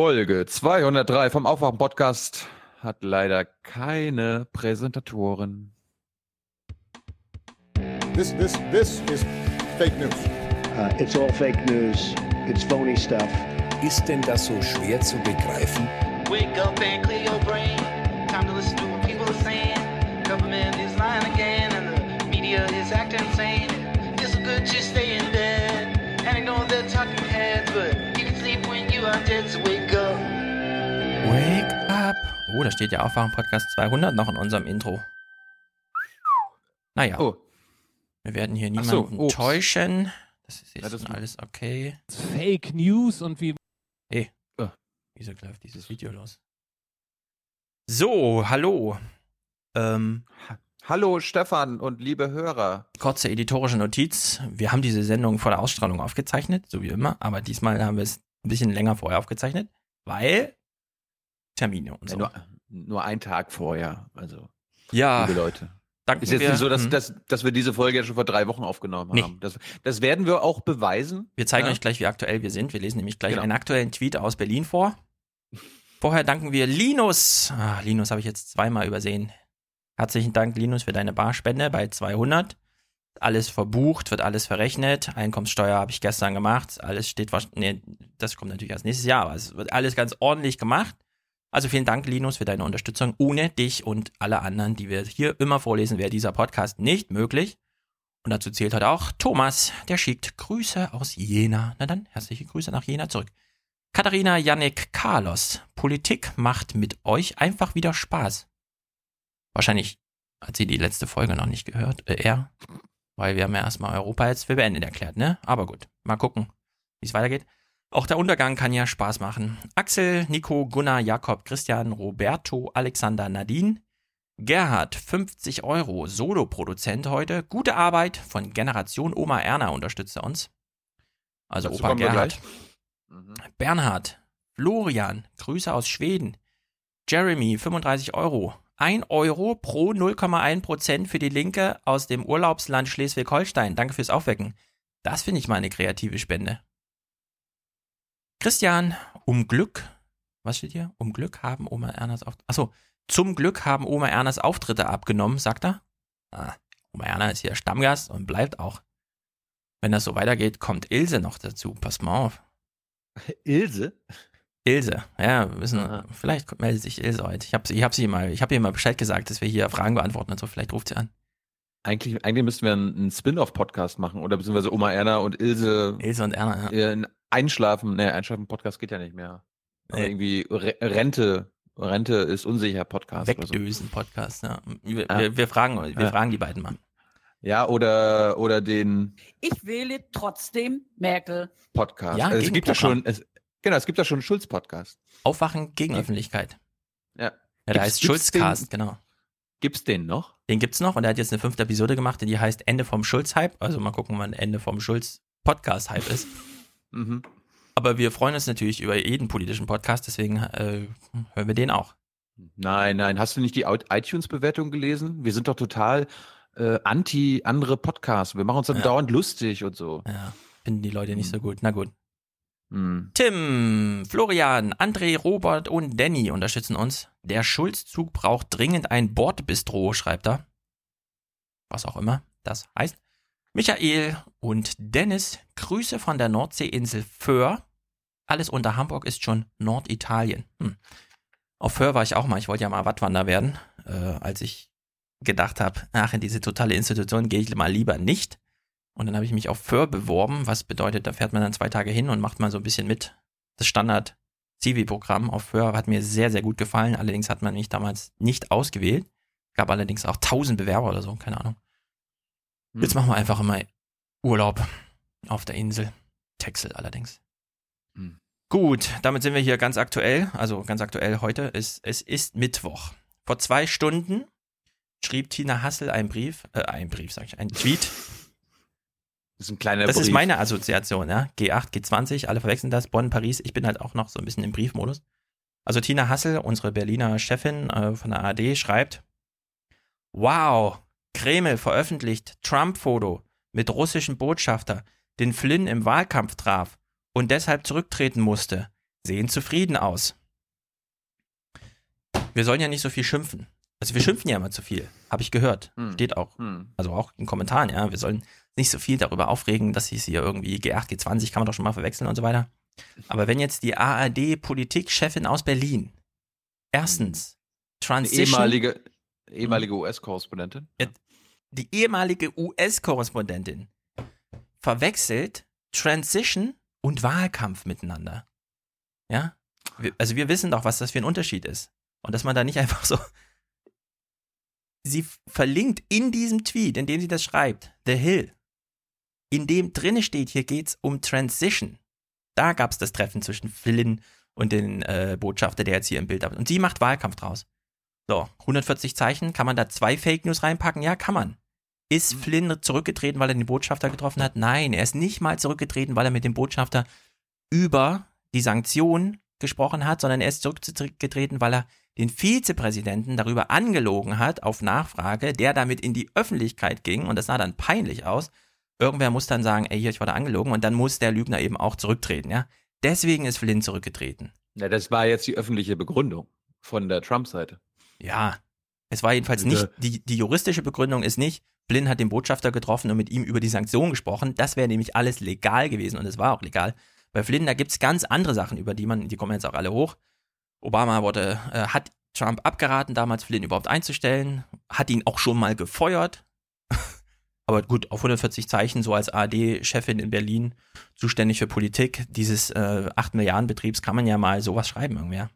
Folge 203 vom Aufwachen Podcast hat leider keine Präsentatoren. This, this, this is fake news. Uh, it's all fake news. It's phony stuff. Ist denn das so schwer zu begreifen? Wake up and clear your brain. Time to listen to what people are saying. Oh, da steht ja Aufwachen Podcast 200 noch in unserem Intro. Naja, Oh, wir werden hier so, niemanden ups. täuschen. Das ist jetzt Ja, alles okay. Fake News und wie Hey, Ah. wieso läuft dieses Video los? So, hallo. Ähm, hallo Stefan und liebe Hörer. kurze editorische Notiz. Wir haben diese Sendung vor der Ausstrahlung aufgezeichnet, so wie immer, aber diesmal haben wir es ein bisschen länger vorher aufgezeichnet, weil Termine und Ja, so. nur, nur ein Tag vorher, also Ja, liebe Leute. danke Ist jetzt wir, nicht so, dass, hm. dass, dass wir diese Folge ja schon vor drei Wochen aufgenommen Nee. haben. Das, das werden wir auch beweisen. Wir zeigen Ja. euch gleich, wie aktuell wir sind. Wir lesen nämlich gleich Genau. einen aktuellen Tweet aus Berlin vor. Vorher danken wir Linus. Ah, Linus habe ich jetzt zweimal übersehen. Herzlichen Dank, Linus, für deine Barspende bei 200. Alles verbucht, wird alles verrechnet. Einkommenssteuer habe ich gestern gemacht. Alles steht wahrscheinlich, nee, das kommt natürlich erst nächstes Jahr, aber es wird alles ganz ordentlich gemacht. Also vielen Dank, Linus, für deine Unterstützung. Ohne dich und alle anderen, die wir hier immer vorlesen, wäre dieser Podcast nicht möglich. Und dazu zählt heute auch Thomas, der schickt Grüße aus Jena. Na dann, herzliche Grüße nach Jena zurück. Katharina Yannick Carlos, Politik macht mit euch einfach wieder Spaß. Wahrscheinlich hat sie die letzte Folge noch nicht gehört, äh, er, weil wir haben ja erstmal Europa jetzt für beendet erklärt, ne? Aber gut, mal gucken, wie es weitergeht. Auch der Untergang kann ja Spaß machen. Axel, Nico, Gunnar, Jakob, Christian, Roberto, Alexander, Nadine, Gerhard, 50 Euro, Soloproduzent heute. Gute Arbeit von Generation Oma Erna unterstützt er uns. Also Dazu Opa Gerhard. Mhm. Bernhard, Florian, Grüße aus Schweden. Jeremy, 35 Euro. 1 Euro pro 0,1 Prozent für die Linke aus dem Urlaubsland Schleswig-Holstein. Danke fürs Aufwecken. Das finde ich mal eine kreative Spende. Christian, um Glück, was steht hier? Um Glück haben Oma Ernas Auftritte. Achso, zum Glück haben Oma Ernas Auftritte abgenommen, sagt er. Ah, Oma Erna ist hier Stammgast und bleibt auch. Wenn das so weitergeht, kommt Ilse noch dazu. Pass mal auf. Ilse? Ilse, ja, wir müssen, Aha. vielleicht meldet sich Ilse heute. Ich habe ich hab sie mal, ich habe ihr mal Bescheid gesagt, dass wir hier Fragen beantworten und so. Vielleicht ruft sie an. Eigentlich, eigentlich müssten wir einen, einen Spin-off-Podcast machen oder beziehungsweise Oma Erna und Ilse Ilse und Erna, ja. ein Einschlafen. Ne, Einschlafen-Podcast geht ja nicht mehr. Nee. irgendwie Re Rente, Rente ist unsicher Podcast. oder so. Wegdösen-Podcast, ja. Wir, Ja. wir, wir, fragen, wir Ja. fragen die beiden mal. Ja, oder, oder den Ich wähle trotzdem Merkel. Podcast. Ja, also es gibt ja schon, es, genau, es gibt ja schon einen Schulz-Podcast. Aufwachen gegen Ja. Öffentlichkeit. Ja. Ja, der Gibt's- heißt Schulzcast, genau. Gibt's den noch? Den gibt's noch und er hat jetzt eine fünfte Episode gemacht, die heißt Ende vom Schulz-Hype. Also mal gucken, wann Ende vom Schulz-Podcast-Hype ist. Mhm. Aber wir freuen uns natürlich über jeden politischen Podcast, deswegen äh, hören wir den auch. Nein, nein. Hast du nicht die iTunes-Bewertung gelesen? Wir sind doch total äh, anti andere Podcasts. Wir machen uns dann Ja. dauernd lustig und so. Ja, finden die Leute nicht so gut. Na gut. Hm. Tim, Florian, André, Robert und Danny unterstützen uns. Der Schulzzug braucht dringend ein Bordbistro, schreibt er. Was auch immer das heißt. Michael und Dennis, Grüße von der Nordseeinsel Föhr. Alles unter Hamburg ist schon Norditalien. Hm. Auf Föhr war ich auch mal. Ich wollte ja mal Wattwander werden, äh, als ich gedacht habe, ach, in diese totale Institution gehe ich mal lieber nicht. Und dann habe ich mich auf Föhr beworben, was bedeutet, da fährt man dann zwei Tage hin und macht mal so ein bisschen mit. Das Standard Civi-Programm auf Föhr hat mir sehr, sehr gut gefallen. Allerdings hat man mich damals nicht ausgewählt. Gab allerdings auch tausend Bewerber oder so, keine Ahnung. Hm. Jetzt machen wir einfach immer Urlaub auf der Insel. Texel allerdings. Hm. Gut, damit sind wir hier ganz aktuell. Also ganz aktuell heute. Ist, es ist Mittwoch. Vor zwei Stunden schrieb Tina Hassel einen Brief, äh, einen Brief, sag ich, einen Tweet. Das ist ein kleiner Das ist Brief. meine Assoziation, ja. G8, G20, alle verwechseln das. Bonn, Paris. Ich bin halt auch noch so ein bisschen im Briefmodus. Also Tina Hassel, unsere Berliner Chefin äh, von der AD, schreibt: Wow, Kreml veröffentlicht Trump-Foto mit russischem Botschafter, den Flynn im Wahlkampf traf und deshalb zurücktreten musste. sehen zufrieden aus. Wir sollen ja nicht so viel schimpfen. Also wir schimpfen ja immer zu viel, habe ich gehört. Hm. Steht auch, Hm. also auch in Kommentaren, ja. Wir sollen nicht so viel darüber aufregen, dass es hier irgendwie G8, G20 kann man doch schon mal verwechseln und so weiter. Aber wenn jetzt die ARD-Politikchefin aus Berlin erstens Transition, ehemalige, ehemalige US-Korrespondentin. Die ehemalige US-Korrespondentin verwechselt Transition und Wahlkampf miteinander. Ja? Also wir wissen doch, was das für ein Unterschied ist. Und dass man da nicht einfach so. Sie verlinkt in diesem Tweet, in dem sie das schreibt, The Hill, in dem drinne steht, hier geht's um Transition. Da gab es das Treffen zwischen Flynn und den äh, Botschafter, der jetzt hier im Bild hat. Und sie macht Wahlkampf draus. So, 140 Zeichen, kann man da zwei Fake News reinpacken? Ja, kann man. Ist Flynn zurückgetreten, weil er den Botschafter getroffen hat? Nein, er ist nicht mal zurückgetreten, weil er mit dem Botschafter über die Sanktionen gesprochen hat, sondern er ist zurückgetreten, weil er den Vizepräsidenten darüber angelogen hat, auf Nachfrage, der damit in die Öffentlichkeit ging und das sah dann peinlich aus. Irgendwer muss dann sagen, ey, hier, ich wurde angelogen und dann muss der Lügner eben auch zurücktreten, ja. Deswegen ist Flynn zurückgetreten. Ja, das war jetzt die öffentliche Begründung von der Trump-Seite. Ja, es war jedenfalls nicht, die, die juristische Begründung ist nicht, Flynn hat den Botschafter getroffen und mit ihm über die Sanktionen gesprochen. Das wäre nämlich alles legal gewesen und es war auch legal. Bei Flynn, da gibt es ganz andere Sachen, über die man, die kommen jetzt auch alle hoch. Obama wurde, äh, hat Trump abgeraten, damals Flynn überhaupt einzustellen, hat ihn auch schon mal gefeuert. Aber gut, auf 140 Zeichen, so als AD-Chefin in Berlin, zuständig für Politik dieses äh, 8 Milliarden Betriebs, kann man ja mal sowas schreiben irgendwer.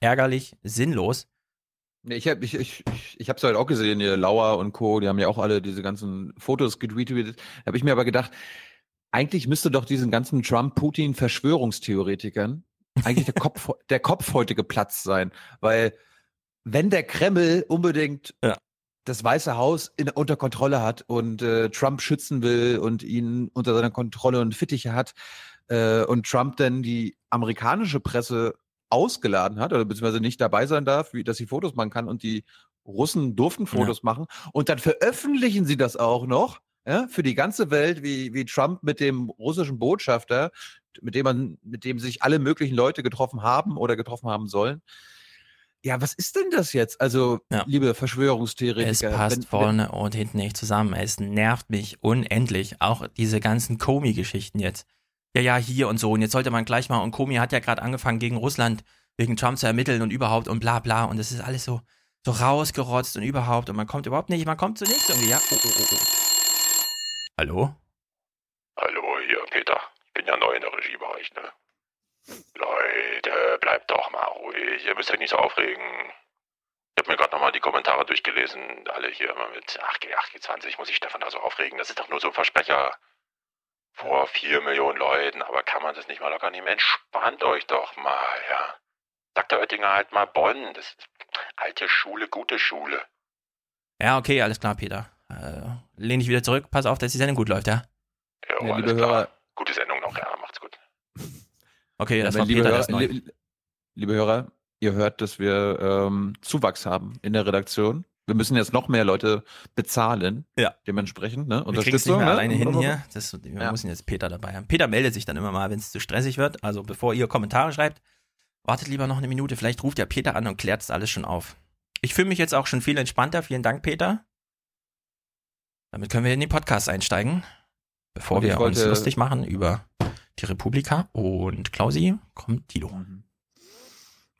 Ärgerlich, sinnlos. Ich habe ich, ich, ich, hab's halt auch gesehen, hier Lauer und Co., die haben ja auch alle diese ganzen Fotos getweetet. Da habe ich mir aber gedacht, eigentlich müsste doch diesen ganzen Trump-Putin-Verschwörungstheoretikern eigentlich der Kopf, der Kopf heute geplatzt sein. Weil wenn der Kreml unbedingt Ja. das Weiße Haus in, unter Kontrolle hat und äh, Trump schützen will und ihn unter seiner Kontrolle und Fittiche hat äh, und Trump dann die amerikanische Presse ausgeladen hat oder beziehungsweise nicht dabei sein darf, wie, dass sie Fotos machen kann und die Russen durften Fotos machen und dann veröffentlichen sie das auch noch ja, für die ganze Welt, wie, wie Trump mit dem russischen Botschafter, mit dem man, mit dem sich alle möglichen Leute getroffen haben oder getroffen haben sollen. Ja, was ist denn das jetzt? Also, Ja. liebe Verschwörungstheoretiker. Es passt wenn- vorne und hinten nicht zusammen. Es nervt mich unendlich. Auch diese ganzen Komi-Geschichten jetzt. Ja, ja, hier und so. Und jetzt sollte man gleich mal. Und Komi hat ja gerade angefangen, gegen Russland wegen Trump zu ermitteln und überhaupt und bla bla. Und das ist alles so, so rausgerotzt und überhaupt. Und man kommt überhaupt nicht, man kommt zu nichts irgendwie. Ja. Oh, oh, oh, oh. Hallo? Hallo, hier, Peter. Ich bin ja neu in der Regie bei euch, ne? Leute, bleibt doch mal ruhig. Ihr müsst euch nicht so aufregen. Ich habe mir gerade nochmal die Kommentare durchgelesen. Alle hier immer mit ach, G8, G20. Muss ich Stefan da so aufregen? Das ist doch nur so ein Versprecher. Vor vier Millionen Leuten. Aber kann man das nicht mal locker nehmen? Entspannt euch doch mal, ja. Sagt der Oettinger halt mal Bonn. Das ist alte Schule, gute Schule. Ja, okay, alles klar, Peter. Äh, lehn dich wieder zurück. Pass auf, dass die Sendung gut läuft, ja? Ja, Ja, alles liebe klar. Hörer, Gute Sendung noch, ja. Macht's gut. Okay, das Ja, war liebe, Peter, Hörer das li- liebe Hörer, ihr hört, dass wir ähm, Zuwachs haben in der Redaktion. Wir müssen jetzt noch mehr Leute bezahlen. Ja. Dementsprechend, ne? Es nicht Unterstützung. mehr ne? alleine hin hier. Das, wir Ja. müssen jetzt Peter dabei haben. Peter meldet sich dann immer mal, wenn es zu stressig wird. Also bevor ihr Kommentare schreibt, wartet lieber noch eine Minute. Vielleicht ruft ja Peter an und klärt es alles schon auf. Ich fühle mich jetzt auch schon viel entspannter. Vielen Dank, Peter. Damit können wir in den Podcast einsteigen. Bevor wir uns lustig machen über die Republika und Klausi, kommt Tilo. Mhm.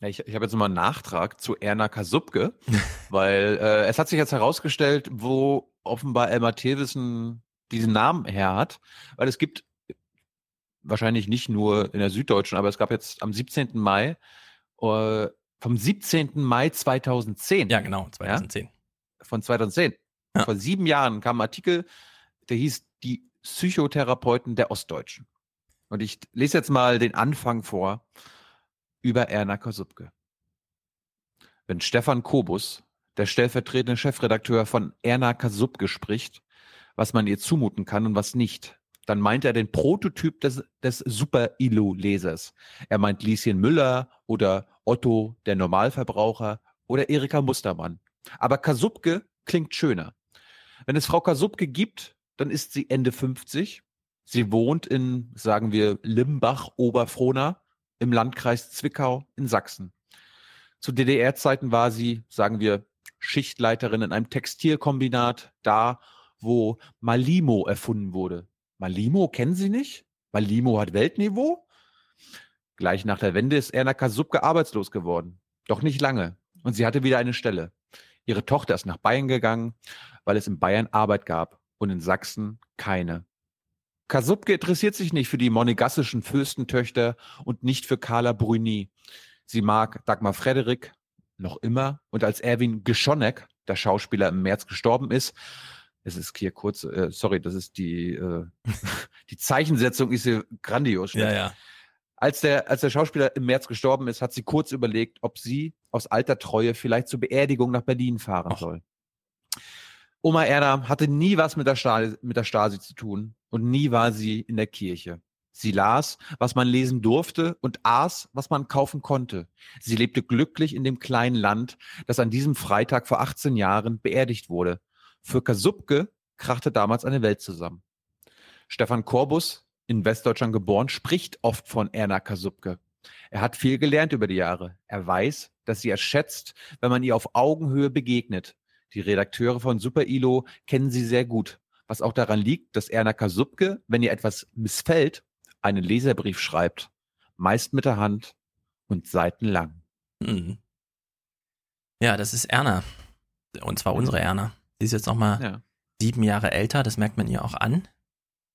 Ja, ich ich habe jetzt nochmal einen Nachtrag zu Erna Kasubke, weil äh, es hat sich jetzt herausgestellt, wo offenbar Elmar Thewissen diesen Namen her hat, weil es gibt wahrscheinlich nicht nur in der Süddeutschen, aber es gab jetzt am 17. Mai, äh, vom 17. Mai 2010, Ja, genau, 2010. von 2010, Ja. vor sieben Jahren kam ein Artikel, der hieß Die Psychotherapeuten der Ostdeutschen. Und ich lese jetzt mal den Anfang vor über Erna Kasubke. Wenn Stefan Kobus, der stellvertretende Chefredakteur von Erna Kasubke, spricht, was man ihr zumuten kann und was nicht, dann meint er den Prototyp des, des Super-Illu-Lesers. Er meint Lieschen Müller oder Otto, der Normalverbraucher oder Erika Mustermann. Aber Kasubke klingt schöner. Wenn es Frau Kasubke gibt, dann ist sie Ende 50. Sie wohnt in, sagen wir, Limbach, Oberfrohna im Landkreis Zwickau in Sachsen. Zu DDR-Zeiten war sie, sagen wir, Schichtleiterin in einem Textilkombinat, da, wo Malimo erfunden wurde. Malimo kennen Sie nicht? Malimo hat Weltniveau? Gleich nach der Wende ist Erna Kasubke arbeitslos geworden. Doch nicht lange. Und sie hatte wieder eine Stelle. Ihre Tochter ist nach Bayern gegangen, weil es in Bayern Arbeit gab und in Sachsen keine. Kasubke interessiert sich nicht für die monegassischen Fürstentöchter und nicht für Carla Bruni. Sie mag Dagmar Frederik noch immer und als Erwin Geschonek, der Schauspieler im März gestorben ist, es ist hier kurz, äh, sorry, das ist die, äh, die Zeichensetzung ist hier grandios. Ja, ja. Als der, als der Schauspieler im März gestorben ist, hat sie kurz überlegt, ob sie aus alter Treue vielleicht zur Beerdigung nach Berlin fahren soll. Oma Erna hatte nie was mit der, Stasi, mit der Stasi zu tun und nie war sie in der Kirche. Sie las, was man lesen durfte und aß, was man kaufen konnte. Sie lebte glücklich in dem kleinen Land, das an diesem Freitag vor 18 Jahren beerdigt wurde. Für Kasubke krachte damals eine Welt zusammen. Stefan Korbus, in Westdeutschland geboren, spricht oft von Erna Kasubke. Er hat viel gelernt über die Jahre. Er weiß, dass sie es schätzt, wenn man ihr auf Augenhöhe begegnet. Die Redakteure von Super ILO kennen sie sehr gut, was auch daran liegt, dass Erna Kasubke, wenn ihr etwas missfällt, einen Leserbrief schreibt, meist mit der Hand und seitenlang. Mhm. Ja, das ist Erna. Und zwar unsere Erna. Sie ist jetzt nochmal Ja. sieben Jahre älter, das merkt man ihr auch an.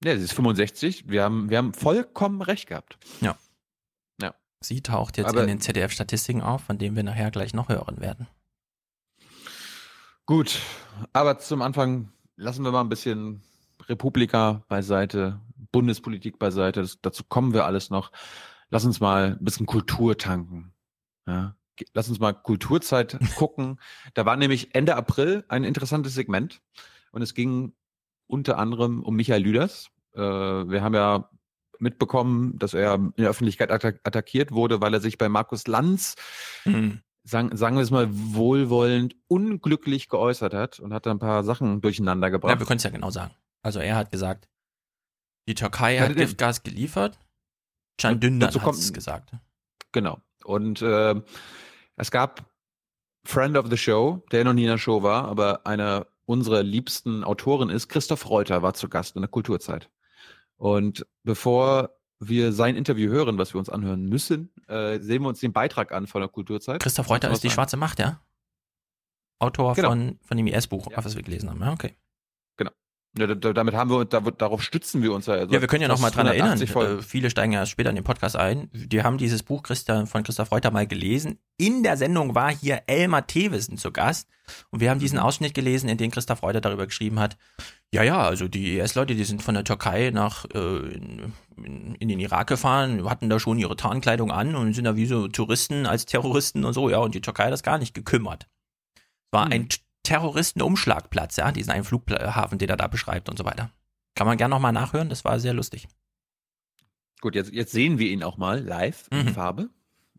Ja, sie ist 65. Wir haben, wir haben vollkommen recht gehabt. Sie taucht jetzt Aber- in den ZDF-Statistiken auf, von dem wir nachher gleich noch hören werden. Gut, aber zum Anfang lassen wir mal ein bisschen Republika beiseite, Bundespolitik beiseite. Das, dazu kommen wir alles noch. Lass uns mal ein bisschen Kultur tanken. Ja? Lass uns mal Kulturzeit gucken. Da war nämlich Ende April ein interessantes Segment und es ging unter anderem um Michael Lüders. Äh, wir haben ja mitbekommen, dass er in der Öffentlichkeit attack attackiert wurde, weil er sich bei Markus Lanz Mhm. Sagen, sagen wir es mal wohlwollend, unglücklich geäußert hat und hat da ein paar Sachen durcheinander Ja, gebracht. wir können es ja genau sagen. Also er hat gesagt, die Türkei Ja, hat Giftgas geliefert. Can Dündar hat es gesagt. genau. Und äh, es gab Friend of the Show, der noch nie in der Show war, aber einer unserer liebsten Autoren ist, Christoph Reuter war zu Gast in der Kulturzeit. Und bevor wir sein Interview hören, was wir uns anhören müssen, äh, sehen wir uns den Beitrag an von der Kulturzeit. Christoph Reuter ist die schwarze Macht, ja? Autor Genau. von, von dem IS-Buch, Ja. auf was wir gelesen haben. Ja, okay. Ja, da, damit haben wir, da, darauf stützen wir uns ja. Also Ja, wir können ja noch mal fast dran erinnern. 180 Folgen. Äh, viele steigen ja erst später in den Podcast ein. Die haben dieses Buch Christa, von Christoph Reuter mal gelesen. In der Sendung war hier Elmar Thewissen zu Gast. Und wir haben diesen Ausschnitt gelesen, in dem Christoph Reuter darüber geschrieben hat. Ja, ja, also die IS-Leute, die sind von der Türkei nach äh, in, in, in den Irak gefahren, hatten da schon ihre Tarnkleidung an und sind da wie so Touristen als Terroristen und so. Ja, und die Türkei hat das gar nicht gekümmert. War Hm. ein Terroristenumschlagplatz, ja, diesen einen Flughafen, den er da beschreibt und so weiter. Kann man gerne nochmal nachhören, das war sehr lustig. Gut, jetzt, jetzt sehen wir ihn auch mal live in Mhm. Farbe.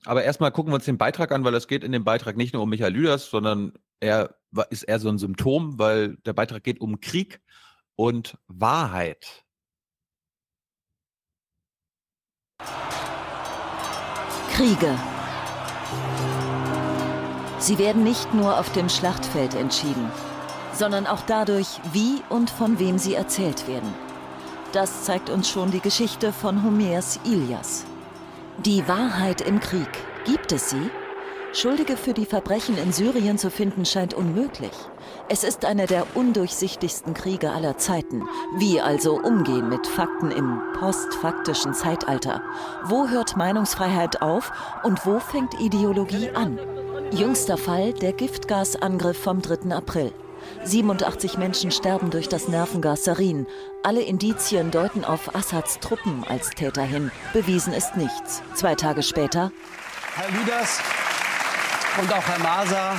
Aber erstmal gucken wir uns den Beitrag an, weil es geht in dem Beitrag nicht nur um Michael Lüders, sondern er ist eher so ein Symptom, weil der Beitrag geht um Krieg und Wahrheit. Kriege. Sie werden nicht nur auf dem Schlachtfeld entschieden, sondern auch dadurch, wie und von wem sie erzählt werden. Das zeigt uns schon die Geschichte von Homers Ilias. Die Wahrheit im Krieg, gibt es sie? Schuldige für die Verbrechen in Syrien zu finden scheint unmöglich. Es ist einer der undurchsichtigsten Kriege aller Zeiten. Wie also umgehen mit Fakten im postfaktischen Zeitalter? Wo hört Meinungsfreiheit auf und wo fängt Ideologie an? Jüngster Fall der Giftgasangriff vom 3. April. 87 Menschen sterben durch das Nervengas Sarin. Alle Indizien deuten auf Assads Truppen als Täter hin. Bewiesen ist nichts. Zwei Tage später Herr Lüders und auch Herr Maser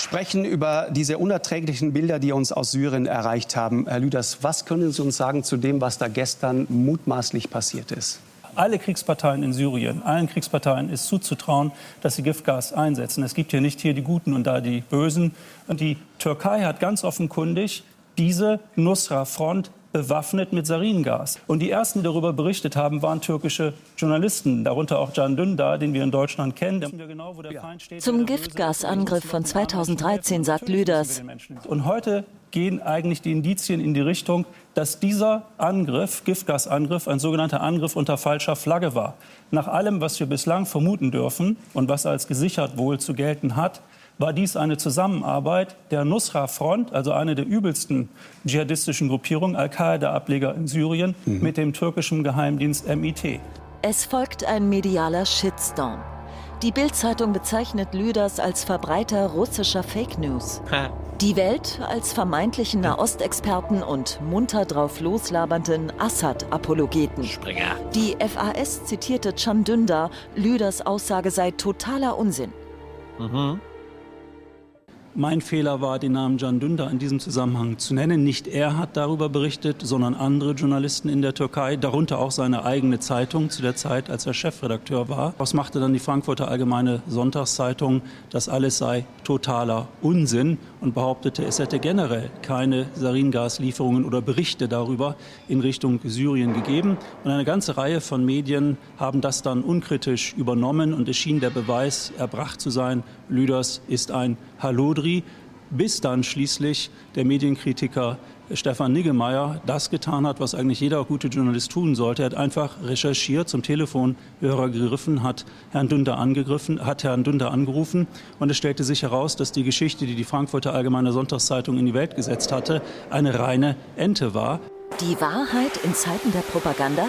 sprechen über diese unerträglichen Bilder, die uns aus Syrien erreicht haben. Herr Lüders, was können Sie uns sagen zu dem, was da gestern mutmaßlich passiert ist? Alle Kriegsparteien in Syrien, allen Kriegsparteien ist zuzutrauen, dass sie Giftgas einsetzen. Es gibt hier nicht hier die Guten und da die Bösen. Und die Türkei hat ganz offenkundig diese Nusra-Front bewaffnet mit Saringas. Und die ersten, die darüber berichtet haben, waren türkische Journalisten, darunter auch Can Dündar, den wir in Deutschland kennen. Genau, wo der Feind steht. Zum Giftgasangriff von 2013 sagt Lüders, Und heute gehen eigentlich die Indizien in die Richtung, dass dieser Angriff, Giftgasangriff, ein sogenannter Angriff unter falscher Flagge war. Nach allem, was wir bislang vermuten dürfen und was als gesichert wohl zu gelten hat, war dies eine Zusammenarbeit der Nusra-Front, also eine der übelsten dschihadistischen Gruppierungen, Al-Qaida-Ableger in Syrien, mit dem türkischen Geheimdienst MIT. es folgt ein medialer Shitstorm. Die Bild-Zeitung bezeichnet Lüders als Verbreiter russischer Fake News. Die Welt als vermeintlichen Nahostexperten und munter drauf loslabernden Assad-Apologeten. Die FAS zitierte Can Dündar, Lüders Aussage sei totaler Unsinn. Mhm. Mein Fehler war, den Namen Can Dündar in diesem Zusammenhang zu nennen. Nicht er hat darüber berichtet, sondern andere Journalisten in der Türkei, darunter auch seine eigene Zeitung zu der Zeit, als er Chefredakteur war. Was machte dann die Frankfurter Allgemeine Sonntagszeitung? Das alles sei totaler Unsinn und behauptete, es hätte generell keine Saringaslieferungen oder Berichte darüber in Richtung Syrien gegeben. Und eine ganze Reihe von Medien haben das dann unkritisch übernommen und es schien der Beweis erbracht zu sein, Lüders ist ein Hallodri, bis dann schließlich der Medienkritiker Stefan Niggemeier das getan hat, was eigentlich jeder gute Journalist tun sollte. Er hat einfach recherchiert, zum Telefonhörer gegriffen, hat Herrn Dünder angegriffen, hat Herrn Dünder angerufen und es stellte sich heraus, dass die Geschichte, die die Frankfurter Allgemeine Sonntagszeitung in die Welt gesetzt hatte, eine reine Ente war. Die Wahrheit in Zeiten der Propaganda?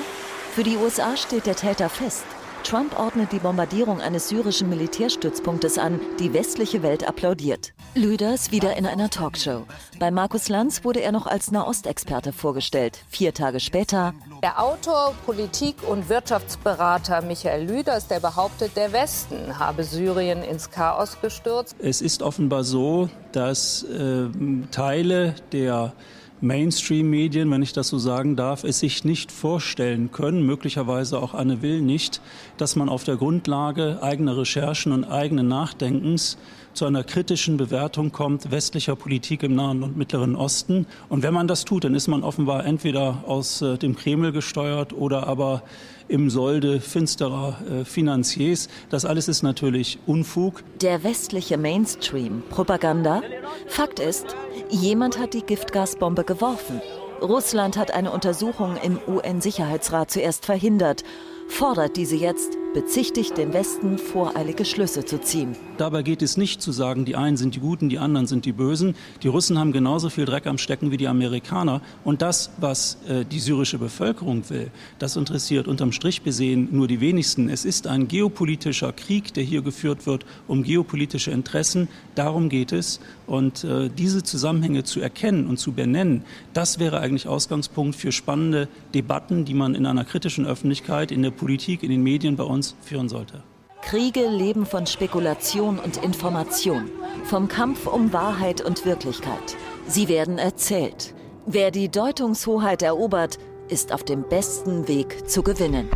Für die USA steht der Täter fest. Trump ordnet die Bombardierung eines syrischen Militärstützpunktes an. Die westliche Welt applaudiert. Lüders wieder in einer Talkshow. Bei Markus Lanz wurde er noch als Nahostexperte vorgestellt. Vier Tage später Der Autor, Politik- und Wirtschaftsberater Michael Lüders, der behauptet, der Westen habe Syrien ins Chaos gestürzt. Es ist offenbar so, dass äh, Teile der Mainstream-Medien, wenn ich das so sagen darf, es sich nicht vorstellen können, möglicherweise auch Anne Will nicht, dass man auf der Grundlage eigener Recherchen und eigenen Nachdenkens zu einer kritischen Bewertung kommt westlicher Politik im Nahen und Mittleren Osten. Und wenn man das tut, dann ist man offenbar entweder aus äh, dem Kreml gesteuert oder aber im Solde finsterer äh, Finanziers. Das alles ist natürlich Unfug. der westliche Mainstream. Propaganda? Fakt ist, jemand hat die Giftgasbombe geworfen. Russland hat eine Untersuchung im UN-Sicherheitsrat zuerst verhindert, fordert diese jetzt, bezichtigt den Westen, voreilige Schlüsse zu ziehen. Dabei geht es nicht zu sagen, die einen sind die Guten, die anderen sind die Bösen. Die Russen haben genauso viel Dreck am Stecken wie die Amerikaner. Und das, was äh, die syrische Bevölkerung will, das interessiert unterm Strich besehen nur die wenigsten. Es ist ein geopolitischer Krieg, der hier geführt wird, um geopolitische Interessen. Darum geht es. Und äh, diese Zusammenhänge zu erkennen und zu benennen, das wäre eigentlich Ausgangspunkt für spannende Debatten, die man in einer kritischen Öffentlichkeit, in der Politik, in den Medien bei uns führen sollte. Kriege leben von Spekulation und Information, vom Kampf um Wahrheit und Wirklichkeit. Sie werden erzählt. Wer die Deutungshoheit erobert, ist auf dem besten Weg zu gewinnen.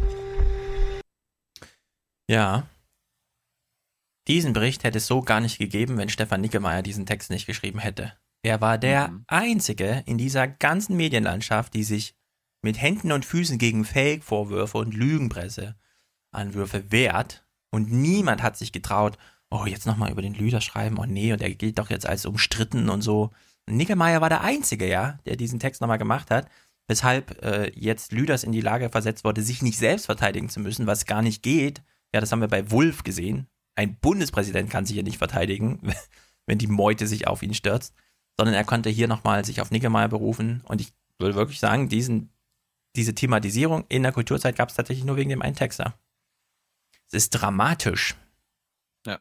Ja. Diesen Bericht hätte es so gar nicht gegeben, wenn Stefan Nickemeyer diesen Text nicht geschrieben hätte. Er war der Mhm. Einzige in dieser ganzen Medienlandschaft, die sich mit Händen und Füßen gegen Fake-Vorwürfe und Lügenpresse-Anwürfe wehrt. Und niemand hat sich getraut, oh, jetzt nochmal über den Lüder schreiben, oh nee, und der gilt doch jetzt als umstritten und so. Und Nickemeyer war der Einzige, ja, der diesen Text nochmal gemacht hat, weshalb äh, jetzt Lüders in die Lage versetzt wurde, sich nicht selbst verteidigen zu müssen, was gar nicht geht. Ja, das haben wir bei Wulff gesehen. Ein Bundespräsident kann sich ja nicht verteidigen, wenn die Meute sich auf ihn stürzt, sondern er konnte hier nochmal sich auf Nickemeyer berufen. Und ich würde wirklich sagen, diesen, diese Thematisierung in der Kulturzeit gab es tatsächlich nur wegen dem einen Texter. Es ist dramatisch. Ja.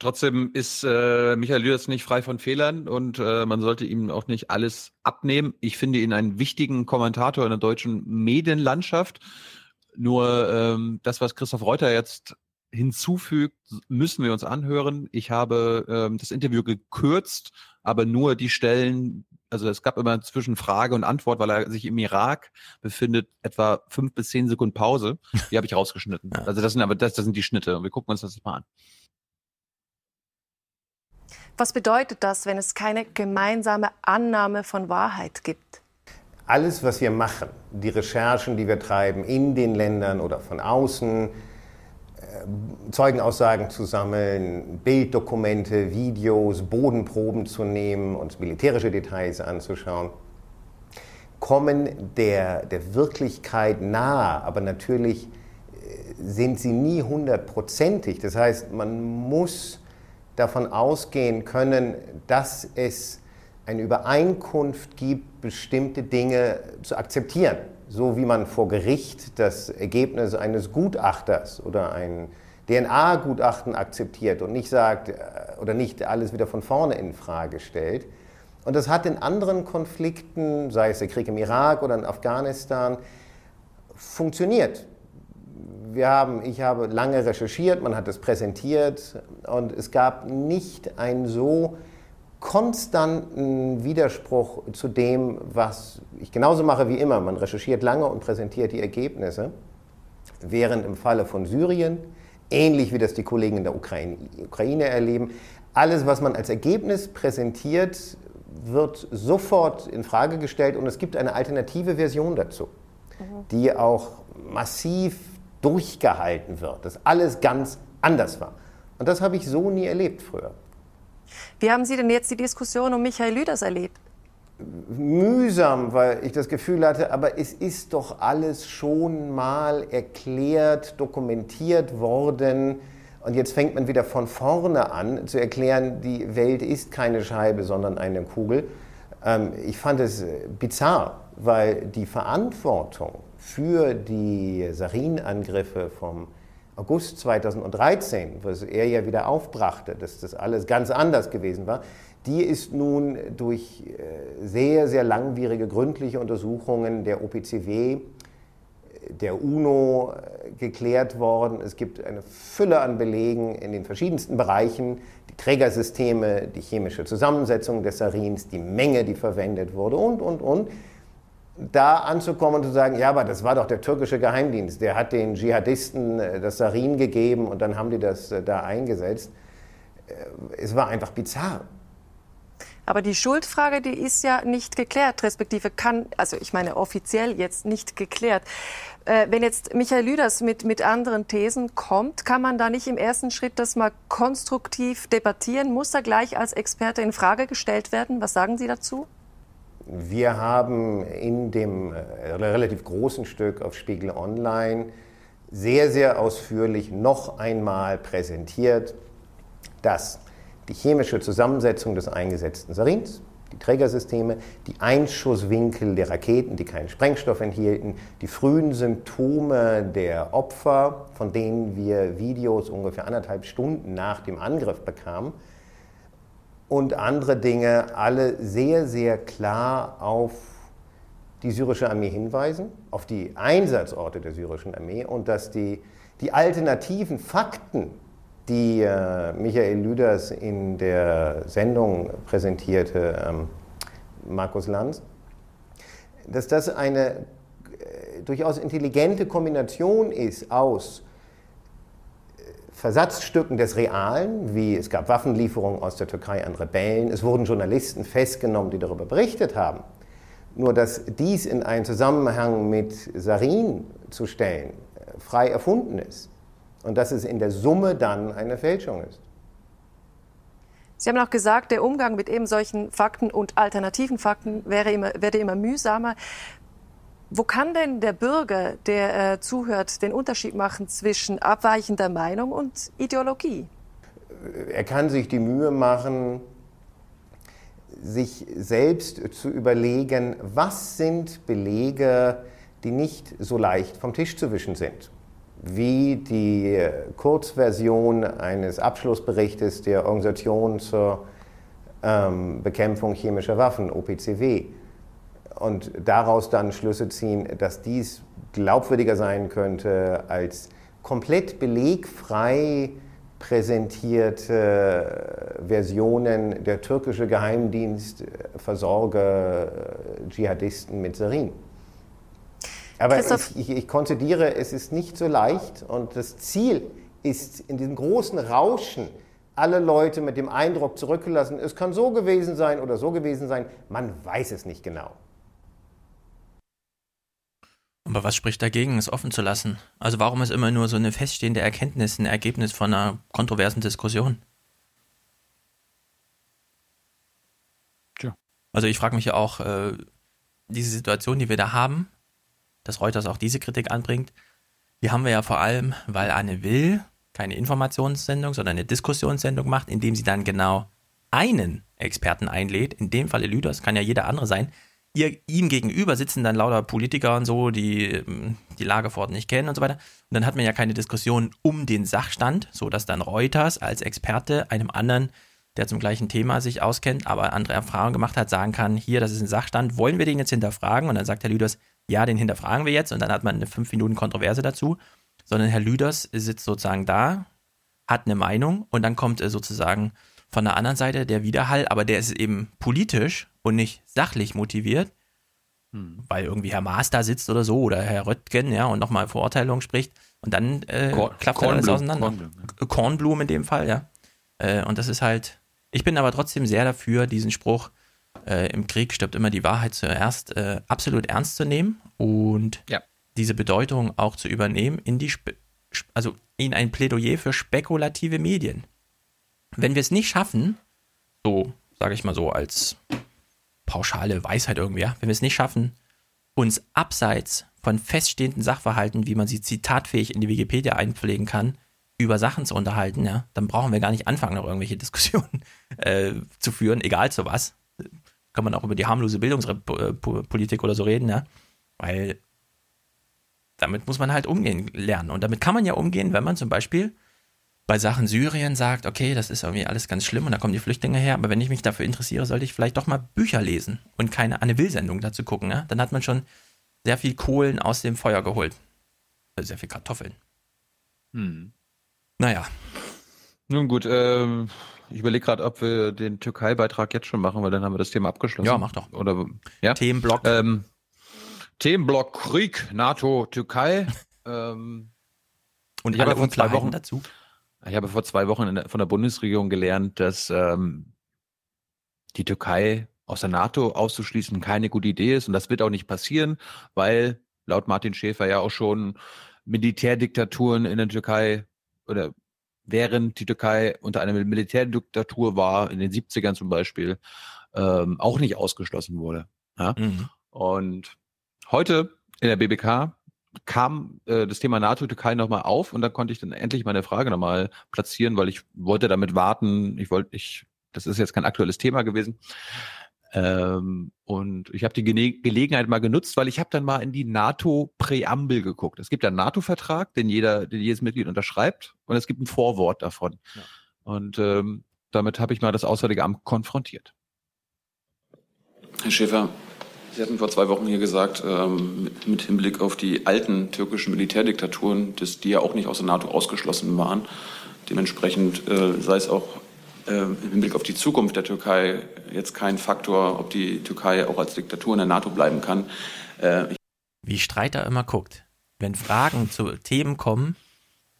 Trotzdem ist äh, Michael Lüders nicht frei von Fehlern und äh, man sollte ihm auch nicht alles abnehmen. Ich finde ihn einen wichtigen Kommentator in der deutschen Medienlandschaft. Nur ähm, das, was Christoph Reuter jetzt hinzufügt, müssen wir uns anhören. Ich habe ähm, das Interview gekürzt, aber nur die Stellen, also es gab immer zwischen Frage und Antwort, weil er sich im Irak befindet, etwa fünf bis zehn Sekunden Pause. Die habe ich rausgeschnitten. Also das sind aber das, das sind die Schnitte und wir gucken uns das mal an. Was bedeutet das, wenn es keine gemeinsame Annahme von Wahrheit gibt? alles, was wir machen, die Recherchen, die wir treiben in den Ländern oder von außen, Zeugenaussagen zu sammeln, Bilddokumente, Videos, Bodenproben zu nehmen, uns militärische Details anzuschauen, kommen der, der Wirklichkeit nahe, aber natürlich äh, sind sie nie hundertprozentig. Das heißt, man muss davon ausgehen können, dass es eine Übereinkunft gibt, bestimmte Dinge zu akzeptieren. So wie man vor Gericht das Ergebnis eines Gutachters oder ein DNA-Gutachten akzeptiert und nicht sagt äh, oder nicht alles wieder von vorne in Frage stellt. Und das hat in anderen Konflikten, sei es der Krieg im Irak oder in Afghanistan, funktioniert. Wir haben, ich habe lange recherchiert, man hat es präsentiert und es gab nicht ein so konstanten Widerspruch zu dem, was ich genauso mache wie immer. Man recherchiert lange und präsentiert die Ergebnisse. Während im Falle von Syrien, ähnlich wie das die Kollegen in der Ukraine, Ukraine erleben, alles, was man als Ergebnis präsentiert, wird sofort in Frage gestellt und es gibt eine alternative Version dazu, mhm. die auch massiv durchgehalten wird, dass alles ganz anders war. Und das habe ich so nie erlebt früher. Wie haben Sie denn jetzt die Diskussion um Michael Lüders erlebt? Mühsam, weil ich das Gefühl hatte, aber es ist doch alles schon mal erklärt, dokumentiert worden. Und jetzt fängt man wieder von vorne an zu erklären, die Welt ist keine Scheibe, sondern eine Kugel. Ähm, ich fand es bizarr, weil die Verantwortung für die Sarin-Angriffe vom August 2013, was er ja wieder aufbrachte, dass das alles ganz anders gewesen war, die ist nun durch äh, sehr, sehr langwierige, gründliche Untersuchungen der OPCW, äh, der UNO äh, geklärt worden. Es gibt eine Fülle an Belegen in den verschiedensten Bereichen, die Trägersysteme, die chemische Zusammensetzung des Sarins, die Menge, die verwendet wurde und, und, und da anzukommen und zu sagen, ja, aber das war doch der türkische Geheimdienst, der hat den Dschihadisten äh, das Sarin gegeben und dann haben die das äh, da eingesetzt. Äh, es war einfach bizarr. Aber die Schuldfrage, die ist ja nicht geklärt, respektive kann, also ich meine offiziell jetzt nicht geklärt. Äh, wenn jetzt Michael Lüders mit, mit anderen Thesen kommt, kann man da nicht im ersten Schritt das mal konstruktiv debattieren? Muss er gleich als Experte in Frage gestellt werden? Was sagen Sie dazu? Wir haben in dem äh, relativ großen Stück auf Spiegel Online sehr, sehr ausführlich noch einmal präsentiert, dass die chemische Zusammensetzung des eingesetzten Sarins, die Trägersysteme, die Einschusswinkel der Raketen, die keinen Sprengstoff enthielten, die frühen Symptome der Opfer, von denen wir Videos ungefähr anderthalb Stunden nach dem Angriff bekamen, und andere Dinge alle sehr, sehr klar auf die syrische Armee hinweisen, auf die Einsatzorte der syrischen Armee und dass die, die alternativen Fakten, die äh, Michael Lüders in der Sendung präsentierte, ähm, Markus Lanz, dass das eine äh, durchaus intelligente Kombination ist aus Versatzstücken des Realen, wie es gab Waffenlieferungen aus der Türkei an Rebellen, es wurden Journalisten festgenommen, die darüber berichtet haben. Nur dass dies in einen Zusammenhang mit Sarin zu stellen, äh, frei erfunden ist und dass es in der Summe dann eine Fälschung ist. Sie haben auch gesagt, der Umgang mit eben solchen Fakten und alternativen Fakten wäre immer, werde immer mühsamer. Wo kann denn der Bürger, der äh, zuhört, den Unterschied machen zwischen abweichender Meinung und Ideologie? Er kann sich die Mühe machen, sich selbst zu überlegen, was sind Belege, die nicht so leicht vom Tisch zu wischen sind. Wie die Kurzversion eines Abschlussberichtes der Organisation zur ähm, Bekämpfung chemischer Waffen, OPCW und daraus dann Schlüsse ziehen, dass dies glaubwürdiger sein könnte als komplett belegfrei präsentierte Versionen der türkische Geheimdienst versorge Dschihadisten mit Sarin. Aber ich, ich, ich konzidiere, es ist nicht so leicht und das Ziel ist in diesem großen Rauschen, alle Leute mit dem Eindruck zurückgelassen, es kann so gewesen sein oder so gewesen sein, man weiß es nicht genau. Aber was spricht dagegen, es offen zu lassen? Also warum ist immer nur so eine feststehende Erkenntnis ein Ergebnis von einer kontroversen Diskussion? Tja. Also ich frage mich ja auch, äh, diese Situation, die wir da haben, dass Reuters auch diese Kritik anbringt, die haben wir ja vor allem, weil Anne Will keine Informationssendung, sondern eine Diskussionssendung macht, indem sie dann genau einen Experten einlädt, in dem Falle Lüders, kann ja jeder andere sein. Ihr, ihm gegenüber sitzen dann lauter Politiker und so, die die Lage vor Ort nicht kennen und so weiter. Und dann hat man ja keine Diskussion um den Sachstand, so dass dann Reuters als Experte einem anderen, der zum gleichen Thema sich auskennt, aber andere Erfahrungen gemacht hat, sagen kann, hier, das ist ein Sachstand, wollen wir den jetzt hinterfragen? Und dann sagt Herr Lüders, ja, den hinterfragen wir jetzt und dann hat man eine fünf Minuten Kontroverse dazu. Sondern Herr Lüders sitzt sozusagen da, hat eine Meinung und dann kommt äh, sozusagen von der anderen Seite der Widerhall, aber der ist eben politisch und nicht sachlich motiviert, weil irgendwie Herr Maas da sitzt oder so oder Herr Röttgen, ja, und nochmal Verurteilung spricht und dann äh, Korn- klappt dann alles Kornblum, auseinander. Kornblum, Kornblum in dem Fall, ja. Äh, und das ist halt, ich bin aber trotzdem sehr dafür, diesen Spruch, äh, im Krieg stirbt immer die Wahrheit zuerst, äh, absolut ernst zu nehmen und Ja. diese Bedeutung auch zu übernehmen in die, Spe Sp- also in ein Plädoyer für spekulative Medien. Wenn wir es nicht schaffen, so sage ich mal so als pauschale Weisheit irgendwie, ja, wenn wir es nicht schaffen, uns abseits von feststehenden Sachverhalten, wie man sie zitatfähig in die Wikipedia einpflegen kann, über Sachen zu unterhalten, ja, dann brauchen wir gar nicht anfangen, noch irgendwelche Diskussionen äh, zu führen, egal zu was. Kann man auch über die harmlose Bildungspolitik oder so reden, ja, weil damit muss man halt umgehen lernen. Und damit kann man ja umgehen, wenn man zum Beispiel bei Sachen Syrien sagt, okay, das ist irgendwie alles ganz schlimm und da kommen die Flüchtlinge her, aber wenn ich mich dafür interessiere, sollte ich vielleicht doch mal Bücher lesen und keine Anne Will-Sendung dazu gucken. Ja? Dann hat man schon sehr viel Kohlen aus dem Feuer geholt. Also sehr viel Kartoffeln. Hm. Naja. Nun gut, ähm, ich überlege gerade, ob wir den Türkei-Beitrag jetzt schon machen, weil dann haben wir das Thema abgeschlossen. Ja, mach doch. Oder ja? Themenblock. Ähm, Themenblock Krieg, NATO, Türkei. ähm, Und ich habe alle vor zwei Wochen dazu. Ich habe vor zwei Wochen der, von der Bundesregierung gelernt, dass ähm, die Türkei aus der NATO auszuschließen keine gute Idee ist und das wird auch nicht passieren, weil laut Martin Schäfer ja auch schon Militärdiktaturen in der Türkei oder während die Türkei unter einer Militärdiktatur war, in den 70ern zum Beispiel, ähm, auch nicht ausgeschlossen wurde. Ja? Mhm. Und heute in der BBK kam äh, das Thema NATO-Türkei nochmal auf und da konnte ich dann endlich meine Frage nochmal platzieren, weil ich wollte damit warten. Ich wollte, ich, das ist jetzt kein aktuelles Thema gewesen. Ähm, und ich habe die Gene Gelegenheit mal genutzt, weil ich habe dann mal in die NATO-Präambel geguckt. Es gibt einen NATO-Vertrag, den jeder, den jedes Mitglied unterschreibt, und es gibt ein Vorwort davon. Und ähm, damit habe ich mal das Auswärtige Amt konfrontiert. Herr Schäfer, Sie hatten vor zwei Wochen hier gesagt, ähm, mit, Hinblick auf die alten türkischen Militärdiktaturen, dass die ja auch nicht aus der NATO ausgeschlossen waren. Dementsprechend äh, sei es auch äh, im Hinblick auf die Zukunft der Türkei jetzt kein Faktor, ob die Türkei auch als Diktatur in der NATO bleiben kann. Äh, Wie Streiter immer guckt. Wenn Fragen zu Themen kommen,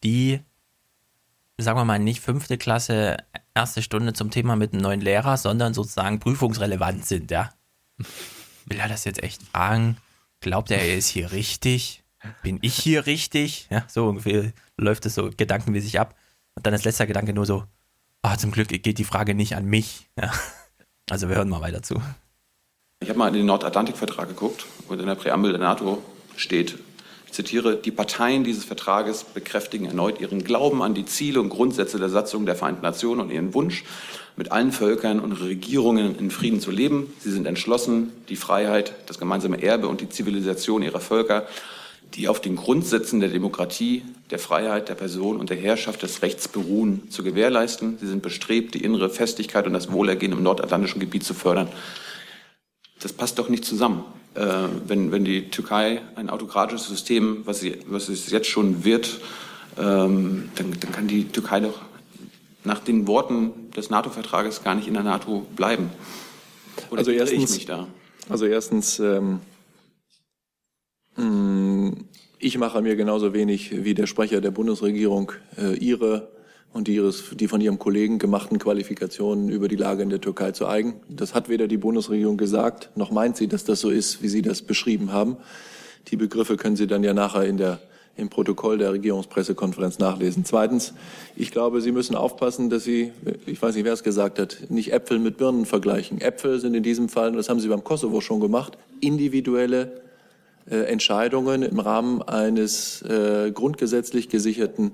die, sagen wir mal, nicht fünfte Klasse, erste Stunde zum Thema mit einem neuen Lehrer, sondern sozusagen prüfungsrelevant sind, ja. Will er das jetzt echt fragen? Glaubt er, er ist hier richtig? Bin ich hier richtig? Ja, so ungefähr läuft es so gedankenmäßig ab. Und dann als letzter Gedanke nur so, ah, zum Glück geht die Frage nicht an mich. Ja. Also wir hören mal weiter zu. Ich habe mal in den Nordatlantikvertrag geguckt und in der Präambel der NATO steht, ich zitiere, die Parteien dieses Vertrages bekräftigen erneut ihren Glauben an die Ziele und Grundsätze der Satzung der Vereinten Nationen und ihren Wunsch, mit allen Völkern und Regierungen in Frieden zu leben. Sie sind entschlossen, die Freiheit, das gemeinsame Erbe und die Zivilisation ihrer Völker, die auf den Grundsätzen der Demokratie, der Freiheit, der Person und der Herrschaft des Rechts beruhen, zu gewährleisten. Sie sind bestrebt, die innere Festigkeit und das Wohlergehen im nordatlantischen Gebiet zu fördern. Das passt doch nicht zusammen. Äh, wenn, wenn die Türkei ein autokratisches System, was, sie, was es jetzt schon wird, ähm, dann, dann kann die Türkei doch nach den Worten des NATO-Vertrages gar nicht in der NATO bleiben. Oder Also ich erstens, mich da? also erstens, ähm, mh, ich mache mir genauso wenig wie der Sprecher der Bundesregierung äh, ihre und die, ihres, die von ihrem Kollegen gemachten Qualifikationen über die Lage in der Türkei zu eigen. Das hat weder die Bundesregierung gesagt, noch meint sie, dass das so ist, wie Sie das beschrieben haben. Die Begriffe können Sie dann ja nachher in der, im Protokoll der Regierungspressekonferenz nachlesen. Zweitens, ich glaube, Sie müssen aufpassen, dass Sie, ich weiß nicht, wer es gesagt hat, nicht Äpfel mit Birnen vergleichen. Äpfel sind in diesem Fall, und das haben Sie beim Kosovo schon gemacht, individuelle äh, Entscheidungen im Rahmen eines äh, grundgesetzlich gesicherten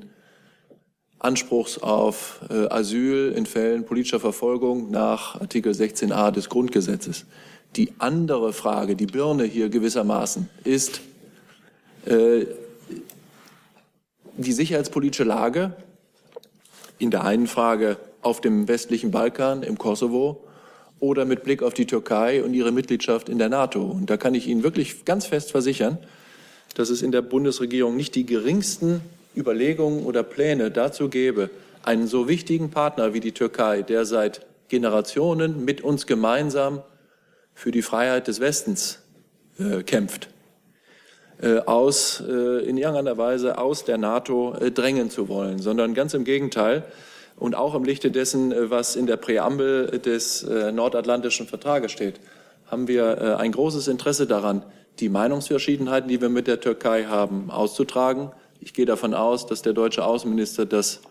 Anspruchs auf äh, Asyl in Fällen politischer Verfolgung nach Artikel 16a des Grundgesetzes. Die andere Frage, die Birne hier gewissermaßen, ist äh, die sicherheitspolitische Lage in der einen Frage auf dem westlichen Balkan, im Kosovo oder mit Blick auf die Türkei und ihre Mitgliedschaft in der NATO. Und da kann ich Ihnen wirklich ganz fest versichern, dass es in der Bundesregierung nicht die geringsten Überlegungen oder Pläne dazu gäbe, einen so wichtigen Partner wie die Türkei, der seit Generationen mit uns gemeinsam für die Freiheit des Westens äh, kämpft, aus, äh, in irgendeiner Weise aus der NATO äh, drängen zu wollen, sondern ganz im Gegenteil und auch im Lichte dessen, äh, was in der Präambel des äh, Nordatlantischen Vertrages steht, haben wir ein großes Interesse daran, die Meinungsverschiedenheiten, die wir mit der Türkei haben, auszutragen. Ich gehe davon aus, dass der deutsche Außenminister das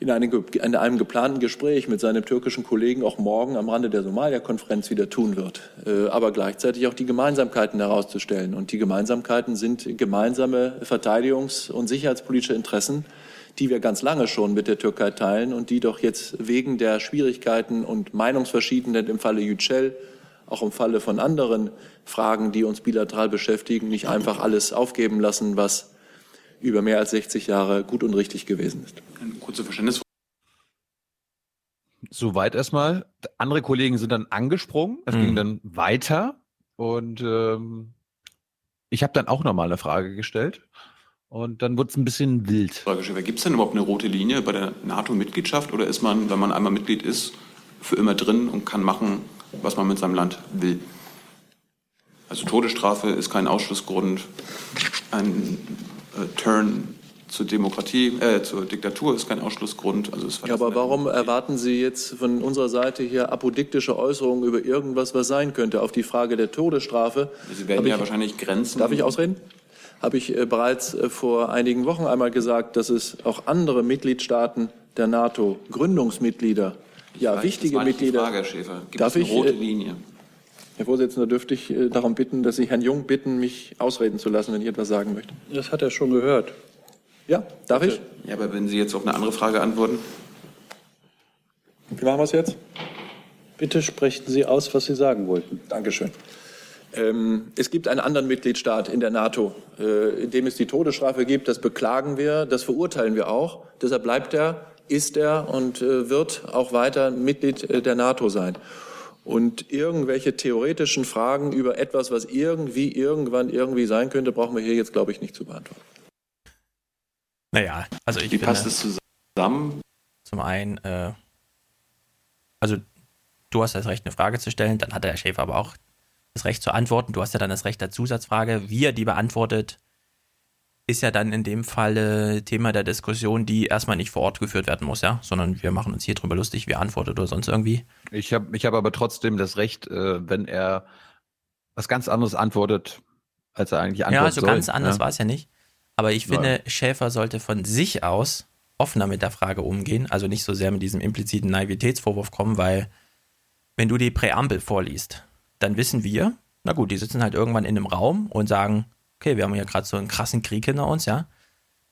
in einem, in einem, geplanten Gespräch mit seinem türkischen Kollegen auch morgen am Rande der Somalia-Konferenz wieder tun wird, äh, aber gleichzeitig auch die Gemeinsamkeiten herauszustellen. Und die Gemeinsamkeiten sind gemeinsame Verteidigungs- und sicherheitspolitische Interessen, die wir ganz lange schon mit der Türkei teilen und die doch jetzt wegen der Schwierigkeiten und Meinungsverschiedenheit im Falle Yücel auch im Falle von anderen Fragen, die uns bilateral beschäftigen, nicht einfach alles aufgeben lassen, was über mehr als 60 Jahre gut und richtig gewesen ist. Eine kurze Verständnis. Soweit erstmal. Andere Kollegen sind dann angesprungen. Es mhm. ging dann weiter und ähm, ich habe dann auch nochmal eine Frage gestellt. Und dann wurde es ein bisschen wild. Frage, gibt es denn überhaupt eine rote Linie bei der NATO-Mitgliedschaft oder ist man, wenn man einmal Mitglied ist, für immer drin und kann machen, was man mit seinem Land will. Also Todesstrafe ist kein Ausschlussgrund. Ein Turn zur Demokratie, äh, zur Diktatur ist kein Ausschlussgrund. Also ja, aber warum erwarten Sie jetzt von unserer Seite hier apodiktische Äußerungen über irgendwas, was sein könnte, auf die Frage der Todesstrafe? Sie werden ja ich, wahrscheinlich Grenzen. Darf ich ausreden? Habe ich äh, bereits äh, vor einigen Wochen einmal gesagt, dass es auch andere Mitgliedstaaten der NATO, Gründungsmitglieder ja, weiß, wichtige Mitglieder. Frage, Herr Schäfer. Gibt Darf es eine ich, rote äh, Linie? Herr Vorsitzender, dürfte ich äh, darum bitten, dass Sie Herrn Jung bitten, mich ausreden zu lassen, wenn ich etwas sagen möchte? Das hat er schon gehört. Ja, darf ich? Ja, aber wenn Sie jetzt auf eine andere Frage antworten. Wie machen wir es jetzt? Bitte sprechen Sie aus, was Sie sagen wollten. Dankeschön. Ähm, es gibt einen anderen Mitgliedstaat in der NATO, äh, in dem es die Todesstrafe gibt. Das beklagen wir, das verurteilen wir auch. Deshalb bleibt er ist er und äh, wird auch weiter Mitglied äh, der NATO sein. Und irgendwelche theoretischen Fragen über etwas, was irgendwie, irgendwann, irgendwie sein könnte, brauchen wir hier jetzt, glaube ich, nicht zu beantworten. Naja, also ich Wie passt es zusammen? Zum einen, äh, also du hast das Recht, eine Frage zu stellen, dann hat der Schäfer aber auch das Recht zu antworten. Du hast ja dann das Recht der Zusatzfrage. Wie er die beantwortet, ist ja dann in dem Fall Thema der Diskussion, die erstmal nicht vor Ort geführt werden muss, ja, sondern wir machen uns hier drüber lustig, wie antwortet oder sonst irgendwie. Ich habe ich hab aber trotzdem das Recht, äh, wenn er was ganz anderes antwortet, als er eigentlich antwortet. Ja, so soll, ganz anders ja. war es ja nicht. Aber ich finde, ja. Schäfer sollte von sich aus offener mit der Frage umgehen, also nicht so sehr mit diesem impliziten Naivitätsvorwurf kommen, weil wenn du die Präambel vorliest, dann wissen wir, na gut, die sitzen halt irgendwann in einem Raum und sagen, okay, wir haben ja gerade so einen krassen Krieg hinter uns, ja.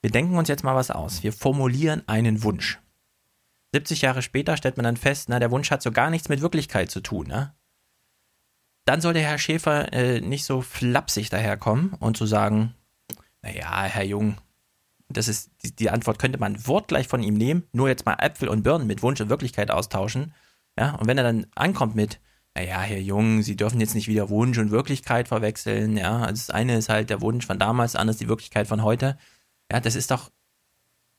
Wir denken uns jetzt mal was aus. Wir formulieren einen Wunsch. 70 Jahre später stellt man dann fest, na, der Wunsch hat so gar nichts mit Wirklichkeit zu tun, ne? Dann soll der Herr Schäfer äh, nicht so flapsig daherkommen und zu sagen, naja, Herr Jung, das ist, die, die, Antwort könnte man wortgleich von ihm nehmen, nur jetzt mal Äpfel und Birnen mit Wunsch und Wirklichkeit austauschen. Ja, und wenn er dann ankommt mit, naja, Herr Jung, Sie dürfen jetzt nicht wieder Wunsch und Wirklichkeit verwechseln, ja. Also das eine ist halt der Wunsch von damals, das andere ist die Wirklichkeit von heute. Ja, das ist doch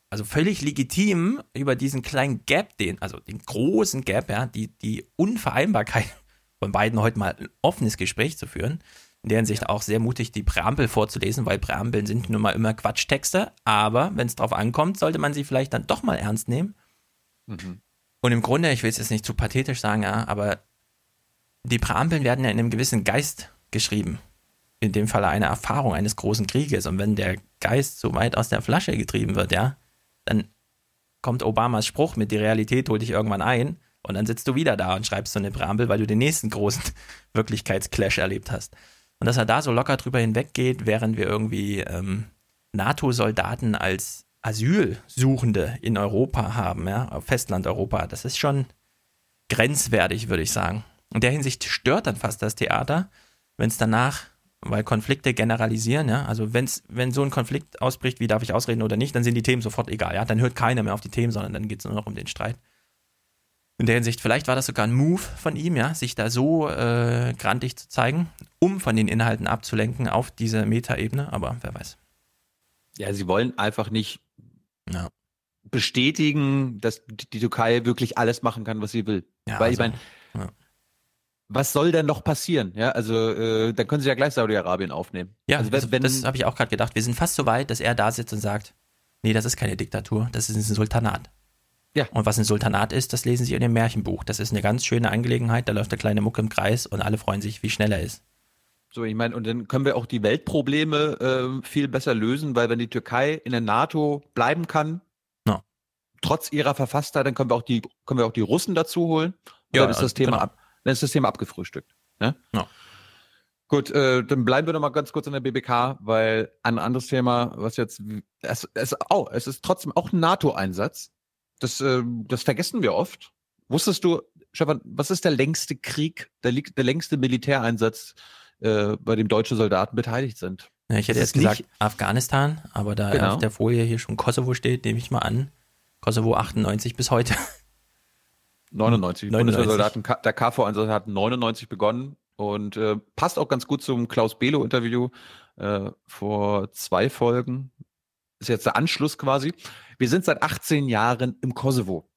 also völlig legitim, über diesen kleinen Gap, den, also den großen Gap, ja, die, die Unvereinbarkeit von beiden heute mal ein offenes Gespräch zu führen. In der Hinsicht auch sehr mutig, die Präambel vorzulesen, weil Präambeln sind nun mal immer Quatschtexte, aber wenn es drauf ankommt, sollte man sie vielleicht dann doch mal ernst nehmen. Mhm. Und im Grunde, ich will es jetzt nicht zu pathetisch sagen, ja, aber die Präambeln werden ja in einem gewissen Geist geschrieben. in dem Fall eine Erfahrung eines großen Krieges. Und wenn der Geist so weit aus der Flasche getrieben wird, ja, dann kommt Obamas Spruch mit die Realität holt dich irgendwann ein und dann sitzt du wieder da und schreibst so eine Präambel, weil du den nächsten großen Wirklichkeitsclash erlebt hast. Und dass er da so locker drüber hinweggeht, während wir irgendwie ähm, NATO-Soldaten als Asylsuchende in Europa haben, ja, auf Festland Europa, das ist schon grenzwertig, würde ich sagen. In der Hinsicht stört dann fast das Theater, wenn es danach, weil Konflikte generalisieren, ja, also wenn's, wenn so ein Konflikt ausbricht, wie darf ich ausreden oder nicht, dann sind die Themen sofort egal, ja, dann hört keiner mehr auf die Themen, sondern dann geht es nur noch um den Streit. In der Hinsicht, vielleicht war das sogar ein Move von ihm, ja, sich da so äh, grantig zu zeigen, um von den Inhalten abzulenken auf diese Metaebene, aber wer weiß. Ja, sie wollen einfach nicht ja. bestätigen, dass die Türkei wirklich alles machen kann, was sie will. Ja, Weil ich also, meine, ja. Was soll denn noch passieren? Ja, also äh, dann können sie ja gleich Saudi-Arabien aufnehmen. Ja, also, also, wenn, das habe ich auch gerade gedacht. Wir sind fast so weit, dass er da sitzt und sagt, nee, das ist keine Diktatur, das ist ein Sultanat. Ja. Und was ein Sultanat ist, das lesen sie in dem Märchenbuch. Das ist eine ganz schöne Angelegenheit, da läuft der kleine Muck im Kreis und alle freuen sich, wie schnell er ist. So, ich meine, und dann können wir auch die Weltprobleme äh, viel besser lösen, weil wenn die Türkei in der NATO bleiben kann, Ja. trotz ihrer Verfasstheit, dann können wir auch die, können wir auch die Russen dazu holen. Ja, dann ist das Thema genau. Dann ist das Thema abgefrühstückt. Ne? Ja. Gut, äh, dann bleiben wir noch mal ganz kurz in der BBK, weil ein anderes Thema, was jetzt, es, es, oh, es ist trotzdem auch ein NATO-Einsatz. Das, äh, das vergessen wir oft. Wusstest du, Stefan, was ist der längste Krieg, der, der längste Militäreinsatz, äh, bei dem deutsche Soldaten beteiligt sind? Ja, ich hätte Das jetzt gesagt nicht- Afghanistan, aber da Genau. auf der Folie hier schon Kosovo steht, nehme ich mal an. Kosovo 98 bis heute. 99. 99. Bundeswehrsoldaten, K- der KV-Einsatz hat 99 begonnen und äh, passt auch ganz gut zum Klaus Belo-Interview äh, vor zwei Folgen. Ist jetzt der Anschluss quasi. Wir sind seit 18 Jahren im Kosovo.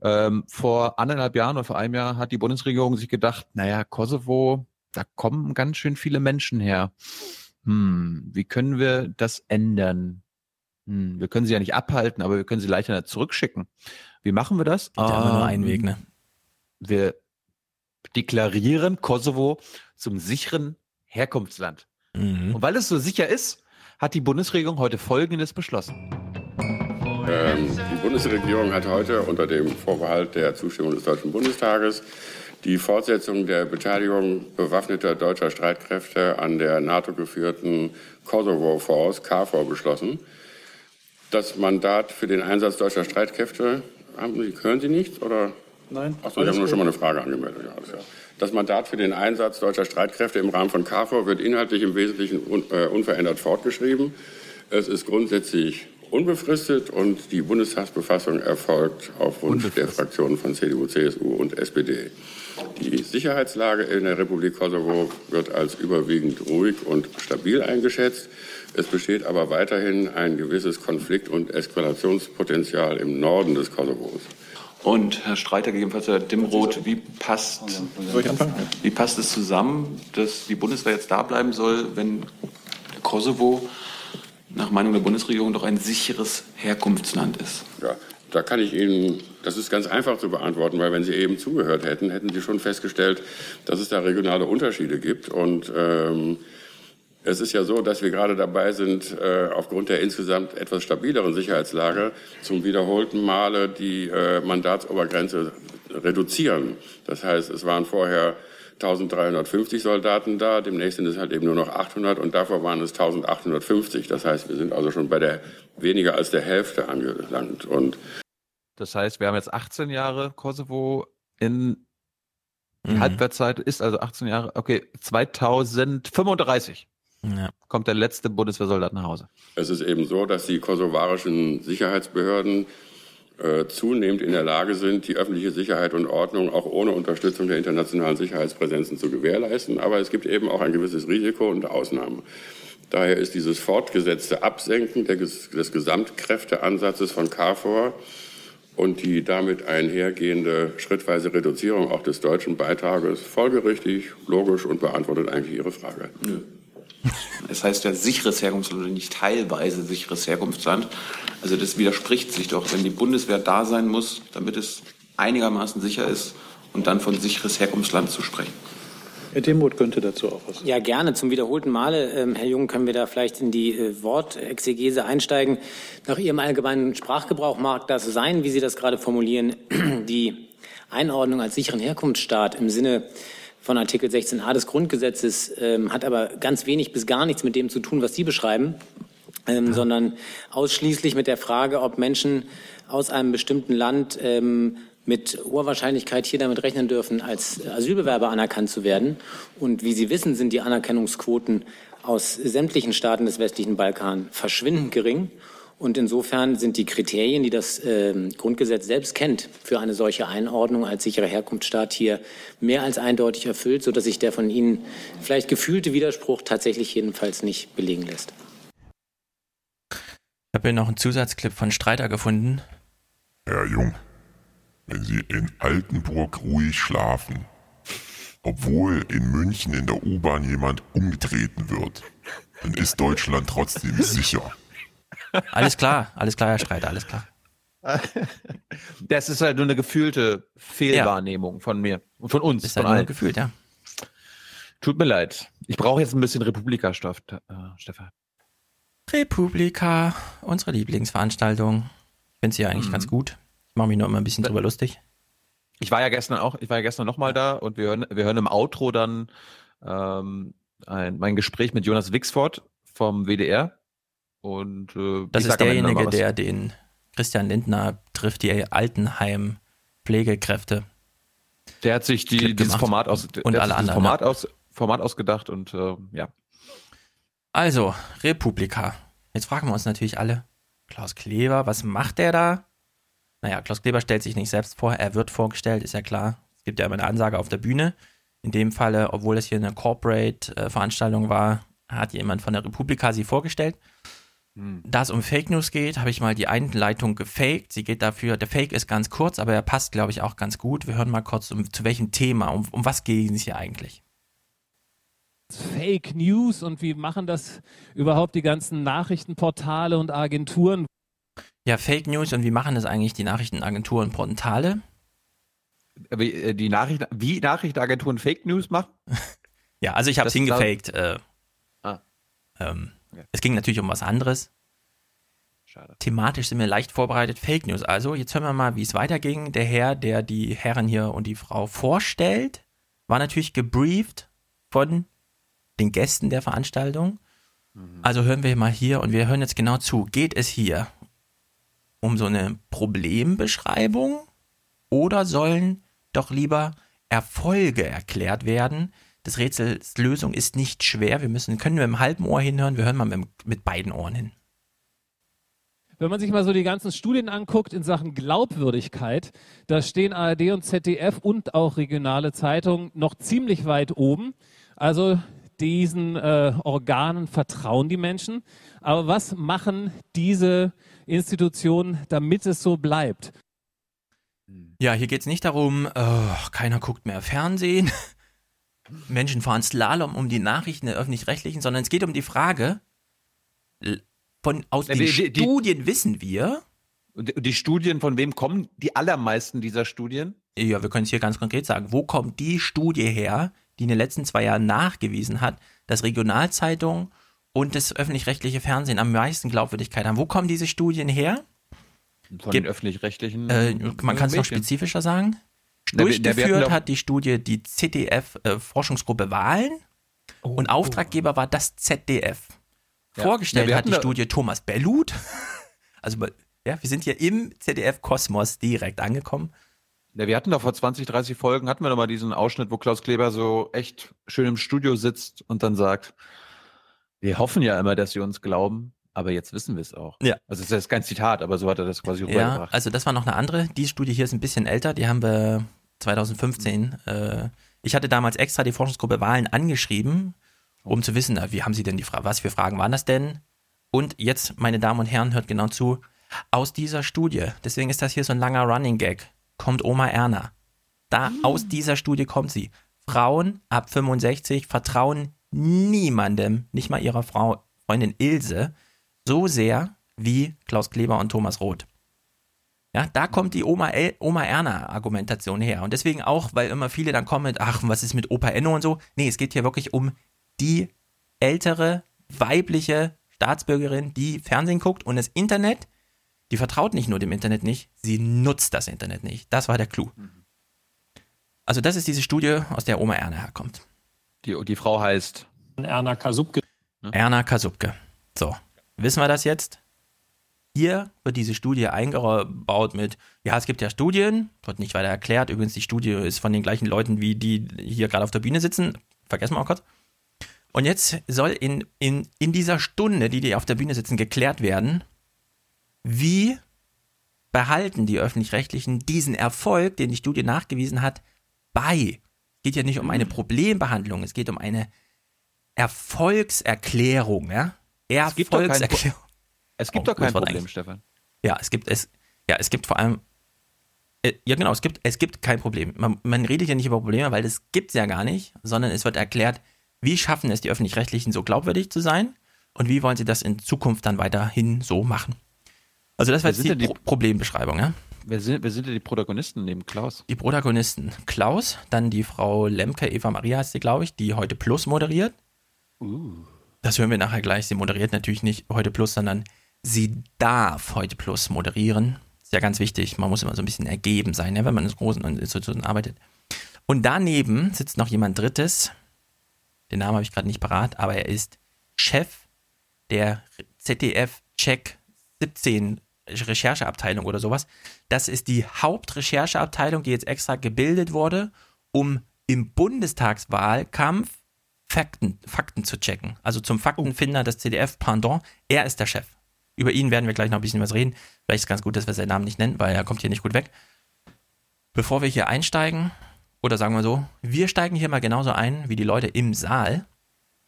Ähm, vor anderthalb Jahren oder vor einem Jahr hat die Bundesregierung sich gedacht, naja, Kosovo, da kommen ganz schön viele Menschen her. Hm, wie können wir das ändern? Hm, wir können sie ja nicht abhalten, aber wir können sie leichter zurückschicken. Wie machen wir das? Gibt ja immer nur Ähm, einen Weg, ne? wir deklarieren Kosovo zum sicheren Herkunftsland. Mhm. Und weil es so sicher ist, hat die Bundesregierung heute Folgendes beschlossen. Ähm, die Bundesregierung hat heute unter dem Vorbehalt der Zustimmung des Deutschen Bundestages die Fortsetzung der Beteiligung bewaffneter deutscher Streitkräfte an der NATO-geführten Kosovo Force, KFOR, beschlossen. Das Mandat für den Einsatz deutscher Streitkräfte, haben Sie, hören Sie nicht? Oder? Nein. Achso, ich habe nur schon mal eine Frage angemeldet. Ja, alles klar. Das Mandat für den Einsatz deutscher Streitkräfte im Rahmen von KFOR wird inhaltlich im Wesentlichen un, äh, unverändert fortgeschrieben. Es ist grundsätzlich unbefristet und die Bundestagsbefassung erfolgt auf Wunsch der Fraktionen von CDU, CSU und SPD. Die Sicherheitslage in der Republik Kosovo wird als überwiegend ruhig und stabil eingeschätzt. Es besteht aber weiterhin ein gewisses Konflikt- und Eskalationspotenzial im Norden des Kosovos. Und Herr Streiter, gegebenenfalls Herr Dimroth, wie passt, wie passt es zusammen, dass die Bundeswehr jetzt da bleiben soll, wenn Kosovo nach Meinung der Bundesregierung doch ein sicheres Herkunftsland ist? Ja, da kann ich Ihnen, das ist ganz einfach zu beantworten, weil wenn Sie eben zugehört hätten, hätten Sie schon festgestellt, dass es da regionale Unterschiede gibt. Und ähm, es ist ja so, dass wir gerade dabei sind, äh, aufgrund der insgesamt etwas stabileren Sicherheitslage zum wiederholten Male die äh, Mandatsobergrenze reduzieren. Das heißt, es waren vorher 1350 Soldaten da, demnächst sind es halt eben nur noch 800 und davor waren es 1850. Das heißt, wir sind also schon bei der weniger als der Hälfte angelangt. Und Das heißt, wir haben jetzt 18 Jahre Kosovo in Mhm. Halbwertszeit ist also 18 Jahre. Okay, 2035 Ja. kommt der letzte Bundeswehrsoldat nach Hause. Es ist eben so, dass die kosovarischen Sicherheitsbehörden äh, zunehmend in der Lage sind, die öffentliche Sicherheit und Ordnung auch ohne Unterstützung der internationalen Sicherheitspräsenzen zu gewährleisten. Aber es gibt eben auch ein gewisses Risiko und Ausnahmen. Daher ist dieses fortgesetzte Absenken der, ges- des Gesamtkräfteansatzes von KFOR und die damit einhergehende schrittweise Reduzierung auch des deutschen Beitrages folgerichtig, logisch und beantwortet eigentlich Ihre Frage. Es heißt ja sicheres Herkunftsland und nicht teilweise sicheres Herkunftsland. Also das widerspricht sich doch, wenn die Bundeswehr da sein muss, damit es einigermaßen sicher ist und dann von sicheres Herkunftsland zu sprechen. Herr Demuth könnte dazu auch was. Ja, gerne. Zum wiederholten Male, ähm, Herr Jung, können wir da vielleicht in die äh, Wortexegese einsteigen. Nach Ihrem allgemeinen Sprachgebrauch mag das sein, wie Sie das gerade formulieren, die Einordnung als sicheren Herkunftsstaat im Sinne von Artikel 16a des Grundgesetzes ähm, hat aber ganz wenig bis gar nichts mit dem zu tun, was Sie beschreiben, ähm, sondern ausschließlich mit der Frage, ob Menschen aus einem bestimmten Land ähm, mit hoher Wahrscheinlichkeit hier damit rechnen dürfen, als Asylbewerber anerkannt zu werden. Und wie Sie wissen, sind die Anerkennungsquoten aus sämtlichen Staaten des westlichen Balkan verschwindend gering. Und insofern sind die Kriterien, die das äh, Grundgesetz selbst kennt, für eine solche Einordnung als sicherer Herkunftsstaat hier mehr als eindeutig erfüllt, sodass sich der von Ihnen vielleicht gefühlte Widerspruch tatsächlich jedenfalls nicht belegen lässt. Ich habe hier noch einen Zusatzclip von Streiter gefunden. Herr Jung, wenn Sie in Altenburg ruhig schlafen, obwohl in München in der U-Bahn jemand umgetreten wird, dann ist Deutschland trotzdem sicher. Alles klar, alles klar, Herr Streiter, alles klar. Das ist halt nur eine gefühlte Fehlwahrnehmung von mir und von uns. Ist von halt nur allen. gefühlt, ja. Tut mir leid. Ich brauche jetzt ein bisschen Republika-Stoff, äh, Stefan. Republika, unsere Lieblingsveranstaltung. Ich finde sie ja eigentlich Mhm. ganz gut. Ich mache mich nur immer ein bisschen drüber lustig. Ich war ja gestern auch, ich war ja gestern nochmal da und wir hören, wir hören im Outro dann ähm, ein, mein Gespräch mit Jonas Wixford vom WDR. Und äh, Das ist derjenige, der den Christian Lindner trifft, die Altenheim-Pflegekräfte. Der hat sich die, dieses. Format aus, Und alle sich dieses anderen, Format, ja. aus, Format ausgedacht und äh, ja. Also, Republika. Jetzt fragen wir uns natürlich alle, Klaus Kleber, was macht der da? Naja, Klaus Kleber stellt sich nicht selbst vor, er wird vorgestellt, ist ja klar. Es gibt ja immer eine Ansage auf der Bühne. In dem Falle, obwohl es hier eine Corporate-Veranstaltung war, hat jemand von der Republika sie vorgestellt. Da es um Fake News geht, habe ich mal die Einleitung gefaked. Sie geht dafür, der Fake ist ganz kurz, aber er passt, glaube ich, auch ganz gut. Wir hören mal kurz, um, zu welchem Thema, um, um was geht es hier eigentlich? Fake News und wie machen das überhaupt die ganzen Nachrichtenportale und Agenturen? Ja, Fake News und wie machen das eigentlich die Nachrichtenagenturen und Portale? Wie, äh, die Nachrichten, wie Nachrichtenagenturen Fake News machen? Ja, also ich habe es hingefaked. Äh, Ah. ähm, Es ging natürlich um was anderes. Thematisch sind wir leicht vorbereitet. Fake News. Also, jetzt hören wir mal, wie es weiterging. Der Herr, der die Herren hier und die Frau vorstellt, war natürlich gebrieft von den Gästen der Veranstaltung. Also hören wir mal hier und wir hören jetzt genau zu. Geht es hier um so eine Problembeschreibung oder sollen doch lieber Erfolge erklärt werden? Das Rätsels Lösung ist nicht schwer. Wir müssen, können wir im halben Ohr hinhören. Wir hören mal mit, mit beiden Ohren hin. Wenn man sich mal so die ganzen Studien anguckt in Sachen Glaubwürdigkeit, da stehen ARD und ZDF und auch regionale Zeitungen noch ziemlich weit oben. Also diesen äh, Organen vertrauen die Menschen. Aber was machen diese Institutionen, damit es so bleibt? Ja, hier geht es nicht darum, oh, keiner guckt mehr Fernsehen, Menschen fahren Slalom um die Nachrichten der Öffentlich-Rechtlichen, sondern es geht um die Frage, von, aus Ja, den die- die- die- Studien wissen wir, die- die Studien, von wem kommen die allermeisten dieser Studien? ja, wir können es hier ganz konkret sagen, wo kommt die Studie her, die in den letzten zwei Jahren nachgewiesen hat, dass Regionalzeitungen und das öffentlich-rechtliche Fernsehen am meisten Glaubwürdigkeit haben? Wo kommen diese Studien her? Von Gibt- den öffentlich-rechtlichen. Äh, man kann es noch spezifischer sagen. Durchgeführt hat die Studie die ZDF-Forschungsgruppe Wahlen und Auftraggeber war das ZDF. Ja. Vorgestellt wir hat die Studie Thomas Bellut. Also, ja, wir sind hier im ZDF-Kosmos direkt angekommen. Ja, wir hatten doch vor 20, 30 Folgen, hatten wir doch mal diesen Ausschnitt, wo Klaus Kleber so echt schön im Studio sitzt und dann sagt, wir hoffen ja immer, dass sie uns glauben, aber jetzt wissen wir es auch. Ja. Also es ist kein Zitat, aber so hat er das quasi Ja, rübergebracht. also das war noch eine andere. Die Studie hier ist ein bisschen älter. Die haben wir 2015. Äh, ich hatte damals extra die Forschungsgruppe Wahlen angeschrieben, um zu wissen, wie haben sie denn die Frage, was für Fragen waren das denn? Und jetzt, meine Damen und Herren, hört genau zu. Aus dieser Studie, deswegen ist das hier so ein langer Running Gag, kommt Oma Erna. Da, aus dieser Studie kommt sie. Frauen ab 65 vertrauen niemandem, nicht mal ihrer Frau, Freundin Ilse, so sehr wie Klaus Kleber und Thomas Roth. Ja, da kommt die Oma, El Oma Erna-Argumentation her. Und deswegen auch, weil immer viele dann kommen mit, ach, was ist mit Opa Enno und so. Nee, es geht hier wirklich um die ältere, weibliche Staatsbürgerin, die Fernsehen guckt und das Internet, die vertraut nicht nur dem Internet nicht, sie nutzt das Internet nicht. Das war der Clou. Also das ist diese Studie, aus der Oma Erna herkommt. Die, die Frau heißt Erna Kasubke. Erna Kasubke. So, wissen wir das jetzt? Hier wird diese Studie eingebaut mit, ja, es gibt ja Studien, wird nicht weiter erklärt. Übrigens, die Studie ist von den gleichen Leuten, wie die hier gerade auf der Bühne sitzen. Vergessen wir auch kurz. Und jetzt soll in, in, in dieser Stunde, die die auf der Bühne sitzen, geklärt werden, wie behalten die Öffentlich-Rechtlichen diesen Erfolg, den die Studie nachgewiesen hat, bei. Es geht ja nicht um eine Problembehandlung, es geht um eine Erfolgserklärung, ja? Es gibt doch kein, Erfolgserklärung. es gibt Oh, doch kein Problem. Stefan. Ja, es gibt es. Ja, es gibt vor allem. äh, Ja, genau, es gibt, es gibt kein Problem. Man, man redet ja nicht über Probleme, weil das gibt es ja gar nicht, sondern es wird erklärt, wie schaffen es die Öffentlich-Rechtlichen so glaubwürdig zu sein und wie wollen sie das in Zukunft dann weiterhin so machen. Also das war jetzt die, die- Pro Problembbeschreibung, ja? Wer sind, wer sind denn die Protagonisten neben Klaus? Die Protagonisten Klaus, dann die Frau Lemke, Eva Maria heißt sie, glaube ich, die heute Plus moderiert. Uh. Das hören wir nachher gleich. Sie moderiert natürlich nicht heute Plus, sondern sie darf heute Plus moderieren. Ist ja ganz wichtig. Man muss immer so ein bisschen ergeben sein, ja, wenn man in großen Institutionen arbeitet. Und daneben sitzt noch jemand Drittes. Den Namen habe ich gerade nicht parat, aber er ist Chef der ZDF-Check 17 Rechercheabteilung oder sowas. Das ist die Hauptrechercheabteilung, die jetzt extra gebildet wurde, um im Bundestagswahlkampf Fakten, Fakten zu checken. Also zum Faktenfinder des CDF Pendant. Er ist der Chef. Über ihn werden wir gleich noch ein bisschen was reden. Vielleicht ist es ganz gut, dass wir seinen Namen nicht nennen, weil er kommt hier nicht gut weg. Bevor wir hier einsteigen, oder sagen wir so, wir steigen hier mal genauso ein wie die Leute im Saal.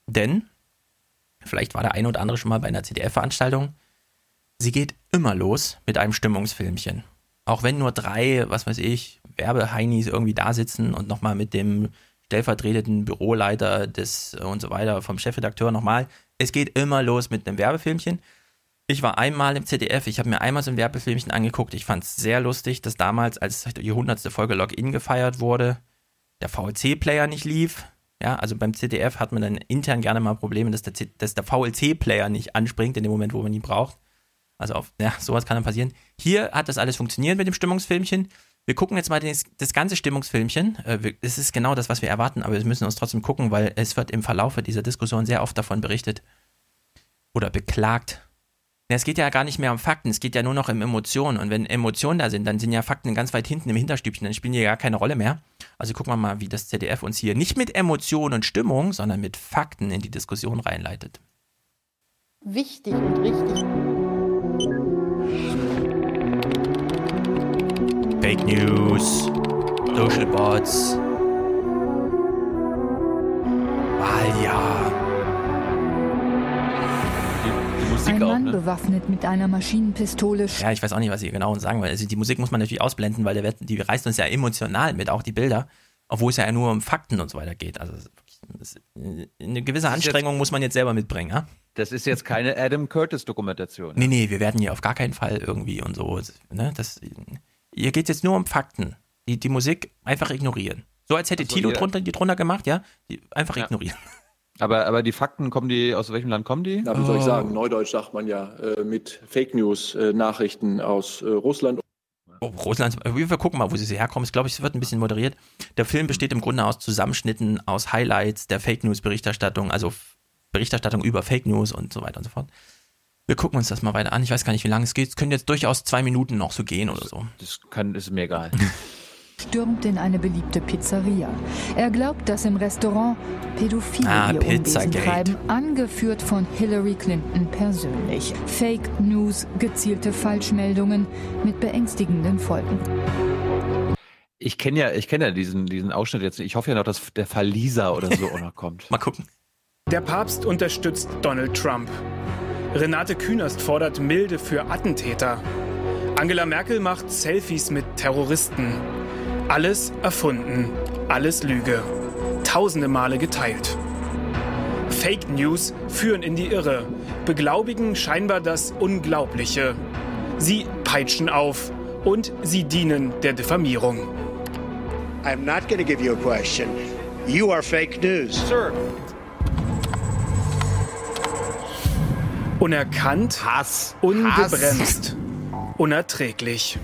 Denn, vielleicht war der eine oder andere schon mal bei einer CDF-Veranstaltung, sie geht immer los mit einem Stimmungsfilmchen. Auch wenn nur drei, was weiß ich, Werbeheinis irgendwie da sitzen und nochmal mit dem stellvertretenden Büroleiter des äh, und so weiter vom Chefredakteur nochmal. Es geht immer los mit einem Werbefilmchen. Ich war einmal im ZDF, ich habe mir einmal so ein Werbefilmchen angeguckt. Ich fand es sehr lustig, dass damals, als die 100. Folge Login gefeiert wurde, der VLC-Player nicht lief. Ja, also beim ZDF hat man dann intern gerne mal Probleme, dass der, dass der VLC-Player nicht anspringt in dem Moment, wo man ihn braucht. Also auf, ja, sowas kann dann passieren. Hier hat das alles funktioniert mit dem Stimmungsfilmchen. Wir gucken jetzt mal das, das ganze Stimmungsfilmchen. Äh, Es ist genau das, was wir erwarten, aber wir müssen uns trotzdem gucken, weil es wird im Verlaufe dieser Diskussion sehr oft davon berichtet oder beklagt. Es geht ja gar nicht mehr um Fakten, es geht ja nur noch um Emotionen. Und wenn Emotionen da sind, dann sind ja Fakten ganz weit hinten im Hinterstübchen, dann spielen die ja gar keine Rolle mehr. Also gucken wir mal, wie das ZDF uns hier nicht mit Emotionen und Stimmung, sondern mit Fakten in die Diskussion reinleitet. Wichtig und richtig. Fake News, Social Bots, Wahljahr. Die, Musik Ein auch, Mann ne? bewaffnet mit einer Maschinenpistole Ja, ich weiß auch nicht, was sie genau sagen will. Also die Musik muss man natürlich ausblenden, weil der, wird- die reißt uns ja emotional mit, auch die Bilder, obwohl es ja nur um Fakten und so weiter geht. Also ist- eine gewisse Anstrengung muss man jetzt selber mitbringen, ja? Das ist jetzt keine Adam Curtis-Dokumentation. Nee, nee, wir werden hier auf gar keinen Fall irgendwie und so. Ne? Das, hier geht es jetzt nur um Fakten. Die, die Musik einfach ignorieren. So als hätte so, Tilo drunter, die drunter gemacht, ja? Die einfach Ja. ignorieren. Aber, aber die Fakten, kommen die, aus welchem Land kommen die? Na, wie soll ich sagen? Neudeutsch sagt man ja äh, mit Fake News äh, Nachrichten aus äh, Russland. Oh, Russland, wir gucken mal, wo sie herkommen. Ich glaube, es wird ein bisschen moderiert. Der Film besteht im Grunde aus Zusammenschnitten, aus Highlights der Fake News Berichterstattung, also Berichterstattung über Fake News und so weiter und so fort. Wir gucken uns das mal weiter an. Ich weiß gar nicht, wie lange es geht. Es können jetzt durchaus zwei Minuten noch so gehen oder so. Das kann, ist mir egal. stürmt in eine beliebte Pizzeria. Er glaubt, dass im Restaurant Pädophile Ah, ihr Unwesen treiben, angeführt von Hillary Clinton persönlich. Fake News, gezielte Falschmeldungen mit beängstigenden Folgen. Ich kenne ja, ich kenne ja diesen, diesen Ausschnitt jetzt. Ich hoffe ja noch, dass der Fall Lisa oder so auch noch kommt. Mal gucken. Der Papst unterstützt Donald Trump. Renate Künast fordert Milde für Attentäter. Angela Merkel macht Selfies mit Terroristen. Alles erfunden, alles Lüge. Tausende Male geteilt. Fake News führen in die Irre, beglaubigen scheinbar das Unglaubliche. Sie peitschen auf und sie dienen der Diffamierung. I'm not going to give you a question. You are fake news. Sir. Unerkannt, Hass, ungebremst, unerträglich.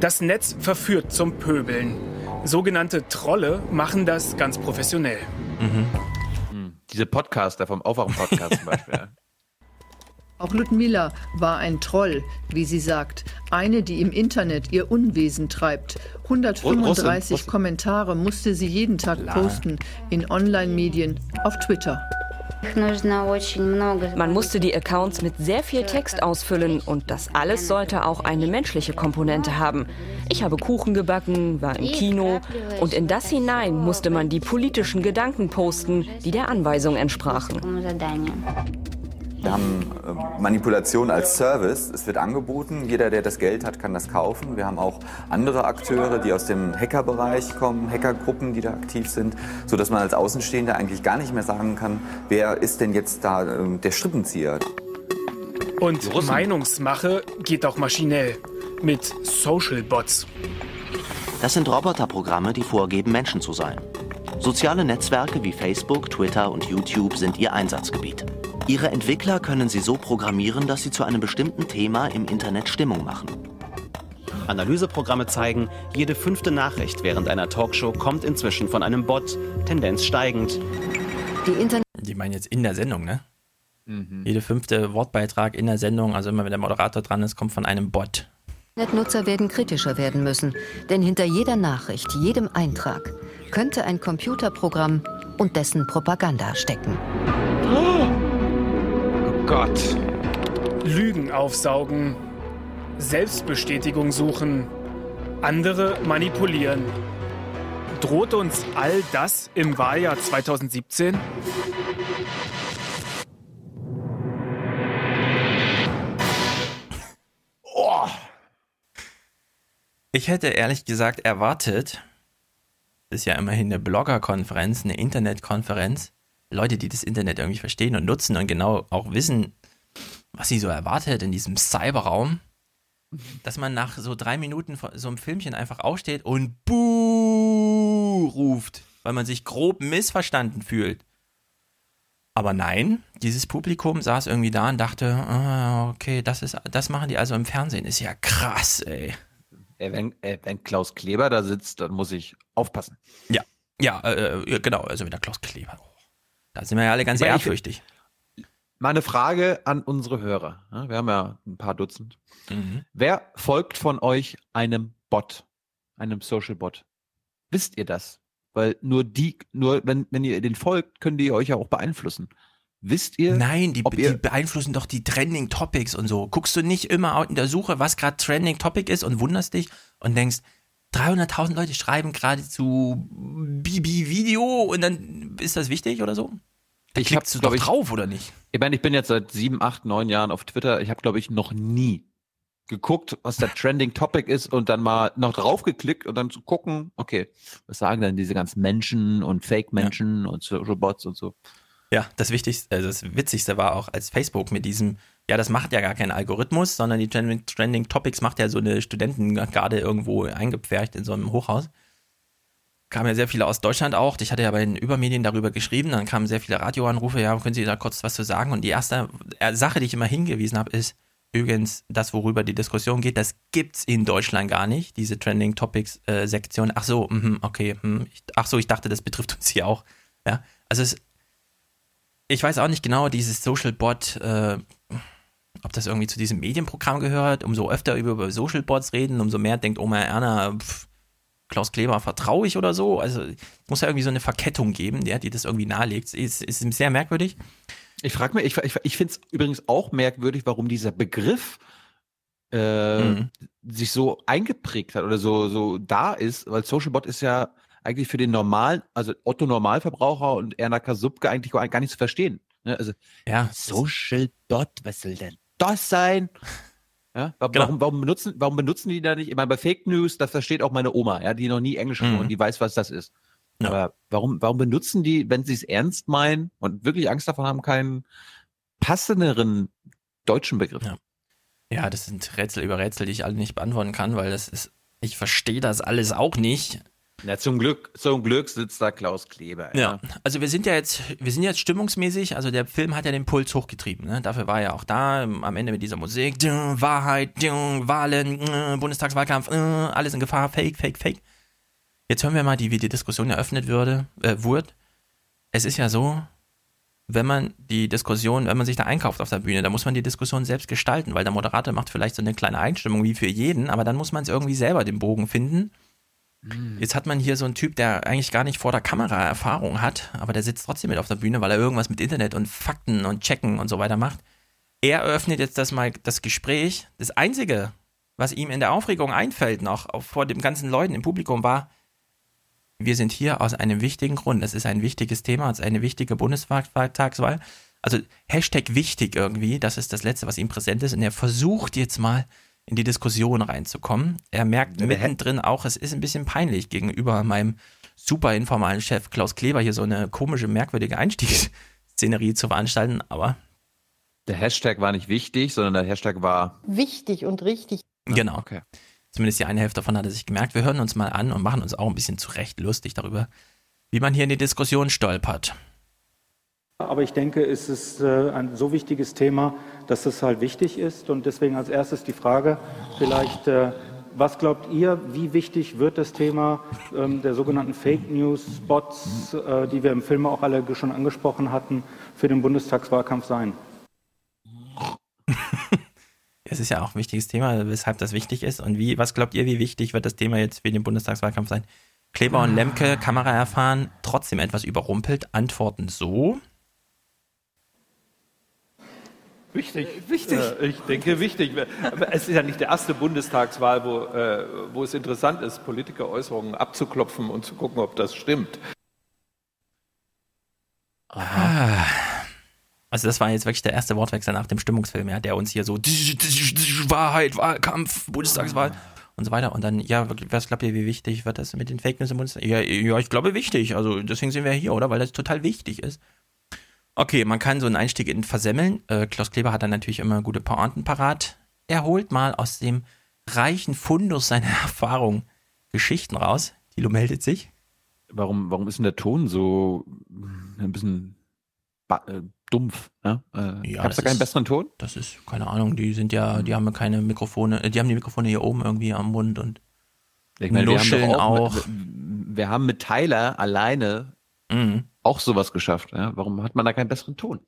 Das Netz verführt zum Pöbeln. Sogenannte Trolle machen das ganz professionell. Hm. Diese Podcaster vom Aufwachen-Podcast zum Beispiel. Auch Ludmilla war ein Troll, wie sie sagt. Eine, die im Internet ihr Unwesen treibt. 135 Russin. Kommentare musste sie jeden Tag posten. In Online-Medien, auf Twitter. Man musste die Accounts mit sehr viel Text ausfüllen und das alles sollte auch eine menschliche Komponente haben. Ich habe Kuchen gebacken, war im Kino und in das hinein musste man die politischen Gedanken posten, die der Anweisung entsprachen. Wir haben äh, Manipulation als Service. Es wird angeboten. Jeder, der das Geld hat, kann das kaufen. Wir haben auch andere Akteure, die aus dem Hackerbereich kommen, Hackergruppen, die da aktiv sind, sodass man als Außenstehender eigentlich gar nicht mehr sagen kann, wer ist denn jetzt da äh, der Strippenzieher. Und Meinungsmache geht auch maschinell mit Social Bots. Das sind Roboterprogramme, die vorgeben, Menschen zu sein. Soziale Netzwerke wie Facebook, Twitter und YouTube sind ihr Einsatzgebiet. Ihre Entwickler können sie so programmieren, dass sie zu einem bestimmten Thema im Internet Stimmung machen. Analyseprogramme zeigen, jede fünfte Nachricht während einer Talkshow kommt inzwischen von einem Bot, Tendenz steigend. Die Internet Die meinen jetzt in der Sendung, ne? Mhm. Jede fünfte Wortbeitrag in der Sendung, also immer wenn der Moderator dran ist, kommt von einem Bot. Internetnutzer werden kritischer werden müssen, denn hinter jeder Nachricht, jedem Eintrag könnte ein Computerprogramm und dessen Propaganda stecken. Oh Gott. Lügen aufsaugen, Selbstbestätigung suchen, andere manipulieren. Droht uns all das im Wahljahr 2017? Oh. Ich hätte ehrlich gesagt erwartet, das ist ja immerhin eine Bloggerkonferenz, eine Internetkonferenz, Leute, die das Internet irgendwie verstehen und nutzen und genau auch wissen, was sie so erwartet in diesem Cyberraum, dass man nach so drei Minuten von so einem Filmchen einfach aufsteht und Buh ruft, weil man sich grob missverstanden fühlt. Aber nein, dieses Publikum saß irgendwie da und dachte, ah, okay, das ist, das machen die also im Fernsehen. Ist ja krass, ey. Ey, wenn, äh, wenn Klaus Kleber da sitzt, dann muss ich aufpassen. Ja, ja, äh, äh, genau, also wieder Klaus Kleber. Da sind wir ja alle ganz Aber ehrfürchtig. Mal eine Frage an unsere Hörer. Ja, Wir haben ja ein paar Dutzend. Mhm. Wer folgt von euch einem Bot, einem Social Bot? Wisst ihr das? Weil nur die, nur wenn, wenn ihr den folgt, können die euch ja auch beeinflussen. Wisst ihr? Nein, die, die ihr, beeinflussen doch die Trending Topics und so. Guckst du nicht immer in der Suche, was gerade Trending Topic ist und wunderst dich und denkst, 300.000 Leute schreiben gerade zu Bibi Video und dann ist das wichtig oder so? Da ich habe klickst du doch drauf, oder nicht? Ich meine, ich bin jetzt seit sieben, acht, neun Jahren auf Twitter. Ich habe, glaube ich, noch nie geguckt, was der Trending Topic ist und dann mal noch draufgeklickt und dann zu gucken, okay, was sagen denn diese ganzen Menschen und Fake-Menschen und Social Bots und so. Ja, das Wichtigste, also das Witzigste war auch als Facebook mit diesem, ja, das macht ja gar keinen Algorithmus, sondern die Trending, Trending Topics macht ja so eine Studentengarde irgendwo eingepfercht in so einem Hochhaus. Kamen ja sehr viele aus Deutschland auch. Ich hatte ja bei den Übermedien darüber geschrieben, dann kamen sehr viele Radioanrufe, ja, können Sie da kurz was zu sagen? Und die erste äh, Sache, die ich immer hingewiesen habe, ist, übrigens, das, worüber die Diskussion geht, das gibt's in Deutschland gar nicht, diese Trending Topics äh, Sektion. Ach so, mhm, okay, ich, ach so, ich dachte, das betrifft uns hier auch. Ja, also es, ich weiß auch nicht genau, dieses Social Bot, äh, ob das irgendwie zu diesem Medienprogramm gehört. Umso öfter über, über Social Bots reden, umso mehr denkt Oma Erna, pff, Klaus Kleber vertraue ich oder so. Also es muss ja irgendwie so eine Verkettung geben, der, die das irgendwie nahelegt. Ist, ist sehr merkwürdig. Ich frage mich, ich, ich, ich finde es übrigens auch merkwürdig, warum dieser Begriff äh, Mhm. sich so eingeprägt hat oder so, so da ist, weil Social Bot ist ja eigentlich für den normalen, also Otto Normalverbraucher und Erna Kasubke eigentlich gar gar nicht zu verstehen. Ne? Also ja. Social Bot, was soll denn das sein? Ja, Genau. warum, warum, benutzen, warum benutzen die da nicht? Ich meine, bei Fake News, das versteht auch meine Oma, ja, die noch nie Englisch Mhm. und die weiß, was das ist. Aber warum, warum benutzen die, wenn sie es ernst meinen und wirklich Angst davon haben, keinen passenderen deutschen Begriff? Ja, das sind Rätsel über Rätsel, die ich alle nicht beantworten kann, weil das ist, ich verstehe das alles auch nicht. Na, zum Glück, zum Glück sitzt da Klaus Kleber. Ja. ja. also wir sind ja jetzt, wir sind jetzt stimmungsmäßig, also der Film hat ja den Puls hochgetrieben, ne? Dafür war er auch da, am Ende mit dieser Musik, Wahrheit, Wahlen, Bundestagswahlkampf, äh, alles in Gefahr, Fake, Fake, Fake. Jetzt hören wir mal, wie die Diskussion eröffnet würde, äh, wurde. Es ist ja so, wenn man die Diskussion, wenn man sich da einkauft auf der Bühne, dann muss man die Diskussion selbst gestalten, weil der Moderator macht vielleicht so eine kleine Einstimmung wie für jeden, aber dann muss man es irgendwie selber den Bogen finden. Mhm. Jetzt hat man hier so einen Typ, der eigentlich gar nicht vor der Kamera Erfahrung hat, aber der sitzt trotzdem mit auf der Bühne, weil er irgendwas mit Internet und Fakten und Checken und so weiter macht. Er eröffnet jetzt das mal das Gespräch. Das Einzige, was ihm in der Aufregung einfällt, noch vor den ganzen Leuten im Publikum war, wir sind hier aus einem wichtigen Grund. Es ist ein wichtiges Thema, es ist eine wichtige Bundestagswahl. Also Hashtag wichtig irgendwie, das ist das Letzte, was ihm präsent ist. Und er versucht jetzt mal in die Diskussion reinzukommen. Er merkt mittendrin auch, es ist ein bisschen peinlich gegenüber meinem super informalen Chef Klaus Kleber hier so eine komische, merkwürdige Einstiegsszenerie zu veranstalten, aber. Der Hashtag war nicht wichtig, sondern der Hashtag war. Wichtig und richtig. Genau. Okay. Zumindest die eine Hälfte davon hat er sich gemerkt. Wir hören uns mal an und machen uns auch ein bisschen zurecht lustig darüber, wie man hier in die Diskussion stolpert. Aber ich denke, es ist äh, ein so wichtiges Thema, dass es halt wichtig ist. Und deswegen als erstes die Frage, vielleicht, äh, was glaubt ihr, wie wichtig wird das Thema ähm, der sogenannten Fake News Spots, äh, die wir im Film auch alle schon angesprochen hatten, für den Bundestagswahlkampf sein? Es ist ja auch ein wichtiges Thema, weshalb das wichtig ist. Und wie, was glaubt ihr, wie wichtig wird das Thema jetzt für den Bundestagswahlkampf sein? Kleber und Lemke, Kamera erfahren, trotzdem etwas überrumpelt, antworten so. Wichtig. Wichtig. Äh, ich denke wichtig. Es ist ja nicht die erste Bundestagswahl, wo, äh, wo es interessant ist, Politikeräußerungen abzuklopfen und zu gucken, ob das stimmt. Ah. Also das war jetzt wirklich der erste Wortwechsel nach dem Stimmungsfilm, ja, der uns hier so Wahrheit, Wahlkampf, Bundestagswahl und so weiter. Und dann, ja, was glaubt ihr, wie wichtig wird das mit den Fake News im Bundestag? Ja, ja, ich glaube wichtig. Also deswegen sind wir hier, oder? Weil das total wichtig ist. Okay, man kann so einen Einstieg in versemmeln. Äh, Klaus Kleber hat dann natürlich immer gute Pointen parat. Er holt mal aus dem reichen Fundus seiner Erfahrung Geschichten raus. Tilo meldet sich. Warum, warum ist denn der Ton so ein bisschen äh, dumpf. Ja? Äh, ja, Gab es da keinen ist, besseren Ton? Das ist, keine Ahnung, die sind ja, die haben keine Mikrofone, äh, die haben die Mikrofone hier oben irgendwie am Mund und ich meine, wir auch. auch. Wir, wir, haben mit Tyler alleine mhm. auch sowas geschafft. Ja? Warum hat man da keinen besseren Ton?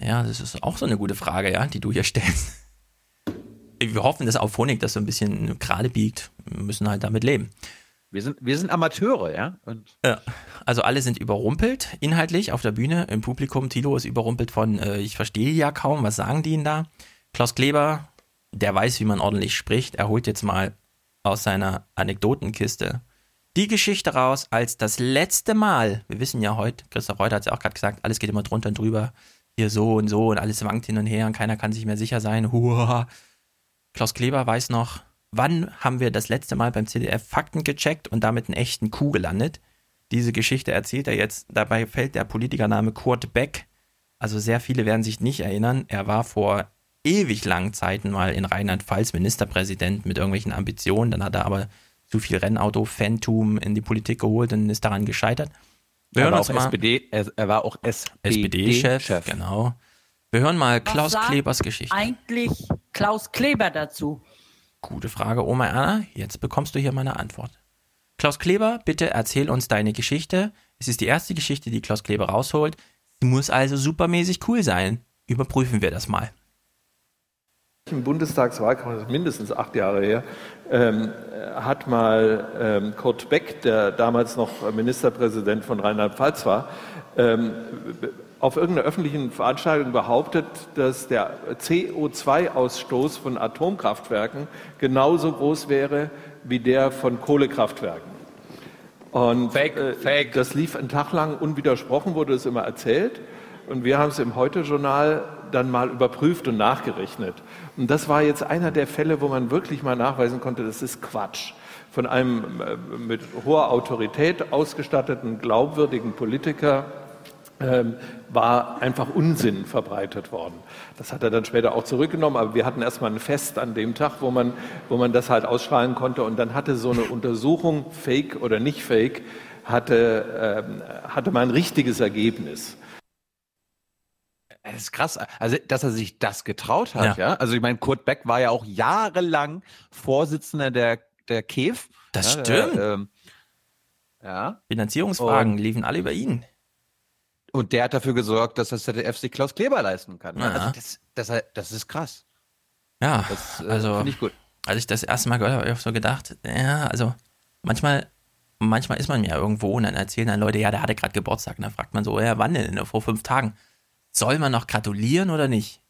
Ja, das ist auch so eine gute Frage, ja, die du hier stellst. Wir hoffen, dass Auphonic das so ein bisschen gerade biegt. Wir müssen halt damit leben. Wir sind, wir sind Amateure, ja? Und ja. Also alle sind überrumpelt, inhaltlich auf der Bühne, im Publikum. Tilo ist überrumpelt von, äh, ich verstehe ja kaum, was sagen die denn da? Klaus Kleber, der weiß, wie man ordentlich spricht, er holt jetzt mal aus seiner Anekdotenkiste die Geschichte raus, als das letzte Mal, wir wissen ja heute, Christoph Reuter hat es ja auch gerade gesagt, alles geht immer drunter und drüber, hier so und so und alles wankt hin und her und keiner kann sich mehr sicher sein. Huah. Klaus Kleber weiß noch, wann haben wir das letzte Mal beim CDF Fakten gecheckt und damit einen echten Coup gelandet? Diese Geschichte erzählt er jetzt. Dabei fällt der Politikername Kurt Beck. Also sehr viele werden sich nicht erinnern. Er war vor ewig langen Zeiten mal in Rheinland-Pfalz Ministerpräsident mit irgendwelchen Ambitionen. Dann hat er aber zu viel Rennauto-Fantum in die Politik geholt und ist daran gescheitert. Wir er, war auch SPD, er, er, war auch SPD-Chef. SPD genau. Wir hören mal Klaus Klebers Geschichte. Eigentlich Klaus Kleber dazu. Gute Frage, Oma Anna. Jetzt bekommst du hier meine Antwort. Klaus Kleber, bitte erzähl uns deine Geschichte. Es ist die erste Geschichte, die Klaus Kleber rausholt. Sie muss also supermäßig cool sein. Überprüfen wir das mal. Im Bundestagswahlkampf, mindestens acht Jahre her, ähm, hat mal ähm, Kurt Beck, der damals noch Ministerpräsident von Rheinland-Pfalz war, ähm, auf irgendeiner öffentlichen Veranstaltung behauptet, dass der CO2-Ausstoß von Atomkraftwerken genauso groß wäre wie der von Kohlekraftwerken. Und fake, äh, fake. das lief einen Tag lang unwidersprochen, wurde es immer erzählt. Und wir haben es im Heute-Journal dann mal überprüft und nachgerechnet. Und das war jetzt einer der Fälle, wo man wirklich mal nachweisen konnte, das ist Quatsch. Von einem äh, mit hoher Autorität ausgestatteten, glaubwürdigen Politiker ähm, war einfach Unsinn verbreitet worden. Das hat er dann später auch zurückgenommen, aber wir hatten erstmal ein Fest an dem Tag, wo man, wo man das halt ausstrahlen konnte und dann hatte so eine Untersuchung, fake oder nicht fake, hatte, ähm, hatte man ein richtiges Ergebnis. Das ist krass, also dass er sich das getraut hat, ja. ja? Also ich meine, Kurt Beck war ja auch jahrelang Vorsitzender der, der KEF. Das ja, stimmt. Der, ähm, ja. Finanzierungsfragen liefen alle über ihn. Und der hat dafür gesorgt, dass das ZDF sich Klaus Kleber leisten kann. Ja. Also das, das, das ist krass. Ja, Das, äh, also finde ich gut. als ich das erste Mal gehört habe, habe ich so gedacht, ja, also manchmal, manchmal ist man ja irgendwo und dann erzählen dann Leute, ja, der hatte gerade Geburtstag. Und dann fragt man so, ja, wann denn? Vor fünf Tagen. Soll man noch gratulieren oder nicht?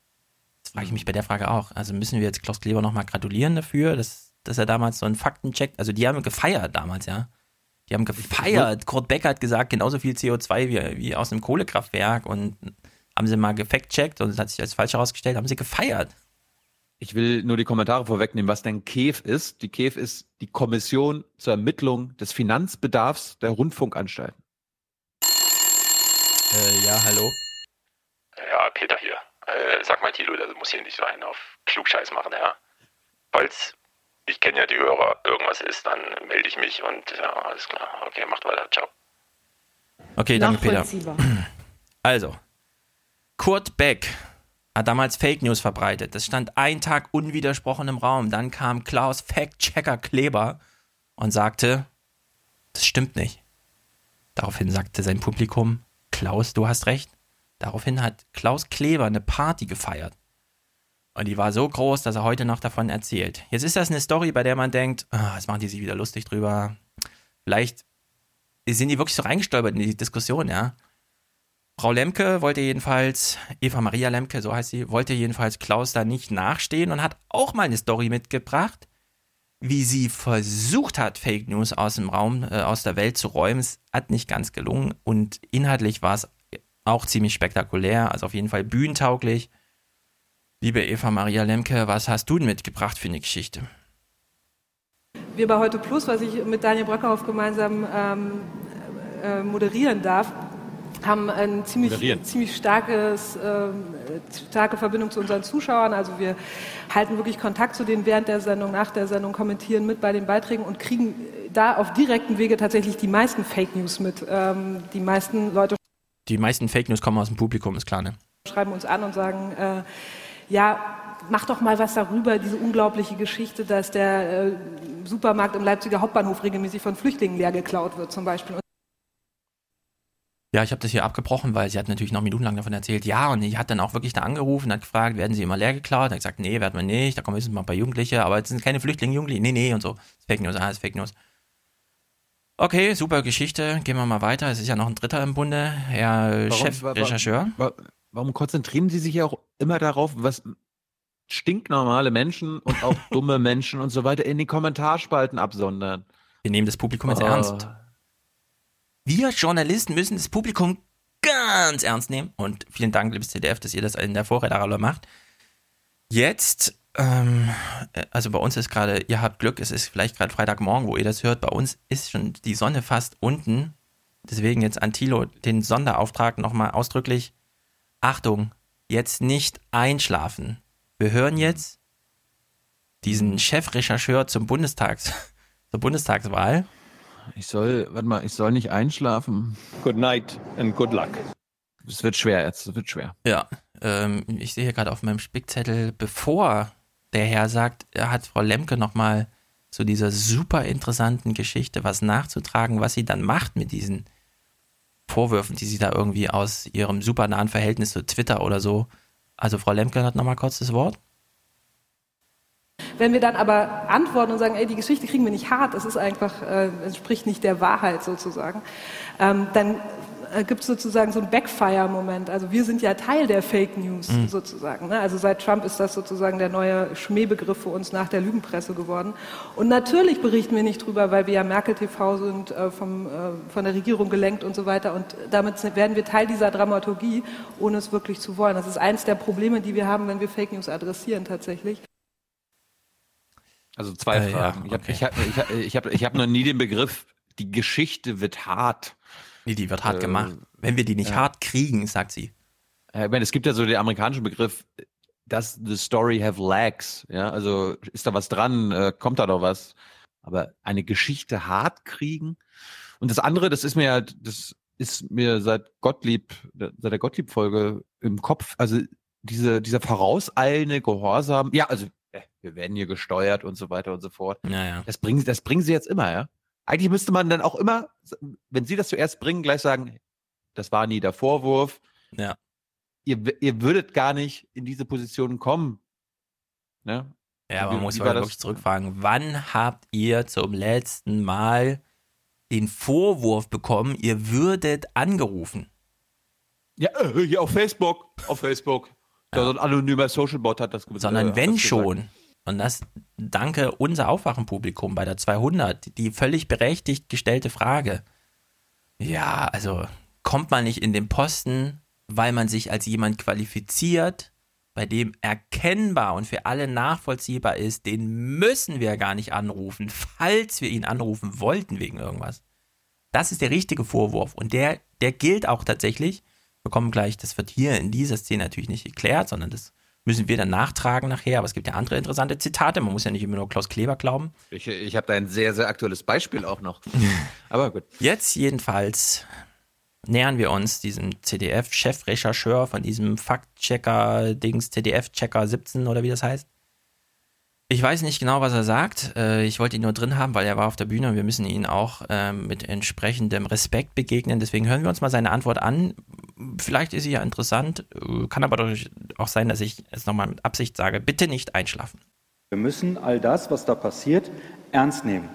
Das frage ich mich bei der Frage auch. Also müssen wir jetzt Klaus Kleber nochmal gratulieren dafür, dass, dass er damals so einen Faktencheck, also die haben gefeiert damals, ja. Die haben gefeiert. Kurt Beck hat gesagt, genauso viel CO2 wie, wie aus einem Kohlekraftwerk und haben sie mal gefact-checkt und es hat sich als falsch herausgestellt, haben sie gefeiert. Ich will nur die Kommentare vorwegnehmen, was denn KEF ist. Die KEF ist die Kommission zur Ermittlung des Finanzbedarfs der Rundfunkanstalten. Äh, ja, hallo. Ja, Peter hier. Äh, sag mal, Thilo, das muss hier nicht so einen auf Klugscheiß machen, ja. Falls, ich kenne ja die Hörer, irgendwas ist, dann melde ich mich und ja, alles klar. Okay, macht weiter. Ciao. Okay, danke Peter. Also, Kurt Beck hat damals Fake News verbreitet. Das stand ein Tag unwidersprochen im Raum. Dann kam Klaus Fact-Checker Kleber und sagte, das stimmt nicht. Daraufhin sagte sein Publikum, Klaus, du hast recht. Daraufhin hat Klaus Kleber eine Party gefeiert. Und die war so groß, dass er heute noch davon erzählt. Jetzt ist das eine Story, bei der man denkt, ah, jetzt machen die sich wieder lustig drüber. Vielleicht sind die wirklich so reingestolpert in die Diskussion, ja. Frau Lemke wollte jedenfalls, Eva Maria Lemke, so heißt sie, wollte jedenfalls Klaus da nicht nachstehen und hat auch mal eine Story mitgebracht, wie sie versucht hat, Fake News aus dem Raum, äh, aus der Welt zu räumen. Es hat nicht ganz gelungen und inhaltlich war es auch ziemlich spektakulär, also auf jeden Fall bühnentauglich. Liebe Eva Maria Lemke, was hast du denn mitgebracht für eine Geschichte? Wir bei Heute Plus, was ich mit Daniel Bröckerhoff gemeinsam ähm, äh, moderieren darf, haben ein ziemlich, Moderieren. ziemlich starkes, ähm, starke Verbindung zu unseren Zuschauern. Also wir halten wirklich Kontakt zu denen während der Sendung, nach der Sendung, kommentieren mit bei den Beiträgen und kriegen da auf direktem Wege tatsächlich die meisten Fake News mit. Ähm, die meisten Leute Die meisten Fake News kommen aus dem Publikum, ist klar, ne? schreiben uns an und sagen, äh, ja, mach doch mal was darüber, diese unglaubliche Geschichte, dass der äh, Supermarkt im Leipziger Hauptbahnhof regelmäßig von Flüchtlingen leer geklaut wird zum Beispiel. Und Ja, ich habe das hier abgebrochen, weil sie hat natürlich noch minutenlang davon erzählt. Ja, und ich hat dann auch wirklich da angerufen, hat gefragt, werden sie immer leer geklaut? Hat gesagt, nee, werden wir nicht. Da kommen höchstens mal ein paar Jugendliche, aber es sind keine Flüchtlinge, Jugendliche. Nee, nee, und so. Fake News, ah, ist Fake News. Okay, super Geschichte. Gehen wir mal weiter. Es ist ja noch ein Dritter im Bunde, Herr Warum- Chefrechercheur. wa- wa- Warum konzentrieren Sie sich ja auch immer darauf, was stinknormale Menschen und auch dumme Menschen und so weiter in den Kommentarspalten absondern? Wir nehmen das Publikum jetzt Oh. ernst. Wir Journalisten müssen das Publikum ganz ernst nehmen. Und vielen Dank, liebes CDF, dass ihr das in der Vorreiterrolle macht. Jetzt, ähm, also bei uns ist gerade, ihr habt Glück, es ist vielleicht gerade Freitagmorgen, wo ihr das hört. Bei uns ist schon die Sonne fast unten. Deswegen jetzt an Thilo den Sonderauftrag nochmal ausdrücklich. Achtung, jetzt nicht einschlafen. Wir hören jetzt diesen Chefrechercheur zum Bundestags, zur Bundestagswahl. Ich soll, warte mal, ich soll nicht einschlafen. Good night and good luck. Es wird schwer jetzt, es wird schwer. Ja, ähm, ich sehe hier gerade auf meinem Spickzettel, bevor der Herr sagt, hat Frau Lemke nochmal zu dieser super interessanten Geschichte was nachzutragen, was sie dann macht mit diesen Vorwürfen, die sie da irgendwie aus ihrem super nahen Verhältnis zu Twitter oder so. Also Frau Lemke hat nochmal kurz das Wort. wenn wir dann aber antworten und sagen, ey, die Geschichte kriegen wir nicht hart, das ist einfach, äh, entspricht nicht der Wahrheit sozusagen, ähm, dann äh, gibt es sozusagen so einen Backfire-Moment. Also wir sind ja Teil der Fake News Mhm. sozusagen. Ne? Also seit Trump ist das sozusagen der neue Schmähbegriff für uns nach der Lügenpresse geworden. Und natürlich berichten wir nicht drüber, weil wir ja Merkel TV sind, äh, vom, äh, von der Regierung gelenkt und so weiter. Und damit werden wir Teil dieser Dramaturgie, ohne es wirklich zu wollen. Das ist eins der Probleme, die wir haben, wenn wir Fake News adressieren tatsächlich. Also zwei Äh, ja, Fragen. Ich habe ich hab, ich hab, ich hab, ich hab noch nie den Begriff, die Geschichte wird hart Wie, die wird hart Äh, gemacht. Wenn wir die nicht ja. hart kriegen, sagt sie. Ich meine, es gibt ja so den amerikanischen Begriff, does the story have legs? Ja, also ist da was dran? Äh, kommt da noch was? Aber eine Geschichte hart kriegen? Und das andere, das ist mir halt, das ist mir seit Gottlieb, seit der Gottlieb-Folge im Kopf, also diese, dieser vorauseilende Gehorsam, ja, also äh, wir werden hier gesteuert und so weiter und so fort. Ja, ja. Das bringen, das bringen sie jetzt immer, ja. Eigentlich müsste man dann auch immer, wenn sie das zuerst bringen, gleich sagen, das war nie der Vorwurf. Ja. Ihr, ihr würdet gar nicht in diese Position kommen. Ne? Ja, aber man muss mal wirklich zurückfragen. Wann habt ihr zum letzten Mal den Vorwurf bekommen, ihr würdet angerufen? Ja, äh, hier auf Facebook. Auf Facebook. Da so ein anonymer Socialbot hat das Sondern äh, wenn das schon. Gesagt. Und das danke unser Aufwachenpublikum bei der 200, die völlig berechtigt gestellte Frage. Ja, also kommt man nicht in den Posten, weil man sich als jemand qualifiziert, bei dem erkennbar und für alle nachvollziehbar ist, den müssen wir gar nicht anrufen, falls wir ihn anrufen wollten wegen irgendwas. Das ist der richtige Vorwurf und der, der gilt auch tatsächlich. Wir kommen gleich, das wird hier in dieser Szene natürlich nicht geklärt, sondern das müssen wir dann nachtragen nachher. Aber es gibt ja andere interessante Zitate. Man muss ja nicht immer nur Klaus Kleber glauben. Ich, ich habe da ein sehr, sehr aktuelles Beispiel auch noch. Aber gut. Jetzt jedenfalls nähern wir uns diesem CDF-Chefrechercheur von diesem Faktchecker-Dings, CDF-Checker 17 oder wie das heißt. Ich weiß nicht genau, was er sagt. Äh, Ich wollte ihn nur drin haben, weil er war auf der Bühne und wir müssen ihn auch ähm, mit entsprechendem Respekt begegnen. Deswegen hören wir uns mal seine Antwort an. Vielleicht ist sie ja interessant, äh, kann aber auch sein, dass ich es nochmal mit Absicht sage. Bitte nicht einschlafen. Wir müssen all das, was da passiert, ernst nehmen.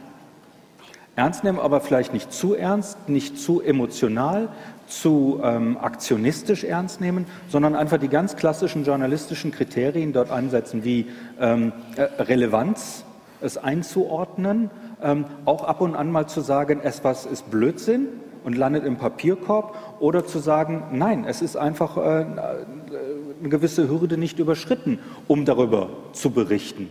Ernst nehmen, aber vielleicht nicht zu ernst, nicht zu emotional, zu ähm, aktionistisch ernst nehmen, sondern einfach die ganz klassischen journalistischen Kriterien dort ansetzen, wie ähm, äh, Relevanz, es einzuordnen, ähm, auch ab und an mal zu sagen, etwas ist Blödsinn und landet im Papierkorb, oder zu sagen, nein, es ist einfach äh, eine gewisse Hürde nicht überschritten, um darüber zu berichten.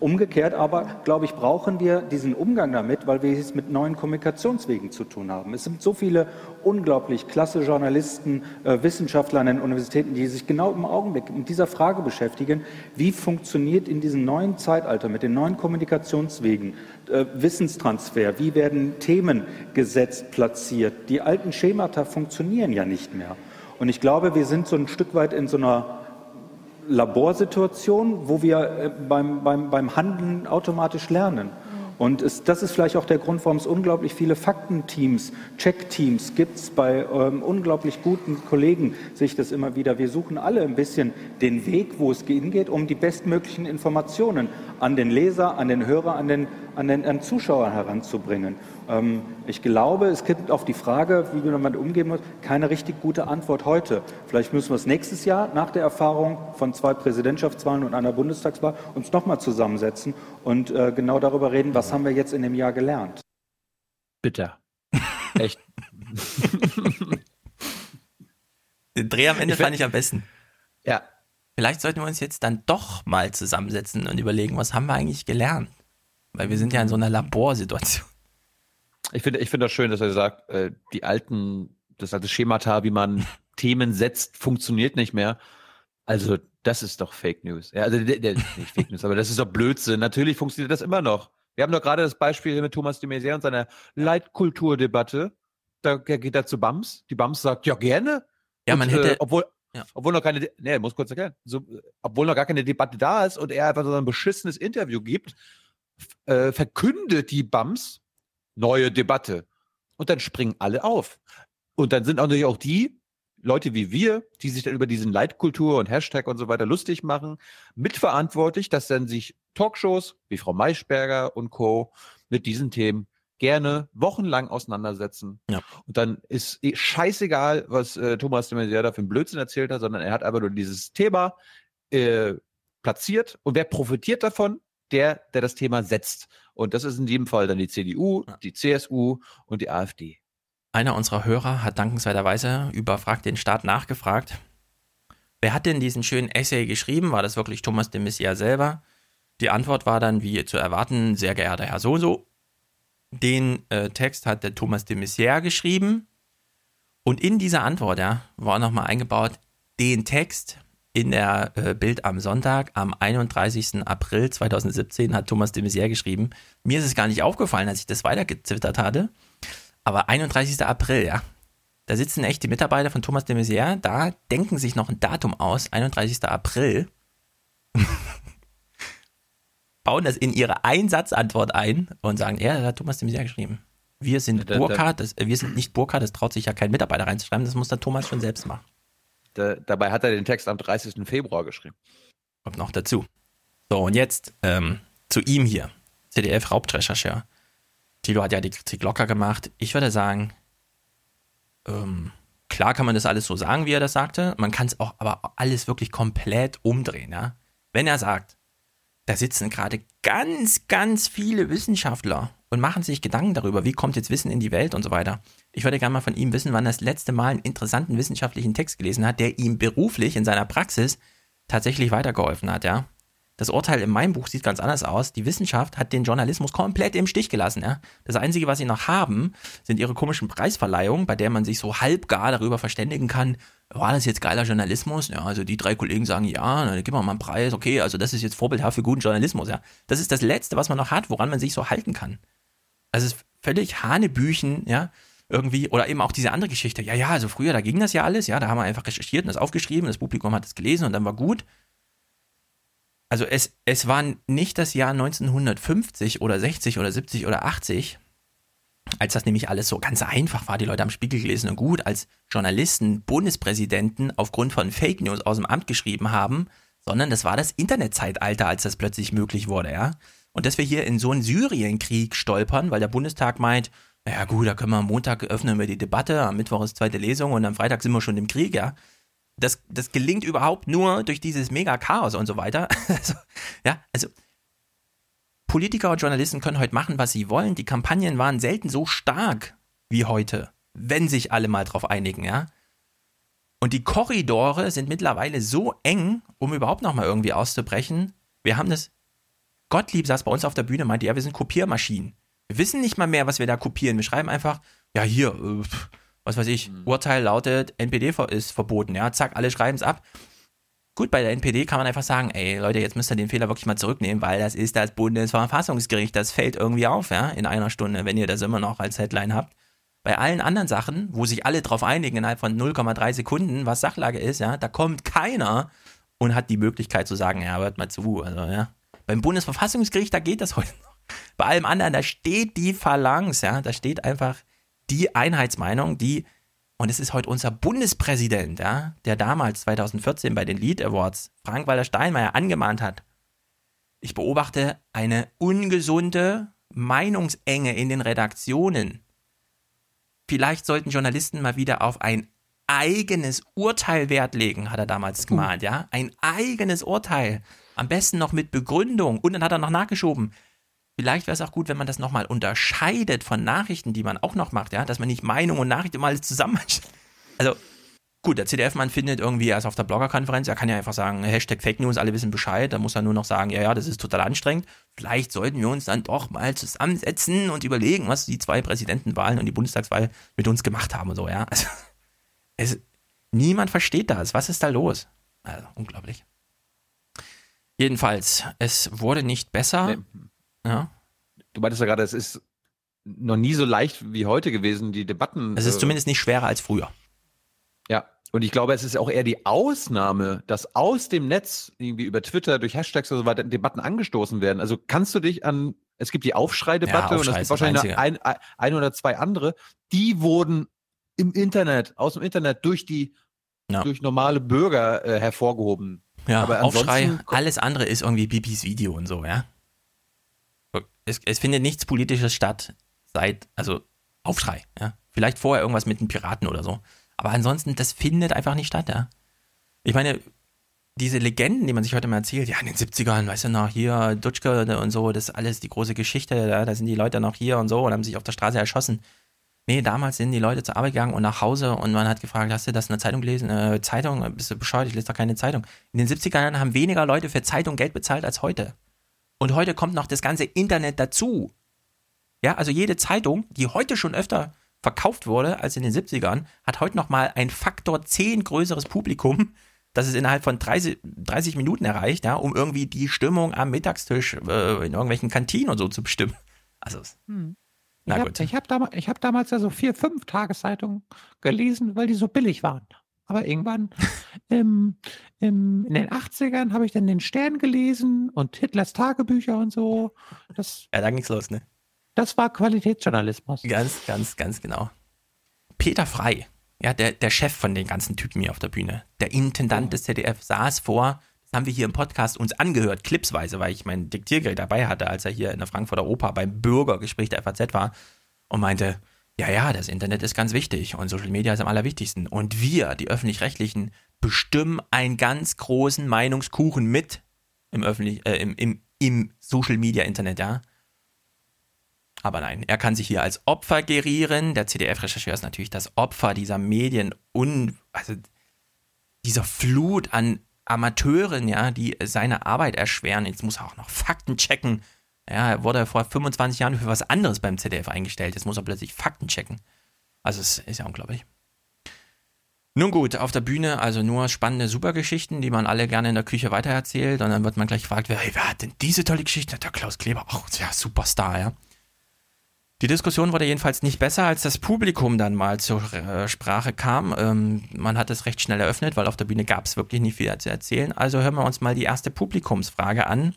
Umgekehrt aber, glaube ich, brauchen wir diesen Umgang damit, weil wir es mit neuen Kommunikationswegen zu tun haben. Es sind so viele unglaublich klasse Journalisten, äh, Wissenschaftler an den Universitäten, die sich genau im Augenblick mit dieser Frage beschäftigen, wie funktioniert in diesem neuen Zeitalter mit den neuen Kommunikationswegen äh, Wissenstransfer, wie werden Themen gesetzt, platziert. Die alten Schemata funktionieren ja nicht mehr. Und ich glaube, wir sind so ein Stück weit in so einer Laborsituation, wo wir äh, beim, beim, beim Handeln automatisch lernen. Und es, das ist vielleicht auch der Grund, warum es unglaublich viele Faktenteams, Checkteams gibt bei ähm, unglaublich guten Kollegen, sehe ich das immer wieder. Wir suchen alle ein bisschen den Weg, wo es hingeht, um die bestmöglichen Informationen an den Leser, an den Hörer, an den, an den, an den Zuschauer heranzubringen. Ähm, ich glaube, es gibt auf die Frage, wie man damit umgehen muss, keine richtig gute Antwort heute. Vielleicht müssen wir es nächstes Jahr nach der Erfahrung von zwei Präsidentschaftswahlen und einer Bundestagswahl uns nochmal zusammensetzen und äh, genau darüber reden, was haben wir jetzt in dem Jahr gelernt. Bitter. Echt. Den Dreh am Ende Ich fand ich am besten. Ja. Vielleicht sollten wir uns jetzt dann doch mal zusammensetzen und überlegen, was haben wir eigentlich gelernt? Weil wir sind ja in so einer Laborsituation. Ich finde ich finde das schön, dass er sagt, äh, die alten, das alte Schemata, wie man Themen setzt, funktioniert nicht mehr. Also, das ist doch Fake News. Ja, also, der, der, nicht Fake News, aber das ist doch Blödsinn. Natürlich funktioniert das immer noch. Wir haben doch gerade das Beispiel mit Thomas de Maizière und seiner Leitkulturdebatte. Da geht er zu BAMS. Die BAMS sagt, ja, gerne. Ja, Und, man hätte- Äh, obwohl, obwohl noch keine, nee, muss kurz erklären. So, obwohl noch gar keine Debatte da ist und er einfach so ein beschissenes Interview gibt, äh, verkündet die BAMS neue Debatte. Und dann springen alle auf. Und dann sind natürlich auch die Leute wie wir, die sich dann über diesen Leitkultur und Hashtag und so weiter lustig machen, mitverantwortlich, dass dann sich Talkshows wie Frau Maischberger und Co. mit diesen Themen gerne wochenlang auseinandersetzen. Ja. Und dann ist scheißegal, was äh, Thomas de Maizière da für einen Blödsinn erzählt hat, sondern er hat einfach nur dieses Thema äh, platziert. Und wer profitiert davon? Der, der das Thema setzt. Und das ist in jedem Fall dann die CDU, die CSU und die AfD. Einer unserer Hörer hat dankenswerterweise über Frag den Staat nachgefragt. Wer hat denn diesen schönen Essay geschrieben? War das wirklich Thomas de Maizière selber? Die Antwort war dann, wie zu erwarten, sehr geehrter Herr So-So. Den äh, Text hat der Thomas de Maizière geschrieben. Und in dieser Antwort, ja, war nochmal eingebaut, den Text in der äh, Bild am Sonntag, am 31. April 2017, hat Thomas de Maizière geschrieben. Mir ist es gar nicht aufgefallen, als ich das weitergezittert hatte. Aber 31. April, ja. Da sitzen echt die Mitarbeiter von Thomas de Maizière, da denken sich noch ein Datum aus, 31. April. Bauen das in ihre Einsatzantwort ein und sagen, ja, das hat Thomas de Maizière geschrieben. Wir sind Da- da- Burkhardt, das, äh, wir sind nicht Burkhardt, das traut sich ja kein Mitarbeiter reinzuschreiben, das muss der Thomas schon selbst machen. Da, dabei hat er den Text am 30. Februar geschrieben. Kommt noch dazu. So, und jetzt ähm, zu ihm hier, CDF-Hauptrechercheur. Thilo hat ja die Kritik locker gemacht. Ich würde sagen, ähm, klar kann man das alles so sagen, wie er das sagte. Man kann es auch aber alles wirklich komplett umdrehen. Ja? Wenn er sagt, da sitzen gerade ganz, ganz viele Wissenschaftler und machen sich Gedanken darüber, wie kommt jetzt Wissen in die Welt und so weiter. Ich würde gerne mal von ihm wissen, wann er das letzte Mal einen interessanten wissenschaftlichen Text gelesen hat, der ihm beruflich in seiner Praxis tatsächlich weitergeholfen hat, ja. Das Urteil in meinem Buch sieht ganz anders aus. Die Wissenschaft hat den Journalismus komplett im Stich gelassen, ja. Das Einzige, was sie noch haben, sind ihre komischen Preisverleihungen, bei der man sich so halbgar darüber verständigen kann, war das jetzt geiler Journalismus? Ja, also die drei Kollegen sagen, ja, dann gib mal einen Preis, okay, also das ist jetzt vorbildhaft für guten Journalismus, ja. Das ist das Letzte, was man noch hat, woran man sich so halten kann. Also es ist völlig Hanebüchen, ja, irgendwie, oder eben auch diese andere Geschichte. Ja, ja, also früher, da ging das ja alles, ja, da haben wir einfach recherchiert und das aufgeschrieben, das Publikum hat es gelesen und dann war gut. Also es, es war nicht das Jahr 1950 oder 60 oder 70 oder 80, als das nämlich alles so ganz einfach war, die Leute am Spiegel gelesen und gut, als Journalisten Bundespräsidenten aufgrund von Fake News aus dem Amt geschrieben haben, sondern das war das Internetzeitalter, als das plötzlich möglich wurde, ja. Und dass wir hier in so einen Syrienkrieg stolpern, weil der Bundestag meint, naja gut, da können wir am Montag öffnen wir die Debatte, am Mittwoch ist zweite Lesung und am Freitag sind wir schon im Krieg, ja. Das, das gelingt überhaupt nur durch dieses Mega-Chaos und so weiter. Also, ja, also Politiker und Journalisten können heute machen, was sie wollen. Die Kampagnen waren selten so stark wie heute, wenn sich alle mal drauf einigen, ja. Und die Korridore sind mittlerweile so eng, um überhaupt noch mal irgendwie auszubrechen. Wir haben das, Gottlieb saß bei uns auf der Bühne, meinte, ja, wir sind Kopiermaschinen. Wir wissen nicht mal mehr, was wir da kopieren. Wir schreiben einfach, ja, hier, äh, was weiß ich, Urteil lautet, NPD ist verboten, ja, zack, alle schreiben es ab. Gut, bei der NPD kann man einfach sagen, ey, Leute, jetzt müsst ihr den Fehler wirklich mal zurücknehmen, weil das ist das Bundesverfassungsgericht, das fällt irgendwie auf, ja, in einer Stunde, wenn ihr das immer noch als Headline habt. Bei allen anderen Sachen, wo sich alle drauf einigen, innerhalb von 0,3 Sekunden, was Sachlage ist, ja, da kommt keiner und hat die Möglichkeit zu sagen, ja, hört mal zu, also, ja. Beim Bundesverfassungsgericht, da geht das heute noch. Bei allem anderen, da steht die Phalanx, ja, da steht einfach die Einheitsmeinung, die, und es ist heute unser Bundespräsident, ja, der damals 2014 bei den Lead Awards Frank-Walter Steinmeier angemahnt hat. Ich beobachte eine ungesunde Meinungsenge in den Redaktionen. Vielleicht sollten Journalisten mal wieder auf ein eigenes Urteil Wert legen, hat er damals gemahnt, ja? Ein eigenes Urteil. Am besten noch mit Begründung. Und dann hat er noch nachgeschoben. Vielleicht wäre es auch gut, wenn man das nochmal unterscheidet von Nachrichten, die man auch noch macht, ja? Dass man nicht Meinung und Nachricht immer alles zusammen. Also, gut, der CDF-Mann findet irgendwie, er ist auf der Bloggerkonferenz, er kann ja einfach sagen, Hashtag Fake News, alle wissen Bescheid, da muss er nur noch sagen, ja, ja, das ist total anstrengend. Vielleicht sollten wir uns dann doch mal zusammensetzen und überlegen, was die zwei Präsidentenwahlen und die Bundestagswahl mit uns gemacht haben und so, ja. Also, es, niemand versteht das. Was ist da los? Also, unglaublich. Jedenfalls, es wurde nicht besser. Ja. Du meintest ja gerade, es ist noch nie so leicht wie heute gewesen, die Debatten. Es ist äh, zumindest nicht schwerer als früher. Ja, und ich glaube, es ist auch eher die Ausnahme, dass aus dem Netz irgendwie über Twitter durch Hashtags und so weiter Debatten angestoßen werden. Also kannst du dich an, es gibt die Aufschrei-Debatte Ja, und es gibt wahrscheinlich ein, ein oder zwei andere, die wurden im Internet, aus dem Internet durch die, durch normale Bürger äh, hervorgehoben. Ja, Aber Aufschrei, alles andere ist irgendwie Bibis Video und so, ja. Es, es findet nichts Politisches statt seit, also Aufschrei, ja. Vielleicht vorher irgendwas mit den Piraten oder so. Aber ansonsten, das findet einfach nicht statt, ja. Ich meine, diese Legenden, die man sich heute mal erzählt, ja, in den 70ern, weißt du noch, hier, Dutschke und so, das ist alles die große Geschichte, ja, da sind die Leute noch hier und so und haben sich auf der Straße erschossen. Nee, damals sind die Leute zur Arbeit gegangen und nach Hause und man hat gefragt, hast du das in der Zeitung gelesen? Äh, Zeitung? Bist du bescheuert? Ich lese doch keine Zeitung. In den 70ern haben weniger Leute für Zeitung Geld bezahlt als heute. Und heute kommt noch das ganze Internet dazu. Ja, also jede Zeitung, die heute schon öfter verkauft wurde als in den 70ern, hat heute nochmal ein Faktor 10 größeres Publikum, das es innerhalb von 30, 30 Minuten erreicht, ja, um irgendwie die Stimmung am Mittagstisch äh, in irgendwelchen Kantinen und so zu bestimmen. Also, Hm. na ich gut. Hab, ich habe damals, ich hab damals ja so vier, fünf Tageszeitungen gelesen, weil die so billig waren. Aber irgendwann im, im, in den 80ern habe ich dann den Stern gelesen und Hitlers Tagebücher und so. Das, ja, da ging's los, ne? das war Qualitätsjournalismus. Ganz, ganz, ganz genau. Peter Frei, ja, der, der Chef von den ganzen Typen hier auf der Bühne, der Intendant des ZDF, saß vor, das haben wir hier im Podcast uns angehört, clipsweise, weil ich mein Diktiergerät dabei hatte, als er hier in der Frankfurter Oper beim Bürgergespräch der FAZ war und meinte, ja, ja, das Internet ist ganz wichtig und Social Media ist am allerwichtigsten. Und wir, die Öffentlich-Rechtlichen, bestimmen einen ganz großen Meinungskuchen mit im, Öffentlich äh, im, im, im Social Media Internet, ja. Aber nein, er kann sich hier als Opfer gerieren. Der CDF-Rechercheur ist natürlich das Opfer dieser Medien und also dieser Flut an Amateuren, ja, die seine Arbeit erschweren. Jetzt muss er auch noch Fakten checken. Ja, er wurde vor 25 Jahren für was anderes beim ZDF eingestellt. Jetzt muss er plötzlich Fakten checken. Also es ist ja unglaublich. Nun gut, auf der Bühne also nur spannende Supergeschichten, die man alle gerne in der Küche weitererzählt. Und dann wird man gleich gefragt, wer, hey, wer hat denn diese tolle Geschichte? Der Klaus Kleber, auch ja, Superstar, ja. Die Diskussion wurde jedenfalls nicht besser, als das Publikum dann mal zur äh, Sprache kam. Ähm, man hat es recht schnell eröffnet, weil auf der Bühne gab es wirklich nicht viel zu erzählen. Also hören wir uns mal die erste Publikumsfrage an.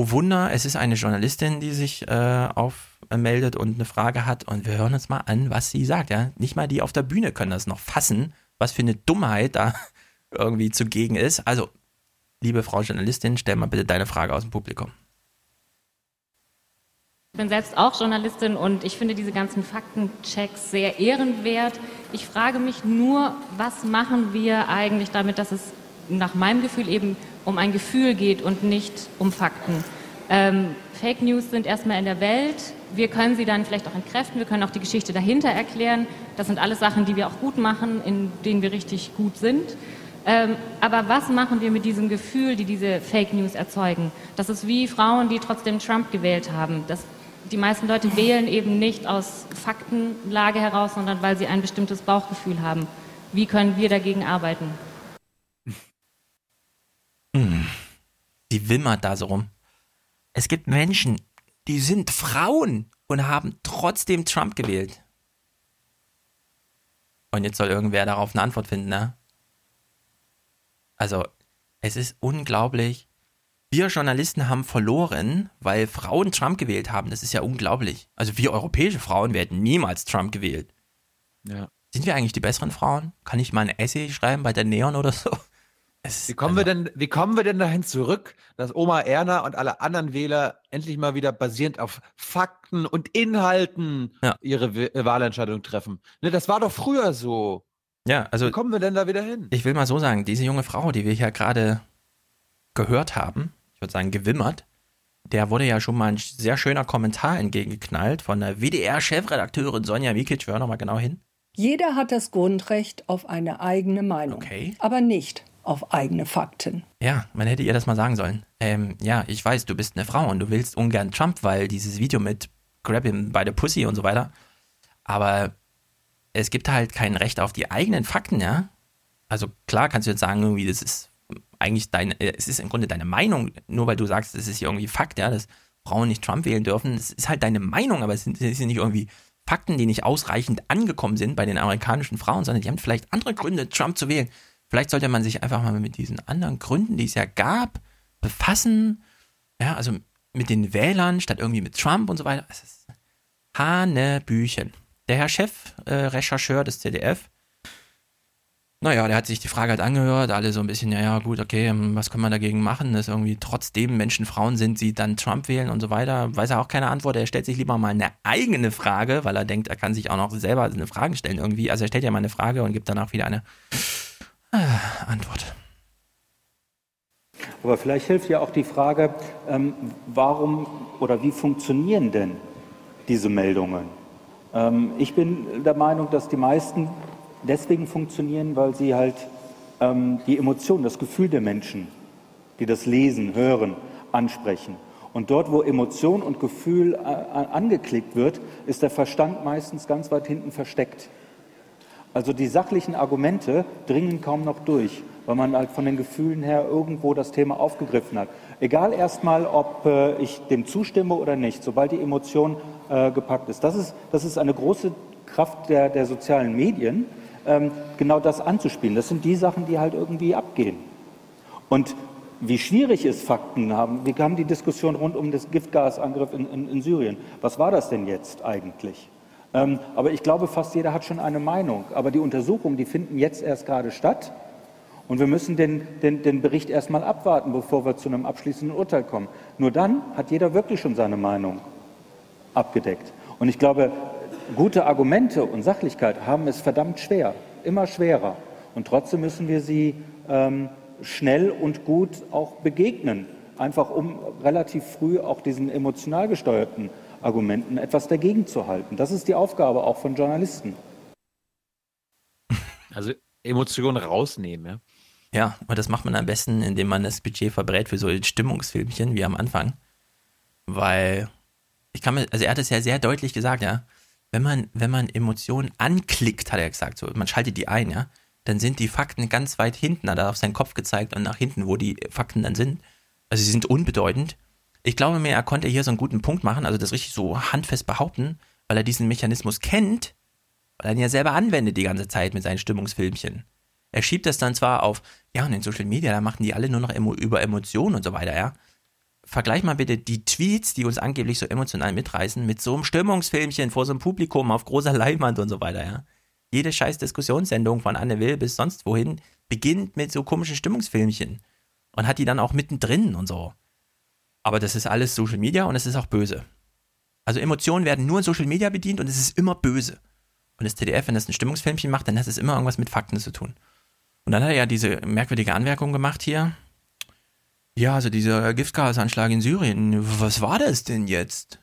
Oh Wunder, es ist eine Journalistin, die sich äh, aufmeldet und eine Frage hat. Und wir hören uns mal an, was sie sagt. Ja? Nicht mal die auf der Bühne können das noch fassen, was für eine Dummheit da irgendwie zugegen ist. Also, liebe Frau Journalistin, stell mal bitte deine Frage aus dem Publikum. Ich bin selbst auch Journalistin und ich finde diese ganzen Faktenchecks sehr ehrenwert. Ich frage mich nur, was machen wir eigentlich damit, dass es nach meinem Gefühl eben um ein Gefühl geht und nicht um Fakten. Ähm, Fake News sind erstmal in der Welt. Wir können sie dann vielleicht auch entkräften. Wir können auch die Geschichte dahinter erklären. Das sind alles Sachen, die wir auch gut machen, in denen wir richtig gut sind. Ähm, aber was machen wir mit diesem Gefühl, die diese Fake News erzeugen? Das ist wie Frauen, die trotzdem Trump gewählt haben. Das, die meisten Leute wählen eben nicht aus Faktenlage heraus, sondern weil sie ein bestimmtes Bauchgefühl haben. Wie können wir dagegen arbeiten? Hm. Die wimmert da so rum. Es gibt Menschen, die sind Frauen und haben trotzdem Trump gewählt. Und jetzt soll irgendwer darauf eine Antwort finden, ne? Also, es ist unglaublich. Wir Journalisten haben verloren, weil Frauen Trump gewählt haben. Das ist ja unglaublich. Also wir europäische Frauen, hätten niemals Trump gewählt. Ja. Sind wir eigentlich die besseren Frauen? Kann ich mal ein Essay schreiben bei der Neon oder so? Wie kommen, wir denn, wie kommen wir denn dahin zurück, dass Oma Erna und alle anderen Wähler endlich mal wieder basierend auf Fakten und Inhalten ihre W- äh, Wahlentscheidung treffen? Ne, das war doch früher so. Ja, also. Wie kommen wir denn da wieder hin? Ich will mal so sagen, diese junge Frau, die wir hier gerade gehört haben, ich würde sagen gewimmert, der wurde ja schon mal ein sehr schöner Kommentar entgegengeknallt von der WDR-Chefredakteurin Sonja Mikic. Hör nochmal genau hin. Jeder hat das Grundrecht auf eine eigene Meinung, aber nicht auf eigene Fakten. Ja, man hätte ihr das mal sagen sollen. Ähm, ja, ich weiß, du bist eine Frau und du willst ungern Trump, weil dieses Video mit Grab him by the Pussy und so weiter. Aber es gibt halt kein Recht auf die eigenen Fakten, ja. Also klar kannst du jetzt sagen, irgendwie, das ist eigentlich deine, äh, es ist im Grunde deine Meinung, nur weil du sagst, das ist irgendwie Fakt, ja, dass Frauen nicht Trump wählen dürfen. Das ist halt deine Meinung, aber es sind, es sind nicht irgendwie Fakten, die nicht ausreichend angekommen sind bei den amerikanischen Frauen, sondern die haben vielleicht andere Gründe, Trump zu wählen. Vielleicht sollte man sich einfach mal mit diesen anderen Gründen, die es ja gab, befassen. Ja, also mit den Wählern statt irgendwie mit Trump und so weiter. Es ist Hanebüchen. Der Herr Chef, äh, Rechercheur des ZDF, naja, der hat sich die Frage halt angehört, alle so ein bisschen, ja, gut, okay, hm, was kann man dagegen machen, dass irgendwie trotzdem Menschen Frauen sind, sie dann Trump wählen und so weiter. Weiß er auch keine Antwort, er stellt sich lieber mal eine eigene Frage, weil er denkt, er kann sich auch noch selber eine Frage stellen irgendwie. Also er stellt ja mal eine Frage und gibt danach wieder eine äh, Antwort. Aber vielleicht hilft ja auch die Frage, ähm, warum oder wie funktionieren denn diese Meldungen? Ähm, ich bin der Meinung, dass die meisten deswegen funktionieren, weil sie halt ähm, die Emotion, das Gefühl der Menschen, die das lesen, hören, ansprechen. Und dort, wo Emotion und Gefühl äh, angeklickt wird, ist der Verstand meistens ganz weit hinten versteckt. Also die sachlichen Argumente dringen kaum noch durch, weil man halt von den Gefühlen her irgendwo das Thema aufgegriffen hat. Egal erstmal, ob äh, ich dem zustimme oder nicht, sobald die Emotion äh, gepackt ist. Das ist, das ist eine große Kraft der, der sozialen Medien, ähm, genau das anzuspielen. Das sind die Sachen, die halt irgendwie abgehen. Und wie schwierig ist Fakten haben. Wir haben die Diskussion rund um das Giftgasangriff in, in, in Syrien. Was war das denn jetzt eigentlich? Ähm, aber ich glaube, fast jeder hat schon eine Meinung. Aber die Untersuchungen, die finden jetzt erst gerade statt. Und wir müssen den, den, den Bericht erstmal abwarten, bevor wir zu einem abschließenden Urteil kommen. Nur dann hat jeder wirklich schon seine Meinung abgedeckt. Und ich glaube, gute Argumente und Sachlichkeit haben es verdammt schwer, immer schwerer. Und trotzdem müssen wir sie ähm, schnell und gut auch begegnen, einfach um relativ früh auch diesen emotional gesteuerten Argumenten etwas dagegen zu halten. Das ist die Aufgabe auch von Journalisten. Also Emotionen rausnehmen, ja. Ja, und das macht man am besten, indem man das Budget verbrät für so Stimmungsfilmchen wie am Anfang. Weil ich kann mir, also er hat es ja sehr deutlich gesagt, ja. Wenn man, wenn man Emotionen anklickt, hat er gesagt, so, man schaltet die ein, ja, dann sind die Fakten ganz weit hinten, hat er auf seinen Kopf gezeigt und nach hinten, wo die Fakten dann sind. Also sie sind unbedeutend. Ich glaube mir, er konnte hier so einen guten Punkt machen, also das richtig so handfest behaupten, weil er diesen Mechanismus kennt, weil er ihn ja selber anwendet die ganze Zeit mit seinen Stimmungsfilmchen. Er schiebt das dann zwar auf, ja, und in Social Media, da machen die alle nur noch emo über Emotionen und so weiter, ja. Vergleich mal bitte die Tweets, die uns angeblich so emotional mitreißen, mit so einem Stimmungsfilmchen vor so einem Publikum auf großer Leinwand und so weiter, ja. Jede scheiß Diskussionssendung von Anne Will bis sonst wohin beginnt mit so komischen Stimmungsfilmchen und hat die dann auch mittendrin und so. Aber das ist alles Social Media und es ist auch böse. Also Emotionen werden nur in Social Media bedient und es ist immer böse. Und das TDF, wenn das ein Stimmungsfilmchen macht, dann hat es immer irgendwas mit Fakten zu tun. Und dann hat er ja diese merkwürdige Anmerkung gemacht hier. Ja, also dieser Giftgasanschlag in Syrien, was war das denn jetzt?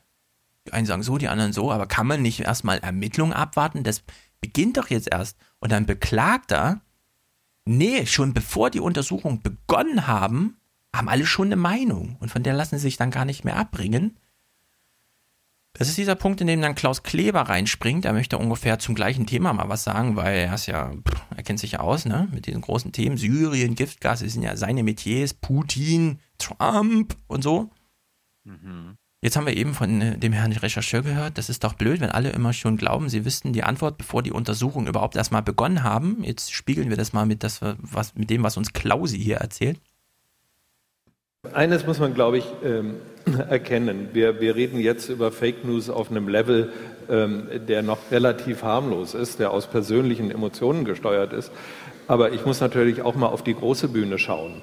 Die einen sagen so, die anderen so, aber kann man nicht erstmal Ermittlungen abwarten? Das beginnt doch jetzt erst. Und dann beklagt er, nee, schon bevor die Untersuchungen begonnen haben, haben alle schon eine Meinung. Und von der lassen sie sich dann gar nicht mehr abbringen. Das ist dieser Punkt, in dem dann Klaus Kleber reinspringt. Er möchte ungefähr zum gleichen Thema mal was sagen, weil er ist ja, er kennt sich ja aus, ne, mit diesen großen Themen. Syrien, Giftgas, das sind ja seine Metiers, Putin, Trump und so. Mhm. Jetzt haben wir eben von äh, dem Herrn Rechercheur gehört, das ist doch blöd, wenn alle immer schon glauben, sie wüssten die Antwort, bevor die Untersuchungen überhaupt erstmal begonnen haben. Jetzt spiegeln wir das mal mit, das, was, mit dem, was uns Klausi hier erzählt. Eines muss man, glaube ich, ähm, erkennen. Wir, wir, reden jetzt über Fake News auf einem Level, ähm, der noch relativ harmlos ist, der aus persönlichen Emotionen gesteuert ist. Aber ich muss natürlich auch mal auf die große Bühne schauen.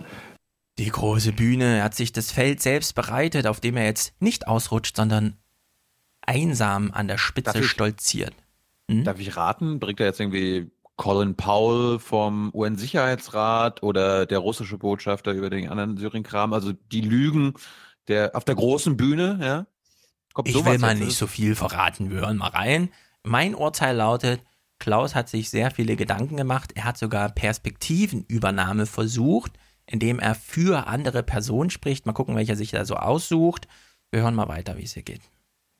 Die große Bühne, hat sich das Feld selbst bereitet, auf dem er jetzt nicht ausrutscht, sondern einsam an der Spitze darf ich, stolziert. Hm? Darf ich raten? Bringt er jetzt irgendwie Colin Powell vom UN-Sicherheitsrat oder der russische Botschafter über den anderen Syrien-Kram? Also die Lügen der auf der großen Bühne, ja? Kommt ich will mal nicht so viel verraten, wir hören mal rein. Mein Urteil lautet, Klaus hat sich sehr viele Gedanken gemacht. Er hat sogar Perspektivenübernahme versucht indem er für andere Personen spricht. Mal gucken, welcher sich da so aussucht. Wir hören mal weiter, wie es hier geht.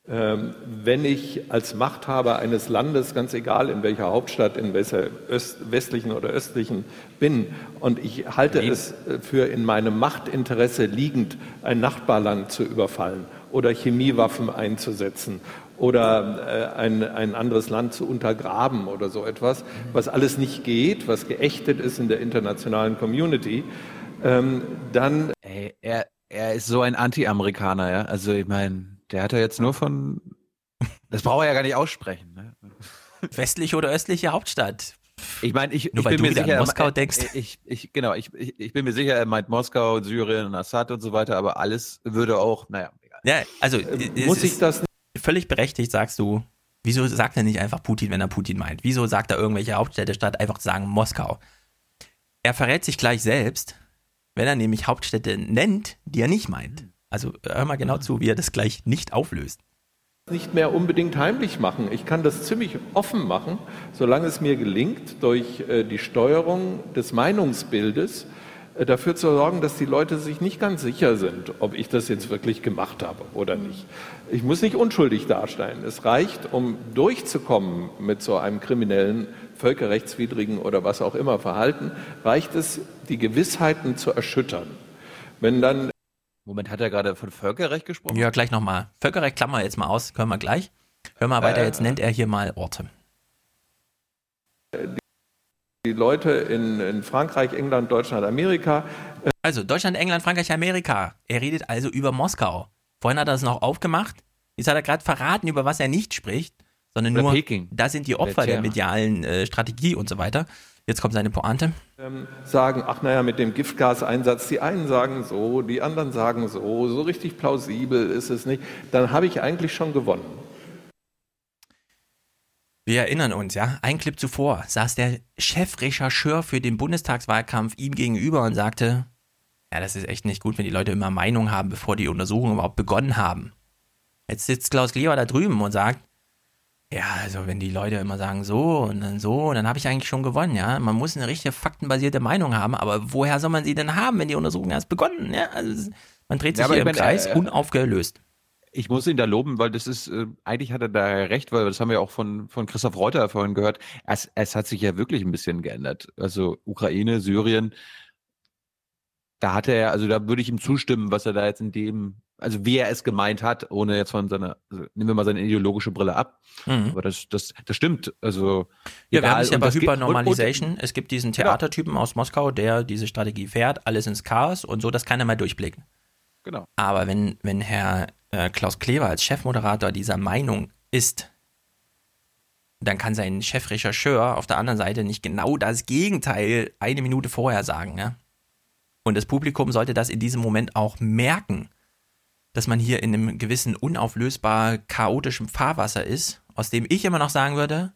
Ähm, wenn ich als Machthaber eines Landes, ganz egal in welcher Hauptstadt, in welcher Öst, westlichen oder östlichen bin, und ich halte nee. es für in meinem Machtinteresse liegend, ein Nachbarland zu überfallen oder Chemiewaffen einzusetzen oder äh, ein, ein anderes Land zu untergraben oder so etwas, was alles nicht geht, was geächtet ist in der internationalen Community, ähm, dann. Ey, er, er ist so ein Anti-Amerikaner, ja. Also ich meine, der hat ja jetzt nur von. Das braucht er ja gar nicht aussprechen. Ne? Westliche oder östliche Hauptstadt. Ich meine, ich, Nur ich bin mir sicher, Moskau denkst. Ich, ich, genau, ich, ich, ich bin mir sicher, er meint Moskau, Syrien, Assad und so weiter, aber alles würde auch, naja, egal. Ja, also äh, muss ich das völlig berechtigt, sagst du. Wieso sagt er nicht einfach Putin, wenn er Putin meint? Wieso sagt er irgendwelche Hauptstädte statt einfach zu sagen Moskau? Er verrät sich gleich selbst, wenn er nämlich Hauptstädte nennt, die er nicht meint. Also hör mal genau zu, wie er das gleich nicht auflöst. Nicht mehr unbedingt heimlich machen. Ich kann das ziemlich offen machen, solange es mir gelingt, durch äh, die Steuerung des Meinungsbildes äh, dafür zu sorgen, dass die Leute sich nicht ganz sicher sind, ob ich das jetzt wirklich gemacht habe oder nicht. Ich muss nicht unschuldig darstellen. Es reicht, um durchzukommen mit so einem kriminellen, völkerrechtswidrigen oder was auch immer Verhalten, reicht es, die Gewissheiten zu erschüttern. Wenn dann Moment, hat er gerade von Völkerrecht gesprochen? Ja, gleich nochmal. Völkerrecht klammern wir jetzt mal aus, können wir gleich. Hör mal weiter, äh, jetzt nennt er hier mal Orte. Die Leute in, in Frankreich, England, Deutschland, Amerika. Äh also Deutschland, England, Frankreich, Amerika. Er redet also über Moskau. Vorhin hat er es noch aufgemacht. Jetzt hat er gerade verraten, über was er nicht spricht, sondern Oder nur, Peking. da sind die Opfer der medialen äh, Strategie und so weiter. Jetzt kommt seine Pointe. Ähm, sagen, ach naja, mit dem Giftgaseinsatz, die einen sagen so, die anderen sagen so, so richtig plausibel ist es nicht. Dann habe ich eigentlich schon gewonnen. Wir erinnern uns, ja, ein Clip zuvor saß der Chefrechercheur für den Bundestagswahlkampf ihm gegenüber und sagte, ja, das ist echt nicht gut, wenn die Leute immer Meinung haben, bevor die Untersuchungen überhaupt begonnen haben. Jetzt sitzt Klaus Kleber da drüben und sagt, ja, also wenn die Leute immer sagen so und dann so, dann habe ich eigentlich schon gewonnen, ja. Man muss eine richtige faktenbasierte Meinung haben, aber woher soll man sie denn haben, wenn die Untersuchungen erst begonnen, ja? Also man dreht sich ja, hier im Kreis, äh, unaufgelöst ich muss ihn da loben, weil das ist, äh, eigentlich hat er da recht, weil das haben wir auch von, von Christoph Reuter vorhin gehört. Es, es hat sich ja wirklich ein bisschen geändert. Also Ukraine, Syrien, da hatte er, also da würde ich ihm zustimmen, was er da jetzt in dem, also wie er es gemeint hat, ohne jetzt von seiner, also nehmen wir mal seine ideologische Brille ab. Mhm. Aber das, das, das stimmt. Also ja, wir haben es ja bei Hypernormalization. Es gibt diesen genau. Theatertypen genau. aus Moskau, der diese Strategie fährt, alles ins Chaos und so, das kann er mal durchblicken. Genau. Aber wenn, wenn Herr äh, Klaus Kleber als Chefmoderator dieser Meinung ist, dann kann sein Chefrechercheur auf der anderen Seite nicht genau das Gegenteil eine Minute vorher sagen. Ja? Und das Publikum sollte das in diesem Moment auch merken, dass man hier in einem gewissen unauflösbar chaotischen Fahrwasser ist, aus dem ich immer noch sagen würde,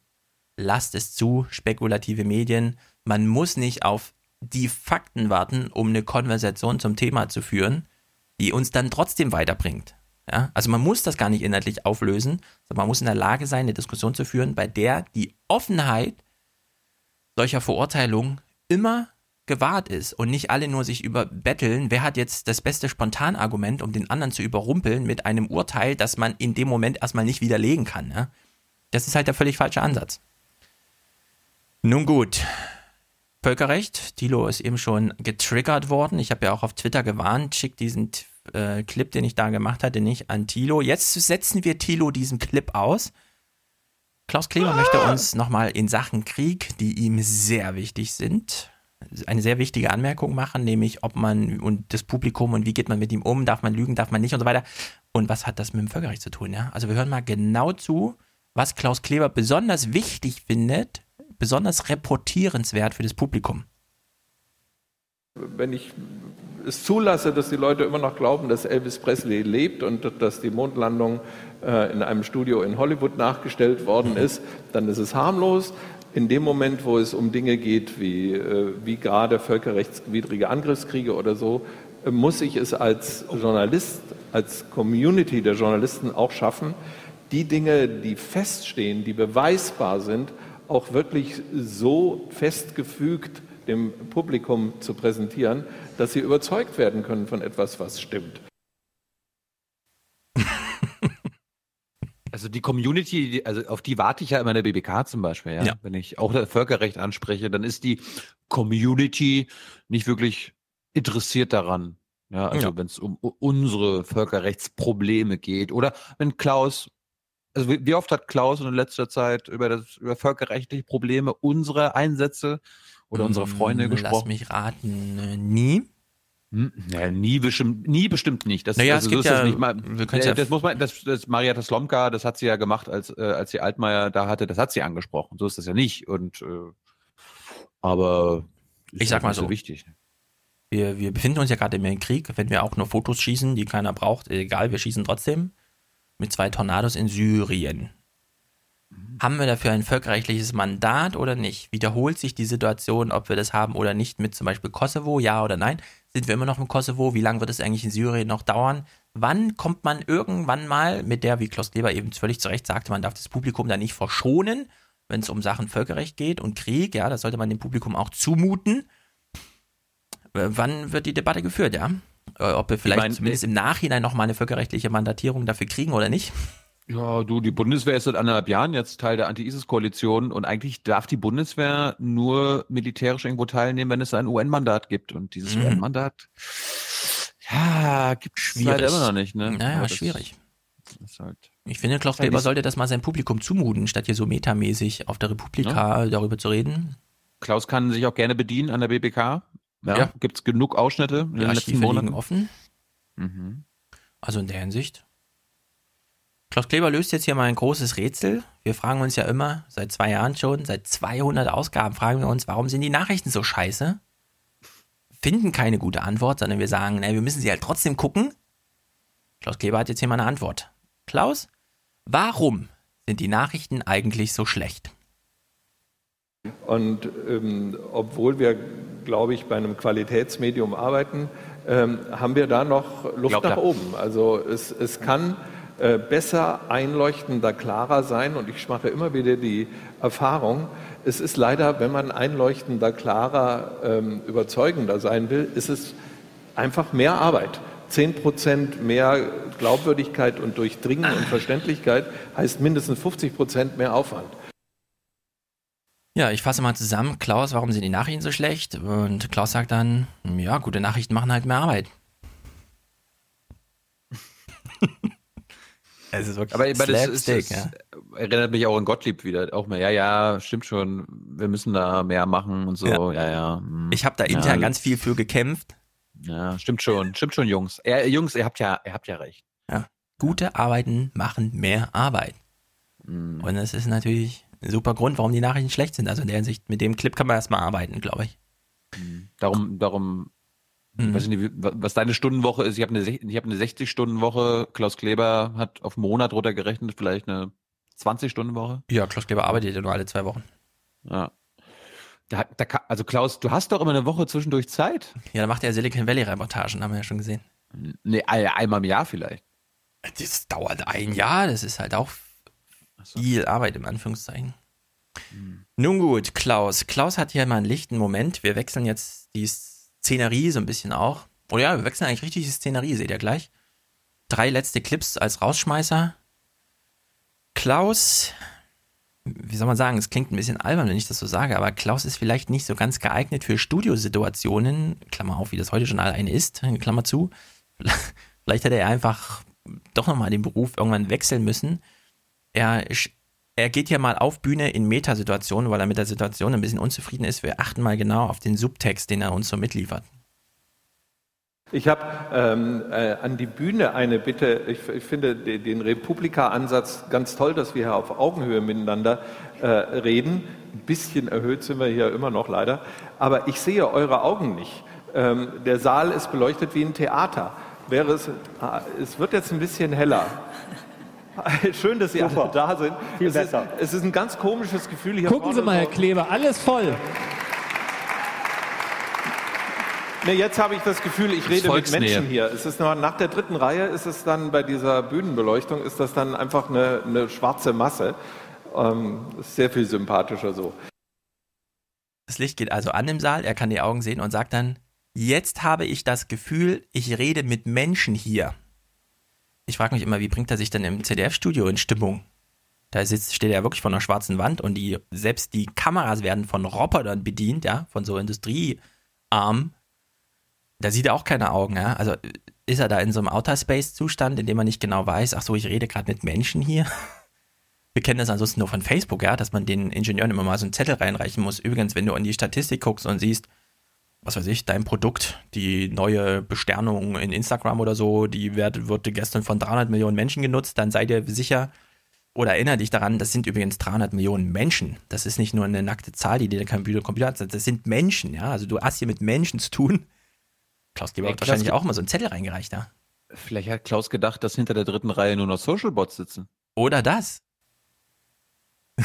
lasst es zu, spekulative Medien, man muss nicht auf die Fakten warten, um eine Konversation zum Thema zu führen, die uns dann trotzdem weiterbringt. Ja? Also man muss das gar nicht inhaltlich auflösen, sondern man muss in der Lage sein, eine Diskussion zu führen, bei der die Offenheit solcher Verurteilungen immer gewahrt ist und nicht alle nur sich überbetteln, wer hat jetzt das beste Spontanargument, um den anderen zu überrumpeln mit einem Urteil, das man in dem Moment erstmal nicht widerlegen kann. Ja? Das ist halt der völlig falsche Ansatz. Nun gut. Völkerrecht, Tilo ist eben schon getriggert worden. Ich habe ja auch auf Twitter gewarnt, schickt diesen äh, Clip, den ich da gemacht hatte, nicht an Tilo. Jetzt setzen wir Tilo diesen Clip aus. Klaus Kleber ah. möchte uns nochmal in Sachen Krieg, die ihm sehr wichtig sind, eine sehr wichtige Anmerkung machen, nämlich ob man und das Publikum und wie geht man mit ihm um, darf man lügen, darf man nicht und so weiter. Und was hat das mit dem Völkerrecht zu tun? Ja? Also wir hören mal genau zu, was Klaus Kleber besonders wichtig findet, besonders reportierenswert für das Publikum. Wenn ich es zulasse, dass die Leute immer noch glauben, dass Elvis Presley lebt und dass die Mondlandung äh, in einem Studio in Hollywood nachgestellt worden ist, dann ist es harmlos. In dem Moment, wo es um Dinge geht, wie, äh, wie gerade völkerrechtswidrige Angriffskriege oder so, äh, muss ich es als Journalist, als Community der Journalisten auch schaffen, die Dinge, die feststehen, die beweisbar sind, auch wirklich so festgefügt dem Publikum zu präsentieren, dass sie überzeugt werden können von etwas, was stimmt. Also die Community, also auf die warte ich ja immer in der BBK zum Beispiel, ja? ja. Wenn ich auch das Völkerrecht anspreche, dann ist die Community nicht wirklich interessiert daran. Ja, also wenn es um unsere Völkerrechtsprobleme geht. Oder wenn Klaus, also wie oft hat Klaus in letzter Zeit über das über völkerrechtliche Probleme unsere Einsätze oder unserer Freunde hm, gesprochen? Lass mich raten, äh, nie. Hm, ja, nie bestimmt, nie bestimmt nicht. Das, naja, also, es gibt so ja, nicht mal, das, ja das muss man, das, das Marietta Slomka, das hat sie ja gemacht, als äh, als sie Altmaier da hatte, das hat sie angesprochen. So ist das ja nicht. Und äh, aber ich sag mal so, so wichtig. Wir, wir befinden uns ja gerade im Krieg. Wenn wir auch nur Fotos schießen, die keiner braucht, egal, wir schießen trotzdem mit zwei Tornados in Syrien. Haben wir dafür ein völkerrechtliches Mandat oder nicht? Wiederholt sich die Situation, ob wir das haben oder nicht, mit zum Beispiel Kosovo, ja oder nein? Sind wir immer noch im Kosovo? Wie lange wird es eigentlich in Syrien noch dauern? Wann kommt man irgendwann mal mit der, wie Klaus Kleber eben völlig zu Recht sagte, man darf das Publikum da nicht verschonen, wenn es um Sachen Völkerrecht geht und Krieg, ja, das sollte man dem Publikum auch zumuten. wann wird die Debatte geführt, ja? Äh, ob wir vielleicht ich mein, zumindest im Nachhinein nochmal eine völkerrechtliche Mandatierung dafür kriegen oder nicht? Ja, du, die Bundeswehr ist seit anderthalb Jahren jetzt Teil der Anti-ISIS-Koalition und eigentlich darf die Bundeswehr nur militärisch irgendwo teilnehmen, wenn es ein UN-Mandat gibt. Und dieses mhm. UN-Mandat, ja, gibt es halt immer noch nicht, ne? Naja, ja, schwierig. Halt ich finde, Klaus Kleber sollte das mal sein Publikum zumuten, statt hier so metamäßig auf der Republika ja. darüber zu reden. Klaus kann sich auch gerne bedienen an der BBK. Ja, ja. gibt es genug Ausschnitte in den letzten Monaten offen. Mhm. Also in der Hinsicht. Klaus Kleber löst jetzt hier mal ein großes Rätsel. Wir fragen uns ja immer, seit zwei Jahren schon, seit 200 Ausgaben fragen wir uns, warum sind die Nachrichten so scheiße? Finden keine gute Antwort, sondern wir sagen, na, wir müssen sie halt trotzdem gucken. Klaus Kleber hat jetzt hier mal eine Antwort. Klaus, warum sind die Nachrichten eigentlich so schlecht? Und ähm, obwohl wir, glaube ich, bei einem Qualitätsmedium arbeiten, ähm, haben wir da noch Luft Glaubt nach er. oben. Also es, es kann besser, einleuchtender, klarer sein. Und ich mache immer wieder die Erfahrung, es ist leider, wenn man einleuchtender, klarer, ähm, überzeugender sein will, ist es einfach mehr Arbeit. Zehn Prozent mehr Glaubwürdigkeit und Durchdringen und Verständlichkeit heißt mindestens 50 Prozent mehr Aufwand. Ja, ich fasse mal zusammen. Klaus, warum sind die Nachrichten so schlecht? Und Klaus sagt dann, ja, gute Nachrichten machen halt mehr Arbeit. Es ist wirklich aber, aber das, ist, das ja. erinnert mich auch an Gottlieb wieder. Auch mal, ja, ja, stimmt schon. Wir müssen da mehr machen und so. Ja, ja. ja hm. Ich habe da intern ja, ganz viel für gekämpft. Ja, stimmt schon. Stimmt schon, Jungs. Ja, Jungs, ihr habt ja, ihr habt ja recht. Ja. Gute Arbeiten machen mehr Arbeit. Mhm. Und das ist natürlich ein super Grund, warum die Nachrichten schlecht sind. Also in der Hinsicht, mit dem Clip kann man erstmal arbeiten, glaube ich. Mhm. Darum, darum Mhm. Weiß nicht, was deine Stundenwoche ist. Ich habe eine, hab eine 60-Stunden-Woche. Klaus Kleber hat auf einen Monat runtergerechnet, vielleicht eine 20-Stunden-Woche. Ja, Klaus Kleber arbeitet ja nur alle zwei Wochen. Ja. Da, da, also Klaus, du hast doch immer eine Woche zwischendurch Zeit. Ja, da macht er Silicon Valley-Reportagen, haben wir ja schon gesehen. Nee, einmal im Jahr vielleicht. Das dauert ein Jahr, das ist halt auch viel Arbeit im Anführungszeichen. Hm. Nun gut, Klaus. Klaus hat hier mal einen lichten Moment. Wir wechseln jetzt die Szenerie so ein bisschen auch. Oder ja, wir wechseln eigentlich richtig die Szenerie, seht ihr gleich. Drei letzte Clips als Rausschmeißer. Klaus, wie soll man sagen, es klingt ein bisschen albern, wenn ich das so sage, aber Klaus ist vielleicht nicht so ganz geeignet für Studiosituationen, Klammer auf, wie das heute schon eine ist, Klammer zu. Vielleicht hätte er einfach doch nochmal den Beruf irgendwann wechseln müssen. Er er geht ja mal auf Bühne in Metasituationen, weil er mit der Situation ein bisschen unzufrieden ist. Wir achten mal genau auf den Subtext, den er uns so mitliefert. Ich habe ähm, äh, an die Bühne eine Bitte. Ich, ich finde den Republika-Ansatz ganz toll, dass wir hier auf Augenhöhe miteinander äh, reden. Ein bisschen erhöht sind wir hier immer noch leider. Aber ich sehe eure Augen nicht. Ähm, der Saal ist beleuchtet wie ein Theater. Wäre es, ah, es wird jetzt ein bisschen heller. Schön, dass Sie Super. alle da sind. Viel es besser. Ist, es ist ein ganz komisches Gefühl hier Gucken Sie mal, Herr Kleber, alles voll. Nee, jetzt habe ich das Gefühl, ich rede mit Menschen hier. Es ist nur, nach der dritten Reihe ist es dann bei dieser Bühnenbeleuchtung ist das dann einfach eine, eine schwarze Masse. Ähm, ist sehr viel sympathischer so. Das Licht geht also an im Saal, er kann die Augen sehen und sagt dann, jetzt habe ich das Gefühl, ich rede mit Menschen hier ich frage mich immer, wie bringt er sich denn im ZDF-Studio in Stimmung? Da sitzt, steht er wirklich vor einer schwarzen Wand und die, selbst die Kameras werden von Robotern bedient, ja, von so Industriearmen. Da sieht er auch keine Augen, ja. Also ist er da in so einem Outer Space-Zustand, in dem man nicht genau weiß, ach so, ich rede gerade mit Menschen hier. Wir kennen das ansonsten nur von Facebook, ja, dass man den Ingenieuren immer mal so einen Zettel reinreichen muss. Übrigens, wenn du in die Statistik guckst und siehst, was weiß ich, dein Produkt, die neue Besternung in Instagram oder so, die wird, wurde gestern von 300 Millionen Menschen genutzt, dann sei dir sicher oder erinnere dich daran, das sind übrigens 300 Millionen Menschen. Das ist nicht nur eine nackte Zahl, die dir der Computer, Computer hat, das sind Menschen, ja. Also du hast hier mit Menschen zu tun. Klaus Geber hat wahrscheinlich auch mal so einen Zettel reingereicht, ja. Vielleicht hat Klaus gedacht, dass hinter der dritten Reihe nur noch Social Bots sitzen. Oder das.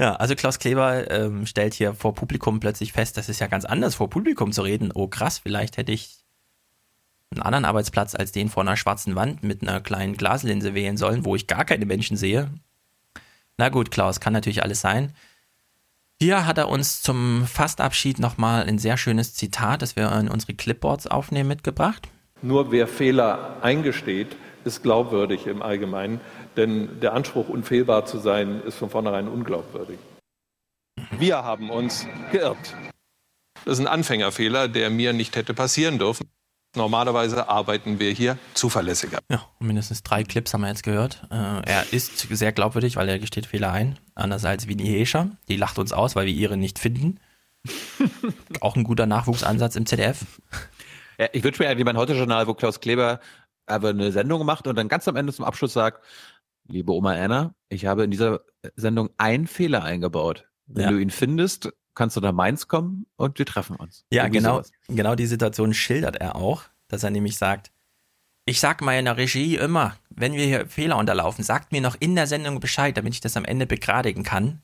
Ja, also Klaus Kleber ähm, stellt hier vor Publikum plötzlich fest, das ist ja ganz anders, vor Publikum zu reden. Oh krass, vielleicht hätte ich einen anderen Arbeitsplatz als den vor einer schwarzen Wand mit einer kleinen Glaslinse wählen sollen, wo ich gar keine Menschen sehe. Na gut, Klaus, kann natürlich alles sein. Hier hat er uns zum Fastabschied nochmal ein sehr schönes Zitat, das wir in unsere Clipboards aufnehmen, mitgebracht. Nur wer Fehler eingesteht, ist glaubwürdig im Allgemeinen, denn der Anspruch, unfehlbar zu sein, ist von vornherein unglaubwürdig. Wir haben uns geirrt. Das ist ein Anfängerfehler, der mir nicht hätte passieren dürfen. Normalerweise arbeiten wir hier zuverlässiger. Ja, mindestens drei Clips haben wir jetzt gehört. Äh, er ist sehr glaubwürdig, weil er gesteht Fehler ein. Anders als Winnie Hescher. Die lacht uns aus, weil wir ihre nicht finden. Auch ein guter Nachwuchsansatz im ZDF. Ja, ich wünsche mir eigentlich mein Heute-Journal, wo Klaus Kleber aber eine Sendung macht und dann ganz am Ende zum Abschluss sagt, liebe Oma Anna, ich habe in dieser Sendung einen Fehler eingebaut. Wenn ja. du ihn findest, kannst du nach Mainz kommen und wir treffen uns. Ja, Irgendwie genau, sowas. genau die Situation schildert er auch, dass er nämlich sagt, ich sag meiner Regie immer, wenn wir hier Fehler unterlaufen, sagt mir noch in der Sendung Bescheid, damit ich das am Ende begradigen kann.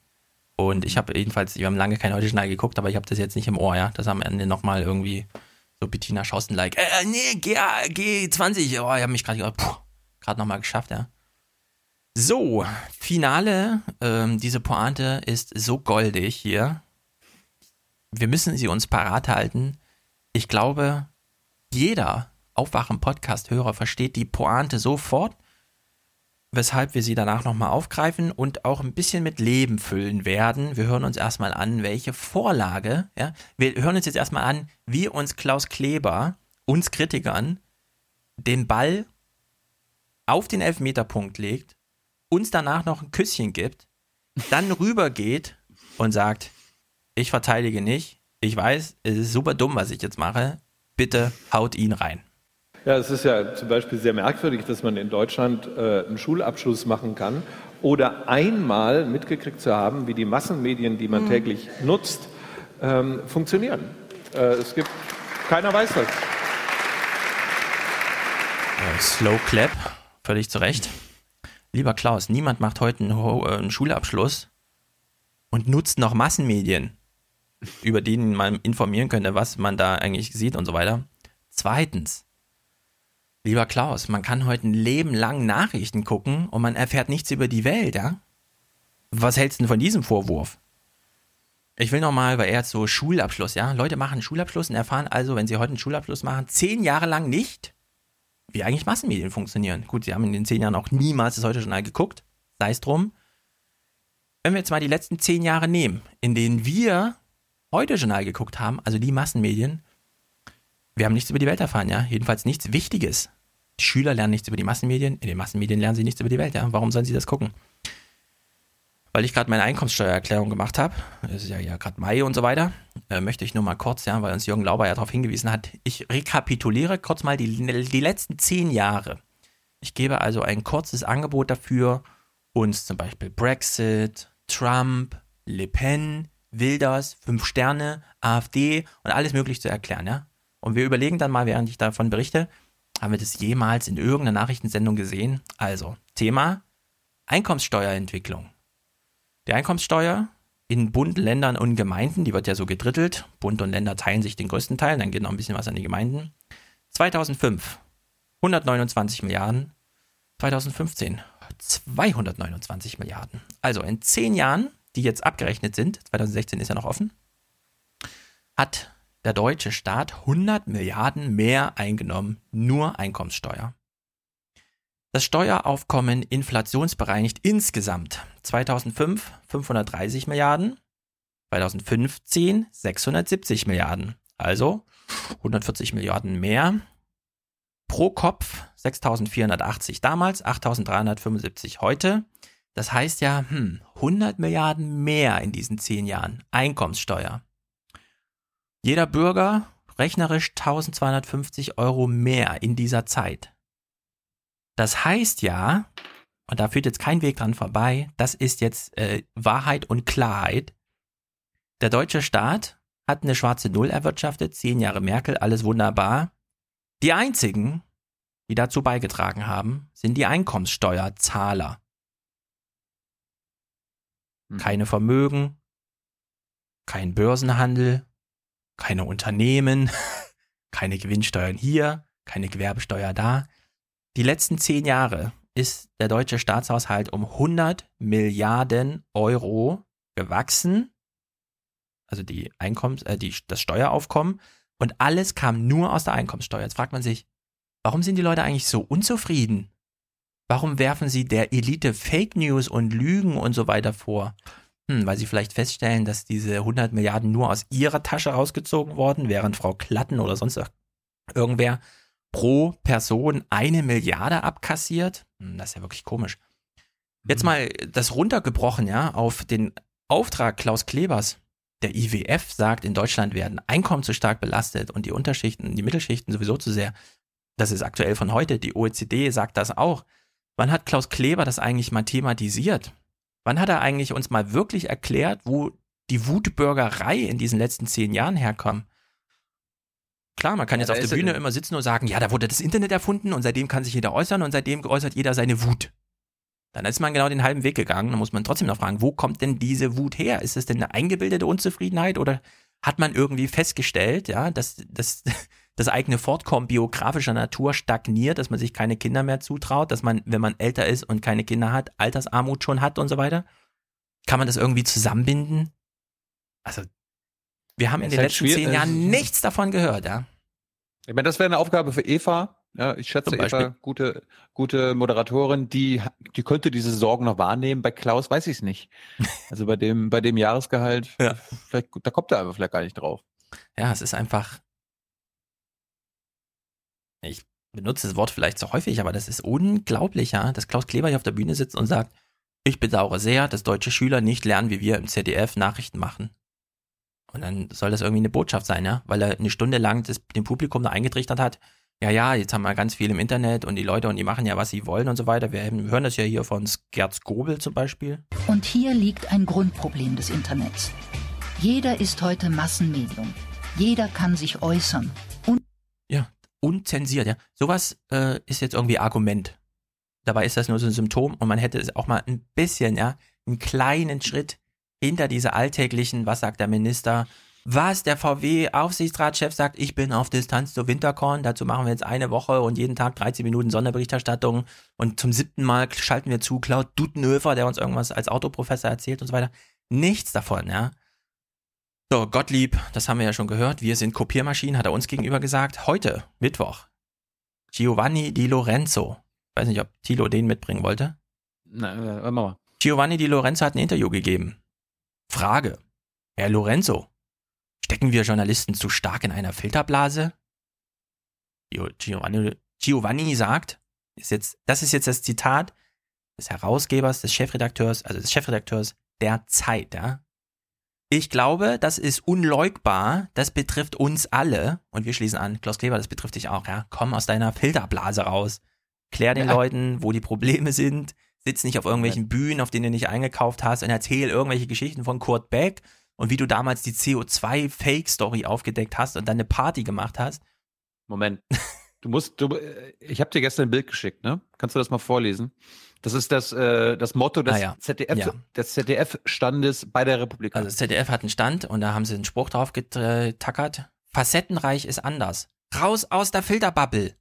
Und ich habe jedenfalls, wir haben lange kein heute Schnell geguckt, aber ich habe das jetzt nicht im Ohr, ja. Das am Ende nochmal irgendwie so Bettina Schossen-like, äh, nee, G, G20, oh, ich habe mich gerade gerade nochmal geschafft, ja. So, Finale, ähm, diese Pointe ist so goldig hier wir müssen sie uns parat halten. Ich glaube, jeder Aufwachen-Podcast-Hörer versteht die Pointe sofort, weshalb wir sie danach nochmal aufgreifen und auch ein bisschen mit Leben füllen werden. Wir hören uns erstmal an, welche Vorlage, ja, wir hören uns jetzt erstmal an, wie uns Klaus Kleber, uns Kritikern, den Ball auf den Elfmeterpunkt legt, uns danach noch ein Küsschen gibt, dann rübergeht und sagt, ich verteidige nicht. Ich weiß, es ist super dumm, was ich jetzt mache. Bitte haut ihn rein. Ja, es ist ja zum Beispiel sehr merkwürdig, dass man in Deutschland äh, einen Schulabschluss machen kann oder einmal mitgekriegt zu haben, wie die Massenmedien, die man mhm. täglich nutzt, ähm, funktionieren. Äh, es gibt, keiner weiß das. Äh, Slow Clap, völlig zu Recht. Lieber Klaus, niemand macht heute einen, äh, einen Schulabschluss und nutzt noch Massenmedien über den man informieren könnte, was man da eigentlich sieht und so weiter. Zweitens, lieber Klaus, man kann heute ein Leben lang Nachrichten gucken und man erfährt nichts über die Welt, ja? Was hältst du denn von diesem Vorwurf? Ich will nochmal, weil er hat so Schulabschluss, ja? Leute machen Schulabschluss und erfahren also, wenn sie heute einen Schulabschluss machen, zehn Jahre lang nicht, wie eigentlich Massenmedien funktionieren. Gut, sie haben in den zehn Jahren auch niemals das heute Journal geguckt, sei es drum. Wenn wir jetzt mal die letzten zehn Jahre nehmen, in denen wir Heute-Journal geguckt haben, also die Massenmedien, wir haben nichts über die Welt erfahren, ja. Jedenfalls nichts Wichtiges. Die Schüler lernen nichts über die Massenmedien, in den Massenmedien lernen sie nichts über die Welt, ja. Warum sollen sie das gucken? Weil ich gerade meine Einkommenssteuererklärung gemacht habe, ist ja, ja gerade Mai und so weiter, äh, möchte ich nur mal kurz, ja, weil uns Jürgen Lauber ja darauf hingewiesen hat, ich rekapituliere kurz mal die, die letzten zehn Jahre. Ich gebe also ein kurzes Angebot dafür, uns zum Beispiel Brexit, Trump, Le Pen, Wilders, Fünf Sterne, AfD und alles möglich zu erklären, ja. Und wir überlegen dann mal, während ich davon berichte, haben wir das jemals in irgendeiner Nachrichtensendung gesehen? Also, Thema Einkommenssteuerentwicklung. Die Einkommenssteuer in Bund, Ländern und Gemeinden, die wird ja so gedrittelt. Bund und Länder teilen sich den größten Teil, dann geht noch ein bisschen was an die Gemeinden. 2005 129 Milliarden, 2015 229 Milliarden. Also in zehn Jahren die jetzt abgerechnet sind, 2016 ist ja noch offen, hat der deutsche Staat 100 Milliarden mehr eingenommen, nur Einkommenssteuer. Das Steueraufkommen inflationsbereinigt insgesamt 2005 530 Milliarden, 2015 670 Milliarden, also 140 Milliarden mehr. Pro Kopf 6.480 damals, 8.375 heute. Das heißt ja, hm, 100 Milliarden mehr in diesen zehn Jahren Einkommenssteuer. Jeder Bürger rechnerisch 1250 Euro mehr in dieser Zeit. Das heißt ja, und da führt jetzt kein Weg dran vorbei, das ist jetzt äh, Wahrheit und Klarheit. Der deutsche Staat hat eine schwarze Null erwirtschaftet, zehn Jahre Merkel, alles wunderbar. Die einzigen, die dazu beigetragen haben, sind die Einkommenssteuerzahler. Mhm. Keine Vermögen, kein Börsenhandel, keine Unternehmen, keine Gewinnsteuern hier, keine Gewerbesteuer da. Die letzten zehn Jahre ist der deutsche Staatshaushalt um 100 Milliarden Euro gewachsen. also die Einkommens, äh, die, das Steueraufkommen. Und alles kam nur aus der Einkommenssteuer. Jetzt fragt man sich, warum sind die Leute eigentlich so unzufrieden? Warum werfen sie der Elite Fake News und Lügen und so weiter vor? Hm, weil sie vielleicht feststellen, dass diese 100 Milliarden nur aus ihrer Tasche rausgezogen wurden, während Frau Klatten oder sonst irgendwer pro Person eine Milliarde abkassiert. Hm, das ist ja wirklich komisch. Jetzt mhm. mal das runtergebrochen, ja, auf den Auftrag Klaus Klebers. Der IWF sagt, in Deutschland werden Einkommen zu stark belastet und die Unterschichten, die Mittelschichten sowieso zu sehr. Das ist aktuell von heute. Die OECD sagt das auch. Wann hat Klaus Kleber das eigentlich mal thematisiert? Wann hat er eigentlich uns mal wirklich erklärt, wo die Wutbürgerei in diesen letzten zehn Jahren herkommt? Klar, man kann ja, jetzt auf der Bühne immer sitzen und sagen, ja, da wurde das Internet erfunden und seitdem kann sich jeder äußern und seitdem äußert jeder seine Wut. Dann ist man genau den halben Weg gegangen. Dann muss man trotzdem noch fragen, wo kommt denn diese Wut her? Ist es denn eine eingebildete Unzufriedenheit oder hat man irgendwie festgestellt, ja, dass, dass das eigene Fortkommen biografischer Natur stagniert, dass man sich keine Kinder mehr zutraut, dass man, wenn man älter ist und keine Kinder hat, Altersarmut schon hat und so weiter? Kann man das irgendwie zusammenbinden? Also, wir haben in den halt letzten zehn Jahren nichts davon gehört, ja. Ich meine, das wäre eine Aufgabe für Eva. Ja, ich schätze Eva, gute, gute Moderatorin, die, die könnte diese Sorgen noch wahrnehmen. Bei Klaus weiß ich es nicht. Also bei dem, bei dem Jahresgehalt, ja. vielleicht, da kommt er aber vielleicht gar nicht drauf. Ja, es ist einfach, ich benutze das Wort vielleicht zu häufig, aber das ist unglaublich, ja, dass Klaus Kleber hier auf der Bühne sitzt und sagt, ich bedauere sehr, dass deutsche Schüler nicht lernen, wie wir im ZDF Nachrichten machen. Und dann soll das irgendwie eine Botschaft sein, ja, weil er eine Stunde lang das, dem Publikum da eingetrichtert hat, ja, ja, jetzt haben wir ganz viel im Internet und die Leute und die machen ja, was sie wollen und so weiter. Wir hören das ja hier von Gerz Gobel zum Beispiel. Und hier liegt ein Grundproblem des Internets. Jeder ist heute Massenmedium. Jeder kann sich äußern. Und ja, unzensiert, ja. Sowas äh, ist jetzt irgendwie Argument. Dabei ist das nur so ein Symptom und man hätte es auch mal ein bisschen, ja, einen kleinen Schritt hinter diese alltäglichen, was sagt der Minister, was der VW-Aufsichtsratschef sagt, ich bin auf Distanz zur Winterkorn, dazu machen wir jetzt eine Woche und jeden Tag 13 Minuten Sonderberichterstattung und zum siebten Mal schalten wir zu Klaus Dutenhöfer, der uns irgendwas als Autoprofessor erzählt und so weiter. Nichts davon, ja. So, Gottlieb, das haben wir ja schon gehört. Wir sind Kopiermaschinen, hat er uns gegenüber gesagt. Heute, Mittwoch. Giovanni Di Lorenzo. Ich weiß nicht, ob Tilo den mitbringen wollte. Na, äh, warte mal. Giovanni Di Lorenzo hat ein Interview gegeben. Frage. Herr Lorenzo, stecken wir Journalisten zu stark in einer Filterblase? Giovanni, Giovanni sagt, ist jetzt, das ist jetzt das Zitat des Herausgebers, des Chefredakteurs, also des Chefredakteurs der Zeit, ja. Ich glaube, das ist unleugbar. Das betrifft uns alle. Und wir schließen an. Klaus Kleber, das betrifft dich auch, ja. Komm aus deiner Filterblase raus. Klär den ja. Leuten, wo die Probleme sind. Sitz nicht auf irgendwelchen. Bühnen, auf denen du nicht eingekauft hast und erzähl irgendwelche Geschichten von Kurt Beck und wie du damals die CO2-Fake-Story aufgedeckt hast und dann eine Party gemacht hast. Moment. Du musst, du, äh, ich habe dir gestern ein Bild geschickt, ne? Kannst du das mal vorlesen? Das ist das, äh, das Motto des, ah, ja. ZDF, ja. des ZDF-Standes bei der Republik. Also das ZDF hat einen Stand und da haben sie einen Spruch drauf getackert. Facettenreich ist anders. Raus aus der Filterbubble.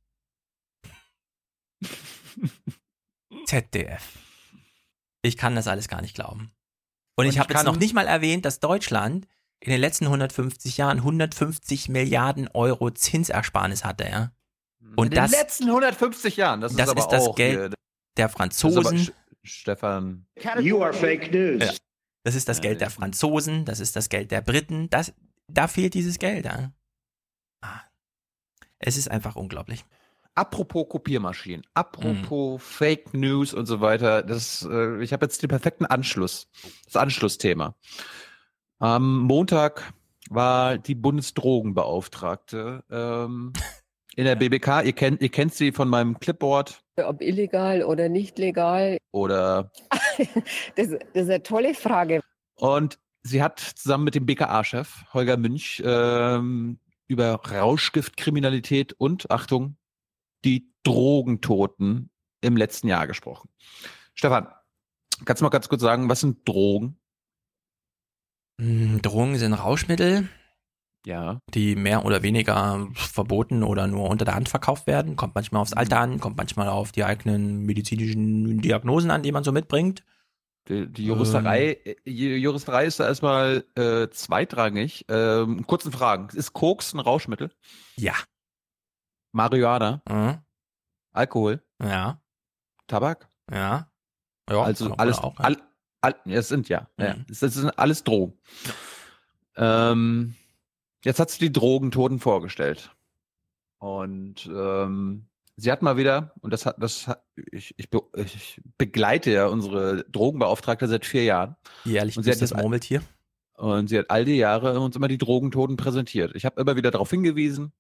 ZDF. Ich kann das alles gar nicht glauben. Und, und ich habe jetzt noch nicht mal erwähnt, dass Deutschland in den letzten 150 Jahren 150 Milliarden Euro Zinsersparnis hatte, ja. Und in den das, letzten 150 Jahren, das, das ist, ist das Geld der Franzosen. Stefan. You are fake news. Ja. Das ist das Geld der Franzosen, das ist das Geld der Briten. Das, da fehlt dieses Geld. Ja. Ah. Es ist einfach unglaublich. Apropos Kopiermaschinen, apropos mhm. Fake News und so weiter, das, äh, ich habe jetzt den perfekten Anschluss, das Anschlussthema. Am Montag war die Bundesdrogenbeauftragte ähm, in der BBK. Ihr kennt, ihr kennt sie von meinem Clipboard. Ob illegal oder nicht legal. Oder. das, das ist eine tolle Frage. Und sie hat zusammen mit dem BKA-Chef Holger Münch ähm, über Rauschgiftkriminalität und, Achtung, die Drogentoten im letzten Jahr gesprochen. Stefan, kannst du mal ganz kurz sagen, was sind Drogen? Hm, Drogen sind Rauschmittel, ja. die mehr oder weniger verboten oder nur unter der Hand verkauft werden. Kommt manchmal aufs Alter an, kommt manchmal auf die eigenen medizinischen Diagnosen an, die man so mitbringt. Die, die Juristerei, ähm. Juristerei ist da erstmal äh, zweitrangig. Ähm, kurzen Fragen. Ist Koks ein Rauschmittel? Ja. Marihuana? Mhm. Alkohol? Ja. Tabak? Ja. Ja, also alles, auch, ja. all, all, es sind ja, mhm. ja, es sind alles Drogen. Ähm, jetzt hat sie die Drogentoten vorgestellt. Und ähm, sie hat mal wieder, und das hat, das hat, ich, ich, ich begleite ja unsere Drogenbeauftragte seit vier Jahren. Jährlich und sie hat das Murmeltier. Und sie hat all die Jahre uns immer die Drogentoten präsentiert. Ich habe immer wieder darauf hingewiesen,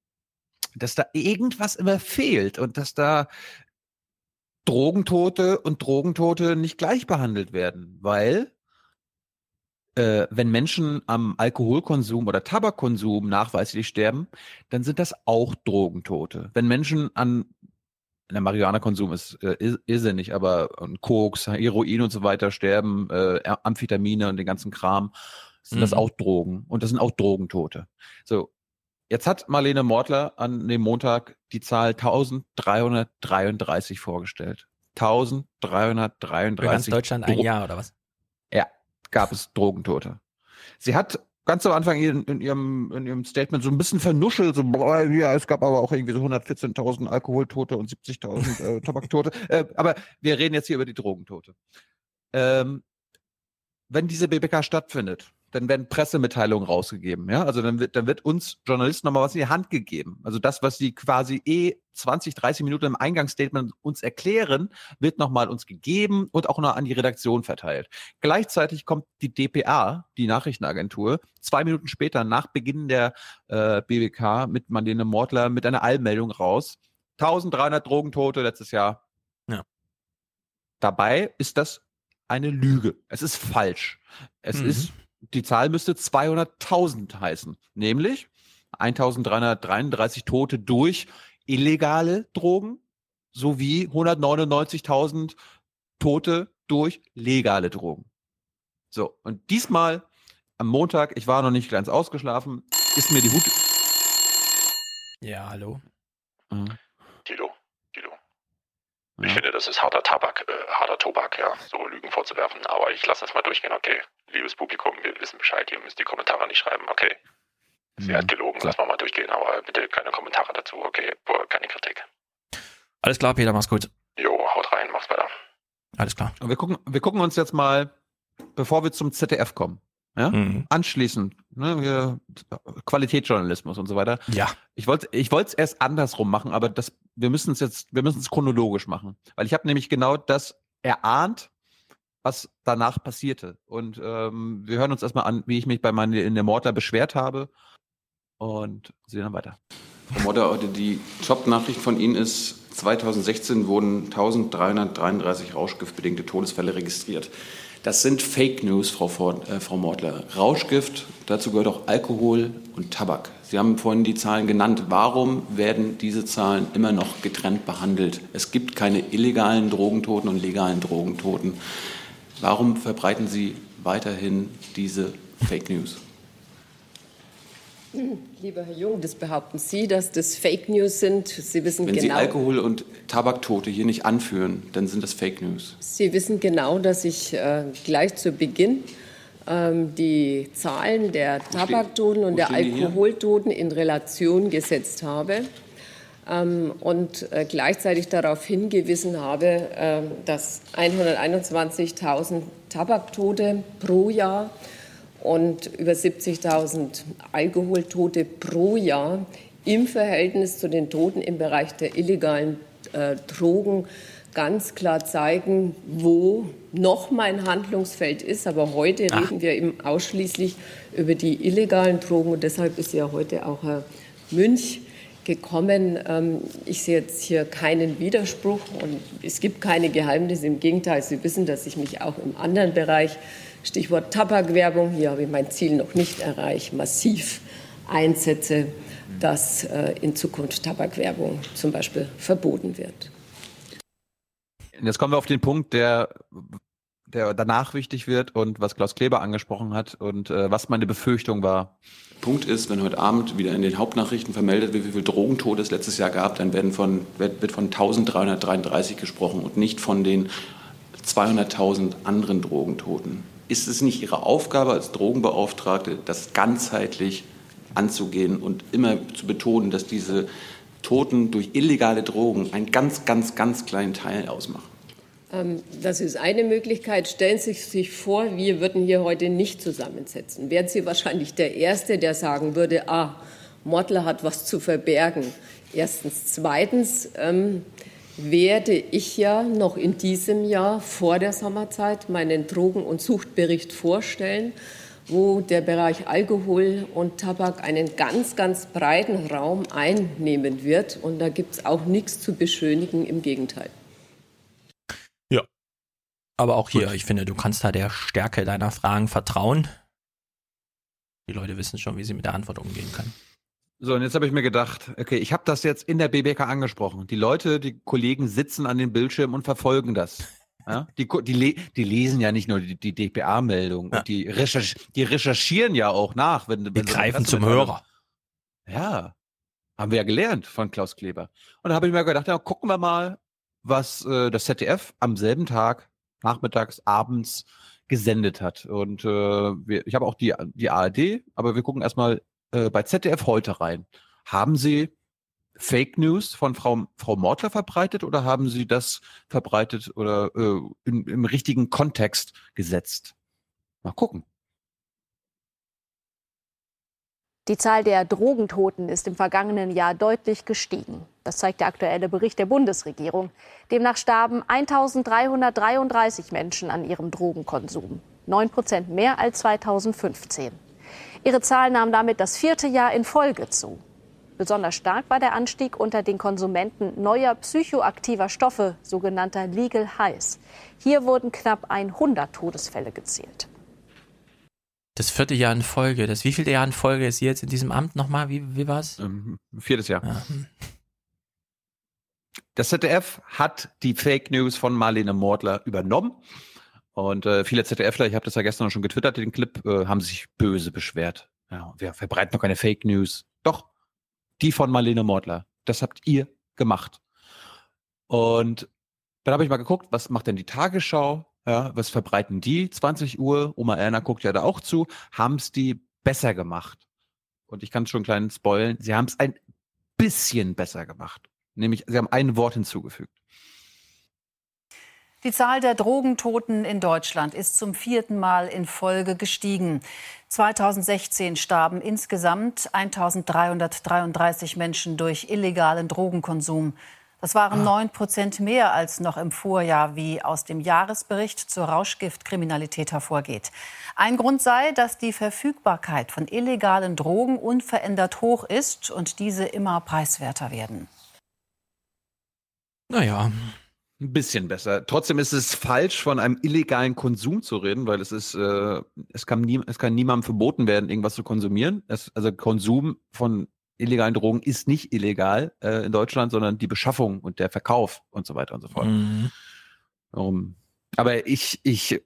dass da irgendwas immer fehlt und dass da Drogentote und Drogentote nicht gleich behandelt werden, weil äh, wenn Menschen am Alkoholkonsum oder Tabakkonsum nachweislich sterben, dann sind das auch Drogentote. Wenn Menschen an der Marihuana-Konsum ist äh, irrsinnig, aber an Koks, Heroin und so weiter sterben, äh, Amphetamine und den ganzen Kram, sind mhm. das auch Drogen und das sind auch Drogentote. So, Jetzt hat Marlene Mortler an dem Montag die Zahl 1333 vorgestellt. 1333. Für ganz Deutschland ein Jahr oder was? Ja, gab es Drogentote. Sie hat ganz am Anfang in, in, ihrem, in ihrem Statement so ein bisschen vernuschelt, so, boah, ja, es gab aber auch irgendwie so 114.000 Alkoholtote und 70.000 äh, Tabaktote. Äh, aber wir reden jetzt hier über die Drogentote. Ähm, wenn diese BBK stattfindet, dann werden Pressemitteilungen rausgegeben. Ja, also dann wird, dann wird uns Journalisten nochmal was in die Hand gegeben. Also das, was sie quasi eh 20, 30 Minuten im Eingangsstatement uns erklären, wird nochmal uns gegeben und auch noch an die Redaktion verteilt. Gleichzeitig kommt die DPA, die Nachrichtenagentur, zwei Minuten später nach Beginn der äh, BWK mit Marlene Mortler mit einer Allmeldung raus. 1300 Drogentote letztes Jahr. Ja. Dabei ist das eine Lüge. Es ist falsch. Es mhm. ist die Zahl müsste 200.000 heißen, nämlich 1333 Tote durch illegale Drogen sowie 199.000 Tote durch legale Drogen. So, und diesmal am Montag, ich war noch nicht ganz ausgeschlafen, ist mir die Hut. Ja, hallo. Mhm. Tilo, Tilo. Ich finde, das ist harter Tabak, äh, harter Tobak, ja, so Lügen vorzuwerfen. Aber ich lasse das mal durchgehen, okay liebes Publikum, wir wissen Bescheid, ihr müsst die Kommentare nicht schreiben, okay. Sie mhm. hat gelogen, lass mal mal durchgehen, aber bitte keine Kommentare dazu, okay, keine Kritik. Alles klar, Peter, mach's gut. Jo, haut rein, mach's weiter. Alles klar. Und wir gucken, wir gucken uns jetzt mal, bevor wir zum ZDF kommen, ja, mhm. anschließend, ne, wir, Qualitätsjournalismus und so weiter. Ja. Ich wollte, ich wollte es erst andersrum machen, aber das, wir müssen es jetzt, wir müssen es chronologisch machen, weil ich habe nämlich genau das erahnt, was danach passierte. Und ähm, wir hören uns erstmal an, wie ich mich bei meinen in der Mortar beschwert habe und sehen dann weiter. Frau Mortar, die Top-Nachricht von Ihnen ist, 2016 wurden 1333 rauschgiftbedingte Todesfälle registriert. Das sind Fake News, Frau, Ford, äh, Frau Mortler. Rauschgift, dazu gehört auch Alkohol und Tabak. Sie haben vorhin die Zahlen genannt. Warum werden diese Zahlen immer noch getrennt behandelt? Es gibt keine illegalen Drogentoten und legalen Drogentoten. Warum verbreiten Sie weiterhin diese Fake News? Lieber Herr Jung, das behaupten Sie, dass das Fake News sind. Sie wissen Wenn genau. Wenn Sie Alkohol- und Tabaktote hier nicht anführen, dann sind das Fake News. Sie wissen genau, dass ich äh, gleich zu Beginn ähm, die Zahlen der Tabaktoten und der Alkoholtoten in Relation gesetzt habe. Ähm, und äh, gleichzeitig darauf hingewiesen habe, ähm, dass 121.000 Tabaktote pro Jahr und über 70.000 Alkoholtote pro Jahr im Verhältnis zu den Toten im Bereich der illegalen äh, Drogen ganz klar zeigen, wo noch mein Handlungsfeld ist. Aber heute Ach. reden wir eben ausschließlich über die illegalen Drogen und deshalb ist ja heute auch Herr Münch gekommen. Ähm, ich sehe jetzt hier keinen Widerspruch und es gibt keine Geheimnisse. Im Gegenteil, Sie wissen, dass ich mich auch im anderen Bereich, Stichwort Tabakwerbung, hier habe ich mein Ziel noch nicht erreicht, massiv einsetze, dass äh, in Zukunft Tabakwerbung zum Beispiel verboten wird. Jetzt kommen wir auf den Punkt, der der danach wichtig wird und was Klaus Kleber angesprochen hat und äh, was meine Befürchtung war. Punkt ist, wenn heute Abend wieder in den Hauptnachrichten vermeldet wird, wie viele Drogentote es letztes Jahr gab, dann werden von, wird von 1333 gesprochen und nicht von den 200.000 anderen Drogentoten. Ist es nicht Ihre Aufgabe als Drogenbeauftragte, das ganzheitlich anzugehen und immer zu betonen, dass diese Toten durch illegale Drogen einen ganz, ganz, ganz kleinen Teil ausmachen? Ähm, das ist eine Möglichkeit. Stellen Sie sich vor, wir würden hier heute nicht zusammensetzen. Wären Sie wahrscheinlich der Erste, der sagen würde, ah, Mottler hat was zu verbergen. Erstens. Zweitens ähm, werde ich ja noch in diesem Jahr vor der Sommerzeit meinen Drogen- und Suchtbericht vorstellen, wo der Bereich Alkohol und Tabak einen ganz, ganz breiten Raum einnehmen wird. Und da gibt es auch nichts zu beschönigen, im Gegenteil. Aber auch hier, Gut. ich finde, du kannst da der Stärke deiner Fragen vertrauen. Die Leute wissen schon, wie sie mit der Antwort umgehen können. So, und jetzt habe ich mir gedacht, okay, ich habe das jetzt in der BBK angesprochen. Die Leute, die Kollegen sitzen an den Bildschirmen und verfolgen das. Ja? Die, die, die lesen ja nicht nur die, die DPA-Meldung, ja. die, recherch, die recherchieren ja auch nach. Wenn, wenn die greifen zum Hörer. Ja, haben wir ja gelernt von Klaus Kleber. Und da habe ich mir gedacht, ja, gucken wir mal, was äh, das ZDF am selben Tag, nachmittags, abends gesendet hat. Und äh, wir, ich habe auch die, die ARD, aber wir gucken erstmal äh, bei ZDF heute rein. Haben Sie Fake News von Frau, Frau Mortler verbreitet oder haben Sie das verbreitet oder äh, in, im richtigen Kontext gesetzt? Mal gucken. Die Zahl der Drogentoten ist im vergangenen Jahr deutlich gestiegen. Das zeigt der aktuelle Bericht der Bundesregierung. Demnach starben 1333 Menschen an ihrem Drogenkonsum. Neun Prozent mehr als 2015. Ihre Zahl nahm damit das vierte Jahr in Folge zu. Besonders stark war der Anstieg unter den Konsumenten neuer psychoaktiver Stoffe, sogenannter Legal Highs. Hier wurden knapp 100 Todesfälle gezählt. Das vierte Jahr in Folge. Das wievielte Jahr in Folge ist sie jetzt in diesem Amt nochmal? Wie, wie war es? Ähm, viertes Jahr. Ja. Das ZDF hat die Fake News von Marlene Mordler übernommen und äh, viele ZDFler, ich habe das ja gestern schon getwittert, den Clip, äh, haben sich böse beschwert. Ja, wir verbreiten noch keine Fake News. Doch, die von Marlene Mordler. Das habt ihr gemacht. Und dann habe ich mal geguckt, was macht denn die Tagesschau? Ja, was verbreiten die? 20 Uhr, Oma Erna guckt ja da auch zu. Haben es die besser gemacht? Und ich kann schon kleinen spoilen, sie haben es ein bisschen besser gemacht. Nämlich, sie haben ein Wort hinzugefügt. Die Zahl der Drogentoten in Deutschland ist zum vierten Mal in Folge gestiegen. 2016 starben insgesamt 1333 Menschen durch illegalen Drogenkonsum. Das waren neun Prozent mehr als noch im Vorjahr, wie aus dem Jahresbericht zur Rauschgiftkriminalität hervorgeht. Ein Grund sei, dass die Verfügbarkeit von illegalen Drogen unverändert hoch ist und diese immer preiswerter werden. Naja, ein bisschen besser. Trotzdem ist es falsch, von einem illegalen Konsum zu reden, weil es ist, äh, es kann, nie, es kann niemandem verboten werden, irgendwas zu konsumieren. Es, also Konsum von illegalen Drogen ist nicht illegal äh, in Deutschland, sondern die Beschaffung und der Verkauf und so weiter und so fort. Mhm. Um, aber ich, ich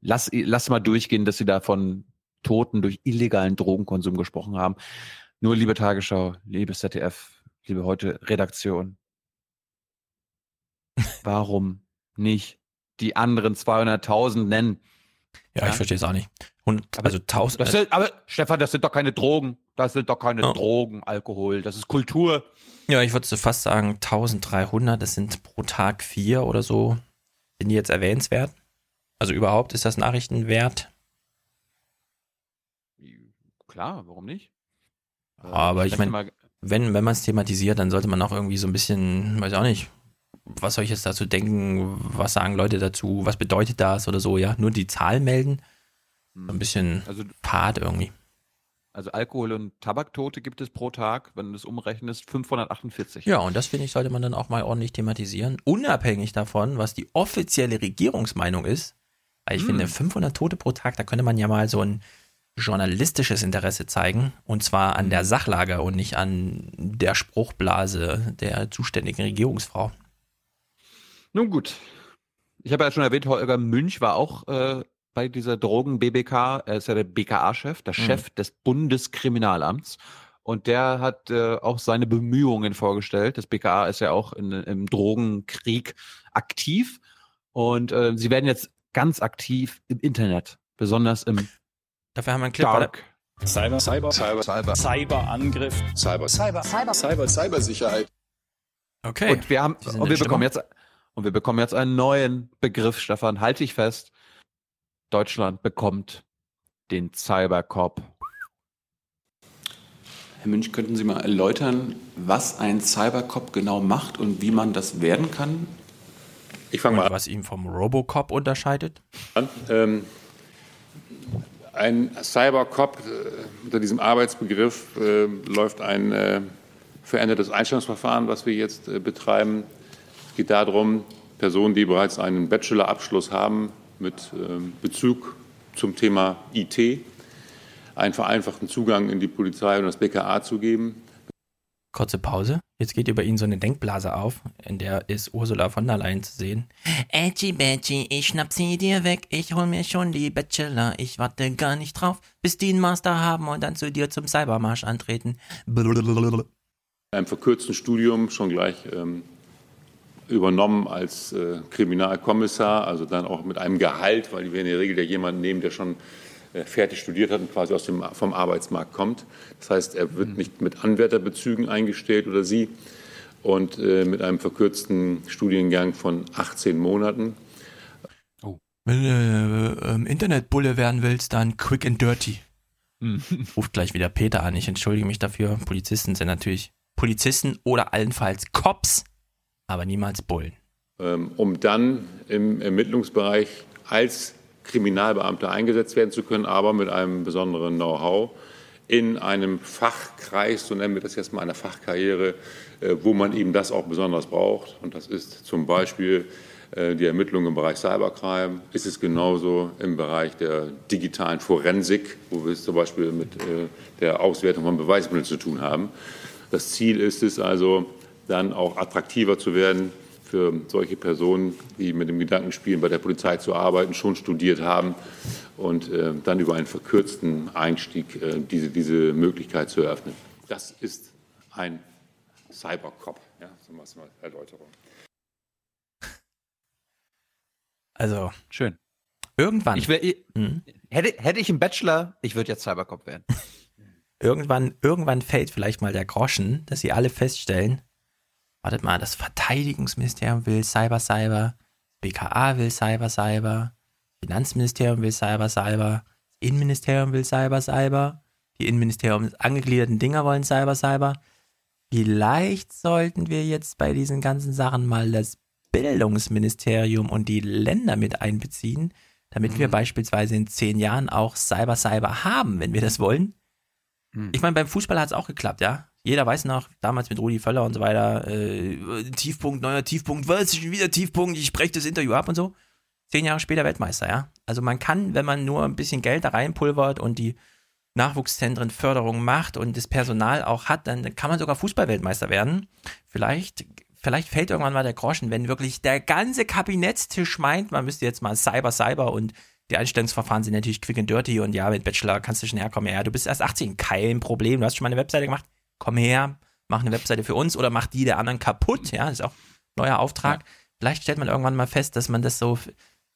lass, lass mal durchgehen, dass sie da von Toten durch illegalen Drogenkonsum gesprochen haben. Nur liebe Tagesschau, liebe ZDF, liebe heute Redaktion, Warum nicht die anderen 200.000 nennen? Ja, ja, ich verstehe es auch nicht. Und, also 1000. Das sind, aber Stefan, das sind doch keine Drogen. Das sind doch keine ja. Drogen, Alkohol. Das ist Kultur. Ja, ich würde so fast sagen 1300. Das sind pro Tag vier oder so. Sind die jetzt erwähnenswert? Also überhaupt ist das Nachrichtenwert? Klar, warum nicht? Aber ich meine, wenn, wenn man es thematisiert, dann sollte man auch irgendwie so ein bisschen, weiß ich auch nicht, was soll ich jetzt dazu denken? Was sagen Leute dazu? Was bedeutet das oder so? Ja, nur die Zahl melden. Ein bisschen also, Part irgendwie. Also Alkohol- und Tabaktote gibt es pro Tag, wenn du das umrechnest, 548. Ja, und das finde ich, sollte man dann auch mal ordentlich thematisieren. Unabhängig davon, was die offizielle Regierungsmeinung ist. Weil ich hm. finde, 500 Tote pro Tag, da könnte man ja mal so ein journalistisches Interesse zeigen. Und zwar an der hm. Sachlage und nicht an der Spruchblase der zuständigen Regierungsfrau. Nun gut. Ich habe ja schon erwähnt, Holger Münch war auch äh, bei dieser Drogen-BBK. Er ist ja der BKA-Chef, der mhm. Chef des Bundeskriminalamts. Und der hat äh, auch seine Bemühungen vorgestellt. Das BKA ist ja auch in, im Drogenkrieg aktiv. Und äh, sie werden jetzt ganz aktiv im Internet, besonders im Dafür haben wir einen Clip. Dark. Cyber, Cyber, Cyber, Cyber, Cyberangriff, Cyber, Cyber, Cyber, Cyber, Cybersicherheit. Okay. Und wir haben und wir bekommen jetzt und wir bekommen jetzt einen neuen Begriff, Stefan. Halte ich fest. Deutschland bekommt den Cybercop. Herr Münch, könnten Sie mal erläutern, was ein Cybercop genau macht und wie man das werden kann? Ich fange mal Und was ihn vom Robocop unterscheidet? an. Ähm, ein Cybercop, äh, unter diesem Arbeitsbegriff äh, läuft ein äh, verändertes Einstellungsverfahren, was wir jetzt äh, betreiben. Es geht darum, Personen, die bereits einen Bachelorabschluss haben mit ähm, Bezug zum Thema IT, einen vereinfachten Zugang in die Polizei und das BKA zu geben. Kurze Pause. Jetzt geht über ihn so eine Denkblase auf, in der ist Ursula von der Leyen zu sehen. Edgy Badgy, ich schnapp sie dir weg, ich hol mir schon die Bachelor, ich warte gar nicht drauf, bis die einen Master haben und dann zu dir zum Cybermarsch antreten. Blablabla. In einem verkürzten Studium schon gleich ähm, übernommen als äh, Kriminalkommissar, also dann auch mit einem Gehalt, weil wir in der Regel ja jemanden nehmen, der schon äh, fertig studiert hat und quasi aus dem, vom Arbeitsmarkt kommt. Das heißt, er wird nicht mit Anwärterbezügen eingestellt oder sie und äh, mit einem verkürzten Studiengang von 18 Monaten. Wenn du äh, ähm, Internetbulle werden willst, dann quick and dirty. Ruft gleich wieder Peter an. Ich entschuldige mich dafür. Polizisten sind natürlich Polizisten oder allenfalls Cops, aber niemals Bullen. ähm, um dann im Ermittlungsbereich als Kriminalbeamter eingesetzt werden zu können, aber mit einem besonderen Know-how in einem Fachkreis, so nennen wir das jetzt mal einer Fachkarriere, äh, wo man eben das auch besonders braucht. Und das ist zum Beispiel äh, die Ermittlung im Bereich Cybercrime, ist es genauso im Bereich der digitalen Forensik, wo wir es zum Beispiel mit äh, der Auswertung von Beweismitteln zu tun haben. Das Ziel ist es also, dann auch attraktiver zu werden für solche Personen, die mit dem Gedanken spielen, bei der Polizei zu arbeiten, schon studiert haben und äh, dann über einen verkürzten Einstieg äh, diese, diese Möglichkeit zu eröffnen. Das ist ein Cybercop, ja, so was mal Erläuterung. Also, schön. Irgendwann. Ich wär, ich, Mhm. hätte, hätte ich einen Bachelor, ich würde jetzt Cybercop werden. Irgendwann, irgendwann fällt vielleicht mal der Groschen, dass sie alle feststellen, wartet mal, das Verteidigungsministerium will Cyber Cyber, BKA will Cyber Cyber, Finanzministerium will Cyber Cyber, Innenministerium will Cyber Cyber, die Innenministerium angegliederten Dinger wollen Cyber Cyber. Vielleicht sollten wir jetzt bei diesen ganzen Sachen mal das Bildungsministerium und die Länder mit einbeziehen, damit wir beispielsweise in zehn Jahren auch Cyber Cyber haben, wenn wir das wollen. Ich meine, beim Fußball hat es auch geklappt, ja. Jeder weiß noch, damals mit Rudi Völler und so weiter, äh, Tiefpunkt, neuer Tiefpunkt, was, schon wieder Tiefpunkt, ich breche das Interview ab und so. Zehn Jahre später Weltmeister, ja. Also man kann, wenn man nur ein bisschen Geld da reinpulvert und die Nachwuchszentren Förderung macht und das Personal auch hat, dann kann man sogar Fußballweltmeister werden. Vielleicht, vielleicht fällt irgendwann mal der Groschen, wenn wirklich der ganze Kabinettstisch meint, man müsste jetzt mal Cyber, Cyber und die Einstellungsverfahren sind natürlich quick and dirty und ja, mit Bachelor kannst du schnell herkommen. Ja, du bist erst 18, kein Problem. Du hast schon mal eine Webseite gemacht. Komm her, mach eine Webseite für uns oder mach die der anderen kaputt. Ja, das ist auch ein neuer Auftrag. Vielleicht stellt man irgendwann mal fest, dass man das so,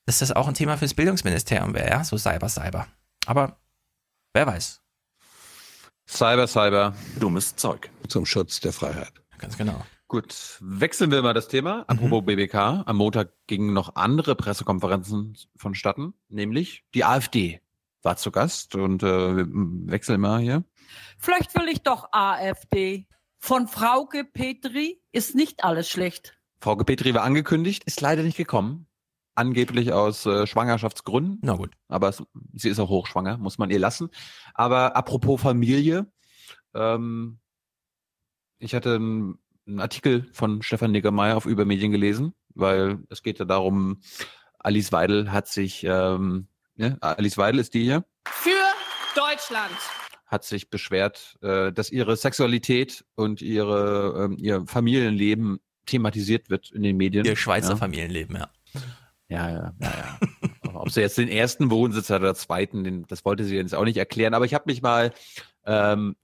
dass das auch ein Thema fürs Bildungsministerium wäre, ja, so Cyber, Cyber. Aber wer weiß. Cyber, Cyber. Dummes Zeug. Zum Schutz der Freiheit. Ganz genau. Gut, wechseln wir mal das Thema. Apropos BBK. Am Montag gingen noch andere Pressekonferenzen vonstatten, nämlich die AfD war zu Gast und äh, wir wechseln mal hier. Vielleicht will ich doch AfD. Von Frauke Petri ist nicht alles schlecht. Frau Petri war angekündigt, ist leider nicht gekommen. Angeblich aus äh, Schwangerschaftsgründen. Na gut. Aber es, sie ist auch hochschwanger, muss man ihr lassen. Aber apropos Familie, ähm, ich hatte einen, Artikel von Stefan Niggermeier auf Übermedien gelesen, weil es geht ja darum, Alice Weidel hat sich, ähm, ja, Alice Weidel ist die hier, Für Deutschland. Hat sich beschwert, äh, dass ihre Sexualität und ihre, ähm, ihr Familienleben thematisiert wird in den Medien. Ihr Schweizer ja. Familienleben, ja. Ja, ja, ja, ja. Ob sie jetzt den ersten Wohnsitz hat oder zweiten, den, das wollte sie jetzt auch nicht erklären. Aber ich habe mich mal ähm,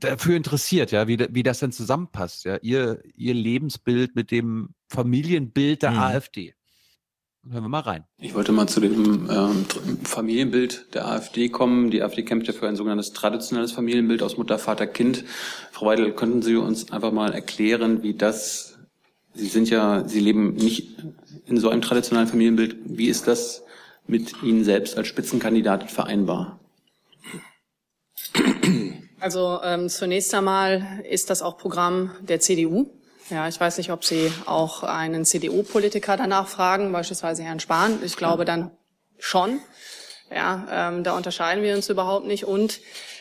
dafür interessiert, ja, wie, wie das denn zusammenpasst, ja, ihr, ihr Lebensbild mit dem Familienbild der Mhm. AfD. Hören wir mal rein. Ich wollte mal zu dem ähm, Familienbild der AfD kommen. Die AfD kämpft ja für ein sogenanntes traditionelles Familienbild aus Mutter, Vater, Kind. Frau Weidel, könnten Sie uns einfach mal erklären, wie das, Sie sind ja, Sie leben nicht in so einem traditionellen Familienbild. Wie ist das mit Ihnen selbst als Spitzenkandidatin vereinbar? Also ähm, zunächst einmal ist das auch Programm der CDU. Ja, ich weiß nicht, ob Sie auch einen CDU-Politiker danach fragen, beispielsweise Herrn Spahn. Ich glaube dann schon. Ja, ähm, da unterscheiden wir uns überhaupt nicht. Und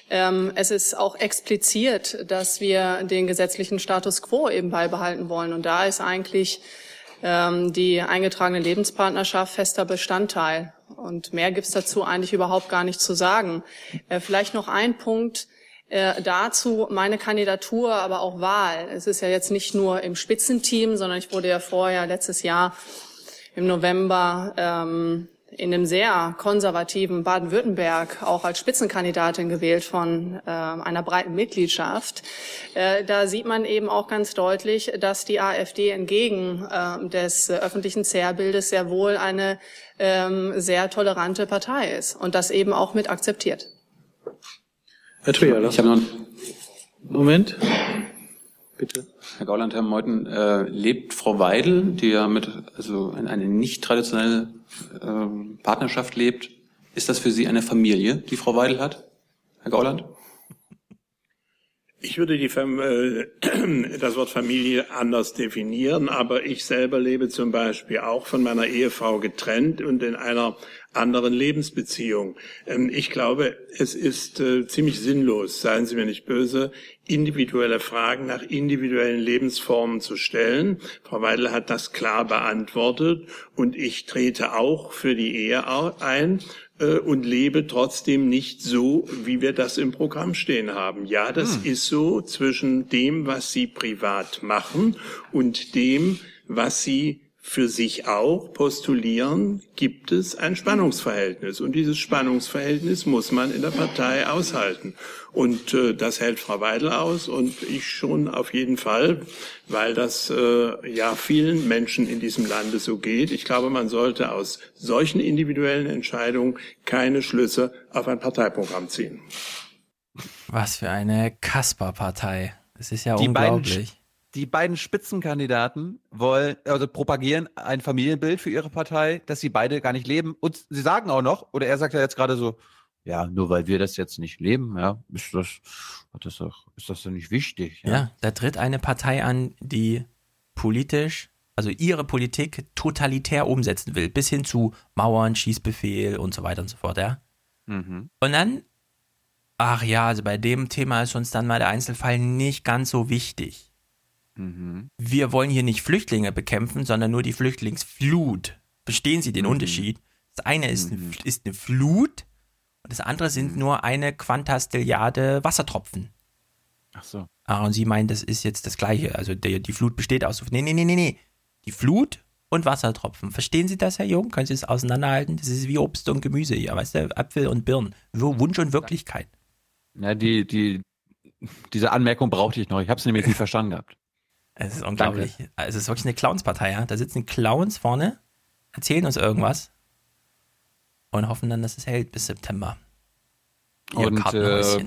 ähm, es ist auch expliziert, dass wir den gesetzlichen Status quo eben beibehalten wollen. Und da ist eigentlich ähm, die eingetragene Lebenspartnerschaft fester Bestandteil. Und mehr gibt's dazu eigentlich überhaupt gar nicht zu sagen. Äh, vielleicht noch ein Punkt äh, dazu meine Kandidatur, aber auch Wahl. Es ist ja jetzt nicht nur im Spitzenteam, sondern ich wurde ja vorher letztes Jahr im November ähm, in einem sehr konservativen Baden-Württemberg auch als Spitzenkandidatin gewählt von äh, einer breiten Mitgliedschaft. Äh, da sieht man eben auch ganz deutlich, dass die AfD entgegen äh, des öffentlichen Zerrbildes sehr wohl eine ähm, sehr tolerante Partei ist und das eben auch mit akzeptiert. Herr Trier, ich habe noch einen Moment. Bitte. Herr Gauland, Herr Meuthen, äh, lebt Frau Weidel, die ja mit also in eine nicht traditionelle äh, Partnerschaft lebt, ist das für Sie eine Familie, die Frau Weidel hat, Herr Gauland? Ich würde die, äh, das Wort Familie anders definieren, aber ich selber lebe zum Beispiel auch von meiner Ehefrau getrennt und in einer anderen Lebensbeziehung. Ähm, ich glaube, es ist äh, ziemlich sinnlos, seien Sie mir nicht böse, individuelle Fragen nach individuellen Lebensformen zu stellen. Frau Weidel hat das klar beantwortet und ich trete auch für die Ehe ein äh, und lebe trotzdem nicht so, wie wir das im Programm stehen haben. Ja, das hm. ist so zwischen dem, was Sie privat machen und dem, was Sie für sich auch postulieren, gibt es ein Spannungsverhältnis. Und dieses Spannungsverhältnis muss man in der Partei aushalten. Und äh, das hält Frau Weidel aus und ich schon auf jeden Fall, weil das äh, ja vielen Menschen in diesem Lande so geht. Ich glaube, man sollte aus solchen individuellen Entscheidungen keine Schlüsse auf ein Parteiprogramm ziehen. Was für eine Kasper-Partei. Das ist ja Die unglaublich. Beiden die beiden Spitzenkandidaten wollen, also propagieren ein Familienbild für ihre Partei, dass sie beide gar nicht leben. Und sie sagen auch noch, oder er sagt ja jetzt gerade so, ja, nur weil wir das jetzt nicht leben, ja, ist das, das doch, ist das doch nicht wichtig. Ja? ja, da tritt eine Partei an, die politisch, also ihre Politik totalitär umsetzen will, bis hin zu Mauern, Schießbefehl und so weiter und so fort, ja. Mhm. Und dann, ach ja, also bei dem Thema ist uns dann mal der Einzelfall nicht ganz so wichtig. Mhm. Wir wollen hier nicht Flüchtlinge bekämpfen, sondern nur die Flüchtlingsflut. Verstehen Sie den mhm. Unterschied? Das eine ist, mhm. ist eine Flut und das andere sind mhm. nur eine Quantastilliarde Wassertropfen. Ach so. Ah, und Sie meinen, das ist jetzt das Gleiche. Also der, die Flut besteht aus. Nee, nee, nee, nee, nee. Die Flut und Wassertropfen. Verstehen Sie das, Herr Jung? Können Sie es auseinanderhalten? Das ist wie Obst und Gemüse hier, weißt du? Apfel und Birnen. Wunsch und Wirklichkeit. Ja, die, die, diese Anmerkung brauchte ich noch. Ich habe es nämlich nicht verstanden gehabt. Es ist unglaublich. Danke. Es ist wirklich eine Clownspartei, ja. Da sitzen Clowns vorne, erzählen uns irgendwas und hoffen dann, dass es hält bis September. Ihr und äh,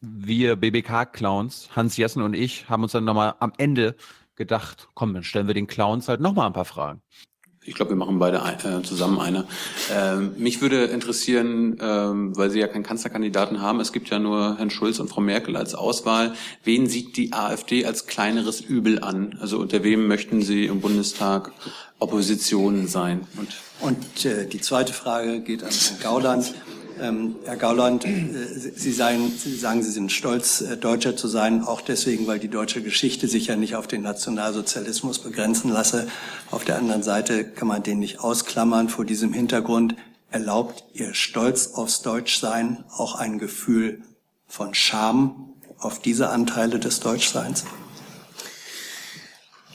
wir BBK-Clowns, Hans Jessen und ich, haben uns dann nochmal am Ende gedacht, komm, dann stellen wir den Clowns halt nochmal ein paar Fragen. Ich glaube, wir machen beide äh, zusammen eine. Ähm, mich würde interessieren, ähm, weil Sie ja keinen Kanzlerkandidaten haben, es gibt ja nur Herrn Schulz und Frau Merkel als Auswahl. Wen sieht die AfD als kleineres Übel an? Also unter wem möchten Sie im Bundestag Opposition sein? Und, und äh, die zweite Frage geht an Herrn Gauland. Ähm, Herr Gauland, äh, Sie, seien, Sie, sagen, Sie sind stolz, äh, Deutscher zu sein, auch deswegen, weil die deutsche Geschichte sich ja nicht auf den Nationalsozialismus begrenzen lasse. Auf der anderen Seite kann man den nicht ausklammern. Vor diesem Hintergrund erlaubt Ihr Stolz aufs Deutschsein auch ein Gefühl von Scham auf diese Anteile des Deutschseins?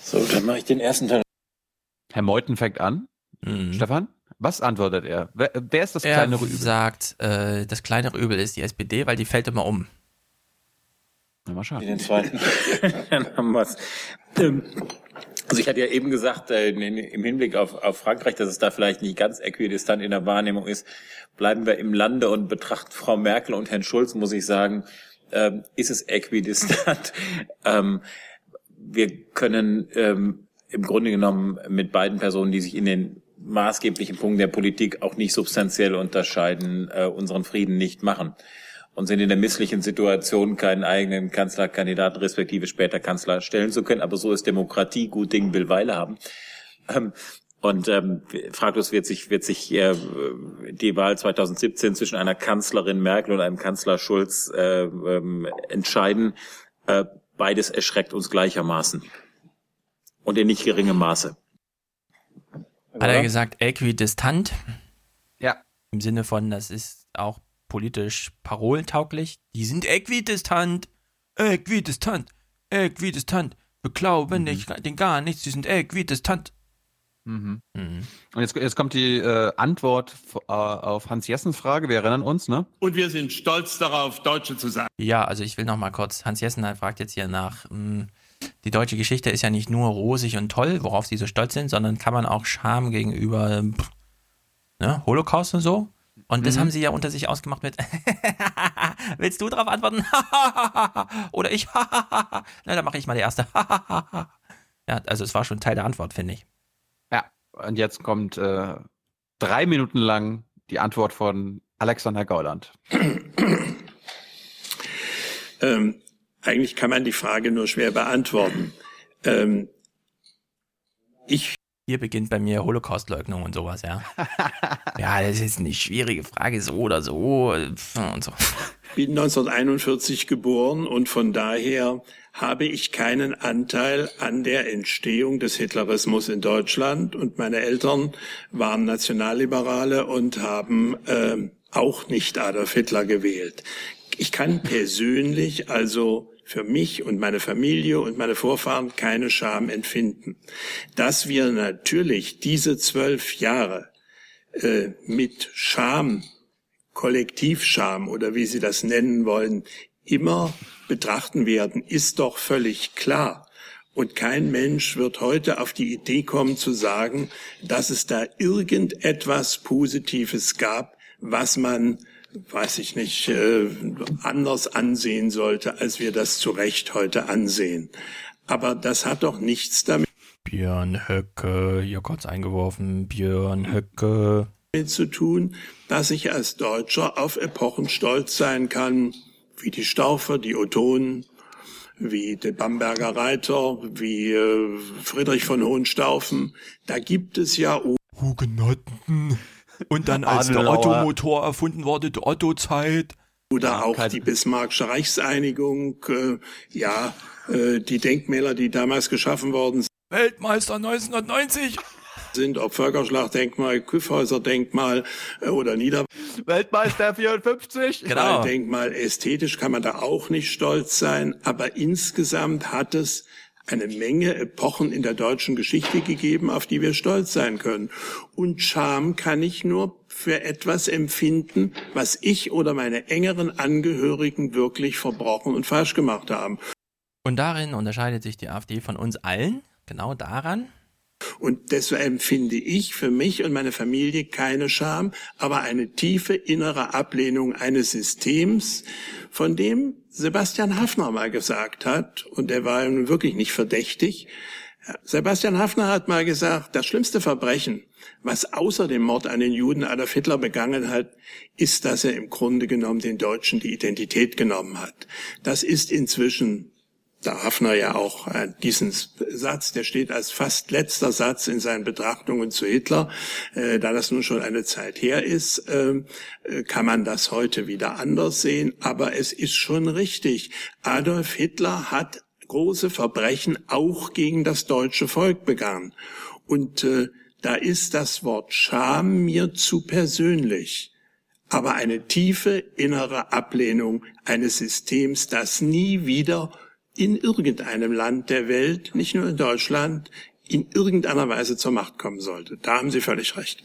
So, dann mache ich den ersten Teil. Herr Meuthen fängt an. Mhm. Stefan? Was antwortet er? Wer, wer ist das er kleinere Übel? Er sagt, äh, das kleinere Übel ist die SPD, weil die fällt immer um. Na, mal schauen. Den zweiten. Dann haben wir's. Ähm, also ich hatte ja eben gesagt, äh, im Hinblick auf, auf Frankreich, dass es da vielleicht nicht ganz äquidistant in der Wahrnehmung ist. Bleiben wir im Lande und betrachten Frau Merkel und Herrn Schulz, muss ich sagen, ähm, ist es äquidistant. ähm, wir können ähm, im Grunde genommen mit beiden Personen, die sich in den maßgeblichen Punkten der Politik auch nicht substanziell unterscheiden, äh, unseren Frieden nicht machen und sind in der misslichen Situation, keinen eigenen Kanzlerkandidaten respektive später Kanzler stellen zu können. Aber so ist Demokratie, gut Ding will Weile haben. Ähm, und ähm, fraglos wird sich, wird sich äh, die Wahl 2017 zwischen einer Kanzlerin Merkel und einem Kanzler Schulz äh, ähm, entscheiden. Äh, beides erschreckt uns gleichermaßen. Und in nicht geringem Maße. Hat er gesagt, äquidistant? Ja. Im Sinne von, das ist auch politisch parolentauglich. Die sind äquidistant. Äquidistant. Äquidistant. Wir glauben mhm. nicht, den gar nichts, die sind äquidistant. Mhm. Mhm. Und jetzt, jetzt kommt die äh, Antwort äh, auf Hans Jessens Frage. Wir erinnern uns, ne? Und wir sind stolz darauf, Deutsche zu sein. Ja, also ich will noch mal kurz. Hans Jessen fragt jetzt hier nach. Mh, hm, die deutsche Geschichte ist ja nicht nur rosig und toll, worauf sie so stolz sind, sondern kann man auch Scham gegenüber pff, ne, Holocaust und so. Und das mhm. haben sie ja unter sich ausgemacht mit Willst du darauf antworten? Oder ich? Na, dann mache ich mal die erste. ja, also es war schon Teil der Antwort, finde ich. Ja, und jetzt kommt äh, drei Minuten lang die Antwort von Alexander Gauland. ähm, eigentlich kann man die Frage nur schwer beantworten. Ähm, ich hier beginnt bei mir Holocaustleugnung und sowas, ja. ja, das ist eine schwierige Frage, so oder so und so. Bin 1941 geboren und von daher habe ich keinen Anteil an der Entstehung des Hitlerismus in Deutschland und meine Eltern waren Nationalliberale und haben äh, auch nicht Adolf Hitler gewählt. Ich kann persönlich also für mich und meine Familie und meine Vorfahren keine Scham empfinden. Dass wir natürlich diese zwölf Jahre äh, mit Scham, Kollektivscham oder wie Sie das nennen wollen, immer betrachten werden, ist doch völlig klar. Und kein Mensch wird heute auf die Idee kommen zu sagen, dass es da irgendetwas Positives gab, was man weiß ich nicht, äh, anders ansehen sollte, als wir das zu Recht heute ansehen. Aber das hat doch nichts damit Björn Höcke, hier kurz eingeworfen, Björn Höcke. zu tun, dass ich als Deutscher auf Epochen stolz sein kann, wie die Staufer, die Otonen, wie der Bamberger Reiter, wie äh, Friedrich von Hohenstaufen. Da gibt es ja Hugenotten. Und dann als der Otto-Motor erfunden wurde, die Otto-Zeit. Oder auch die Bismarckische Reichseinigung, äh, ja, äh, die Denkmäler, die damals geschaffen worden sind. Weltmeister 1990 sind, ob Völkerschlachtdenkmal, Küffhäuser-Denkmal äh, oder Nieder... Weltmeister 54. Genau. Denkmal ästhetisch kann man da auch nicht stolz sein, aber insgesamt hat es eine Menge Epochen in der deutschen Geschichte gegeben, auf die wir stolz sein können. Und Scham kann ich nur für etwas empfinden, was ich oder meine engeren Angehörigen wirklich verbrochen und falsch gemacht haben. Und darin unterscheidet sich die AfD von uns allen, genau daran. Und deshalb empfinde ich für mich und meine Familie keine Scham, aber eine tiefe innere Ablehnung eines Systems, von dem Sebastian Hafner mal gesagt hat, und er war nun wirklich nicht verdächtig, Sebastian Hafner hat mal gesagt, das schlimmste Verbrechen, was außer dem Mord an den Juden Adolf Hitler begangen hat, ist, dass er im Grunde genommen den Deutschen die Identität genommen hat. Das ist inzwischen da Hafner ja auch äh, diesen Satz, der steht als fast letzter Satz in seinen Betrachtungen zu Hitler, äh, da das nun schon eine Zeit her ist, ähm, äh, kann man das heute wieder anders sehen. Aber es ist schon richtig. Adolf Hitler hat große Verbrechen auch gegen das deutsche Volk begangen. Und äh, da ist das Wort Scham mir zu persönlich aber eine tiefe innere Ablehnung eines Systems, das nie wieder in irgendeinem Land der Welt, nicht nur in Deutschland, in irgendeiner Weise zur Macht kommen sollte. Da haben Sie völlig recht.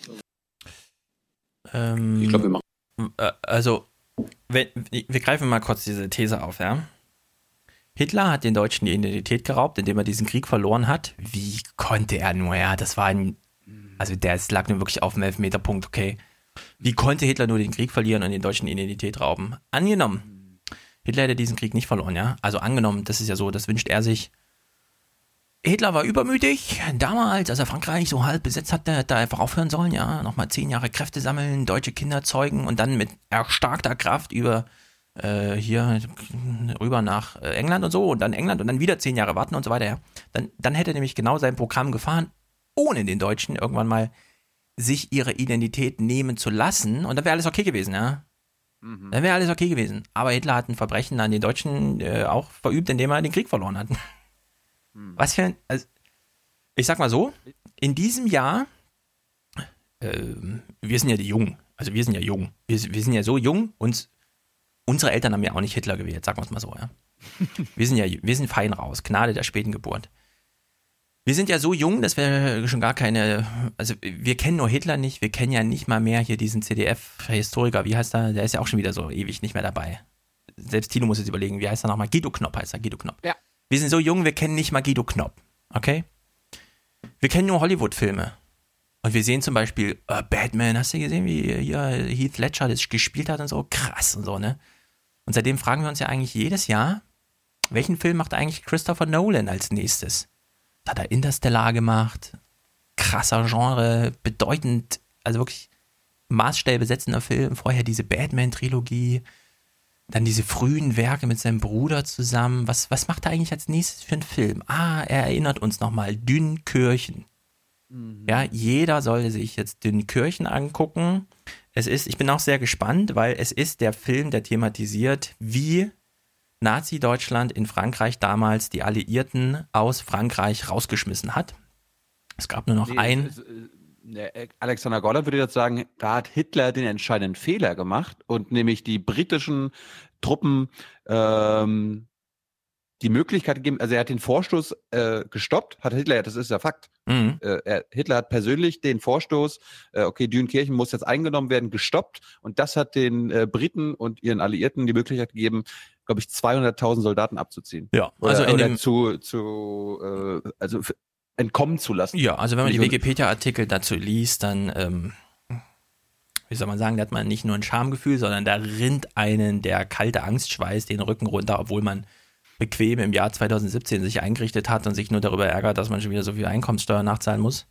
Ähm, ich glaube, wir machen. Äh, also, wenn, wir greifen mal kurz diese These auf, ja. Hitler hat den Deutschen die Identität geraubt, indem er diesen Krieg verloren hat. Wie konnte er nur, ja, das war ein, also der lag nur wirklich auf dem Elfmeterpunkt, okay. Wie konnte Hitler nur den Krieg verlieren und den Deutschen die Identität rauben? Angenommen, Hitler hätte diesen Krieg nicht verloren, ja. Also angenommen, das ist ja so, das wünscht er sich. Hitler war übermütig. Damals, als er Frankreich so halb besetzt hatte, hätte er einfach aufhören sollen, ja. Nochmal zehn Jahre Kräfte sammeln, deutsche Kinder zeugen und dann mit erstarkter Kraft über äh, hier rüber nach äh, England und so und dann England und dann wieder zehn Jahre warten und so weiter, ja. Dann, dann hätte er nämlich genau sein Programm gefahren, ohne den Deutschen irgendwann mal sich ihre Identität nehmen zu lassen und dann wäre alles okay gewesen, ja. Mhm. Dann wäre alles okay gewesen. Aber Hitler hat ein Verbrechen an den Deutschen äh, auch verübt, indem er den Krieg verloren hat. Mhm. Was für ein, also, ich sag mal so, in diesem Jahr, äh, wir sind ja die Jungen, also wir sind ja jung, wir, wir sind ja so jung, uns, unsere Eltern haben ja auch nicht Hitler gewählt, sagen wir es mal so, ja. wir sind ja, wir sind fein raus, Gnade der späten Geburt. Wir sind ja so jung, dass wir schon gar keine, also wir kennen nur Hitler nicht, wir kennen ja nicht mal mehr hier diesen CDF-Historiker, wie heißt er? Der ist ja auch schon wieder so ewig nicht mehr dabei. Selbst Tino muss jetzt überlegen, wie heißt er nochmal? Guido Knopp heißt er, Guido Knopp. Ja. Wir sind so jung, wir kennen nicht mal Guido Knopp, okay? Wir kennen nur Hollywood-Filme. Und wir sehen zum Beispiel uh, Batman, hast du gesehen, wie hier Heath Ledger das gespielt hat und so? Krass und so, ne? Und seitdem fragen wir uns ja eigentlich jedes Jahr, welchen Film macht eigentlich Christopher Nolan als nächstes? Hat er Interstellar gemacht. Krasser Genre, bedeutend, also wirklich Maßstäbe setzender Film. Vorher diese Batman-Trilogie, dann diese frühen Werke mit seinem Bruder zusammen. Was, was macht er eigentlich als nächstes für einen Film? Ah, er erinnert uns nochmal, Dünnkirchen. Mhm. Ja, jeder sollte sich jetzt Dünnkirchen angucken. Es ist, ich bin auch sehr gespannt, weil es ist der Film, der thematisiert, wie Nazi-Deutschland in Frankreich damals die Alliierten aus Frankreich rausgeschmissen hat. Es gab nur noch nee, ein. Äh, Alexander Goller würde jetzt sagen, da hat Hitler den entscheidenden Fehler gemacht und nämlich die britischen Truppen ähm, die Möglichkeit gegeben, also er hat den Vorstoß äh, gestoppt, hat Hitler, das ist ja Fakt. Mhm. Äh, er, Hitler hat persönlich den Vorstoß, äh, okay, Dünkirchen muss jetzt eingenommen werden, gestoppt und das hat den äh, Briten und ihren Alliierten die Möglichkeit gegeben, glaube ich, 200.000 Soldaten abzuziehen. Ja, also oder, oder zu, zu äh, also entkommen zu lassen. Ja, also wenn man die Wikipedia-Artikel dazu liest, dann, ähm, wie soll man sagen, da hat man nicht nur ein Schamgefühl, sondern da rinnt einen der kalte Angstschweiß den Rücken runter, obwohl man bequem im Jahr 2017 sich eingerichtet hat und sich nur darüber ärgert, dass man schon wieder so viel Einkommenssteuer nachzahlen muss.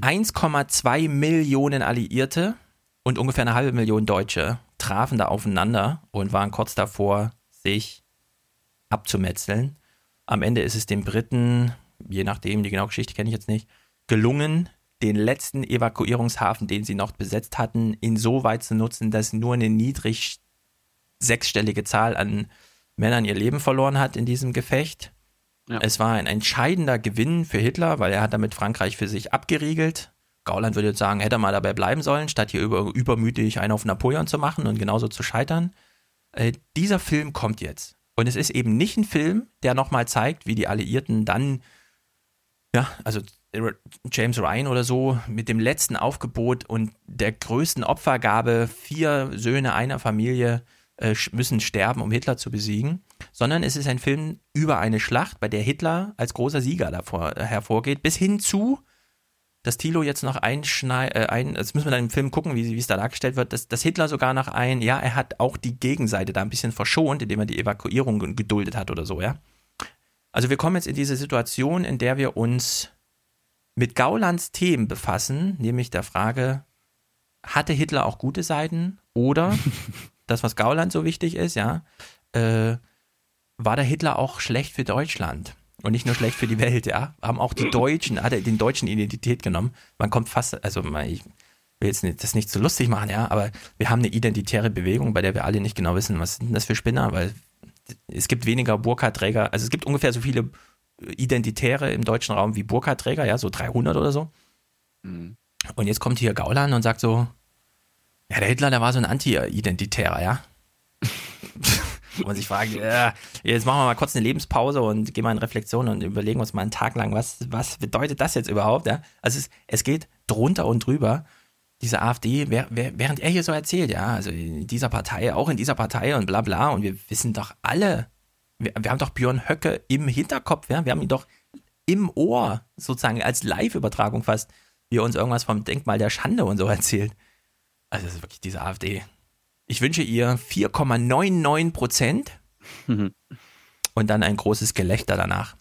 1,2 mhm. Millionen Alliierte und ungefähr eine halbe Million Deutsche trafen da aufeinander und waren kurz davor, sich abzumetzeln. Am Ende ist es den Briten, je nachdem, die genaue Geschichte kenne ich jetzt nicht, gelungen, den letzten Evakuierungshafen, den sie noch besetzt hatten, insoweit zu nutzen, dass nur eine niedrig sechsstellige Zahl an Männern ihr Leben verloren hat in diesem Gefecht. Ja. Es war ein entscheidender Gewinn für Hitler, weil er hat damit Frankreich für sich abgeriegelt. Gauland würde jetzt sagen, hätte er mal dabei bleiben sollen, statt hier über, übermütig einen auf Napoleon zu machen und genauso zu scheitern. Äh, dieser Film kommt jetzt. Und es ist eben nicht ein Film, der nochmal zeigt, wie die Alliierten dann, ja, also James Ryan oder so, mit dem letzten Aufgebot und der größten Opfergabe, vier Söhne einer Familie äh, müssen sterben, um Hitler zu besiegen, sondern es ist ein Film über eine Schlacht, bei der Hitler als großer Sieger davor äh, hervorgeht, bis hin zu dass Thilo jetzt noch einschneidet, äh, ein, das müssen wir dann im Film gucken, wie, wie es da dargestellt wird, dass, dass Hitler sogar noch ein, ja, er hat auch die Gegenseite da ein bisschen verschont, indem er die Evakuierung geduldet hat oder so, ja. Also wir kommen jetzt in diese Situation, in der wir uns mit Gaulands Themen befassen, nämlich der Frage, hatte Hitler auch gute Seiten oder das, was Gauland so wichtig ist, ja, äh, war der Hitler auch schlecht für Deutschland? Und nicht nur schlecht für die Welt, ja. Haben auch die Deutschen, hat er den Deutschen Identität genommen. Man kommt fast, also ich will jetzt nicht, das nicht zu so lustig machen, ja, aber wir haben eine identitäre Bewegung, bei der wir alle nicht genau wissen, was sind das für Spinner, weil es gibt weniger Burka-Träger, also es gibt ungefähr so viele Identitäre im deutschen Raum wie Burka-Träger, ja, so 300 oder so. Mhm. Und jetzt kommt hier Gauland und sagt so, ja, der Hitler, der war so ein Anti-Identitärer, ja. Wo man sich fragt, äh, jetzt machen wir mal kurz eine Lebenspause und gehen mal in Reflexion und überlegen uns mal einen Tag lang, was, was bedeutet das jetzt überhaupt? Ja? Also es, es geht drunter und drüber. Diese AfD, während er hier so erzählt, ja, also in dieser Partei, auch in dieser Partei und bla bla, und wir wissen doch alle, wir, wir haben doch Björn Höcke im Hinterkopf, ja? wir haben ihn doch im Ohr, sozusagen als Live-Übertragung fast, wie er uns irgendwas vom Denkmal der Schande und so erzählt. Also das ist wirklich diese AfD. Ich wünsche ihr 4,99 Prozent und dann ein großes Gelächter danach.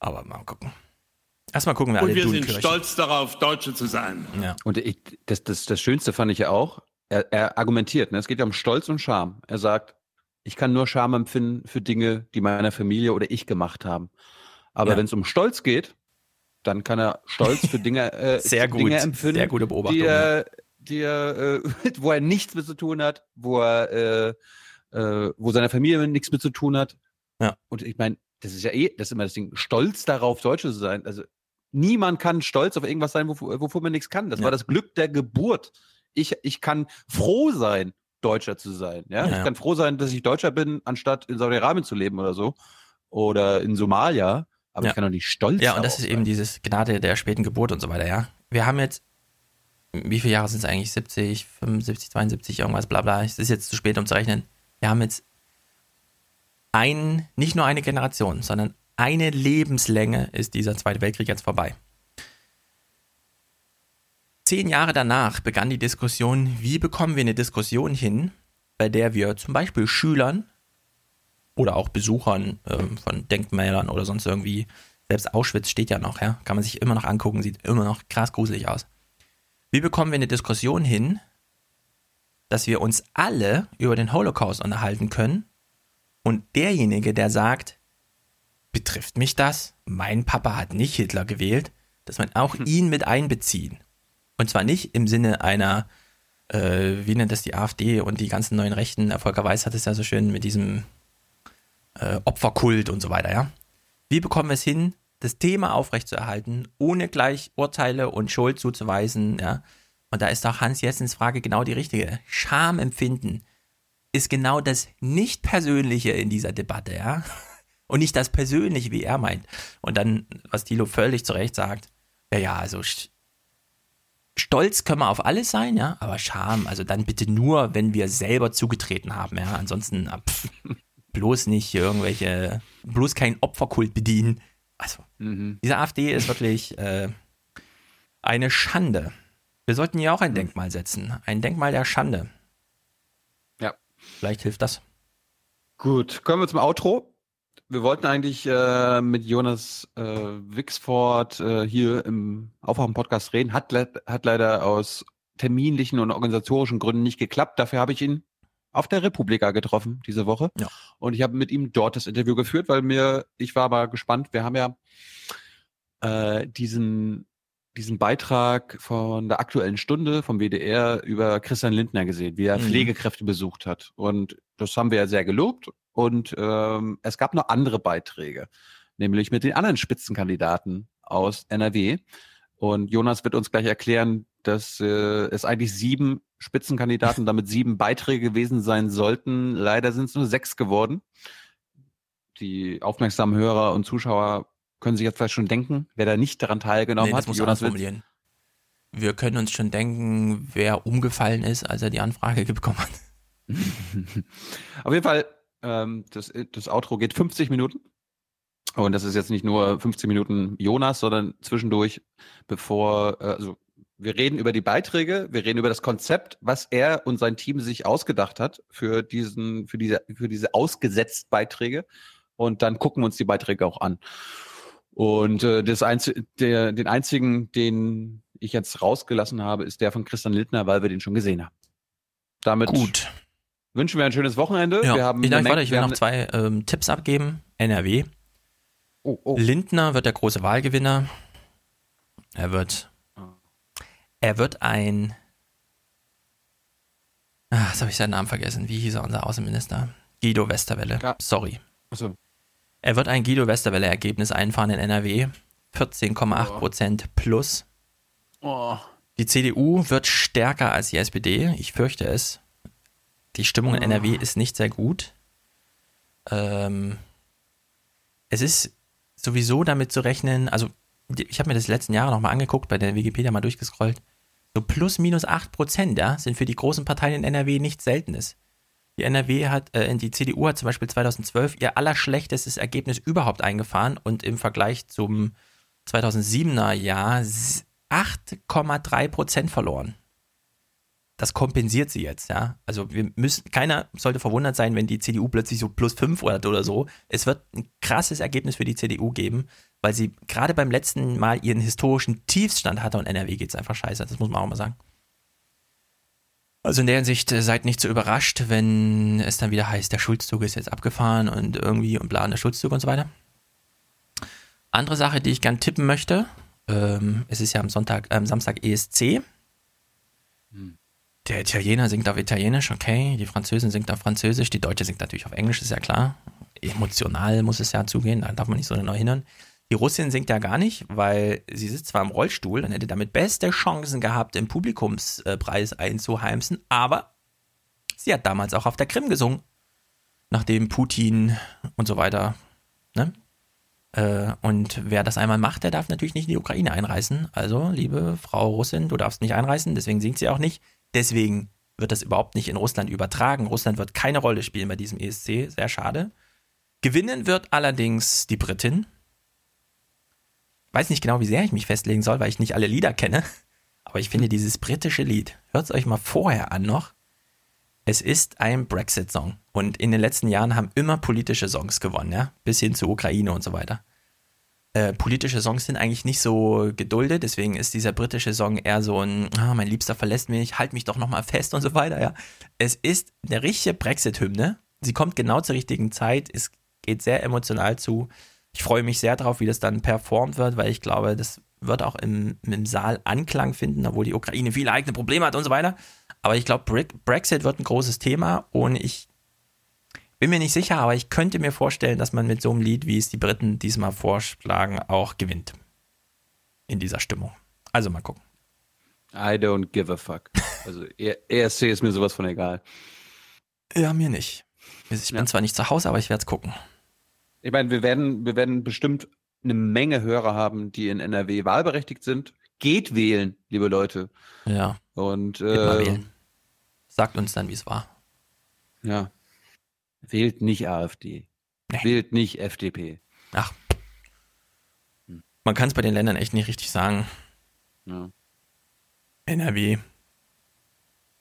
Aber mal gucken. Erstmal gucken wir Und alle wir sind stolz darauf, Deutsche zu sein. Ja. Und ich, das, das, das Schönste fand ich ja auch, er, er argumentiert, ne? es geht ja um Stolz und Scham. Er sagt, ich kann nur Scham empfinden für Dinge, die meine Familie oder ich gemacht haben. Aber Ja. wenn es um Stolz geht, dann kann er Stolz für Dinge, äh, Sehr gut, Dinge empfinden, sehr gute Beobachtung, die er, die er, äh, wo er nichts mit zu tun hat, wo er, äh, äh, wo seine Familie nichts mit zu tun hat. Ja. Und ich meine, das ist ja eh, das ist immer das Ding, stolz darauf, Deutsche zu sein. Also niemand kann stolz auf irgendwas sein, wofür, wofür man nichts kann. Das war das Glück der Geburt. Ich, ich kann froh sein, Deutscher zu sein. Ja? Ja, ich ja. kann froh sein, dass ich Deutscher bin, anstatt in Saudi-Arabien zu leben oder so. Oder in Somalia. Aber Ja. ich kann doch nicht stolz Ja, und das ist eben dieses Gnade der späten Geburt und so weiter, ja. Wir haben jetzt, wie viele Jahre sind es eigentlich? 70, 75, 72, irgendwas, bla bla. Es ist jetzt zu spät, um zu rechnen. Wir haben jetzt ein, nicht nur eine Generation, sondern eine Lebenslänge ist dieser Zweite Weltkrieg jetzt vorbei. Zehn Jahre danach begann die Diskussion, wie bekommen wir eine Diskussion hin, bei der wir zum Beispiel Schülern oder auch Besuchern ähm, von Denkmälern oder sonst irgendwie, selbst Auschwitz steht ja noch, ja, kann man sich immer noch angucken, sieht immer noch krass gruselig aus. Wie bekommen wir eine Diskussion hin, dass wir uns alle über den Holocaust unterhalten können und derjenige, der sagt, betrifft mich das? Mein Papa hat nicht Hitler gewählt, dass man auch ihn mit einbeziehen. Und zwar nicht im Sinne einer, äh, wie nennt das die AfD und die ganzen neuen Rechten, Volker Weiß hat es ja so schön mit diesem äh, Opferkult und so weiter, ja. Wie bekommen wir es hin, das Thema aufrechtzuerhalten, ohne gleich Urteile und Schuld zuzuweisen, ja? Und da ist auch Hans Jessens Frage genau die richtige. Schamempfinden ist genau das Nicht-Persönliche in dieser Debatte, ja? Und nicht das Persönliche, wie er meint. Und dann, was Thilo völlig zu Recht sagt, ja, ja, also st- stolz können wir auf alles sein, ja, aber Scham, also dann bitte nur, wenn wir selber zugetreten haben, ja. Ansonsten, ah, pff, bloß nicht irgendwelche, bloß keinen Opferkult bedienen. Also, diese AfD ist wirklich äh, eine Schande. Wir sollten hier auch ein Denkmal setzen. Ein Denkmal der Schande. Ja. Vielleicht hilft das. Gut, kommen wir zum Outro. Wir wollten eigentlich äh, mit Jonas äh, Wixford äh, hier im Aufwachen-Podcast reden. Hat, le hat leider aus terminlichen und organisatorischen Gründen nicht geklappt. Dafür habe ich ihn auf der Republika getroffen diese Woche. Ja. Und ich habe mit ihm dort das Interview geführt, weil mir, ich war aber gespannt. Wir haben ja äh, diesen, diesen Beitrag von der aktuellen Stunde vom WDR über Christian Lindner gesehen, wie er Mhm. Pflegekräfte besucht hat. Und das haben wir ja sehr gelobt. Und ähm, es gab noch andere Beiträge, nämlich mit den anderen Spitzenkandidaten aus NRW. Und Jonas wird uns gleich erklären, dass äh, es eigentlich sieben Spitzenkandidaten, damit sieben Beiträge gewesen sein sollten. Leider sind es nur sechs geworden. Die aufmerksamen Hörer und Zuschauer können sich jetzt vielleicht schon denken, wer da nicht daran teilgenommen Nee, das hat. muss Jonas formulieren. Wir können uns schon denken, wer umgefallen ist, als er die Anfrage bekommen hat. Auf jeden Fall, ähm, das, das Outro geht 50 Minuten. Und das ist jetzt nicht nur 15 Minuten Jonas, sondern zwischendurch, bevor, äh, also wir reden über die Beiträge, wir reden über das Konzept, was er und sein Team sich ausgedacht hat für diesen, für diese, für diese ausgesetzt Beiträge. Und dann gucken wir uns die Beiträge auch an. Und äh, das Einz der, den einzigen, den ich jetzt rausgelassen habe, ist der von Christian Lindner, weil wir den schon gesehen haben. Damit Gut. wünschen wir ein schönes Wochenende. Ja, wir haben ich, warte, ich will noch zwei ähm, Tipps abgeben. NRW. Oh, Lindner wird der große Wahlgewinner. Er wird, er wird ein, ah, jetzt habe ich seinen Namen vergessen. Wie hieß er, unser Außenminister? Guido Westerwelle. Sorry. Achso. Er wird ein Guido Westerwelle-Ergebnis einfahren in NRW. 14,8 Prozent plus. Oh. Die CDU wird stärker als die SPD. Ich fürchte es. Die Stimmung in Oh. NRW ist nicht sehr gut. Ähm, es ist sowieso damit zu rechnen, also ich habe mir das letzten Jahre nochmal angeguckt, bei der Wikipedia mal durchgescrollt. So plus minus 8 Prozent, ja, sind für die großen Parteien in NRW nichts Seltenes. Die NRW hat, äh, die CDU hat zum Beispiel 2012 ihr allerschlechtestes Ergebnis überhaupt eingefahren und im Vergleich zum 2007er Jahr 8,3 Prozent verloren. Das kompensiert sie jetzt, ja. Also wir müssen, keiner sollte verwundert sein, wenn die CDU plötzlich so plus 5 oder, oder so. Es wird ein krasses Ergebnis für die CDU geben, weil sie gerade beim letzten Mal ihren historischen Tiefstand hatte und NRW geht es einfach scheiße. Das muss man auch mal sagen. Also in der Hinsicht äh, seid nicht so überrascht, wenn es dann wieder heißt, der Schulzzug ist jetzt abgefahren und irgendwie und bla, der Schulzzug und so weiter. Andere Sache, die ich gern tippen möchte, ähm, es ist ja am Sonntag, äh, am Samstag ESC. Der Italiener singt auf Italienisch, okay. Die Französin singt auf Französisch, die Deutsche singt natürlich auf Englisch, ist ja klar. Emotional muss es ja zugehen, da darf man nicht so genau hindern. Die Russin singt ja gar nicht, weil sie sitzt zwar im Rollstuhl und hätte damit beste Chancen gehabt, den Publikumspreis einzuheimsen, aber sie hat damals auch auf der Krim gesungen, nachdem Putin und so weiter. Ne? Äh, und wer das einmal macht, der darf natürlich nicht in die Ukraine einreisen. Also, liebe Frau Russin, du darfst nicht einreisen, deswegen singt sie auch nicht. Deswegen wird das überhaupt nicht in Russland übertragen. Russland wird keine Rolle spielen bei diesem ESC, sehr schade. Gewinnen wird allerdings die Britin, weiß nicht genau, wie sehr ich mich festlegen soll, weil ich nicht alle Lieder kenne. Aber ich finde dieses britische Lied, hört es euch mal vorher an noch. Es ist ein Brexit-Song. Und in den letzten Jahren haben immer politische Songs gewonnen, ja. Bis hin zur Ukraine und so weiter. Äh, politische Songs sind eigentlich nicht so geduldet, deswegen ist dieser britische Song eher so ein, ah, mein Liebster verlässt mich, halt mich doch nochmal fest und so weiter, ja. Es ist eine richtige Brexit-Hymne. Sie kommt genau zur richtigen Zeit, es geht sehr emotional zu. Ich freue mich sehr darauf, wie das dann performt wird, weil ich glaube, das wird auch im, im Saal Anklang finden, obwohl die Ukraine viele eigene Probleme hat und so weiter. Aber ich glaube, Brexit wird ein großes Thema und ich bin mir nicht sicher, aber ich könnte mir vorstellen, dass man mit so einem Lied, wie es die Briten diesmal vorschlagen, auch gewinnt. In dieser Stimmung. Also mal gucken. I don't give a fuck. Also ESC ist mir sowas von egal. Ja, mir nicht. Ich bin ja. zwar nicht zu Hause, aber ich werde es gucken. Ich meine, wir werden, wir werden bestimmt eine Menge Hörer haben, die in NRW wahlberechtigt sind. Geht wählen, liebe Leute. Ja. Und äh, sagt uns dann, wie es war. Ja. Wählt nicht AfD. Nee. Wählt nicht FDP. Ach. Man kann es bei den Ländern echt nicht richtig sagen. Ja. NRW.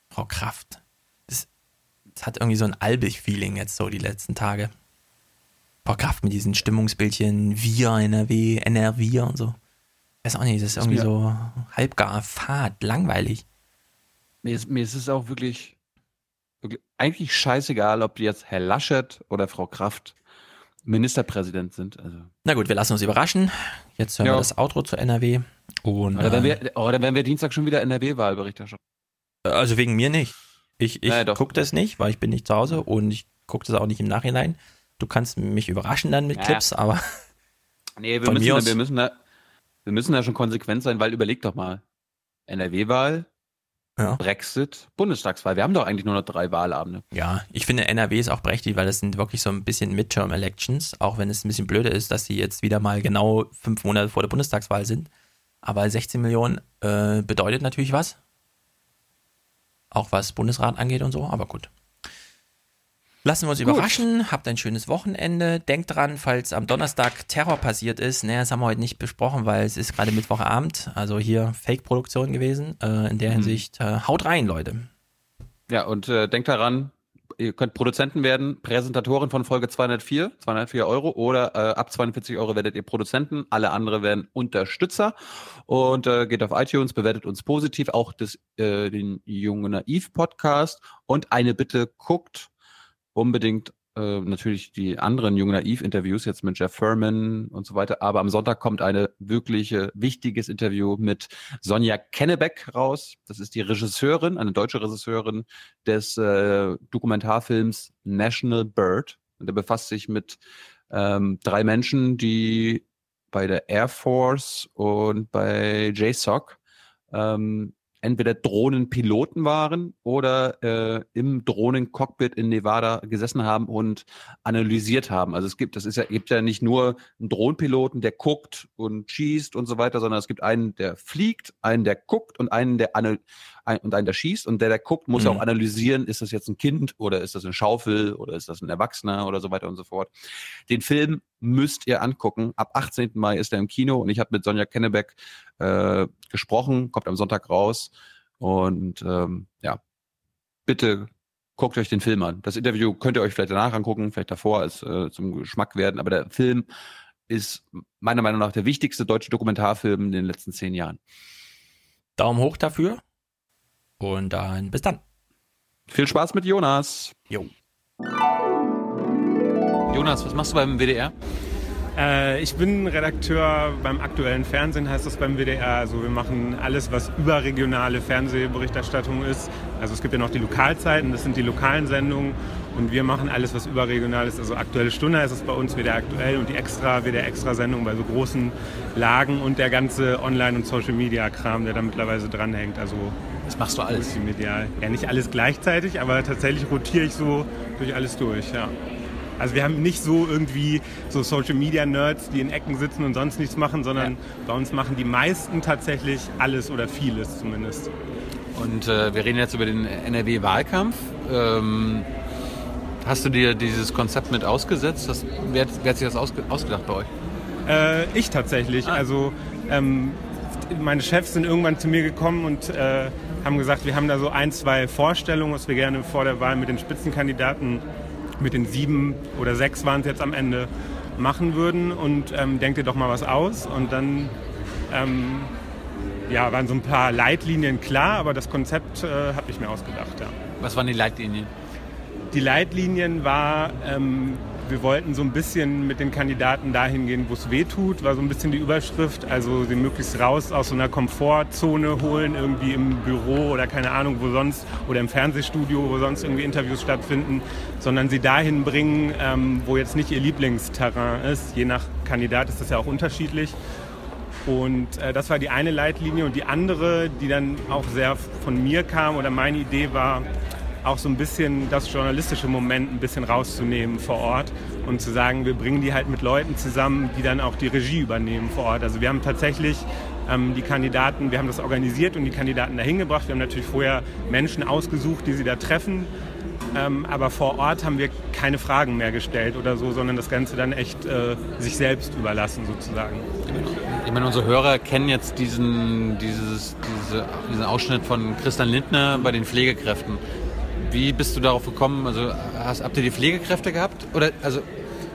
Frau Kraft. Das, das hat irgendwie so ein albig-Feeling jetzt so die letzten Tage. Frau Kraft mit diesen Stimmungsbildchen, wir, NRW, NRW und so. Weiß auch nicht, das ist irgendwie so halbgar, fad, langweilig. Mir ist, mir ist es auch wirklich eigentlich scheißegal, ob die jetzt Herr Laschet oder Frau Kraft Ministerpräsident sind. Also. Na gut, wir lassen uns überraschen. Jetzt hören ja. wir das Outro zu NRW. Und, oder, werden wir, oder werden wir Dienstag schon wieder NRW-Wahlberichterstattung? Also wegen mir nicht. Ich, ich naja, gucke das nicht, weil ich bin nicht zu Hause und ich gucke das auch nicht im Nachhinein. Du kannst mich überraschen dann mit ja. Clips, aber. Nee, wir müssen, da, wir, müssen da, wir müssen da schon konsequent sein, weil überleg doch mal. NRW-Wahl, ja. Brexit, Bundestagswahl. Wir haben doch eigentlich nur noch drei Wahlabende. Ja, ich finde NRW ist auch prächtig, weil das sind wirklich so ein bisschen Midterm-Elections, auch wenn es ein bisschen blöder ist, dass sie jetzt wieder mal genau fünf Monate vor der Bundestagswahl sind. Aber 16 Millionen äh, bedeutet natürlich was. Auch was Bundesrat angeht und so, aber gut. Lassen wir uns Gut. überraschen. Habt ein schönes Wochenende. Denkt dran, falls am Donnerstag Terror passiert ist. Naja, das haben wir heute nicht besprochen, weil es ist gerade Mittwochabend. Also hier Fake-Produktion gewesen. Äh, in der mhm. Hinsicht, äh, haut rein, Leute. Ja, und äh, denkt daran, ihr könnt Produzenten werden, Präsentatorin von Folge 204, 204 Euro oder äh, ab 42 Euro werdet ihr Produzenten, alle andere werden Unterstützer und äh, geht auf iTunes, bewertet uns positiv, auch das, äh, den Junge Naiv Podcast und eine Bitte, guckt unbedingt äh, natürlich die anderen Jung Naiv-Interviews jetzt mit Jeff Furman und so weiter. Aber am Sonntag kommt eine wirkliche wichtiges Interview mit Sonja Kennebeck raus. Das ist die Regisseurin, eine deutsche Regisseurin des äh, Dokumentarfilms National Bird. Und er befasst sich mit ähm, drei Menschen, die bei der Air Force und bei JSOC ähm, entweder Drohnenpiloten waren oder äh, im Drohnencockpit in Nevada gesessen haben und analysiert haben. Also es gibt, das ist ja, gibt ja nicht nur einen Drohnenpiloten, der guckt und schießt und so weiter, sondern es gibt einen, der fliegt, einen, der guckt und einen, der ein, und einen da schießt und der, der guckt, muss Mhm. auch analysieren, ist das jetzt ein Kind oder ist das eine Schaufel oder ist das ein Erwachsener oder so weiter und so fort. Den Film müsst ihr angucken. Ab 18. Mai ist er im Kino und ich habe mit Sonja Kennebeck äh, gesprochen, kommt am Sonntag raus und ähm, ja, bitte guckt euch den Film an. Das Interview könnt ihr euch vielleicht danach angucken, vielleicht davor als äh, zum Geschmack werden, aber der Film ist meiner Meinung nach der wichtigste deutsche Dokumentarfilm in den letzten zehn Jahren. Daumen hoch dafür. Und dann bis dann. Viel Spaß mit Jonas. Jo. Jonas, was machst du beim WDR? Äh, ich bin Redakteur beim aktuellen Fernsehen, heißt das beim WDR. Also wir machen alles, was überregionale Fernsehberichterstattung ist. Also es gibt ja noch die Lokalzeiten, das sind die lokalen Sendungen. Und wir machen alles, was überregional ist. Also aktuelle Stunde ist es bei uns WDR aktuell und die extra WDR extra Sendung bei so großen Lagen und der ganze Online- und Social Media Kram, der da mittlerweile dranhängt. Also das machst du alles. Medial. Ja, nicht alles gleichzeitig, aber tatsächlich rotiere ich so durch alles durch, ja. Also wir haben nicht so irgendwie so Social Media Nerds, die in Ecken sitzen und sonst nichts machen, sondern bei uns machen die meisten tatsächlich alles oder vieles zumindest. Und äh, wir reden jetzt über den NRW-Wahlkampf. Ähm, hast du dir dieses Konzept mit ausgesetzt? Das, wer, wer hat sich das ausge ausgedacht bei euch? Äh, ich tatsächlich. Also ähm, meine Chefs sind irgendwann zu mir gekommen und äh, haben gesagt, wir haben da so ein, zwei Vorstellungen, was wir gerne vor der Wahl mit den Spitzenkandidaten, mit den sieben oder sechs waren es jetzt am Ende, machen würden und ähm, denkt ihr doch mal was aus. Und dann ähm, ja, waren so ein paar Leitlinien klar, aber das Konzept äh, habe ich mir ausgedacht. Ja. Was waren die Leitlinien? Die Leitlinien war, ähm, wir wollten so ein bisschen mit den Kandidaten dahin gehen, wo es weh tut, war so ein bisschen die Überschrift. Also sie möglichst raus aus so einer Komfortzone holen, irgendwie im Büro oder keine Ahnung, wo sonst, oder im Fernsehstudio, wo sonst irgendwie Interviews stattfinden, sondern sie dahin bringen, ähm, wo jetzt nicht ihr Lieblingsterrain ist. Je nach Kandidat ist das ja auch unterschiedlich. Und äh, das war die eine Leitlinie. Und die andere, die dann auch sehr von mir kam oder meine Idee war, auch so ein bisschen das journalistische Moment ein bisschen rauszunehmen vor Ort und zu sagen, wir bringen die halt mit Leuten zusammen, die dann auch die Regie übernehmen vor Ort. Also wir haben tatsächlich ähm, die Kandidaten, wir haben das organisiert und die Kandidaten dahin gebracht. Wir haben natürlich vorher Menschen ausgesucht, die sie da treffen. Ähm, aber vor Ort haben wir keine Fragen mehr gestellt oder so, sondern das Ganze dann echt äh, sich selbst überlassen sozusagen. Ich meine, unsere Hörer kennen jetzt diesen, dieses, diese, diesen Ausschnitt von Christian Lindner bei den Pflegekräften. Wie bist du darauf gekommen? Also hast, habt ihr die Pflegekräfte gehabt? Oder also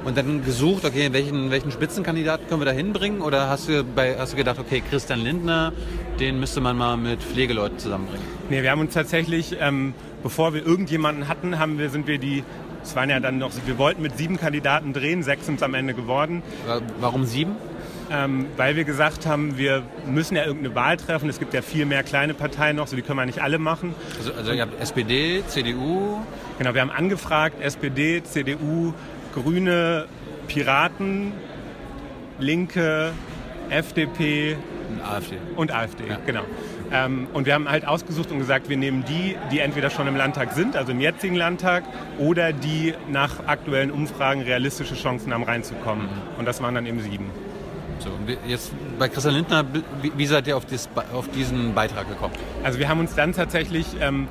und dann gesucht, okay, welchen, welchen Spitzenkandidaten können wir da hinbringen? Oder hast du, bei, hast du gedacht, okay, Christian Lindner, den müsste man mal mit Pflegeleuten zusammenbringen? Nee, wir haben uns tatsächlich, ähm, bevor wir irgendjemanden hatten, haben wir, sind wir die, es waren ja dann noch, wir wollten mit sieben Kandidaten drehen, sechs sind es am Ende geworden. Warum sieben? Ähm, weil wir gesagt haben, wir müssen ja irgendeine Wahl treffen. Es gibt ja viel mehr kleine Parteien noch, so die können wir nicht alle machen. Also, also ihr habt SPD, CDU? Genau, wir haben angefragt, SPD, CDU, Grüne, Piraten, Linke, FDP und AfD. Und AfD, ja. genau. Ähm, und wir haben halt ausgesucht und gesagt, wir nehmen die, die entweder schon im Landtag sind, also im jetzigen Landtag, oder die nach aktuellen Umfragen realistische Chancen haben reinzukommen. Mhm. Und das waren dann eben sieben. So, und jetzt bei Christian Lindner, wie, seid ihr auf, dies, auf, diesen Beitrag gekommen? Also wir haben uns dann tatsächlich ähm,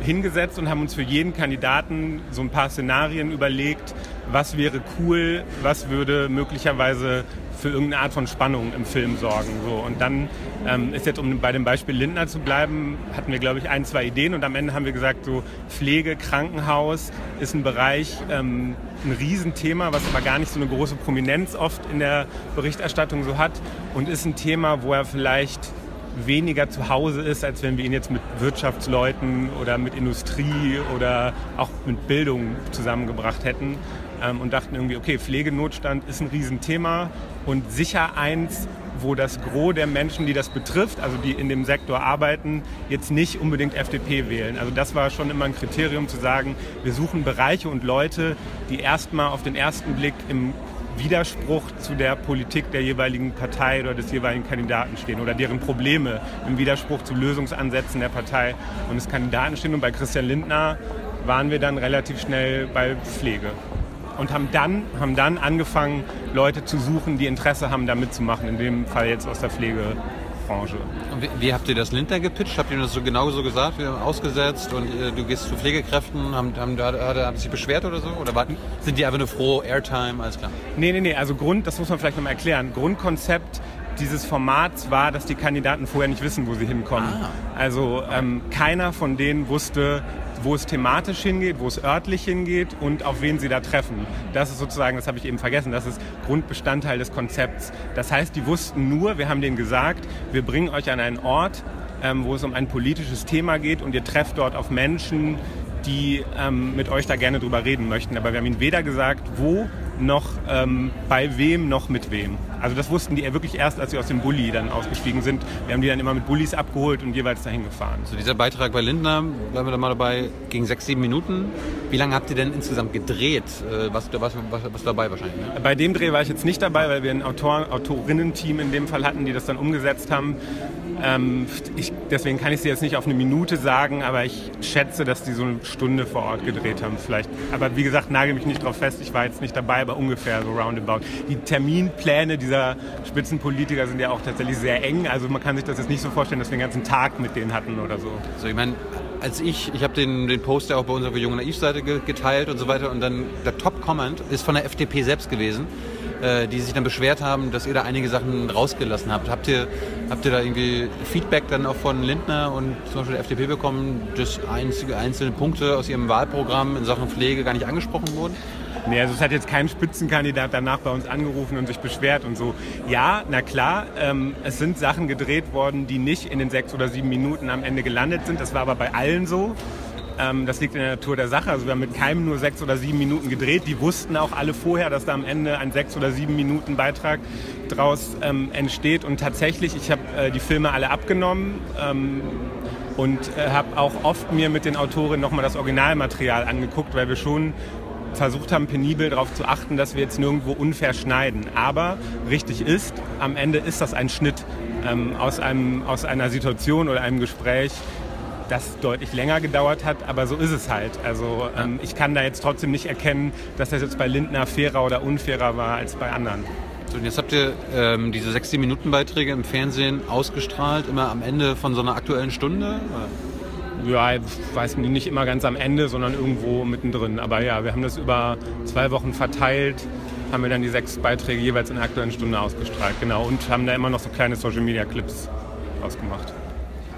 hingesetzt und haben uns für jeden Kandidaten so ein paar Szenarien überlegt, was wäre cool, was würde möglicherweise für irgendeine Art von Spannung im Film sorgen. So. Und dann ähm, ist jetzt, um bei dem Beispiel Lindner zu bleiben, hatten wir, glaube ich, ein, zwei Ideen und am Ende haben wir gesagt, so Pflege, Krankenhaus ist ein Bereich, ähm, ein Riesenthema, was aber gar nicht so eine große Prominenz oft in der Berichterstattung so hat und ist ein Thema, wo er vielleicht weniger zu Hause ist, als wenn wir ihn jetzt mit Wirtschaftsleuten oder mit Industrie oder auch mit Bildung zusammengebracht hätten ähm, und dachten irgendwie, okay, Pflegenotstand ist ein Riesenthema und sicher eins, wo das Gros der Menschen, die das betrifft, also die in dem Sektor arbeiten, jetzt nicht unbedingt FDP wählen. Also das war schon immer ein Kriterium zu sagen, wir suchen Bereiche und Leute, die erstmal auf den ersten Blick im Widerspruch zu der Politik der jeweiligen Partei oder des jeweiligen Kandidaten stehen oder deren Probleme im Widerspruch zu Lösungsansätzen der Partei und des Kandidaten stehen. Und bei Christian Lindner waren wir dann relativ schnell bei Pflege und haben dann, haben dann angefangen, Leute zu suchen, die Interesse haben, da mitzumachen. In dem Fall jetzt aus der Pflege Branche. Wie, wie habt ihr das Lindner gepitcht? Habt ihr das so genauso gesagt? Wir haben ausgesetzt und äh, du gehst zu Pflegekräften. Haben, haben, hat, hat, hat sich beschwert oder so? Oder war, sind die einfach nur froh, Airtime, alles klar? Nee, nee, nee. Also Grund, das muss man vielleicht nochmal erklären. Grundkonzept dieses Formats war, dass die Kandidaten vorher nicht wissen, wo sie hinkommen. Ah. Also ähm, keiner von denen wusste, wo es thematisch hingeht, wo es örtlich hingeht und auf wen sie da treffen. Das ist sozusagen, das habe ich eben vergessen, das ist Grundbestandteil des Konzepts. Das heißt, die wussten nur, wir haben denen gesagt, wir bringen euch an einen Ort, ähm, wo es um ein politisches Thema geht und ihr trefft dort auf Menschen, die ähm, mit euch da gerne drüber reden möchten. Aber wir haben ihnen weder gesagt, wo noch ähm, bei wem noch mit wem. Also das wussten die wirklich erst, als sie aus dem Bulli dann ausgestiegen sind. Wir haben die dann immer mit Bullis abgeholt und jeweils dahin gefahren. So dieser Beitrag bei Lindner, bleiben wir da mal dabei, ging sechs, sieben Minuten. Wie lange habt ihr denn insgesamt gedreht? Äh, was, was, was, was dabei wahrscheinlich? Ne? Bei dem Dreh war ich jetzt nicht dabei, weil wir ein Autor Autorinnen-Team in dem Fall hatten, die das dann umgesetzt haben. Ähm, ich, deswegen kann ich sie jetzt nicht auf eine Minute sagen, aber ich schätze, dass die so eine Stunde vor Ort gedreht haben vielleicht. Aber wie gesagt, nagel mich nicht drauf fest, ich war jetzt nicht dabei, aber ungefähr so roundabout. Die Terminpläne dieser Spitzenpolitiker sind ja auch tatsächlich sehr eng, also man kann sich das jetzt nicht so vorstellen, dass wir den ganzen Tag mit denen hatten oder so. So, ich meine, als ich, ich habe den, den Post ja auch bei unserer Junge Naiv-Seite geteilt und so weiter und dann der Top-Comment ist von der FDP selbst gewesen die sich dann beschwert haben, dass ihr da einige Sachen rausgelassen habt. Habt ihr, habt ihr da irgendwie Feedback dann auch von Lindner und zum Beispiel der FDP bekommen, dass einzige, einzelne Punkte aus ihrem Wahlprogramm in Sachen Pflege gar nicht angesprochen wurden? Nee, also es hat jetzt kein Spitzenkandidat danach bei uns angerufen und sich beschwert und so. Ja, na klar, ähm, es sind Sachen gedreht worden, die nicht in den sechs oder sieben Minuten am Ende gelandet sind. Das war aber bei allen so. Ähm, das liegt in der Natur der Sache. Also wir haben mit keinem nur sechs oder sieben Minuten gedreht. Die wussten auch alle vorher, dass da am Ende ein sechs oder sieben Minuten Beitrag draus ähm, entsteht. Und tatsächlich, ich habe äh, die Filme alle abgenommen ähm, und äh, habe auch oft mir mit den Autorinnen nochmal das Originalmaterial angeguckt, weil wir schon versucht haben, penibel darauf zu achten, dass wir jetzt nirgendwo unfair schneiden. Aber richtig ist, am Ende ist das ein Schnitt ähm, aus, einem, aus einer Situation oder einem Gespräch, das deutlich länger gedauert hat, aber so ist es halt. Also ähm, ich kann da jetzt trotzdem nicht erkennen, dass das jetzt bei Lindner fairer oder unfairer war als bei anderen. So, und jetzt habt ihr ähm, diese 60 Minuten Beiträge im Fernsehen ausgestrahlt, immer am Ende von so einer aktuellen Stunde? Ja, ich weiß nicht immer ganz am Ende, sondern irgendwo mittendrin. Aber ja, wir haben das über zwei Wochen verteilt, haben wir dann die sechs Beiträge jeweils in der aktuellen Stunde ausgestrahlt, genau. Und haben da immer noch so kleine Social Media Clips ausgemacht.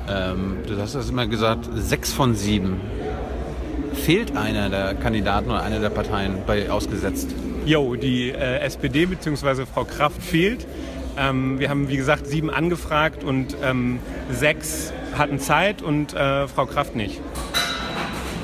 Ähm, du hast das immer gesagt, sechs von sieben. Fehlt einer der Kandidaten oder einer der Parteien bei ausgesetzt? Jo, die äh, SPD bzw. Frau Kraft fehlt. Ähm, wir haben, wie gesagt, sieben angefragt und ähm, sechs hatten Zeit und äh, Frau Kraft nicht.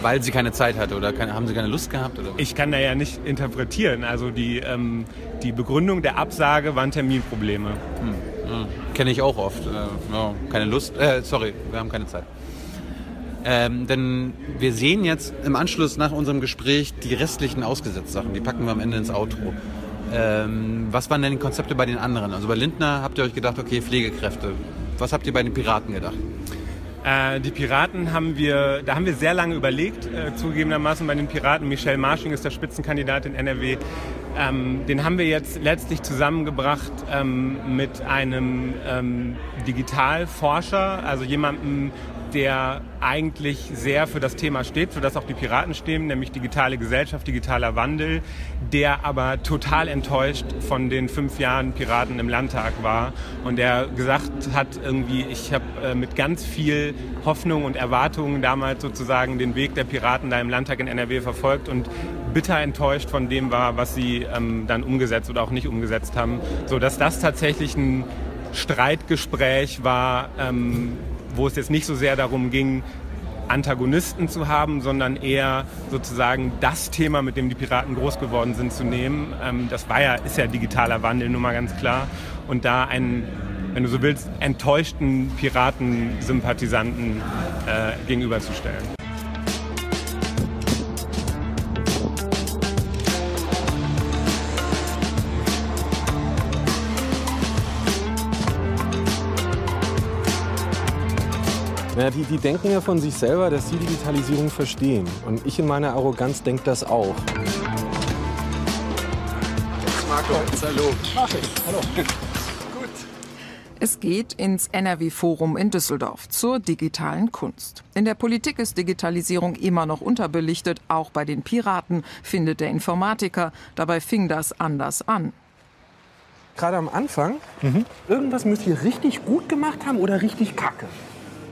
Weil sie keine Zeit hatte oder keine, haben sie keine Lust gehabt? Oder? Ich kann da ja nicht interpretieren. Also die, ähm, die Begründung der Absage waren Terminprobleme. Hm. Ja, Kenne ich auch oft. Äh, ja, keine Lust. Äh, sorry, wir haben keine Zeit. Ähm, denn wir sehen jetzt im Anschluss nach unserem Gespräch die restlichen Ausgesetzsachen. Die packen wir am Ende ins Outro. Ähm, was waren denn die Konzepte bei den anderen? Also bei Lindner habt ihr euch gedacht, okay, Pflegekräfte. Was habt ihr bei den Piraten gedacht? Äh, die Piraten haben wir, da haben wir sehr lange überlegt, äh, zugegebenermaßen bei den Piraten. Michel Marsching ist der Spitzenkandidat in NRW. Ähm, den haben wir jetzt letztlich zusammengebracht ähm, mit einem ähm, Digitalforscher, also jemandem, der eigentlich sehr für das Thema steht, für das auch die Piraten stehen, nämlich digitale Gesellschaft, digitaler Wandel, der aber total enttäuscht von den fünf Jahren Piraten im Landtag war und der gesagt hat, irgendwie, ich habe äh, mit ganz viel Hoffnung und Erwartungen damals sozusagen den Weg der Piraten da im Landtag in NRW verfolgt und bitter enttäuscht von dem war, was sie ähm, dann umgesetzt oder auch nicht umgesetzt haben, so dass das tatsächlich ein Streitgespräch war, ähm, wo es jetzt nicht so sehr darum ging, Antagonisten zu haben, sondern eher sozusagen das Thema, mit dem die Piraten groß geworden sind, zu nehmen. Ähm, das war ja, ist ja digitaler Wandel, nun mal ganz klar. Und da einen, wenn du so willst, enttäuschten Piratensympathisanten äh, gegenüberzustellen. Naja, die, die denken ja von sich selber, dass sie Digitalisierung verstehen. Und ich in meiner Arroganz denke das auch. Marco, hallo. Mach ich. Hallo. Gut. Es geht ins NRW-Forum in Düsseldorf zur digitalen Kunst. In der Politik ist Digitalisierung immer noch unterbelichtet, auch bei den Piraten, findet der Informatiker. Dabei fing das anders an. Gerade am Anfang, irgendwas müsst ihr richtig gut gemacht haben oder richtig kacke.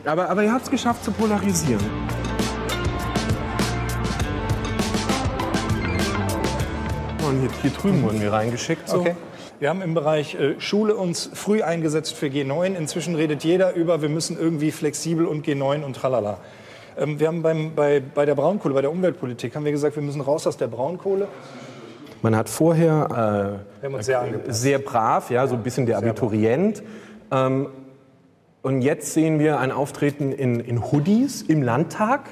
Aber, aber ihr habt es geschafft zu polarisieren. Und hier, hier drüben wurden wir reingeschickt. So. Okay. Wir haben im Bereich äh, Schule uns früh eingesetzt für G9. Inzwischen redet jeder über, wir müssen irgendwie flexibel und G9 und tralala. Ähm, wir haben beim, bei, bei der Braunkohle, bei der Umweltpolitik, haben wir gesagt, wir müssen raus aus der Braunkohle. Man hat vorher uns sehr äh, sehr brav, ja, so ein bisschen der Abiturient. Ähm, und jetzt sehen wir ein Auftreten in, in Hoodies im Landtag.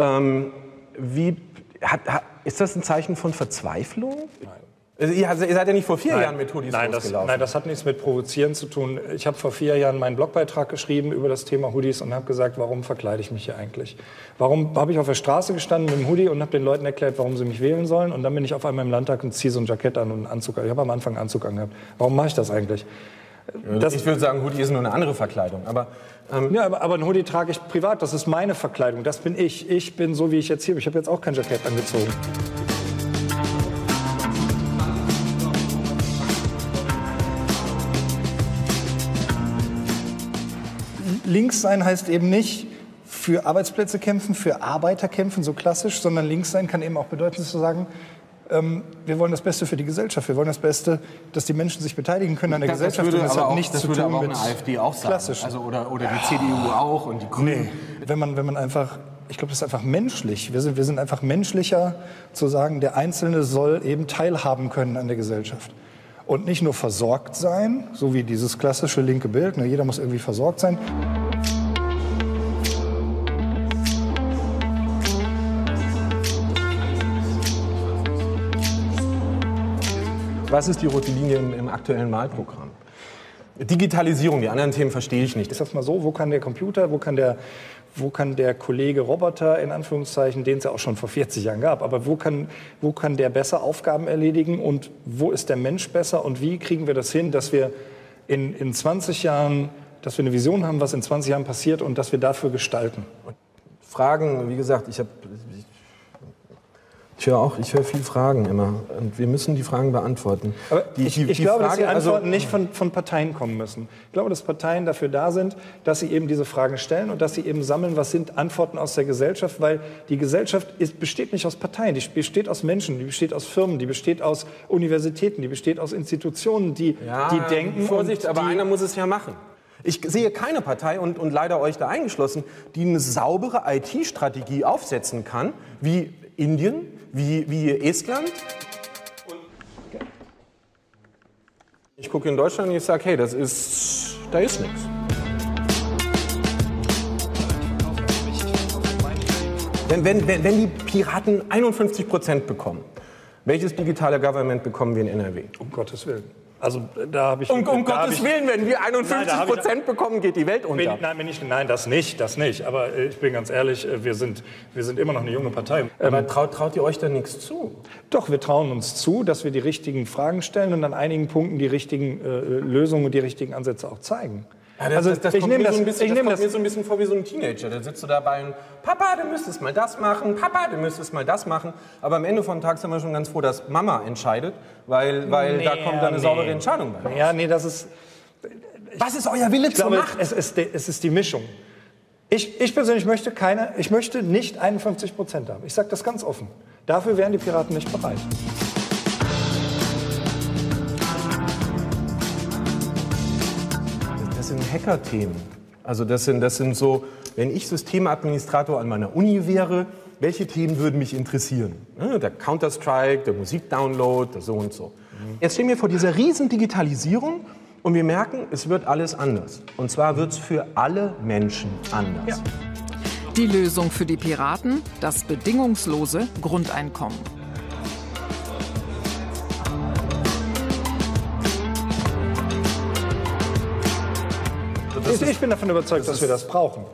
Ähm, wie, hat, hat, ist das ein Zeichen von Verzweiflung? Nein. Also ihr, seid ja nicht vor vier Nein. Jahren mit Hoodies nein, das, nein, das hat nichts mit Provozieren zu tun. Ich habe vor vier Jahren meinen Blogbeitrag geschrieben über das Thema Hoodies und habe gesagt, warum verkleide ich mich hier eigentlich? Warum habe ich auf der Straße gestanden mit dem Hoodie und habe den Leuten erklärt, warum sie mich wählen sollen? Und dann bin ich auf einmal im Landtag und ziehe so ein Jackett an und einen Anzug an. Ich habe am Anfang einen Anzug angehabt. Warum mache ich das eigentlich? Das- ich würde sagen, Hoodie ist nur eine andere Verkleidung. Aber, ähm, ja, aber, aber ein Hoodie trage ich privat. Das ist meine Verkleidung. Das bin ich. Ich bin so, wie ich jetzt hier bin. Ich habe jetzt auch kein Jackett angezogen. Links sein heißt eben nicht für Arbeitsplätze kämpfen, für Arbeiter kämpfen, so klassisch, sondern links sein kann eben auch bedeuten, zu sagen, ähm, wir wollen das Beste für die Gesellschaft. Wir wollen das Beste, dass die Menschen sich beteiligen können an der Das- das Gesellschaft. würde und es aber hat auch- nichts das zu würde tun aber auch mit eine AfD auch sagen. klassisch. Also, oder, oder die CDU auch und die Grünen. Nee, wenn man, wenn man einfach, ich glaube, das ist einfach menschlich. Wir sind, wir sind einfach menschlicher zu sagen, der Einzelne soll eben teilhaben können an der Gesellschaft. Und nicht nur versorgt sein, so wie dieses klassische linke Bild, ne, jeder muss irgendwie versorgt sein. Was ist die rote Linie im, im aktuellen Wahlprogramm? Digitalisierung, die anderen Themen verstehe ich nicht. Ist das mal so, wo kann der Computer, wo kann der, wo kann der Kollege Roboter, in Anführungszeichen, den es ja auch schon vor 40 Jahren gab, aber wo kann, wo kann der besser Aufgaben erledigen und wo ist der Mensch besser und wie kriegen wir das hin, dass wir in, in 20 Jahren, dass wir eine Vision haben, was in 20 Jahren passiert und dass wir dafür gestalten. Fragen, wie gesagt, ich habe. Ich höre auch, ich höre viel Fragen immer. Und wir müssen die Fragen beantworten. Aber die, ich, die- ich die glaube, dass die Frage- also- Antworten nicht von, von Parteien kommen müssen. Ich glaube, dass Parteien dafür da sind, dass sie eben diese Fragen stellen und dass sie eben sammeln, was sind Antworten aus der Gesellschaft, weil die Gesellschaft ist, besteht nicht aus Parteien, die besteht aus Menschen, die besteht aus Firmen, die besteht aus Universitäten, die besteht aus Institutionen, die, Ja, die denken. Vorsicht, aber einer muss es ja machen. Ich sehe keine Partei und, und leider euch da eingeschlossen, die eine saubere IT-Strategie aufsetzen kann, wie Indien, wie, wie Estland. Ich gucke in Deutschland und ich sage, hey, das ist, da ist nichts. Wenn, wenn, wenn, wenn die Piraten 51 Prozent bekommen, welches digitale Government bekommen wir in NRW? Um Gottes Willen. Also da habe ich. Um, um da Gottes ich- Willen, wenn wir 51 Nein, hab ich- Prozent bekommen, geht die Welt unter. Bin, nein, bin ich, nein, das nicht, das nicht. Aber äh, ich bin ganz ehrlich, äh, wir sind, wir sind immer noch eine junge Partei. Aber traut, traut ihr euch da nichts zu? Doch, wir trauen uns zu, dass wir die richtigen Fragen stellen und an einigen Punkten die richtigen äh, Lösungen und die richtigen Ansätze auch zeigen. Ja, das, also das, das ich nehme das, so ein bisschen, ich das kommt das, mir so ein bisschen vor wie so ein Teenager. Da sitzt du dabei und Papa, du müsstest mal das machen, Papa, du müsstest mal das machen. Aber am Ende vom Tag sind wir schon ganz froh, dass Mama entscheidet, weil, weil da Nee, kommt dann eine nee. saubere Entscheidung bei. Ja, nee, das ist. Was ist euer Wille zur glaube, Macht? Es ist, die, es ist die Mischung. Ich, ich persönlich möchte keine, ich möchte nicht 51 Prozent haben. Ich sage das ganz offen. Dafür wären die Piraten nicht bereit. Hacker-Themen. Also das sind, das sind so, wenn ich Systemadministrator an meiner Uni wäre, welche Themen würden mich interessieren? Ja, Der Counter-Strike, der Musikdownload, so und so. Jetzt stehen wir vor dieser riesen Digitalisierung und wir merken, es wird alles anders. Und zwar wird es für alle Menschen anders. Die Lösung für die Piraten? Das bedingungslose Grundeinkommen. Ich, ich bin davon überzeugt, dass wir das brauchen.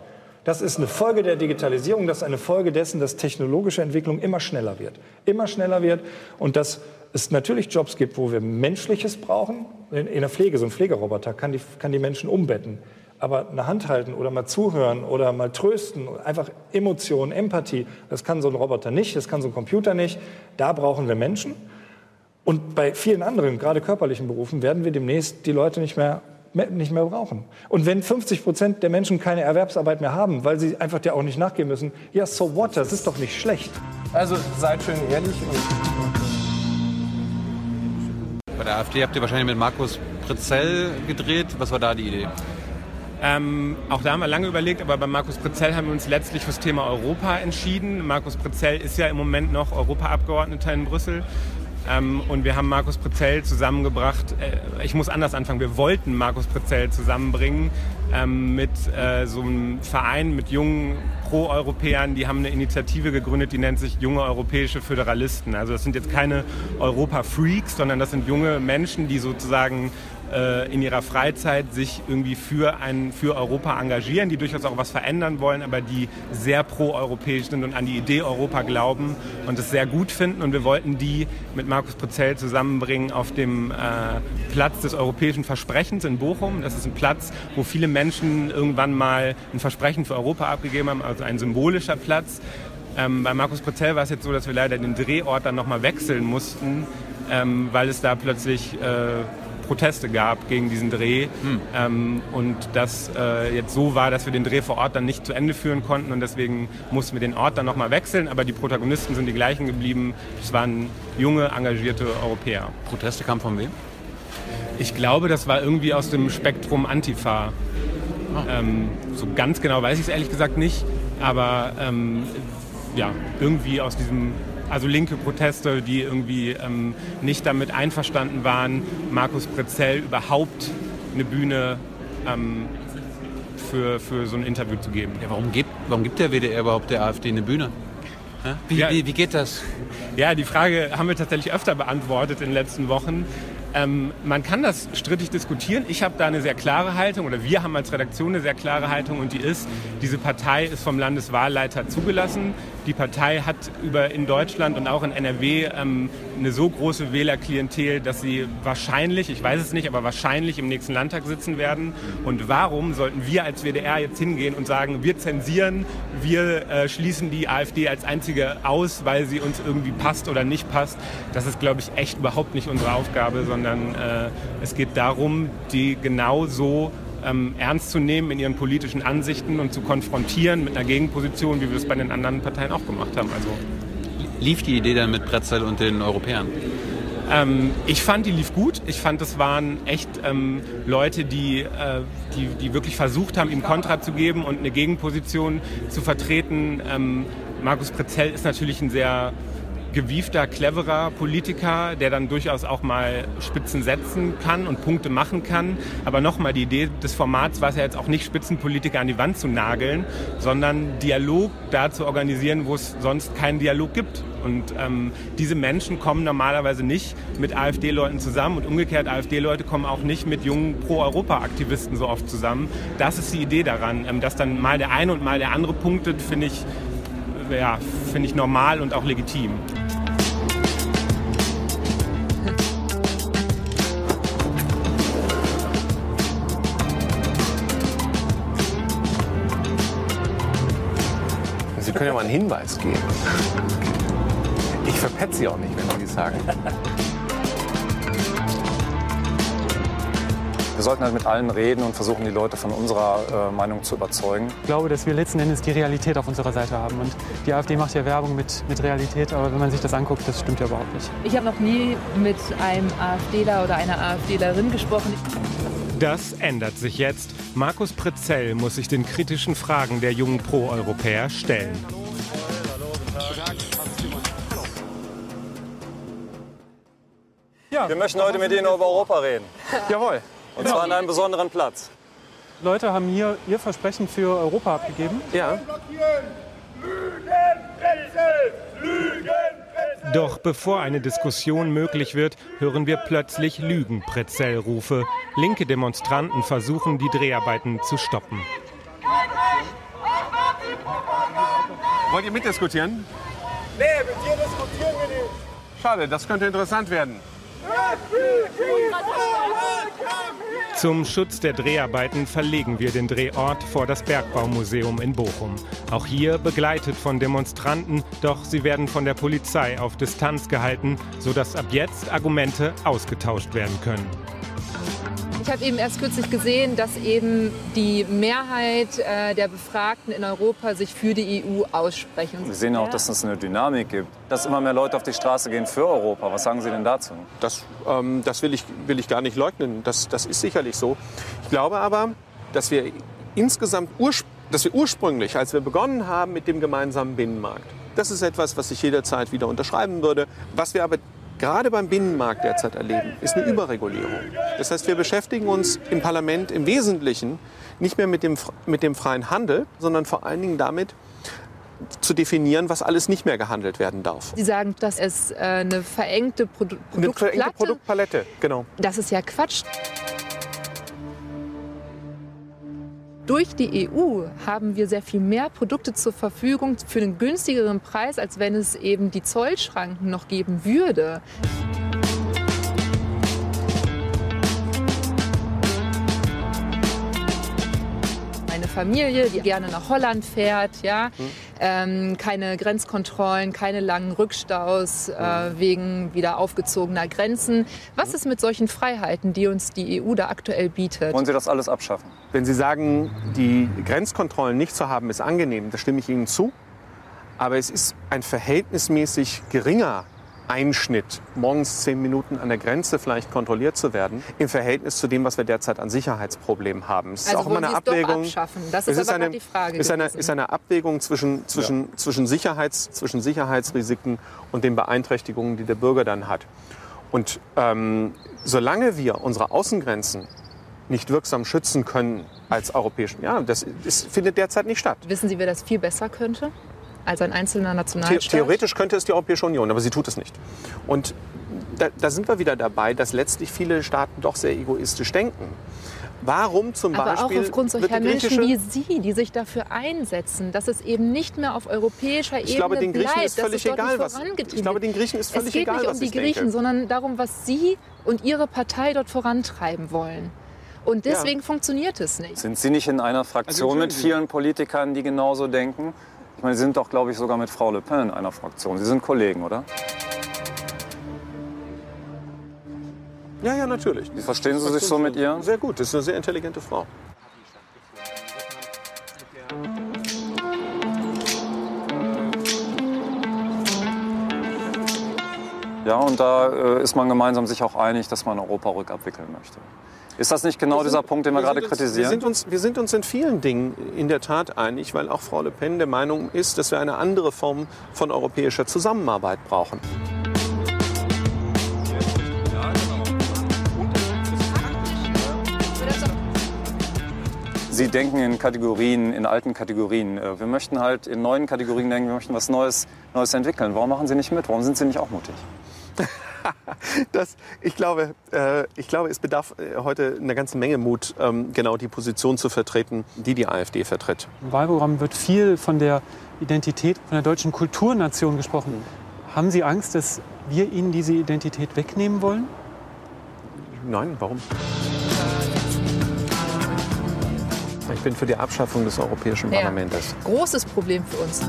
Das ist eine Folge der Digitalisierung, das ist eine Folge dessen, dass technologische Entwicklung immer schneller wird. Immer schneller wird und dass es natürlich Jobs gibt, wo wir Menschliches brauchen. In, in der Pflege, so ein Pflegeroboter kann die, kann die Menschen umbetten. Aber eine Hand halten oder mal zuhören oder mal trösten, einfach Emotionen, Empathie, das kann so ein Roboter nicht, das kann so ein Computer nicht. Da brauchen wir Menschen. Und bei vielen anderen, gerade körperlichen Berufen, werden wir demnächst die Leute nicht mehr, nicht mehr brauchen. Und wenn 50 Prozent der Menschen keine Erwerbsarbeit mehr haben, weil sie einfach der auch nicht nachgehen müssen, ja, so what, das ist doch nicht schlecht. Also seid schön ehrlich und Bei der AfD habt ihr wahrscheinlich mit Markus Pritzell gedreht. Was war da die Idee? Ähm, auch da haben wir lange überlegt, aber bei Markus Pritzell haben wir uns letztlich fürs Thema Europa entschieden. Markus Pritzell ist ja im Moment noch Europaabgeordneter in Brüssel. Ähm, und wir haben Markus Pritzell zusammengebracht. Äh, ich muss anders anfangen. Wir wollten Markus Pritzell zusammenbringen ähm, mit äh, so einem Verein mit jungen Pro-Europäern. Die haben eine Initiative gegründet, die nennt sich Junge Europäische Föderalisten. Also das sind jetzt keine Europa-Freaks, sondern das sind junge Menschen, die sozusagen in ihrer Freizeit sich irgendwie für, ein, für Europa engagieren, die durchaus auch was verändern wollen, aber die sehr pro-europäisch sind und an die Idee Europa glauben und es sehr gut finden. Und wir wollten die mit Markus Prezell zusammenbringen auf dem äh, Platz des europäischen Versprechens in Bochum. Das ist ein Platz, wo viele Menschen irgendwann mal ein Versprechen für Europa abgegeben haben, also ein symbolischer Platz. Ähm, bei Markus Prezell war es jetzt so, dass wir leider den Drehort dann nochmal wechseln mussten, ähm, weil es da plötzlich äh, Proteste gab gegen diesen Dreh hm. ähm, und das äh, jetzt so war, dass wir den Dreh vor Ort dann nicht zu Ende führen konnten und deswegen mussten wir den Ort dann nochmal wechseln, aber die Protagonisten sind die gleichen geblieben. Es waren junge, engagierte Europäer. Proteste kamen von wem? Ich glaube, das war irgendwie aus dem Spektrum Antifa. Ah. Ähm, so ganz genau weiß ich es ehrlich gesagt nicht, aber ähm, ja, irgendwie aus diesem also linke Proteste, die irgendwie ähm, nicht damit einverstanden waren, Markus Prezell überhaupt eine Bühne ähm, für, für so ein Interview zu geben. Ja, warum, gibt, warum gibt der WDR überhaupt der AfD eine Bühne? Wie, ja, wie, wie, geht das? Ja, die Frage haben wir tatsächlich öfter beantwortet in den letzten Wochen. Ähm, man kann das strittig diskutieren. Ich habe da eine sehr klare Haltung oder wir haben als Redaktion eine sehr klare Haltung und die ist, diese Partei ist vom Landeswahlleiter zugelassen. Die Partei hat über in Deutschland und auch in NRW ähm, eine so große Wählerklientel, dass sie wahrscheinlich, ich weiß es nicht, aber wahrscheinlich im nächsten Landtag sitzen werden. Und warum sollten wir als WDR jetzt hingehen und sagen, wir zensieren, wir äh, schließen die AfD als einzige aus, weil sie uns irgendwie passt oder nicht passt? Das ist, glaube ich, echt überhaupt nicht unsere Aufgabe, sondern äh, es geht darum, die genau so ähm, ernst zu nehmen in ihren politischen Ansichten und zu konfrontieren mit einer Gegenposition, wie wir es bei den anderen Parteien auch gemacht haben. Also lief die Idee dann mit Pretzel und den Europäern? Ähm, ich fand, die lief gut. Ich fand, es waren echt ähm, Leute, die, äh, die, die wirklich versucht haben, ihm Kontra zu geben und eine Gegenposition zu vertreten. Ähm, Markus Prezell ist natürlich ein sehr gewiefter, cleverer Politiker, der dann durchaus auch mal Spitzen setzen kann und Punkte machen kann. Aber nochmal, die Idee des Formats war es ja jetzt auch nicht, Spitzenpolitiker an die Wand zu nageln, sondern Dialog da zu organisieren, wo es sonst keinen Dialog gibt. Und ähm, diese Menschen kommen normalerweise nicht mit AfD-Leuten zusammen und umgekehrt AfD-Leute kommen auch nicht mit jungen Pro-Europa-Aktivisten so oft zusammen. Das ist die Idee daran, ähm, dass dann mal der eine und mal der andere punktet, finde ich, ja, finde ich normal und auch legitim. Können ja mal einen Hinweis geben. Ich verpetze sie auch nicht, wenn Sie es sagen. Wir sollten halt mit allen reden und versuchen, die Leute von unserer äh, Meinung zu überzeugen. Ich glaube, dass wir letzten Endes die Realität auf unserer Seite haben. Und die AfD macht ja Werbung mit, mit Realität, aber wenn man sich das anguckt, das stimmt ja überhaupt nicht. Ich habe noch nie mit einem AfDler oder einer AfDlerin gesprochen. Das ändert sich jetzt. Markus Prezell muss sich den kritischen Fragen der jungen Pro-Europäer stellen. Ja, Wir möchten heute mit Ihnen über Europa reden. Jawohl. Und zwar an einem besonderen Platz. Leute haben hier ihr Versprechen für Europa abgegeben. Ja. Lügen, Lügen, doch bevor eine Diskussion möglich wird, hören wir plötzlich Lügenpräzellrufe. Linke Demonstranten versuchen, die Dreharbeiten zu stoppen. Wollt ihr mitdiskutieren? Nee, mit dir diskutieren wir nicht. Schade, das könnte interessant werden. Zum Schutz der Dreharbeiten verlegen wir den Drehort vor das Bergbaumuseum in Bochum. Auch hier begleitet von Demonstranten, doch sie werden von der Polizei auf Distanz gehalten, sodass ab jetzt Argumente ausgetauscht werden können. Ich habe eben erst kürzlich gesehen, dass eben die Mehrheit äh, der Befragten in Europa sich für die EU aussprechen. Wir sehen auch, dass es eine Dynamik gibt, dass immer mehr Leute auf die Straße gehen für Europa. Was sagen Sie denn dazu? Das, ähm, das will, ich, will ich gar nicht leugnen. Das, das ist sicherlich so. Ich glaube aber, dass wir insgesamt dass wir ursprünglich, als wir begonnen haben mit dem gemeinsamen Binnenmarkt, das ist etwas, was ich jederzeit wieder unterschreiben würde. Was wir aber gerade beim Binnenmarkt derzeit erleben, ist eine Überregulierung. Das heißt, wir beschäftigen uns im Parlament im Wesentlichen nicht mehr mit dem, mit dem freien Handel, sondern vor allen Dingen damit, zu definieren, was alles nicht mehr gehandelt werden darf. Sie sagen, dass es äh, eine verengte Produ Eine verengte Produktpalette, genau. Das ist ja Quatsch. Durch die EU haben wir sehr viel mehr Produkte zur Verfügung für einen günstigeren Preis, als wenn es eben die Zollschranken noch geben würde. Eine Familie, die gerne nach Holland fährt, ja, hm. ähm, keine Grenzkontrollen, keine langen Rückstaus äh, hm. wegen wieder aufgezogener Grenzen. Was ist mit solchen Freiheiten, die uns die EU da aktuell bietet? Wollen Sie das alles abschaffen? Wenn Sie sagen, die Grenzkontrollen nicht zu haben, ist angenehm, da stimme ich Ihnen zu. Aber es ist ein verhältnismäßig geringer Einschnitt, morgens zehn Minuten an der Grenze vielleicht kontrolliert zu werden, im Verhältnis zu dem, was wir derzeit an Sicherheitsproblemen haben. Es also ist auch immer eine Abwägung. Das ist, ist aber eine, die Frage. Ist eine, ist eine Abwägung zwischen, zwischen, ja. zwischen, Sicherheits, zwischen Sicherheitsrisiken und den Beeinträchtigungen, die der Bürger dann hat. Und ähm, solange wir unsere Außengrenzen nicht wirksam schützen können als europäischen, ja, das, das findet derzeit nicht statt. Wissen Sie, wer das viel besser könnte? als ein einzelner Nationalstaat? Theoretisch könnte es die Europäische Union, aber sie tut es nicht. Und da, da sind wir wieder dabei, dass letztlich viele Staaten doch sehr egoistisch denken. Warum zum Aber Beispiel. auch aufgrund solcher Menschen wie Sie, die sich dafür einsetzen, dass es eben nicht mehr auf europäischer ich Ebene glaube, den Griechen bleibt, ist völlig dass es egal, was. vorangetrieben Ich glaube, den Griechen ist völlig es geht egal, nicht um die Griechen, denke. sondern darum, was Sie und Ihre Partei dort vorantreiben wollen. Und deswegen ja. funktioniert es nicht. Sind Sie nicht in einer Fraktion also, mit vielen Politikern, die genauso denken? Ich meine, Sie sind doch, glaube ich, sogar mit Frau Le Pen in einer Fraktion. Sie sind Kollegen, oder? Ja, ja, natürlich. Wie verstehen Sie sich so mit ihr? Sehr gut, das ist eine sehr intelligente Frau. Ja, und da äh, ist man gemeinsam sich auch einig, dass man Europa rückabwickeln möchte. Ist das nicht genau sind, dieser Punkt, den wir, wir gerade uns, kritisieren? Wir sind, uns, wir sind uns in vielen Dingen in der Tat einig, weil auch Frau Le Pen der Meinung ist, dass wir eine andere Form von europäischer Zusammenarbeit brauchen. Sie denken in Kategorien, in alten Kategorien. Äh, wir möchten halt in neuen Kategorien denken, wir möchten was Neues, Neues entwickeln. Warum machen Sie nicht mit? Warum sind Sie nicht auch mutig? das, ich, glaube, äh, ich glaube, es bedarf äh, heute eine ganze Menge Mut, ähm, genau die Position zu vertreten, die die AfD vertritt. Im Wahlprogramm wird viel von der Identität, von der deutschen Kulturnation gesprochen. Haben Sie Angst, dass wir Ihnen diese Identität wegnehmen wollen? Nein, warum? Ich bin für die Abschaffung des Europäischen Ja. Parlaments. Großes Problem für uns.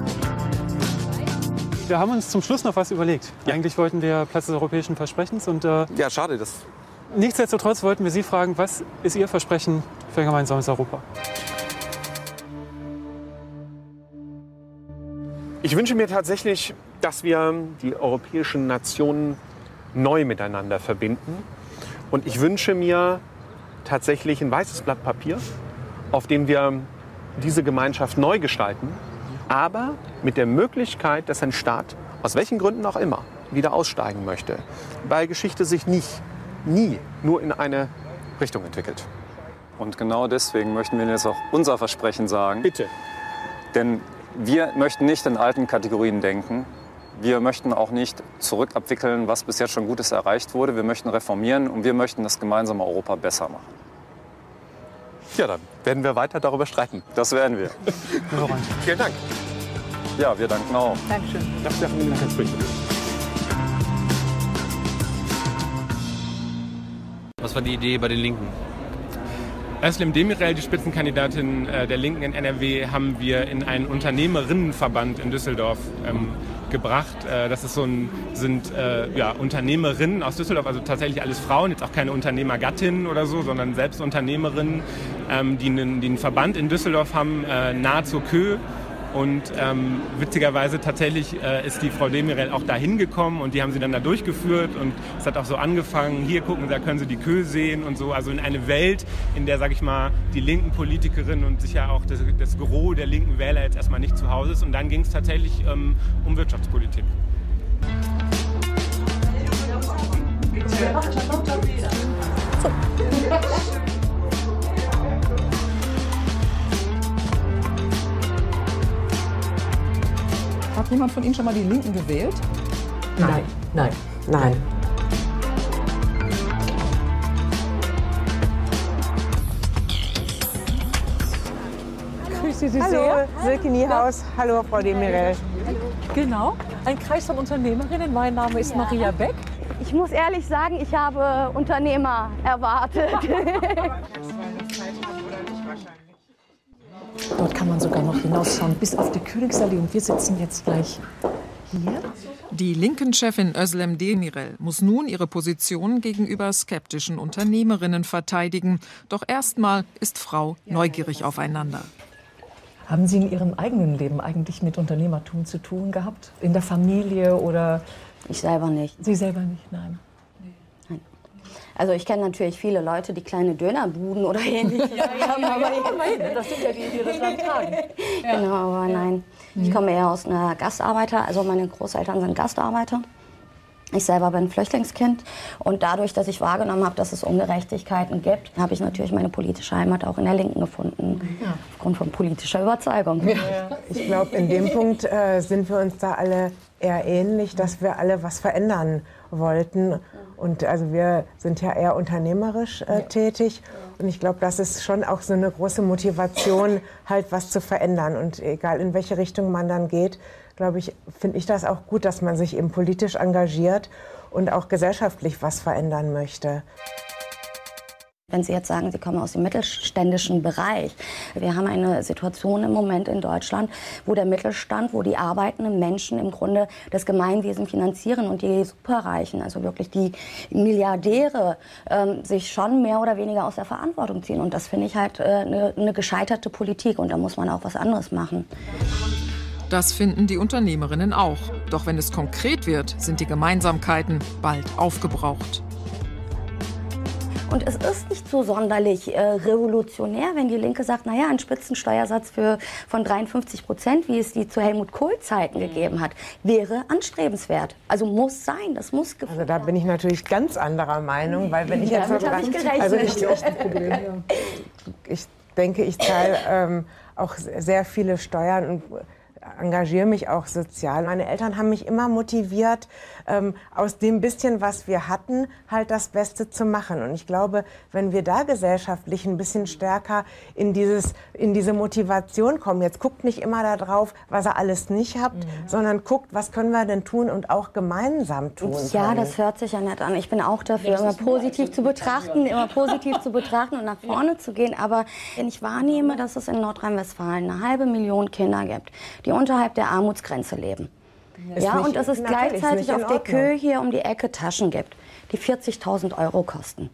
Wir haben uns zum Schluss noch was überlegt. Eigentlich wollten wir Platz des europäischen Versprechens und äh, Ja, schade. Das nichtsdestotrotz wollten wir Sie fragen, was ist Ihr Versprechen für ein gemeinsames Europa? Ich wünsche mir tatsächlich, dass wir die europäischen Nationen neu miteinander verbinden. Und ich wünsche mir tatsächlich ein weißes Blatt Papier, auf dem wir diese Gemeinschaft neu gestalten, aber mit der Möglichkeit, dass ein Staat, aus welchen Gründen auch immer, wieder aussteigen möchte, weil Geschichte sich nicht, nie nur in eine Richtung entwickelt. Und genau deswegen möchten wir Ihnen jetzt auch unser Versprechen sagen. Bitte. Denn wir möchten nicht in alten Kategorien denken. Wir möchten auch nicht zurückabwickeln, was bis jetzt schon Gutes erreicht wurde. Wir möchten reformieren und wir möchten das gemeinsame Europa besser machen. Ja, dann werden wir weiter darüber streiten. Das werden wir. Vielen Dank. Ja, wir danken auch. Dankeschön. Das darf ich nachher sprechen. Was war die Idee bei den Linken? Özlem Demirel, die Spitzenkandidatin äh, der Linken in NRW, haben wir in einen Unternehmerinnenverband in Düsseldorf ähm, gebracht. Äh, das ist so ein, sind äh, ja, Unternehmerinnen aus Düsseldorf, also tatsächlich alles Frauen, jetzt auch keine Unternehmergattinnen oder so, sondern selbst Unternehmerinnen, ähm, die, einen, die einen Verband in Düsseldorf haben, äh, nahe zur Kö und ähm, witzigerweise tatsächlich äh, ist die Frau Demirel auch da hingekommen und die haben sie dann da durchgeführt und es hat auch so angefangen, hier gucken, da können sie die Kö sehen und so. Also in eine Welt, in der, sag ich mal, die linken Politikerinnen und sicher auch das, das Gros der linken Wähler jetzt erstmal nicht zu Hause ist. Und dann ging es tatsächlich ähm, um Wirtschaftspolitik. Hat jemand von Ihnen schon mal die Linken gewählt? Nein, nein, nein. Grüße Sie Hallo, sehr. Silke Niehaus. Hallo, Frau Demirel. Genau, ein Kreis von Unternehmerinnen. Mein Name ist Ja. Maria Beck. Ich muss ehrlich sagen, ich habe Unternehmer erwartet. Dort kann man sogar noch hinausschauen bis auf die Königsallee. Und wir sitzen jetzt gleich hier. Die linken Chefin Özlem Demirel muss nun ihre Position gegenüber skeptischen Unternehmerinnen verteidigen. Doch erstmal ist Frau neugierig aufeinander. Haben Sie in Ihrem eigenen Leben eigentlich mit Unternehmertum zu tun gehabt? In der Familie oder? Ich selber nicht. Sie selber nicht, nein. Also ich kenne natürlich viele Leute, die kleine Dönerbuden oder ähnliches haben. aber immerhin, das sind ja die, die das Land tragen. Genau, aber nein. Ich komme eher aus einer Gastarbeiter, also meine Großeltern sind Gastarbeiter. Ich selber bin Flüchtlingskind und dadurch, dass ich wahrgenommen habe, dass es Ungerechtigkeiten gibt, habe ich natürlich meine politische Heimat auch in der Linken gefunden, aufgrund von politischer Überzeugung. Ich glaube, in dem Punkt äh, sind wir uns da alle eher ähnlich, dass wir alle was verändern wollten. Und also wir sind ja eher unternehmerisch äh, tätig. Und ich glaube, das ist schon auch so eine große Motivation, halt was zu verändern. Und egal in welche Richtung man dann geht, glaube ich, finde ich das auch gut, dass man sich eben politisch engagiert und auch gesellschaftlich was verändern möchte. Wenn Sie jetzt sagen, Sie kommen aus dem mittelständischen Bereich. Wir haben eine Situation im Moment in Deutschland, wo der Mittelstand, wo die arbeitenden Menschen im Grunde das Gemeinwesen finanzieren und die Superreichen, also wirklich die Milliardäre, ähm, sich schon mehr oder weniger aus der Verantwortung ziehen. Und das finde ich halt äh, eine, eine gescheiterte Politik und da muss man auch was anderes machen. Das finden die Unternehmerinnen auch. Doch wenn es konkret wird, sind die Gemeinsamkeiten bald aufgebraucht. Und es ist nicht so sonderlich äh, revolutionär, wenn die Linke sagt, naja, ein Spitzensteuersatz für, von 53 Prozent, wie es die zu Helmut Kohl-Zeiten gegeben hat, wäre anstrebenswert. Also muss sein, das muss Also da bin ich natürlich ganz anderer Meinung, weil wenn ich jetzt Damit so hab ich gerechnet. also ich, ich, ich denke, ich zahle ähm, auch sehr viele Steuern und engagiere mich auch sozial. Meine Eltern haben mich immer motiviert, ähm, aus dem bisschen, was wir hatten, halt das Beste zu machen. Und ich glaube, wenn wir da gesellschaftlich ein bisschen stärker in, dieses, in diese Motivation kommen, jetzt guckt nicht immer darauf, was ihr alles nicht habt, sondern guckt, was können wir denn tun und auch gemeinsam tun. Ja, können. das hört sich ja nett an. Ich bin auch dafür, immer positiv zu betrachten, immer positiv zu betrachten und nach vorne zu gehen. Aber wenn ich wahrnehme, dass es in Nordrhein-Westfalen eine halbe Million Kinder gibt, die unterhalb der Armutsgrenze leben. Ist ja, nicht- und dass es ist gleichzeitig nicht auf der. Kö hier um die Ecke Taschen gibt, die 40.000 Euro kosten.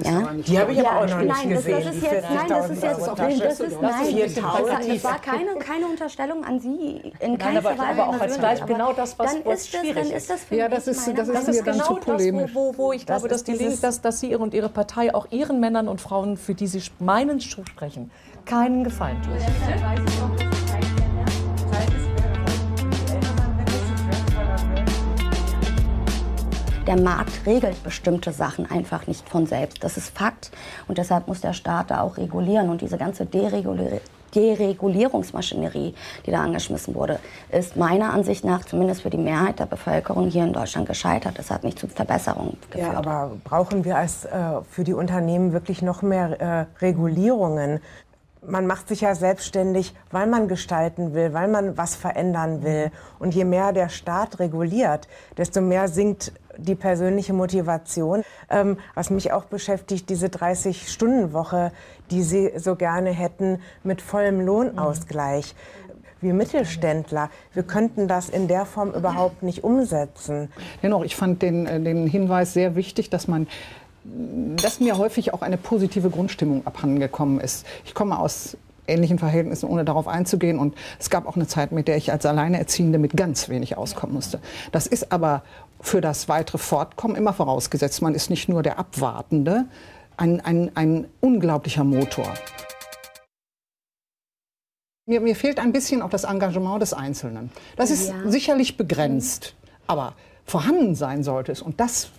ist nicht Die habe ich aber auch noch nicht nein, das, gesehen, das ist jetzt, nein, das 40.000 ist jetzt, Euro das ist, nein, Das ist das, 4.000. das war keine, keine Unterstellung an Sie, in Nein, keinster aber, Weise aber auch als. Beispiel genau das, was, dann was ist das, schwierig dann ist das für Ja, das ist, das ist mir nach- dann zu polemisch. wo, wo, wo ich Das glaube, dass, ist die Linke, dass, dass Sie und Ihre Partei auch Ihren Männern und Frauen, für die Sie meinen sprechen, keinen Gefallen tun. Der Markt regelt bestimmte Sachen einfach nicht von selbst. Das ist Fakt. Und deshalb muss der Staat da auch regulieren. Und diese ganze Deregulier Deregulierungsmaschinerie, die da angeschmissen wurde, ist meiner Ansicht nach zumindest für die Mehrheit der Bevölkerung hier in Deutschland gescheitert. Das hat nicht zu Verbesserungen geführt. Ja, aber brauchen wir als, äh, für die Unternehmen wirklich noch mehr äh, Regulierungen? Man macht sich ja selbstständig, weil man gestalten will, weil man was verändern will. Und je mehr der Staat reguliert, desto mehr sinkt die persönliche Motivation. Ähm, was mich auch beschäftigt, diese 30-Stunden-Woche, die Sie so gerne hätten, mit vollem Lohnausgleich. Wir Mittelständler, wir könnten das in der Form überhaupt nicht umsetzen. Dennoch, ich fand den, äh, den Hinweis sehr wichtig, dass man dass mir häufig auch eine positive Grundstimmung abhandengekommen ist. Ich komme aus ähnlichen Verhältnissen, ohne darauf einzugehen. Und es gab auch eine Zeit, mit der ich als Alleinerziehende mit ganz wenig auskommen musste. Das ist aber für das weitere Fortkommen immer vorausgesetzt. Man ist nicht nur der Abwartende, ein, ein, ein unglaublicher Motor. Mir, mir fehlt ein bisschen auch das Engagement des Einzelnen. Das ist Ja. sicherlich begrenzt, aber vorhanden sein sollte es. Und das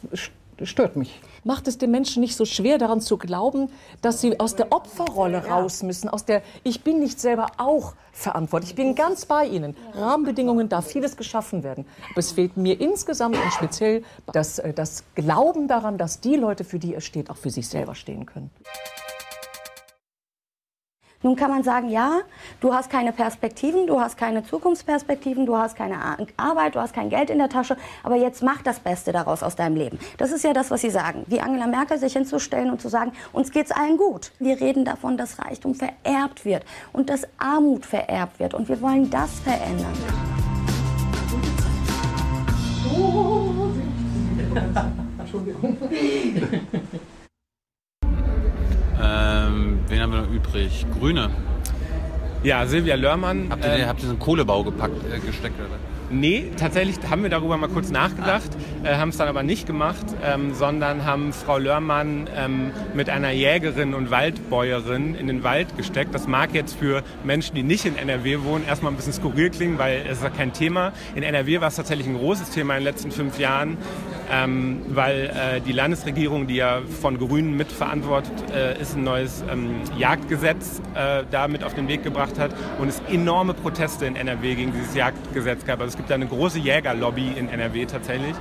stört mich. Macht es den Menschen nicht so schwer, daran zu glauben, dass sie aus der Opferrolle raus müssen, aus der Ich bin nicht selber auch verantwortlich. Ich bin ganz bei Ihnen. Rahmenbedingungen darf vieles geschaffen werden. Aber es fehlt mir insgesamt und speziell das, äh, das Glauben daran, dass die Leute, für die er steht, auch für sich selber stehen können. Nun kann man sagen, ja, du hast keine Perspektiven, du hast keine Zukunftsperspektiven, du hast keine Ar- Arbeit, du hast kein Geld in der Tasche, aber jetzt mach das Beste daraus aus deinem Leben. Das ist ja das, was Sie sagen. Wie Angela Merkel sich hinzustellen und zu sagen, uns geht's allen gut. Wir reden davon, dass Reichtum vererbt wird und dass Armut vererbt wird und wir wollen das verändern. Ähm, wen haben wir noch übrig? Grüne. Ja, Silvia Lörmann. Habt ihr, ähm, habt ihr so einen Kohlebau gepackt, äh, gesteckt? Oder? Nee, tatsächlich haben wir darüber mal kurz nachgedacht, äh, haben es dann aber nicht gemacht, ähm, sondern haben Frau Lörmann ähm, mit einer Jägerin und Waldbäuerin in den Wald gesteckt. Das mag jetzt für Menschen, die nicht in NRW wohnen, erstmal ein bisschen skurril klingen, weil es ist ja kein Thema. In NRW war es tatsächlich ein großes Thema in den letzten fünf Jahren, ähm, weil äh, die Landesregierung, die ja von Grünen mitverantwortet äh, ist, ein neues ähm, Jagdgesetz äh, da mit auf den Weg gebracht hat und es enorme Proteste in NRW gegen dieses Jagdgesetz gab. Also gibt da eine große Jägerlobby in NRW tatsächlich.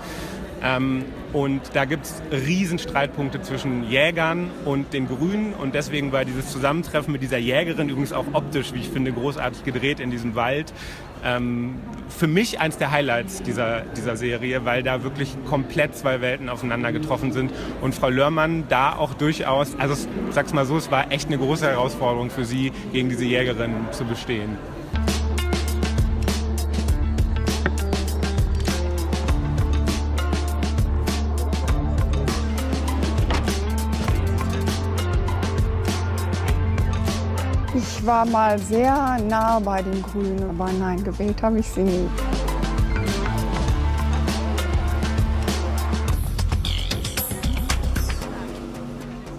Ähm, und da gibt es riesen Streitpunkte zwischen Jägern und den Grünen. Und deswegen war dieses Zusammentreffen mit dieser Jägerin übrigens auch optisch, wie ich finde, großartig gedreht in diesem Wald. Ähm, für mich eins der Highlights dieser, dieser Serie, weil da wirklich komplett zwei Welten aufeinander getroffen sind. Und Frau Lörmann da auch durchaus, also sag's mal so, es war echt eine große Herausforderung für sie, gegen diese Jägerin zu bestehen. War mal sehr nah bei den Grünen, aber nein, gewählt habe ich sie nie.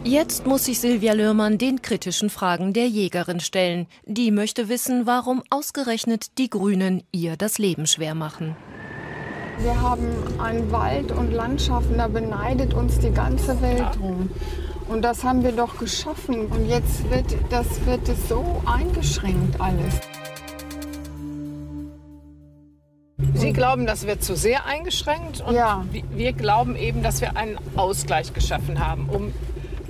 Jetzt muss sich Silvia Lörmann den kritischen Fragen der Jägerin stellen. Die möchte wissen, warum ausgerechnet die Grünen ihr das Leben schwer machen. Wir haben einen Wald und Landschaften, da beneidet uns die ganze Welt drum. Und das haben wir doch geschaffen. Und jetzt wird das wird es so eingeschränkt alles. Sie glauben, das wird zu sehr eingeschränkt und wir- wir glauben eben, dass wir einen Ausgleich geschaffen haben, um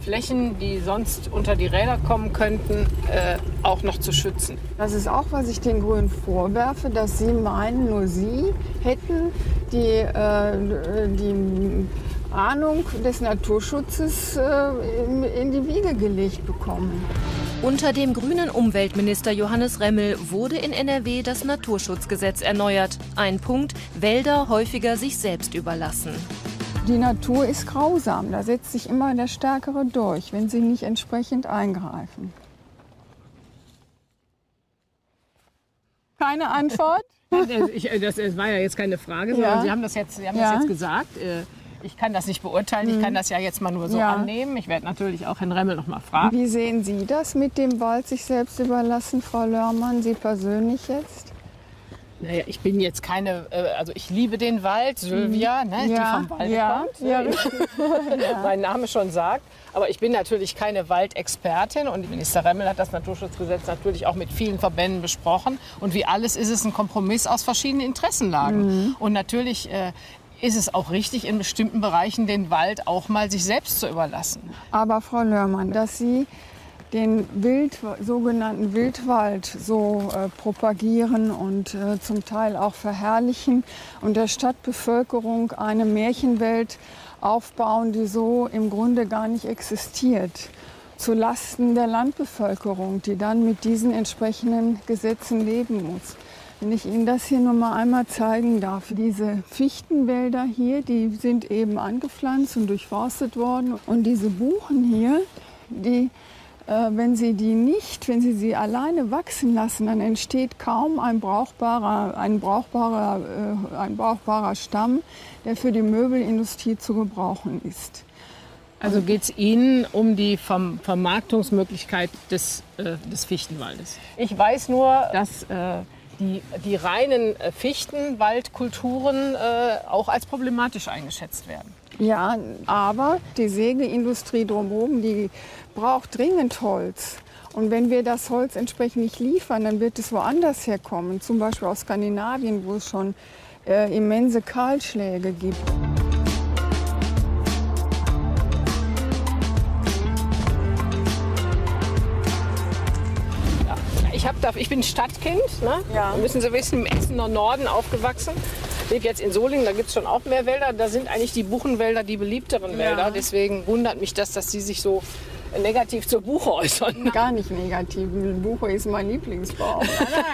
Flächen, die sonst unter die Räder kommen könnten, äh, auch noch zu schützen. Das ist auch, was ich den Grünen vorwerfe, dass sie meinen, nur sie hätten die, äh, die Ahnung des Naturschutzes äh, in, die Wiege gelegt bekommen. Unter dem grünen Umweltminister Johannes Remmel wurde in NRW das Naturschutzgesetz erneuert. Ein Punkt, Wälder häufiger sich selbst überlassen. Die Natur ist grausam, da setzt sich immer der Stärkere durch, wenn sie nicht entsprechend eingreifen. Keine Antwort? Äh, das äh, war ja jetzt keine Frage, Ja. sondern Sie haben das jetzt, Sie haben Ja. das jetzt gesagt. Ich kann das nicht beurteilen, ich Mhm. kann das ja jetzt mal nur so Ja. annehmen. Ich werde natürlich auch Herrn Remmel noch mal fragen. Wie sehen Sie das mit dem Wald sich selbst überlassen, Frau Lörmann, Sie persönlich jetzt? Naja, ich bin jetzt keine, äh, also ich liebe den Wald, Sylvia, Mhm. ne, die Ja, vom Walde ja, kommt, ja. Ja. mein Name schon sagt. Aber ich bin natürlich keine Waldexpertin und Minister Remmel hat das Naturschutzgesetz natürlich auch mit vielen Verbänden besprochen. Und wie alles ist es ein Kompromiss aus verschiedenen Interessenlagen. Mhm. Und natürlich äh, ist es auch richtig, in bestimmten Bereichen den Wald auch mal sich selbst zu überlassen. Aber Frau Lörmann, dass Sie den Wild, sogenannten Wildwald so äh, propagieren und äh, zum Teil auch verherrlichen und der Stadtbevölkerung eine Märchenwelt aufbauen, die so im Grunde gar nicht existiert, zu Lasten der Landbevölkerung, die dann mit diesen entsprechenden Gesetzen leben muss. Wenn ich Ihnen das hier nur mal einmal zeigen darf, diese Fichtenwälder hier, die sind eben angepflanzt und durchforstet worden. Und diese Buchen hier, die, äh, wenn Sie die nicht, wenn Sie sie alleine wachsen lassen, dann entsteht kaum ein brauchbarer, ein brauchbarer, äh, ein brauchbarer Stamm, der für die Möbelindustrie zu gebrauchen ist. Also geht es Ihnen um die Verm Vermarktungsmöglichkeit des, äh, des Fichtenwaldes? Ich weiß nur, dass äh, die, die reinen äh, Fichtenwaldkulturen äh, auch als problematisch eingeschätzt werden. Ja, aber die Sägeindustrie drumherum, die braucht dringend Holz. Und wenn wir das Holz entsprechend nicht liefern, dann wird es woanders herkommen, zum Beispiel aus Skandinavien, wo es schon äh, immense Kahlschläge gibt. Ich, bin Stadtkind, ne? ja. müssen Sie wissen, im Essener Norden aufgewachsen. Ich lebe jetzt in Solingen, da gibt es schon auch mehr Wälder. Da sind eigentlich die Buchenwälder die beliebteren Wälder. Ja. Deswegen wundert mich das, dass Sie sich so negativ zur Buche äußern. Gar nicht negativ. Buche ist mein Lieblingsbaum.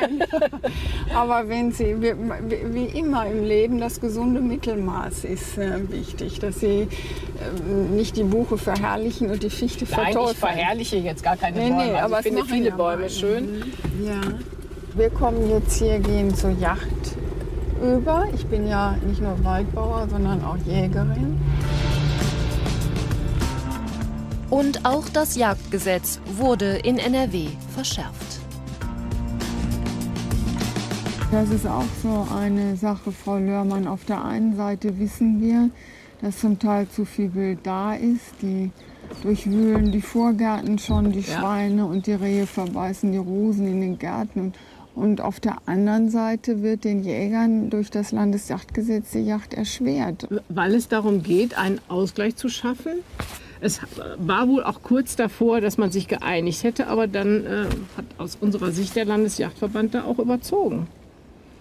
Nein. Aber wenn Sie, wie, immer im Leben, das gesunde Mittelmaß ist äh, wichtig, dass Sie äh, nicht die Buche verherrlichen und die Fichte Nein, verteufeln. Ich verherrliche jetzt gar keine nee, Bäume. Nee, also aber ich finde viele Bäume mal. schön. Ja. Wir kommen jetzt hier, gehen zur Yacht über. Ich bin ja nicht nur Waldbauer, sondern auch Jägerin. Und auch das Jagdgesetz wurde in NRW verschärft. Das ist auch so eine Sache, Frau Lörmann. Auf der einen Seite wissen wir, dass zum Teil zu viel Wild da ist. Die durchwühlen die Vorgärten schon, die ja. Schweine und die Rehe verbeißen die Rosen in den Gärten. Und auf der anderen Seite wird den Jägern durch das Landesjagdgesetz die Jagd erschwert. Weil es darum geht, einen Ausgleich zu schaffen es war wohl auch kurz davor, dass man sich geeinigt hätte, aber dann äh, hat aus unserer Sicht der Landesjachtverband da auch überzogen.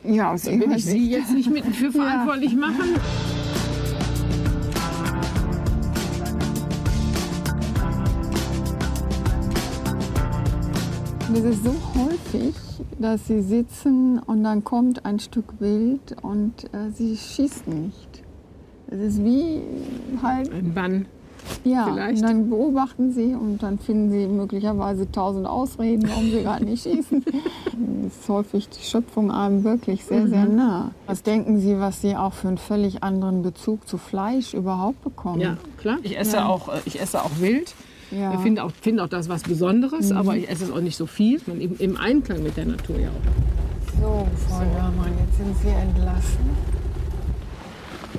Ja, aus da will ich Sie jetzt nicht mit für verantwortlich ja. machen. Es ist so häufig, dass sie sitzen und dann kommt ein Stück Wild und äh, sie schießen nicht. Es ist wie halt. Ein Bann. Ja, vielleicht. und dann beobachten sie und dann finden sie möglicherweise tausend Ausreden, warum sie gerade nicht schießen. Das ist häufig die Schöpfung einem wirklich sehr, mhm. sehr nah. Was denken Sie, was Sie auch für einen völlig anderen Bezug zu Fleisch überhaupt bekommen? Ja, klar. Ich esse, ja. auch, äh, ich esse auch wild. Ja. Ich finde auch, find auch das was Besonderes, mhm. aber ich esse es auch nicht so viel. Man im, Im Einklang mit der Natur ja auch. So, Frau so. Lörmann, jetzt sind Sie entlassen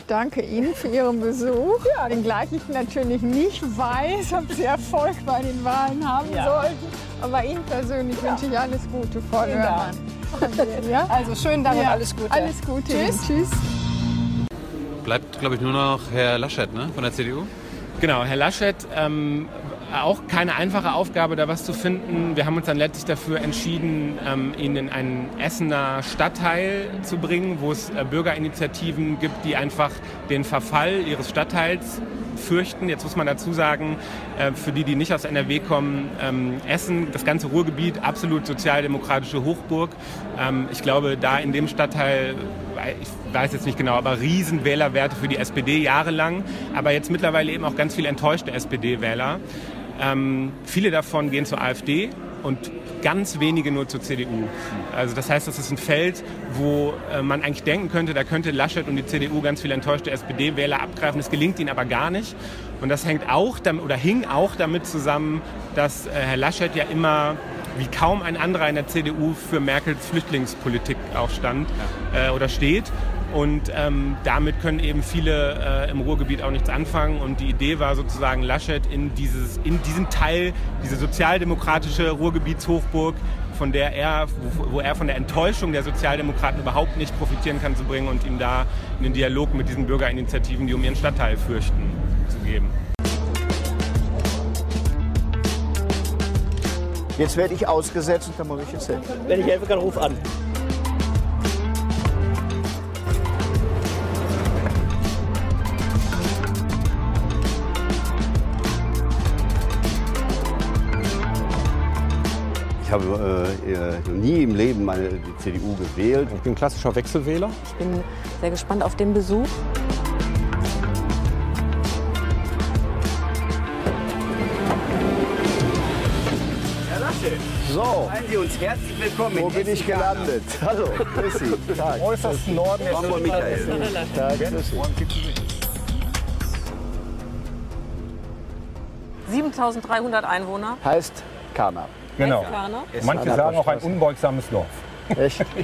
danke Ihnen für Ihren Besuch. Ja, wenngleich ich natürlich nicht weiß, ob Sie Erfolg bei den Wahlen haben ja. sollten. Aber Ihnen persönlich ja. wünsche ich alles Gute, Frau Lörmann. Ja? Also schönen Dank und alles Gute. Alles Gute. Tschüss. Tschüss. Bleibt, glaube ich, nur noch Herr Laschet ne? von der CDU. Genau, Herr Laschet ähm, auch keine einfache Aufgabe, da was zu finden. Wir haben uns dann letztlich dafür entschieden, ähm, ihn in einen Essener Stadtteil zu bringen, wo es äh, Bürgerinitiativen gibt, die einfach den Verfall ihres Stadtteils fürchten. Jetzt muss man dazu sagen, äh, für die, die nicht aus NRW kommen, ähm, Essen, das ganze Ruhrgebiet, absolut sozialdemokratische Hochburg. Ähm, ich glaube, da in dem Stadtteil, ich weiß jetzt nicht genau, aber riesen Wählerwerte für die SPD jahrelang, aber jetzt mittlerweile eben auch ganz viele enttäuschte SPD-Wähler. Ähm, viele davon gehen zur AfD und ganz wenige nur zur CDU. Also das heißt, das ist ein Feld, wo äh, man eigentlich denken könnte, da könnte Laschet und die CDU ganz viele enttäuschte SPD-Wähler abgreifen. Das gelingt ihnen aber gar nicht. Und das hängt auch oder hing auch damit zusammen, dass äh, Herr Laschet ja immer wie kaum ein anderer in der CDU für Merkels Flüchtlingspolitik auch stand äh, oder steht. Und ähm, damit können eben viele äh, im Ruhrgebiet auch nichts anfangen. Und die Idee war sozusagen, Laschet in, dieses, in diesen Teil, diese sozialdemokratische Ruhrgebietshochburg, von der er, wo, wo, er von der Enttäuschung der Sozialdemokraten überhaupt nicht profitieren kann, zu bringen und ihm da in den Dialog mit diesen Bürgerinitiativen, die um ihren Stadtteil fürchten, zu geben. Jetzt werde ich ausgesetzt und da muss ich jetzt hin. Wenn ich helfen kann, ruf an. Habe äh, nie im Leben meine die CDU gewählt. Ich bin klassischer Wechselwähler. Ich bin sehr gespannt auf den Besuch. So, seien Sie uns herzlich willkommen. Wo bin ich gelandet? Hallo, grüß Sie. Tag. Äußersten Norden ist Ramon Michael. Tag, grüß Sie. 7300 Einwohner. Heißt Kana. Genau. Manche sagen auch ein unbeugsames Dorf. Echt?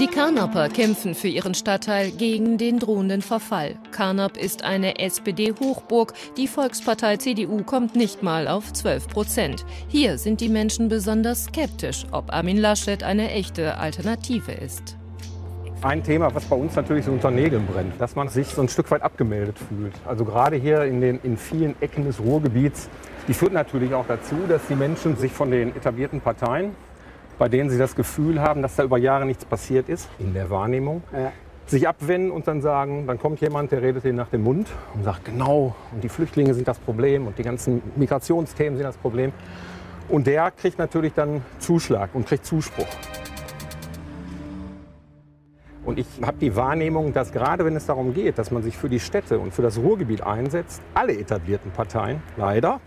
Die Karnaper kämpfen für ihren Stadtteil gegen den drohenden Verfall. Karnap ist eine SPD-Hochburg. Die Volkspartei CDU kommt nicht mal auf 12 Prozent. Hier sind die Menschen besonders skeptisch, ob Armin Laschet eine echte Alternative ist. Ein Thema, was bei uns natürlich so unter Nägeln brennt, dass man sich so ein Stück weit abgemeldet fühlt. Also gerade hier in, den, in vielen Ecken des Ruhrgebiets, die führt natürlich auch dazu, dass die Menschen sich von den etablierten Parteien, bei denen sie das Gefühl haben, dass da über Jahre nichts passiert ist, in der Wahrnehmung, Ja. sich abwenden und dann sagen, dann kommt jemand, der redet ihnen nach dem Mund und sagt, genau, und die Flüchtlinge sind das Problem und die ganzen Migrationsthemen sind das Problem. Und der kriegt natürlich dann Zuschlag und kriegt Zuspruch. Und ich habe die Wahrnehmung, dass gerade wenn es darum geht, dass man sich für die Städte und für das Ruhrgebiet einsetzt, alle etablierten Parteien leider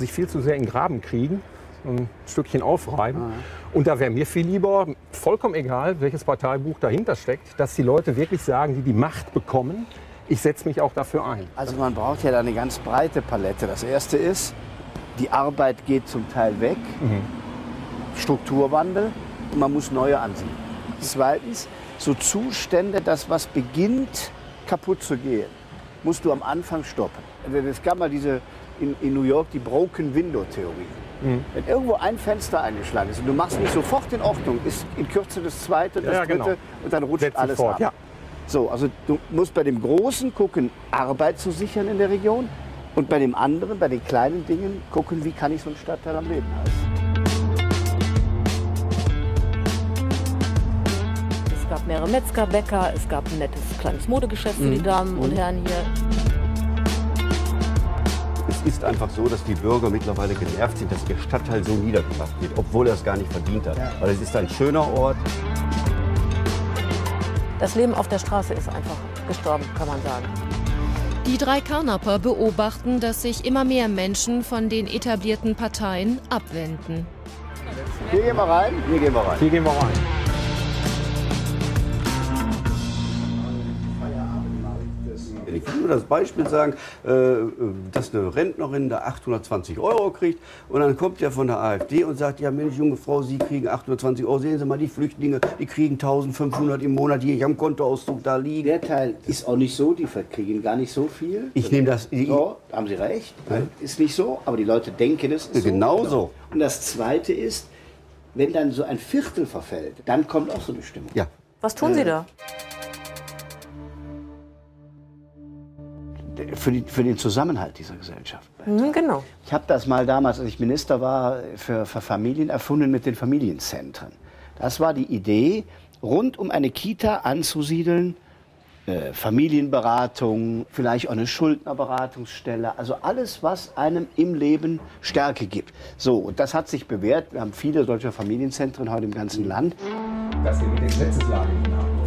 sich viel zu sehr in den Graben kriegen, ein Stückchen aufreiben. Und da wäre mir viel lieber, vollkommen egal, welches Parteibuch dahinter steckt, dass die Leute wirklich sagen, die die Macht bekommen, ich setze mich auch dafür ein. Also man braucht ja da eine ganz breite Palette. Das erste ist, die Arbeit geht zum Teil weg, Strukturwandel und man muss neue ansiedeln. Zweitens, so Zustände, dass was beginnt kaputt zu gehen, musst du am Anfang stoppen. Es gab mal diese in, in New York die Broken Window Theorie. Wenn irgendwo ein Fenster eingeschlagen ist und du machst nicht sofort in Ordnung, ist in Kürze das zweite, das Ja, dritte genau. und dann rutscht Setzt alles sofort, ab. ja. So, also du musst bei dem Großen gucken, Arbeit zu sichern in der Region und bei dem anderen, bei den kleinen Dingen gucken, wie kann ich so einen Stadtteil am Leben halten. Es gab mehrere Metzger, Bäcker, es gab ein nettes kleines Modegeschäft für die Mhm. Damen und Mhm. Herren hier. Es ist einfach so, dass die Bürger mittlerweile genervt sind, dass ihr Stadtteil so niedergemacht wird, obwohl er es gar nicht verdient hat. Weil es ist ein schöner Ort. Das Leben auf der Straße ist einfach gestorben, kann man sagen. Die drei Karnaper beobachten, dass sich immer mehr Menschen von den etablierten Parteien abwenden. Hier gehen wir rein. Hier gehen wir rein. Hier gehen wir rein. Ich will nur das Beispiel sagen, äh, dass eine Rentnerin da 820 Euro kriegt und dann kommt der von der AfD und sagt, ja Mensch, junge Frau, Sie kriegen 820 Euro. Sehen Sie mal, die Flüchtlinge, die kriegen 1500 im Monat, die ich am Kontoauszug da liegen. Der Teil ist auch nicht so, die kriegen gar nicht so viel. Ich nehme das- So, haben Sie recht. Ist nicht so, aber die Leute denken es. Ist Genau so. so. Und das Zweite ist, wenn dann so ein Viertel verfällt, dann kommt auch so eine Stimmung. Ja. Was tun Sie da? Für, die, für den Zusammenhalt dieser Gesellschaft. Mhm, genau. Ich habe das mal damals, als ich Minister war, für, für Familien erfunden mit den Familienzentren. Das war die Idee, rund um eine Kita anzusiedeln, äh, Familienberatung, vielleicht auch eine Schuldnerberatungsstelle, also alles, was einem im Leben Stärke gibt. So, und das hat sich bewährt. Wir haben viele solcher Familienzentren heute im ganzen Land. Dass ihr mit der Gesetzeslage nicht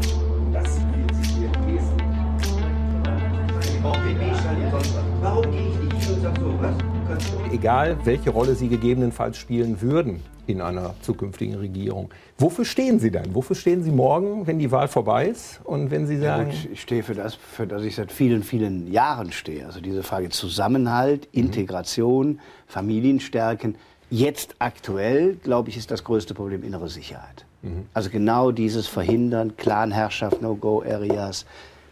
Egal, welche Rolle Sie gegebenenfalls spielen würden in einer zukünftigen Regierung. Wofür stehen Sie dann? Wofür stehen Sie morgen, wenn die Wahl vorbei ist? Und wenn Sie Ja, sagen, gut, ich stehe für das, für das ich seit vielen, vielen Jahren stehe. Also diese Frage Zusammenhalt, Integration, Familienstärken. Jetzt aktuell, glaube ich, ist das größte Problem innere Sicherheit. Also genau dieses Verhindern, Clanherrschaft, No-Go-Areas,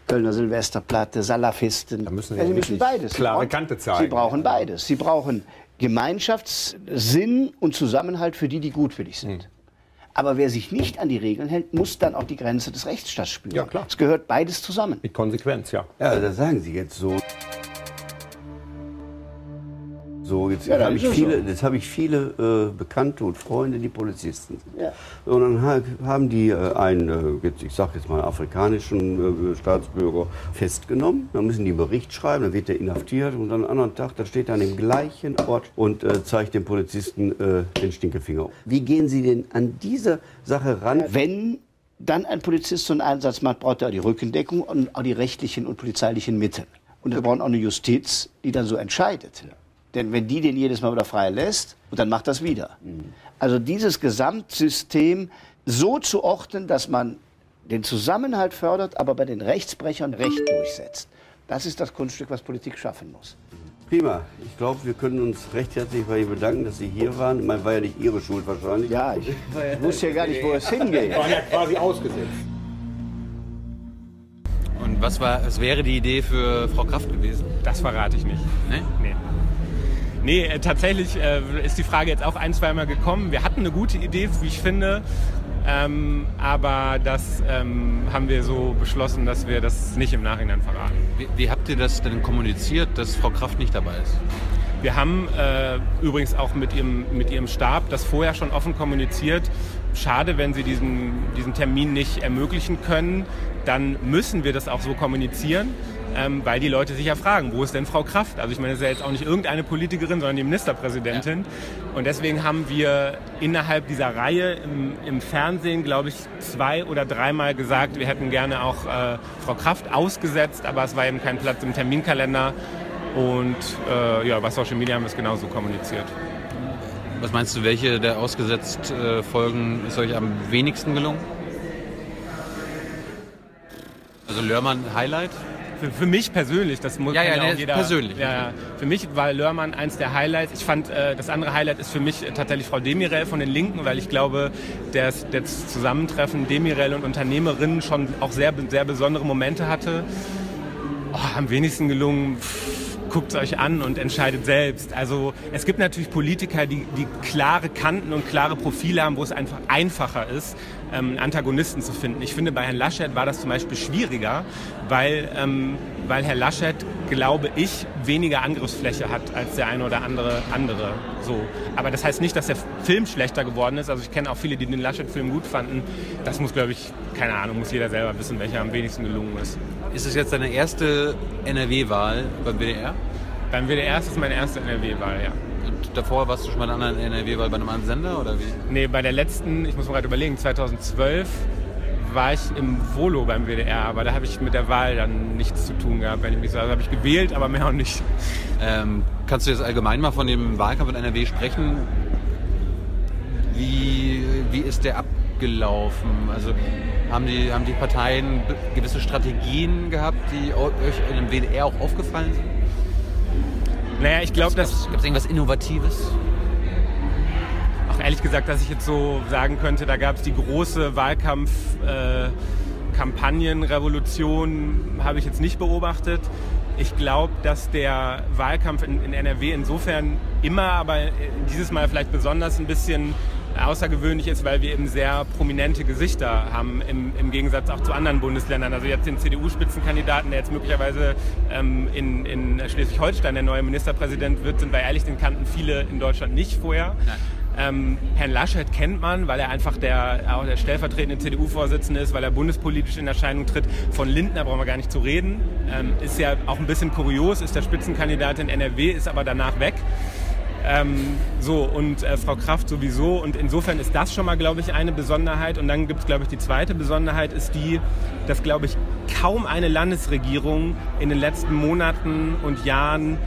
Kölner Silvesterplatte, Salafisten. Da müssen Sie ja, Sie wirklich müssen beides. Sie klare brauchen- Kante Sie zeigen. brauchen beides. Sie brauchen Gemeinschaftssinn und Zusammenhalt für die, die gutwillig sind. Aber wer sich nicht an die Regeln hält, muss dann auch die Grenze des Rechtsstaats spüren. Ja, klar. Es gehört beides zusammen. Mit Konsequenz, ja. Ja, das sagen Sie jetzt so. So, jetzt Ja, habe ich viele, so. jetzt habe ich viele äh, Bekannte und Freunde, die Polizisten sind. Ja. Und dann ha- haben die äh, einen, äh, ich sage jetzt mal, afrikanischen äh, Staatsbürger festgenommen. Dann müssen die einen Bericht schreiben, dann wird der inhaftiert und dann am anderen Tag, da steht er an dem gleichen Ort und äh, zeigt dem Polizisten äh, den Stinkefinger. Wie gehen Sie denn an diese Sache ran? Wenn dann ein Polizist so einen Einsatz macht, braucht er auch die Rückendeckung und auch die rechtlichen und polizeilichen Mittel. Und wir brauchen auch eine Justiz, die dann so entscheidet. Denn wenn die den jedes Mal wieder frei lässt, und dann macht das wieder. Also dieses Gesamtsystem so zu ordnen, dass man den Zusammenhalt fördert, aber bei den Rechtsbrechern Recht durchsetzt. Das ist das Kunststück, was Politik schaffen muss. Prima. Ich glaube, wir können uns recht herzlich bei Ihnen bedanken, dass Sie hier waren. Ich meine, war ja nicht Ihre Schuld wahrscheinlich. Ja, ich wusste ja gar nicht, wo es hingeht. Wir waren ja quasi ausgesetzt. Und was, war, was wäre die Idee für Frau Kraft gewesen? Das verrate ich nicht. Nee? Nee. Nee, äh, tatsächlich äh, ist die Frage jetzt auch ein, zweimal gekommen. Wir hatten eine gute Idee, wie ich finde. Ähm, aber das ähm, haben wir so beschlossen, dass wir das nicht im Nachhinein verraten. Wie, wie habt ihr das denn kommuniziert, dass Frau Kraft nicht dabei ist? Wir haben äh, übrigens auch mit ihrem, mit ihrem Stab das vorher schon offen kommuniziert. Schade, wenn sie diesen, diesen Termin nicht ermöglichen können, dann müssen wir das auch so kommunizieren, ähm, weil die Leute sich ja fragen, wo ist denn Frau Kraft? Also ich meine, das ist ja jetzt auch nicht irgendeine Politikerin, sondern die Ministerpräsidentin. Und deswegen haben wir innerhalb dieser Reihe im, im Fernsehen, glaube ich, zwei oder dreimal gesagt, wir hätten gerne auch äh, Frau Kraft ausgesetzt, aber es war eben kein Platz im Terminkalender. Und äh, ja, bei Social Media haben wir es genauso kommuniziert. Was meinst du, welche der ausgesetzt äh, Folgen ist euch am wenigsten gelungen? Also Lörmann Highlight? Für, für mich persönlich, das muss Ja, kann ja, auch jeder. persönlich. Ja, ja. Für mich war Lörmann eins der Highlights. Ich fand, äh, das andere Highlight ist für mich äh, tatsächlich Frau Demirel von den Linken, weil ich glaube, das, das Zusammentreffen Demirel und Unternehmerinnen schon auch sehr, sehr besondere Momente hatte. Oh, am wenigsten gelungen. Guckt es euch an und entscheidet selbst. Also es gibt natürlich Politiker, die, die klare Kanten und klare Profile haben, wo es einfach einfacher ist, ähm, Antagonisten zu finden. Ich finde, bei Herrn Laschet war das zum Beispiel schwieriger, weil, ähm, weil Herr Laschet, glaube ich, weniger Angriffsfläche hat als der eine oder andere andere. So. Aber das heißt nicht, dass der Film schlechter geworden ist. Also ich kenne auch viele, die den Laschet-Film gut fanden. Das muss, glaube ich, keine Ahnung, muss jeder selber wissen, welcher am wenigsten gelungen ist. Ist es jetzt deine erste NRW-Wahl beim WDR? Beim WDR ist es meine erste NRW-Wahl, ja. Davor warst du schon bei einer anderen NRW-Wahl bei einem anderen Sender oder wie? Nee, bei der letzten, ich muss mal gerade überlegen, 2012 war ich im Volo beim WDR, aber da habe ich mit der Wahl dann nichts zu tun gehabt, wenn ich mich so. Also habe ich gewählt, aber mehr auch nicht. Ähm, kannst du jetzt allgemein mal von dem Wahlkampf in NRW sprechen? Wie, wie ist der abgelaufen? Also haben die, haben die Parteien gewisse Strategien gehabt, die eu- euch in dem WDR auch aufgefallen sind? Naja, ich glaube, dass... Gibt es irgendwas Innovatives? Auch ehrlich gesagt, dass ich jetzt so sagen könnte, da gab es die große Wahlkampf-Kampagnenrevolution, habe ich jetzt nicht beobachtet. Ich glaube, dass der Wahlkampf in, in NRW insofern immer, aber äh, dieses Mal vielleicht besonders ein bisschen außergewöhnlich ist, weil wir eben sehr prominente Gesichter haben, im, im Gegensatz auch zu anderen Bundesländern. Also jetzt den CDU-Spitzenkandidaten, der jetzt möglicherweise ähm, in, in Schleswig-Holstein der neue Ministerpräsident wird, sind wir ehrlich, den kannten viele in Deutschland nicht vorher. Ähm, Herrn Laschet kennt man, weil er einfach der, auch der stellvertretende CDU-Vorsitzende ist, weil er bundespolitisch in Erscheinung tritt. Von Lindner brauchen wir gar nicht zu reden. Ähm, ist ja auch ein bisschen kurios, ist der Spitzenkandidat in NRW, ist aber danach weg. Ähm, so, und äh, Frau Kraft sowieso. Und insofern ist das schon mal, glaube ich, eine Besonderheit. Und dann gibt es, glaube ich, die zweite Besonderheit ist die, dass, glaube ich, kaum eine Landesregierung in den letzten Monaten und Jahren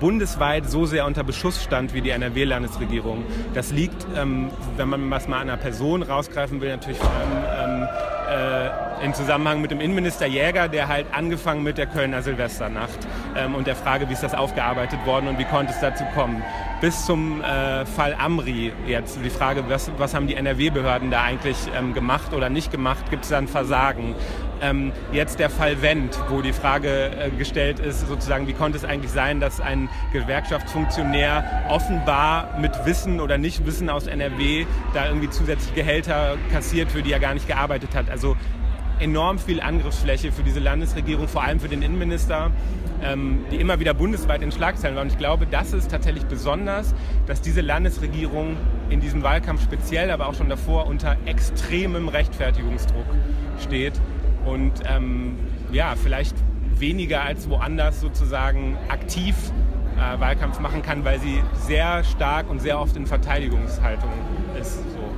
bundesweit so sehr unter Beschuss stand wie die NRW-Landesregierung. Das liegt, ähm, wenn man was mal an einer Person rausgreifen will, natürlich vor allem ähm, äh, im Zusammenhang mit dem Innenminister Jäger, der halt angefangen mit der Kölner Silvesternacht ähm, und der Frage, wie ist das aufgearbeitet worden und wie konnte es dazu kommen, bis zum äh, Fall Amri jetzt. Die Frage, was, was haben die NRW-Behörden da eigentlich ähm, gemacht oder nicht gemacht, gibt es da ein Versagen? Ähm, jetzt der Fall Wendt, wo die Frage äh, gestellt ist, sozusagen, wie konnte es eigentlich sein, dass ein Gewerkschaftsfunktionär offenbar mit Wissen oder Nichtwissen aus NRW da irgendwie zusätzliche Gehälter kassiert, für die er gar nicht gearbeitet hat. Also enorm viel Angriffsfläche für diese Landesregierung, vor allem für den Innenminister, ähm, die immer wieder bundesweit in Schlagzeilen war. Und ich glaube, das ist tatsächlich besonders, dass diese Landesregierung in diesem Wahlkampf speziell, aber auch schon davor unter extremem Rechtfertigungsdruck steht und ähm, ja, vielleicht weniger als woanders sozusagen aktiv äh, Wahlkampf machen kann, weil sie sehr stark und sehr oft in Verteidigungshaltung ist. So.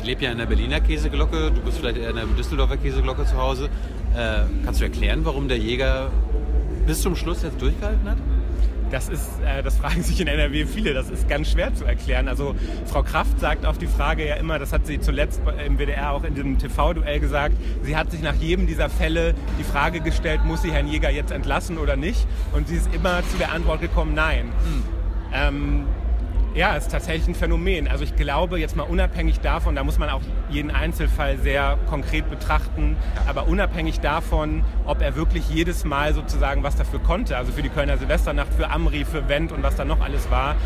Ich lebe ja in der Berliner Käseglocke, du bist vielleicht eher in der Düsseldorfer Käseglocke zu Hause. Äh, kannst du erklären, warum der Jäger bis zum Schluss jetzt durchgehalten hat? Das ist, äh, das fragen sich in NRW viele. Das ist ganz schwer zu erklären. Also Frau Kraft sagt auf die Frage ja immer, das hat sie zuletzt im WDR auch in diesem TV-Duell gesagt. Sie hat sich nach jedem dieser Fälle die Frage gestellt, muss sie Herrn Jäger jetzt entlassen oder nicht? Und sie ist immer zu der Antwort gekommen, nein. Mhm. Ähm, ja, ist tatsächlich ein Phänomen. Also ich glaube, jetzt mal unabhängig davon, da muss man auch jeden Einzelfall sehr konkret betrachten, aber unabhängig davon, ob er wirklich jedes Mal sozusagen was dafür konnte, also für die Kölner Silvesternacht, für Amri, für Wendt und was da noch alles war,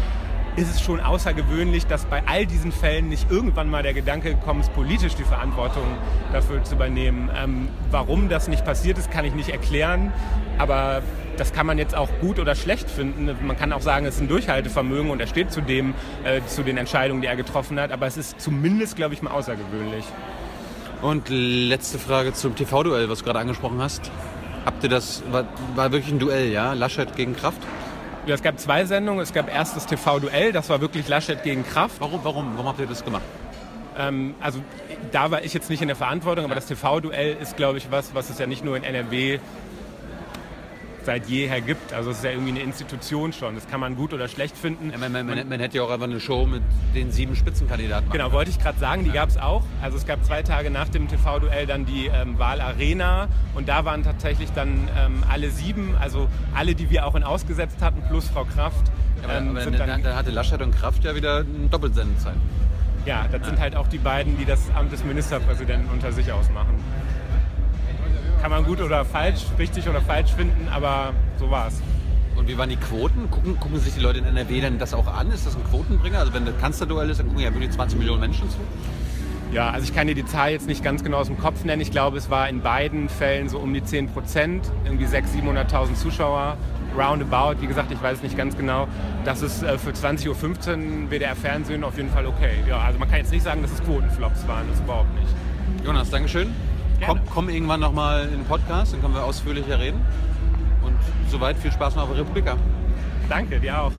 ist es schon außergewöhnlich, dass bei all diesen Fällen nicht irgendwann mal der Gedanke gekommen ist, politisch die Verantwortung dafür zu übernehmen. Ähm, warum das nicht passiert ist, kann ich nicht erklären, aber das kann man jetzt auch gut oder schlecht finden. Man kann auch sagen, es ist ein Durchhaltevermögen und er steht zu dem, äh, zu den Entscheidungen, die er getroffen hat, aber es ist zumindest, glaube ich, mal außergewöhnlich. Und letzte Frage zum TV-Duell, was du gerade angesprochen hast. Habt ihr das, war, war wirklich ein Duell, ja? Laschet gegen Kraft? Ja, es gab zwei Sendungen. Es gab erst das TV-Duell, das war wirklich Laschet gegen Kraft. Warum, warum, warum habt ihr das gemacht? Ähm, also da war ich jetzt nicht in der Verantwortung, aber das TV-Duell ist, glaube ich, was, was es ja nicht nur in NRW seit jeher gibt. Also es ist ja irgendwie eine Institution schon. Das kann man gut oder schlecht finden. Ja, man, man, man, man, hätte ja auch einfach eine Show mit den sieben Spitzenkandidaten machen. Genau, wollte ich gerade sagen, die ja. gab es auch. Also es gab zwei Tage nach dem TV-Duell dann die ähm, Wahlarena und da waren tatsächlich dann ähm, alle sieben, also alle, die wir auch in ausgesetzt hatten, plus Frau Kraft. Aber, ähm, aber dann, dann hatte Laschet und Kraft ja wieder eine Doppelsendezeit. Ja, das ja. sind halt auch die beiden, die das Amt des Ministerpräsidenten unter sich ausmachen kann man gut oder falsch, richtig oder falsch finden, aber so war's. Und wie waren die Quoten? Gucken, gucken sich die Leute in NRW denn das auch an? Ist das ein Quotenbringer? Also wenn das Kanzlerduell ist, dann gucken ja wirklich 20 Millionen Menschen zu. Ja, also ich kann dir die Zahl jetzt nicht ganz genau aus dem Kopf nennen. Ich glaube, es war in beiden Fällen so um die 10 Prozent, irgendwie 600.000, 700.000 Zuschauer, roundabout. Wie gesagt, ich weiß es nicht ganz genau. Das ist äh, für 20.15 Uhr WDR Fernsehen auf jeden Fall okay. Ja, also man kann jetzt nicht sagen, dass es Quotenflops waren, das überhaupt nicht. Jonas, Dankeschön. Komm, komm, irgendwann nochmal in den Podcast, dann können wir ausführlicher reden. Und soweit viel Spaß noch auf der Republika. Danke, dir auch.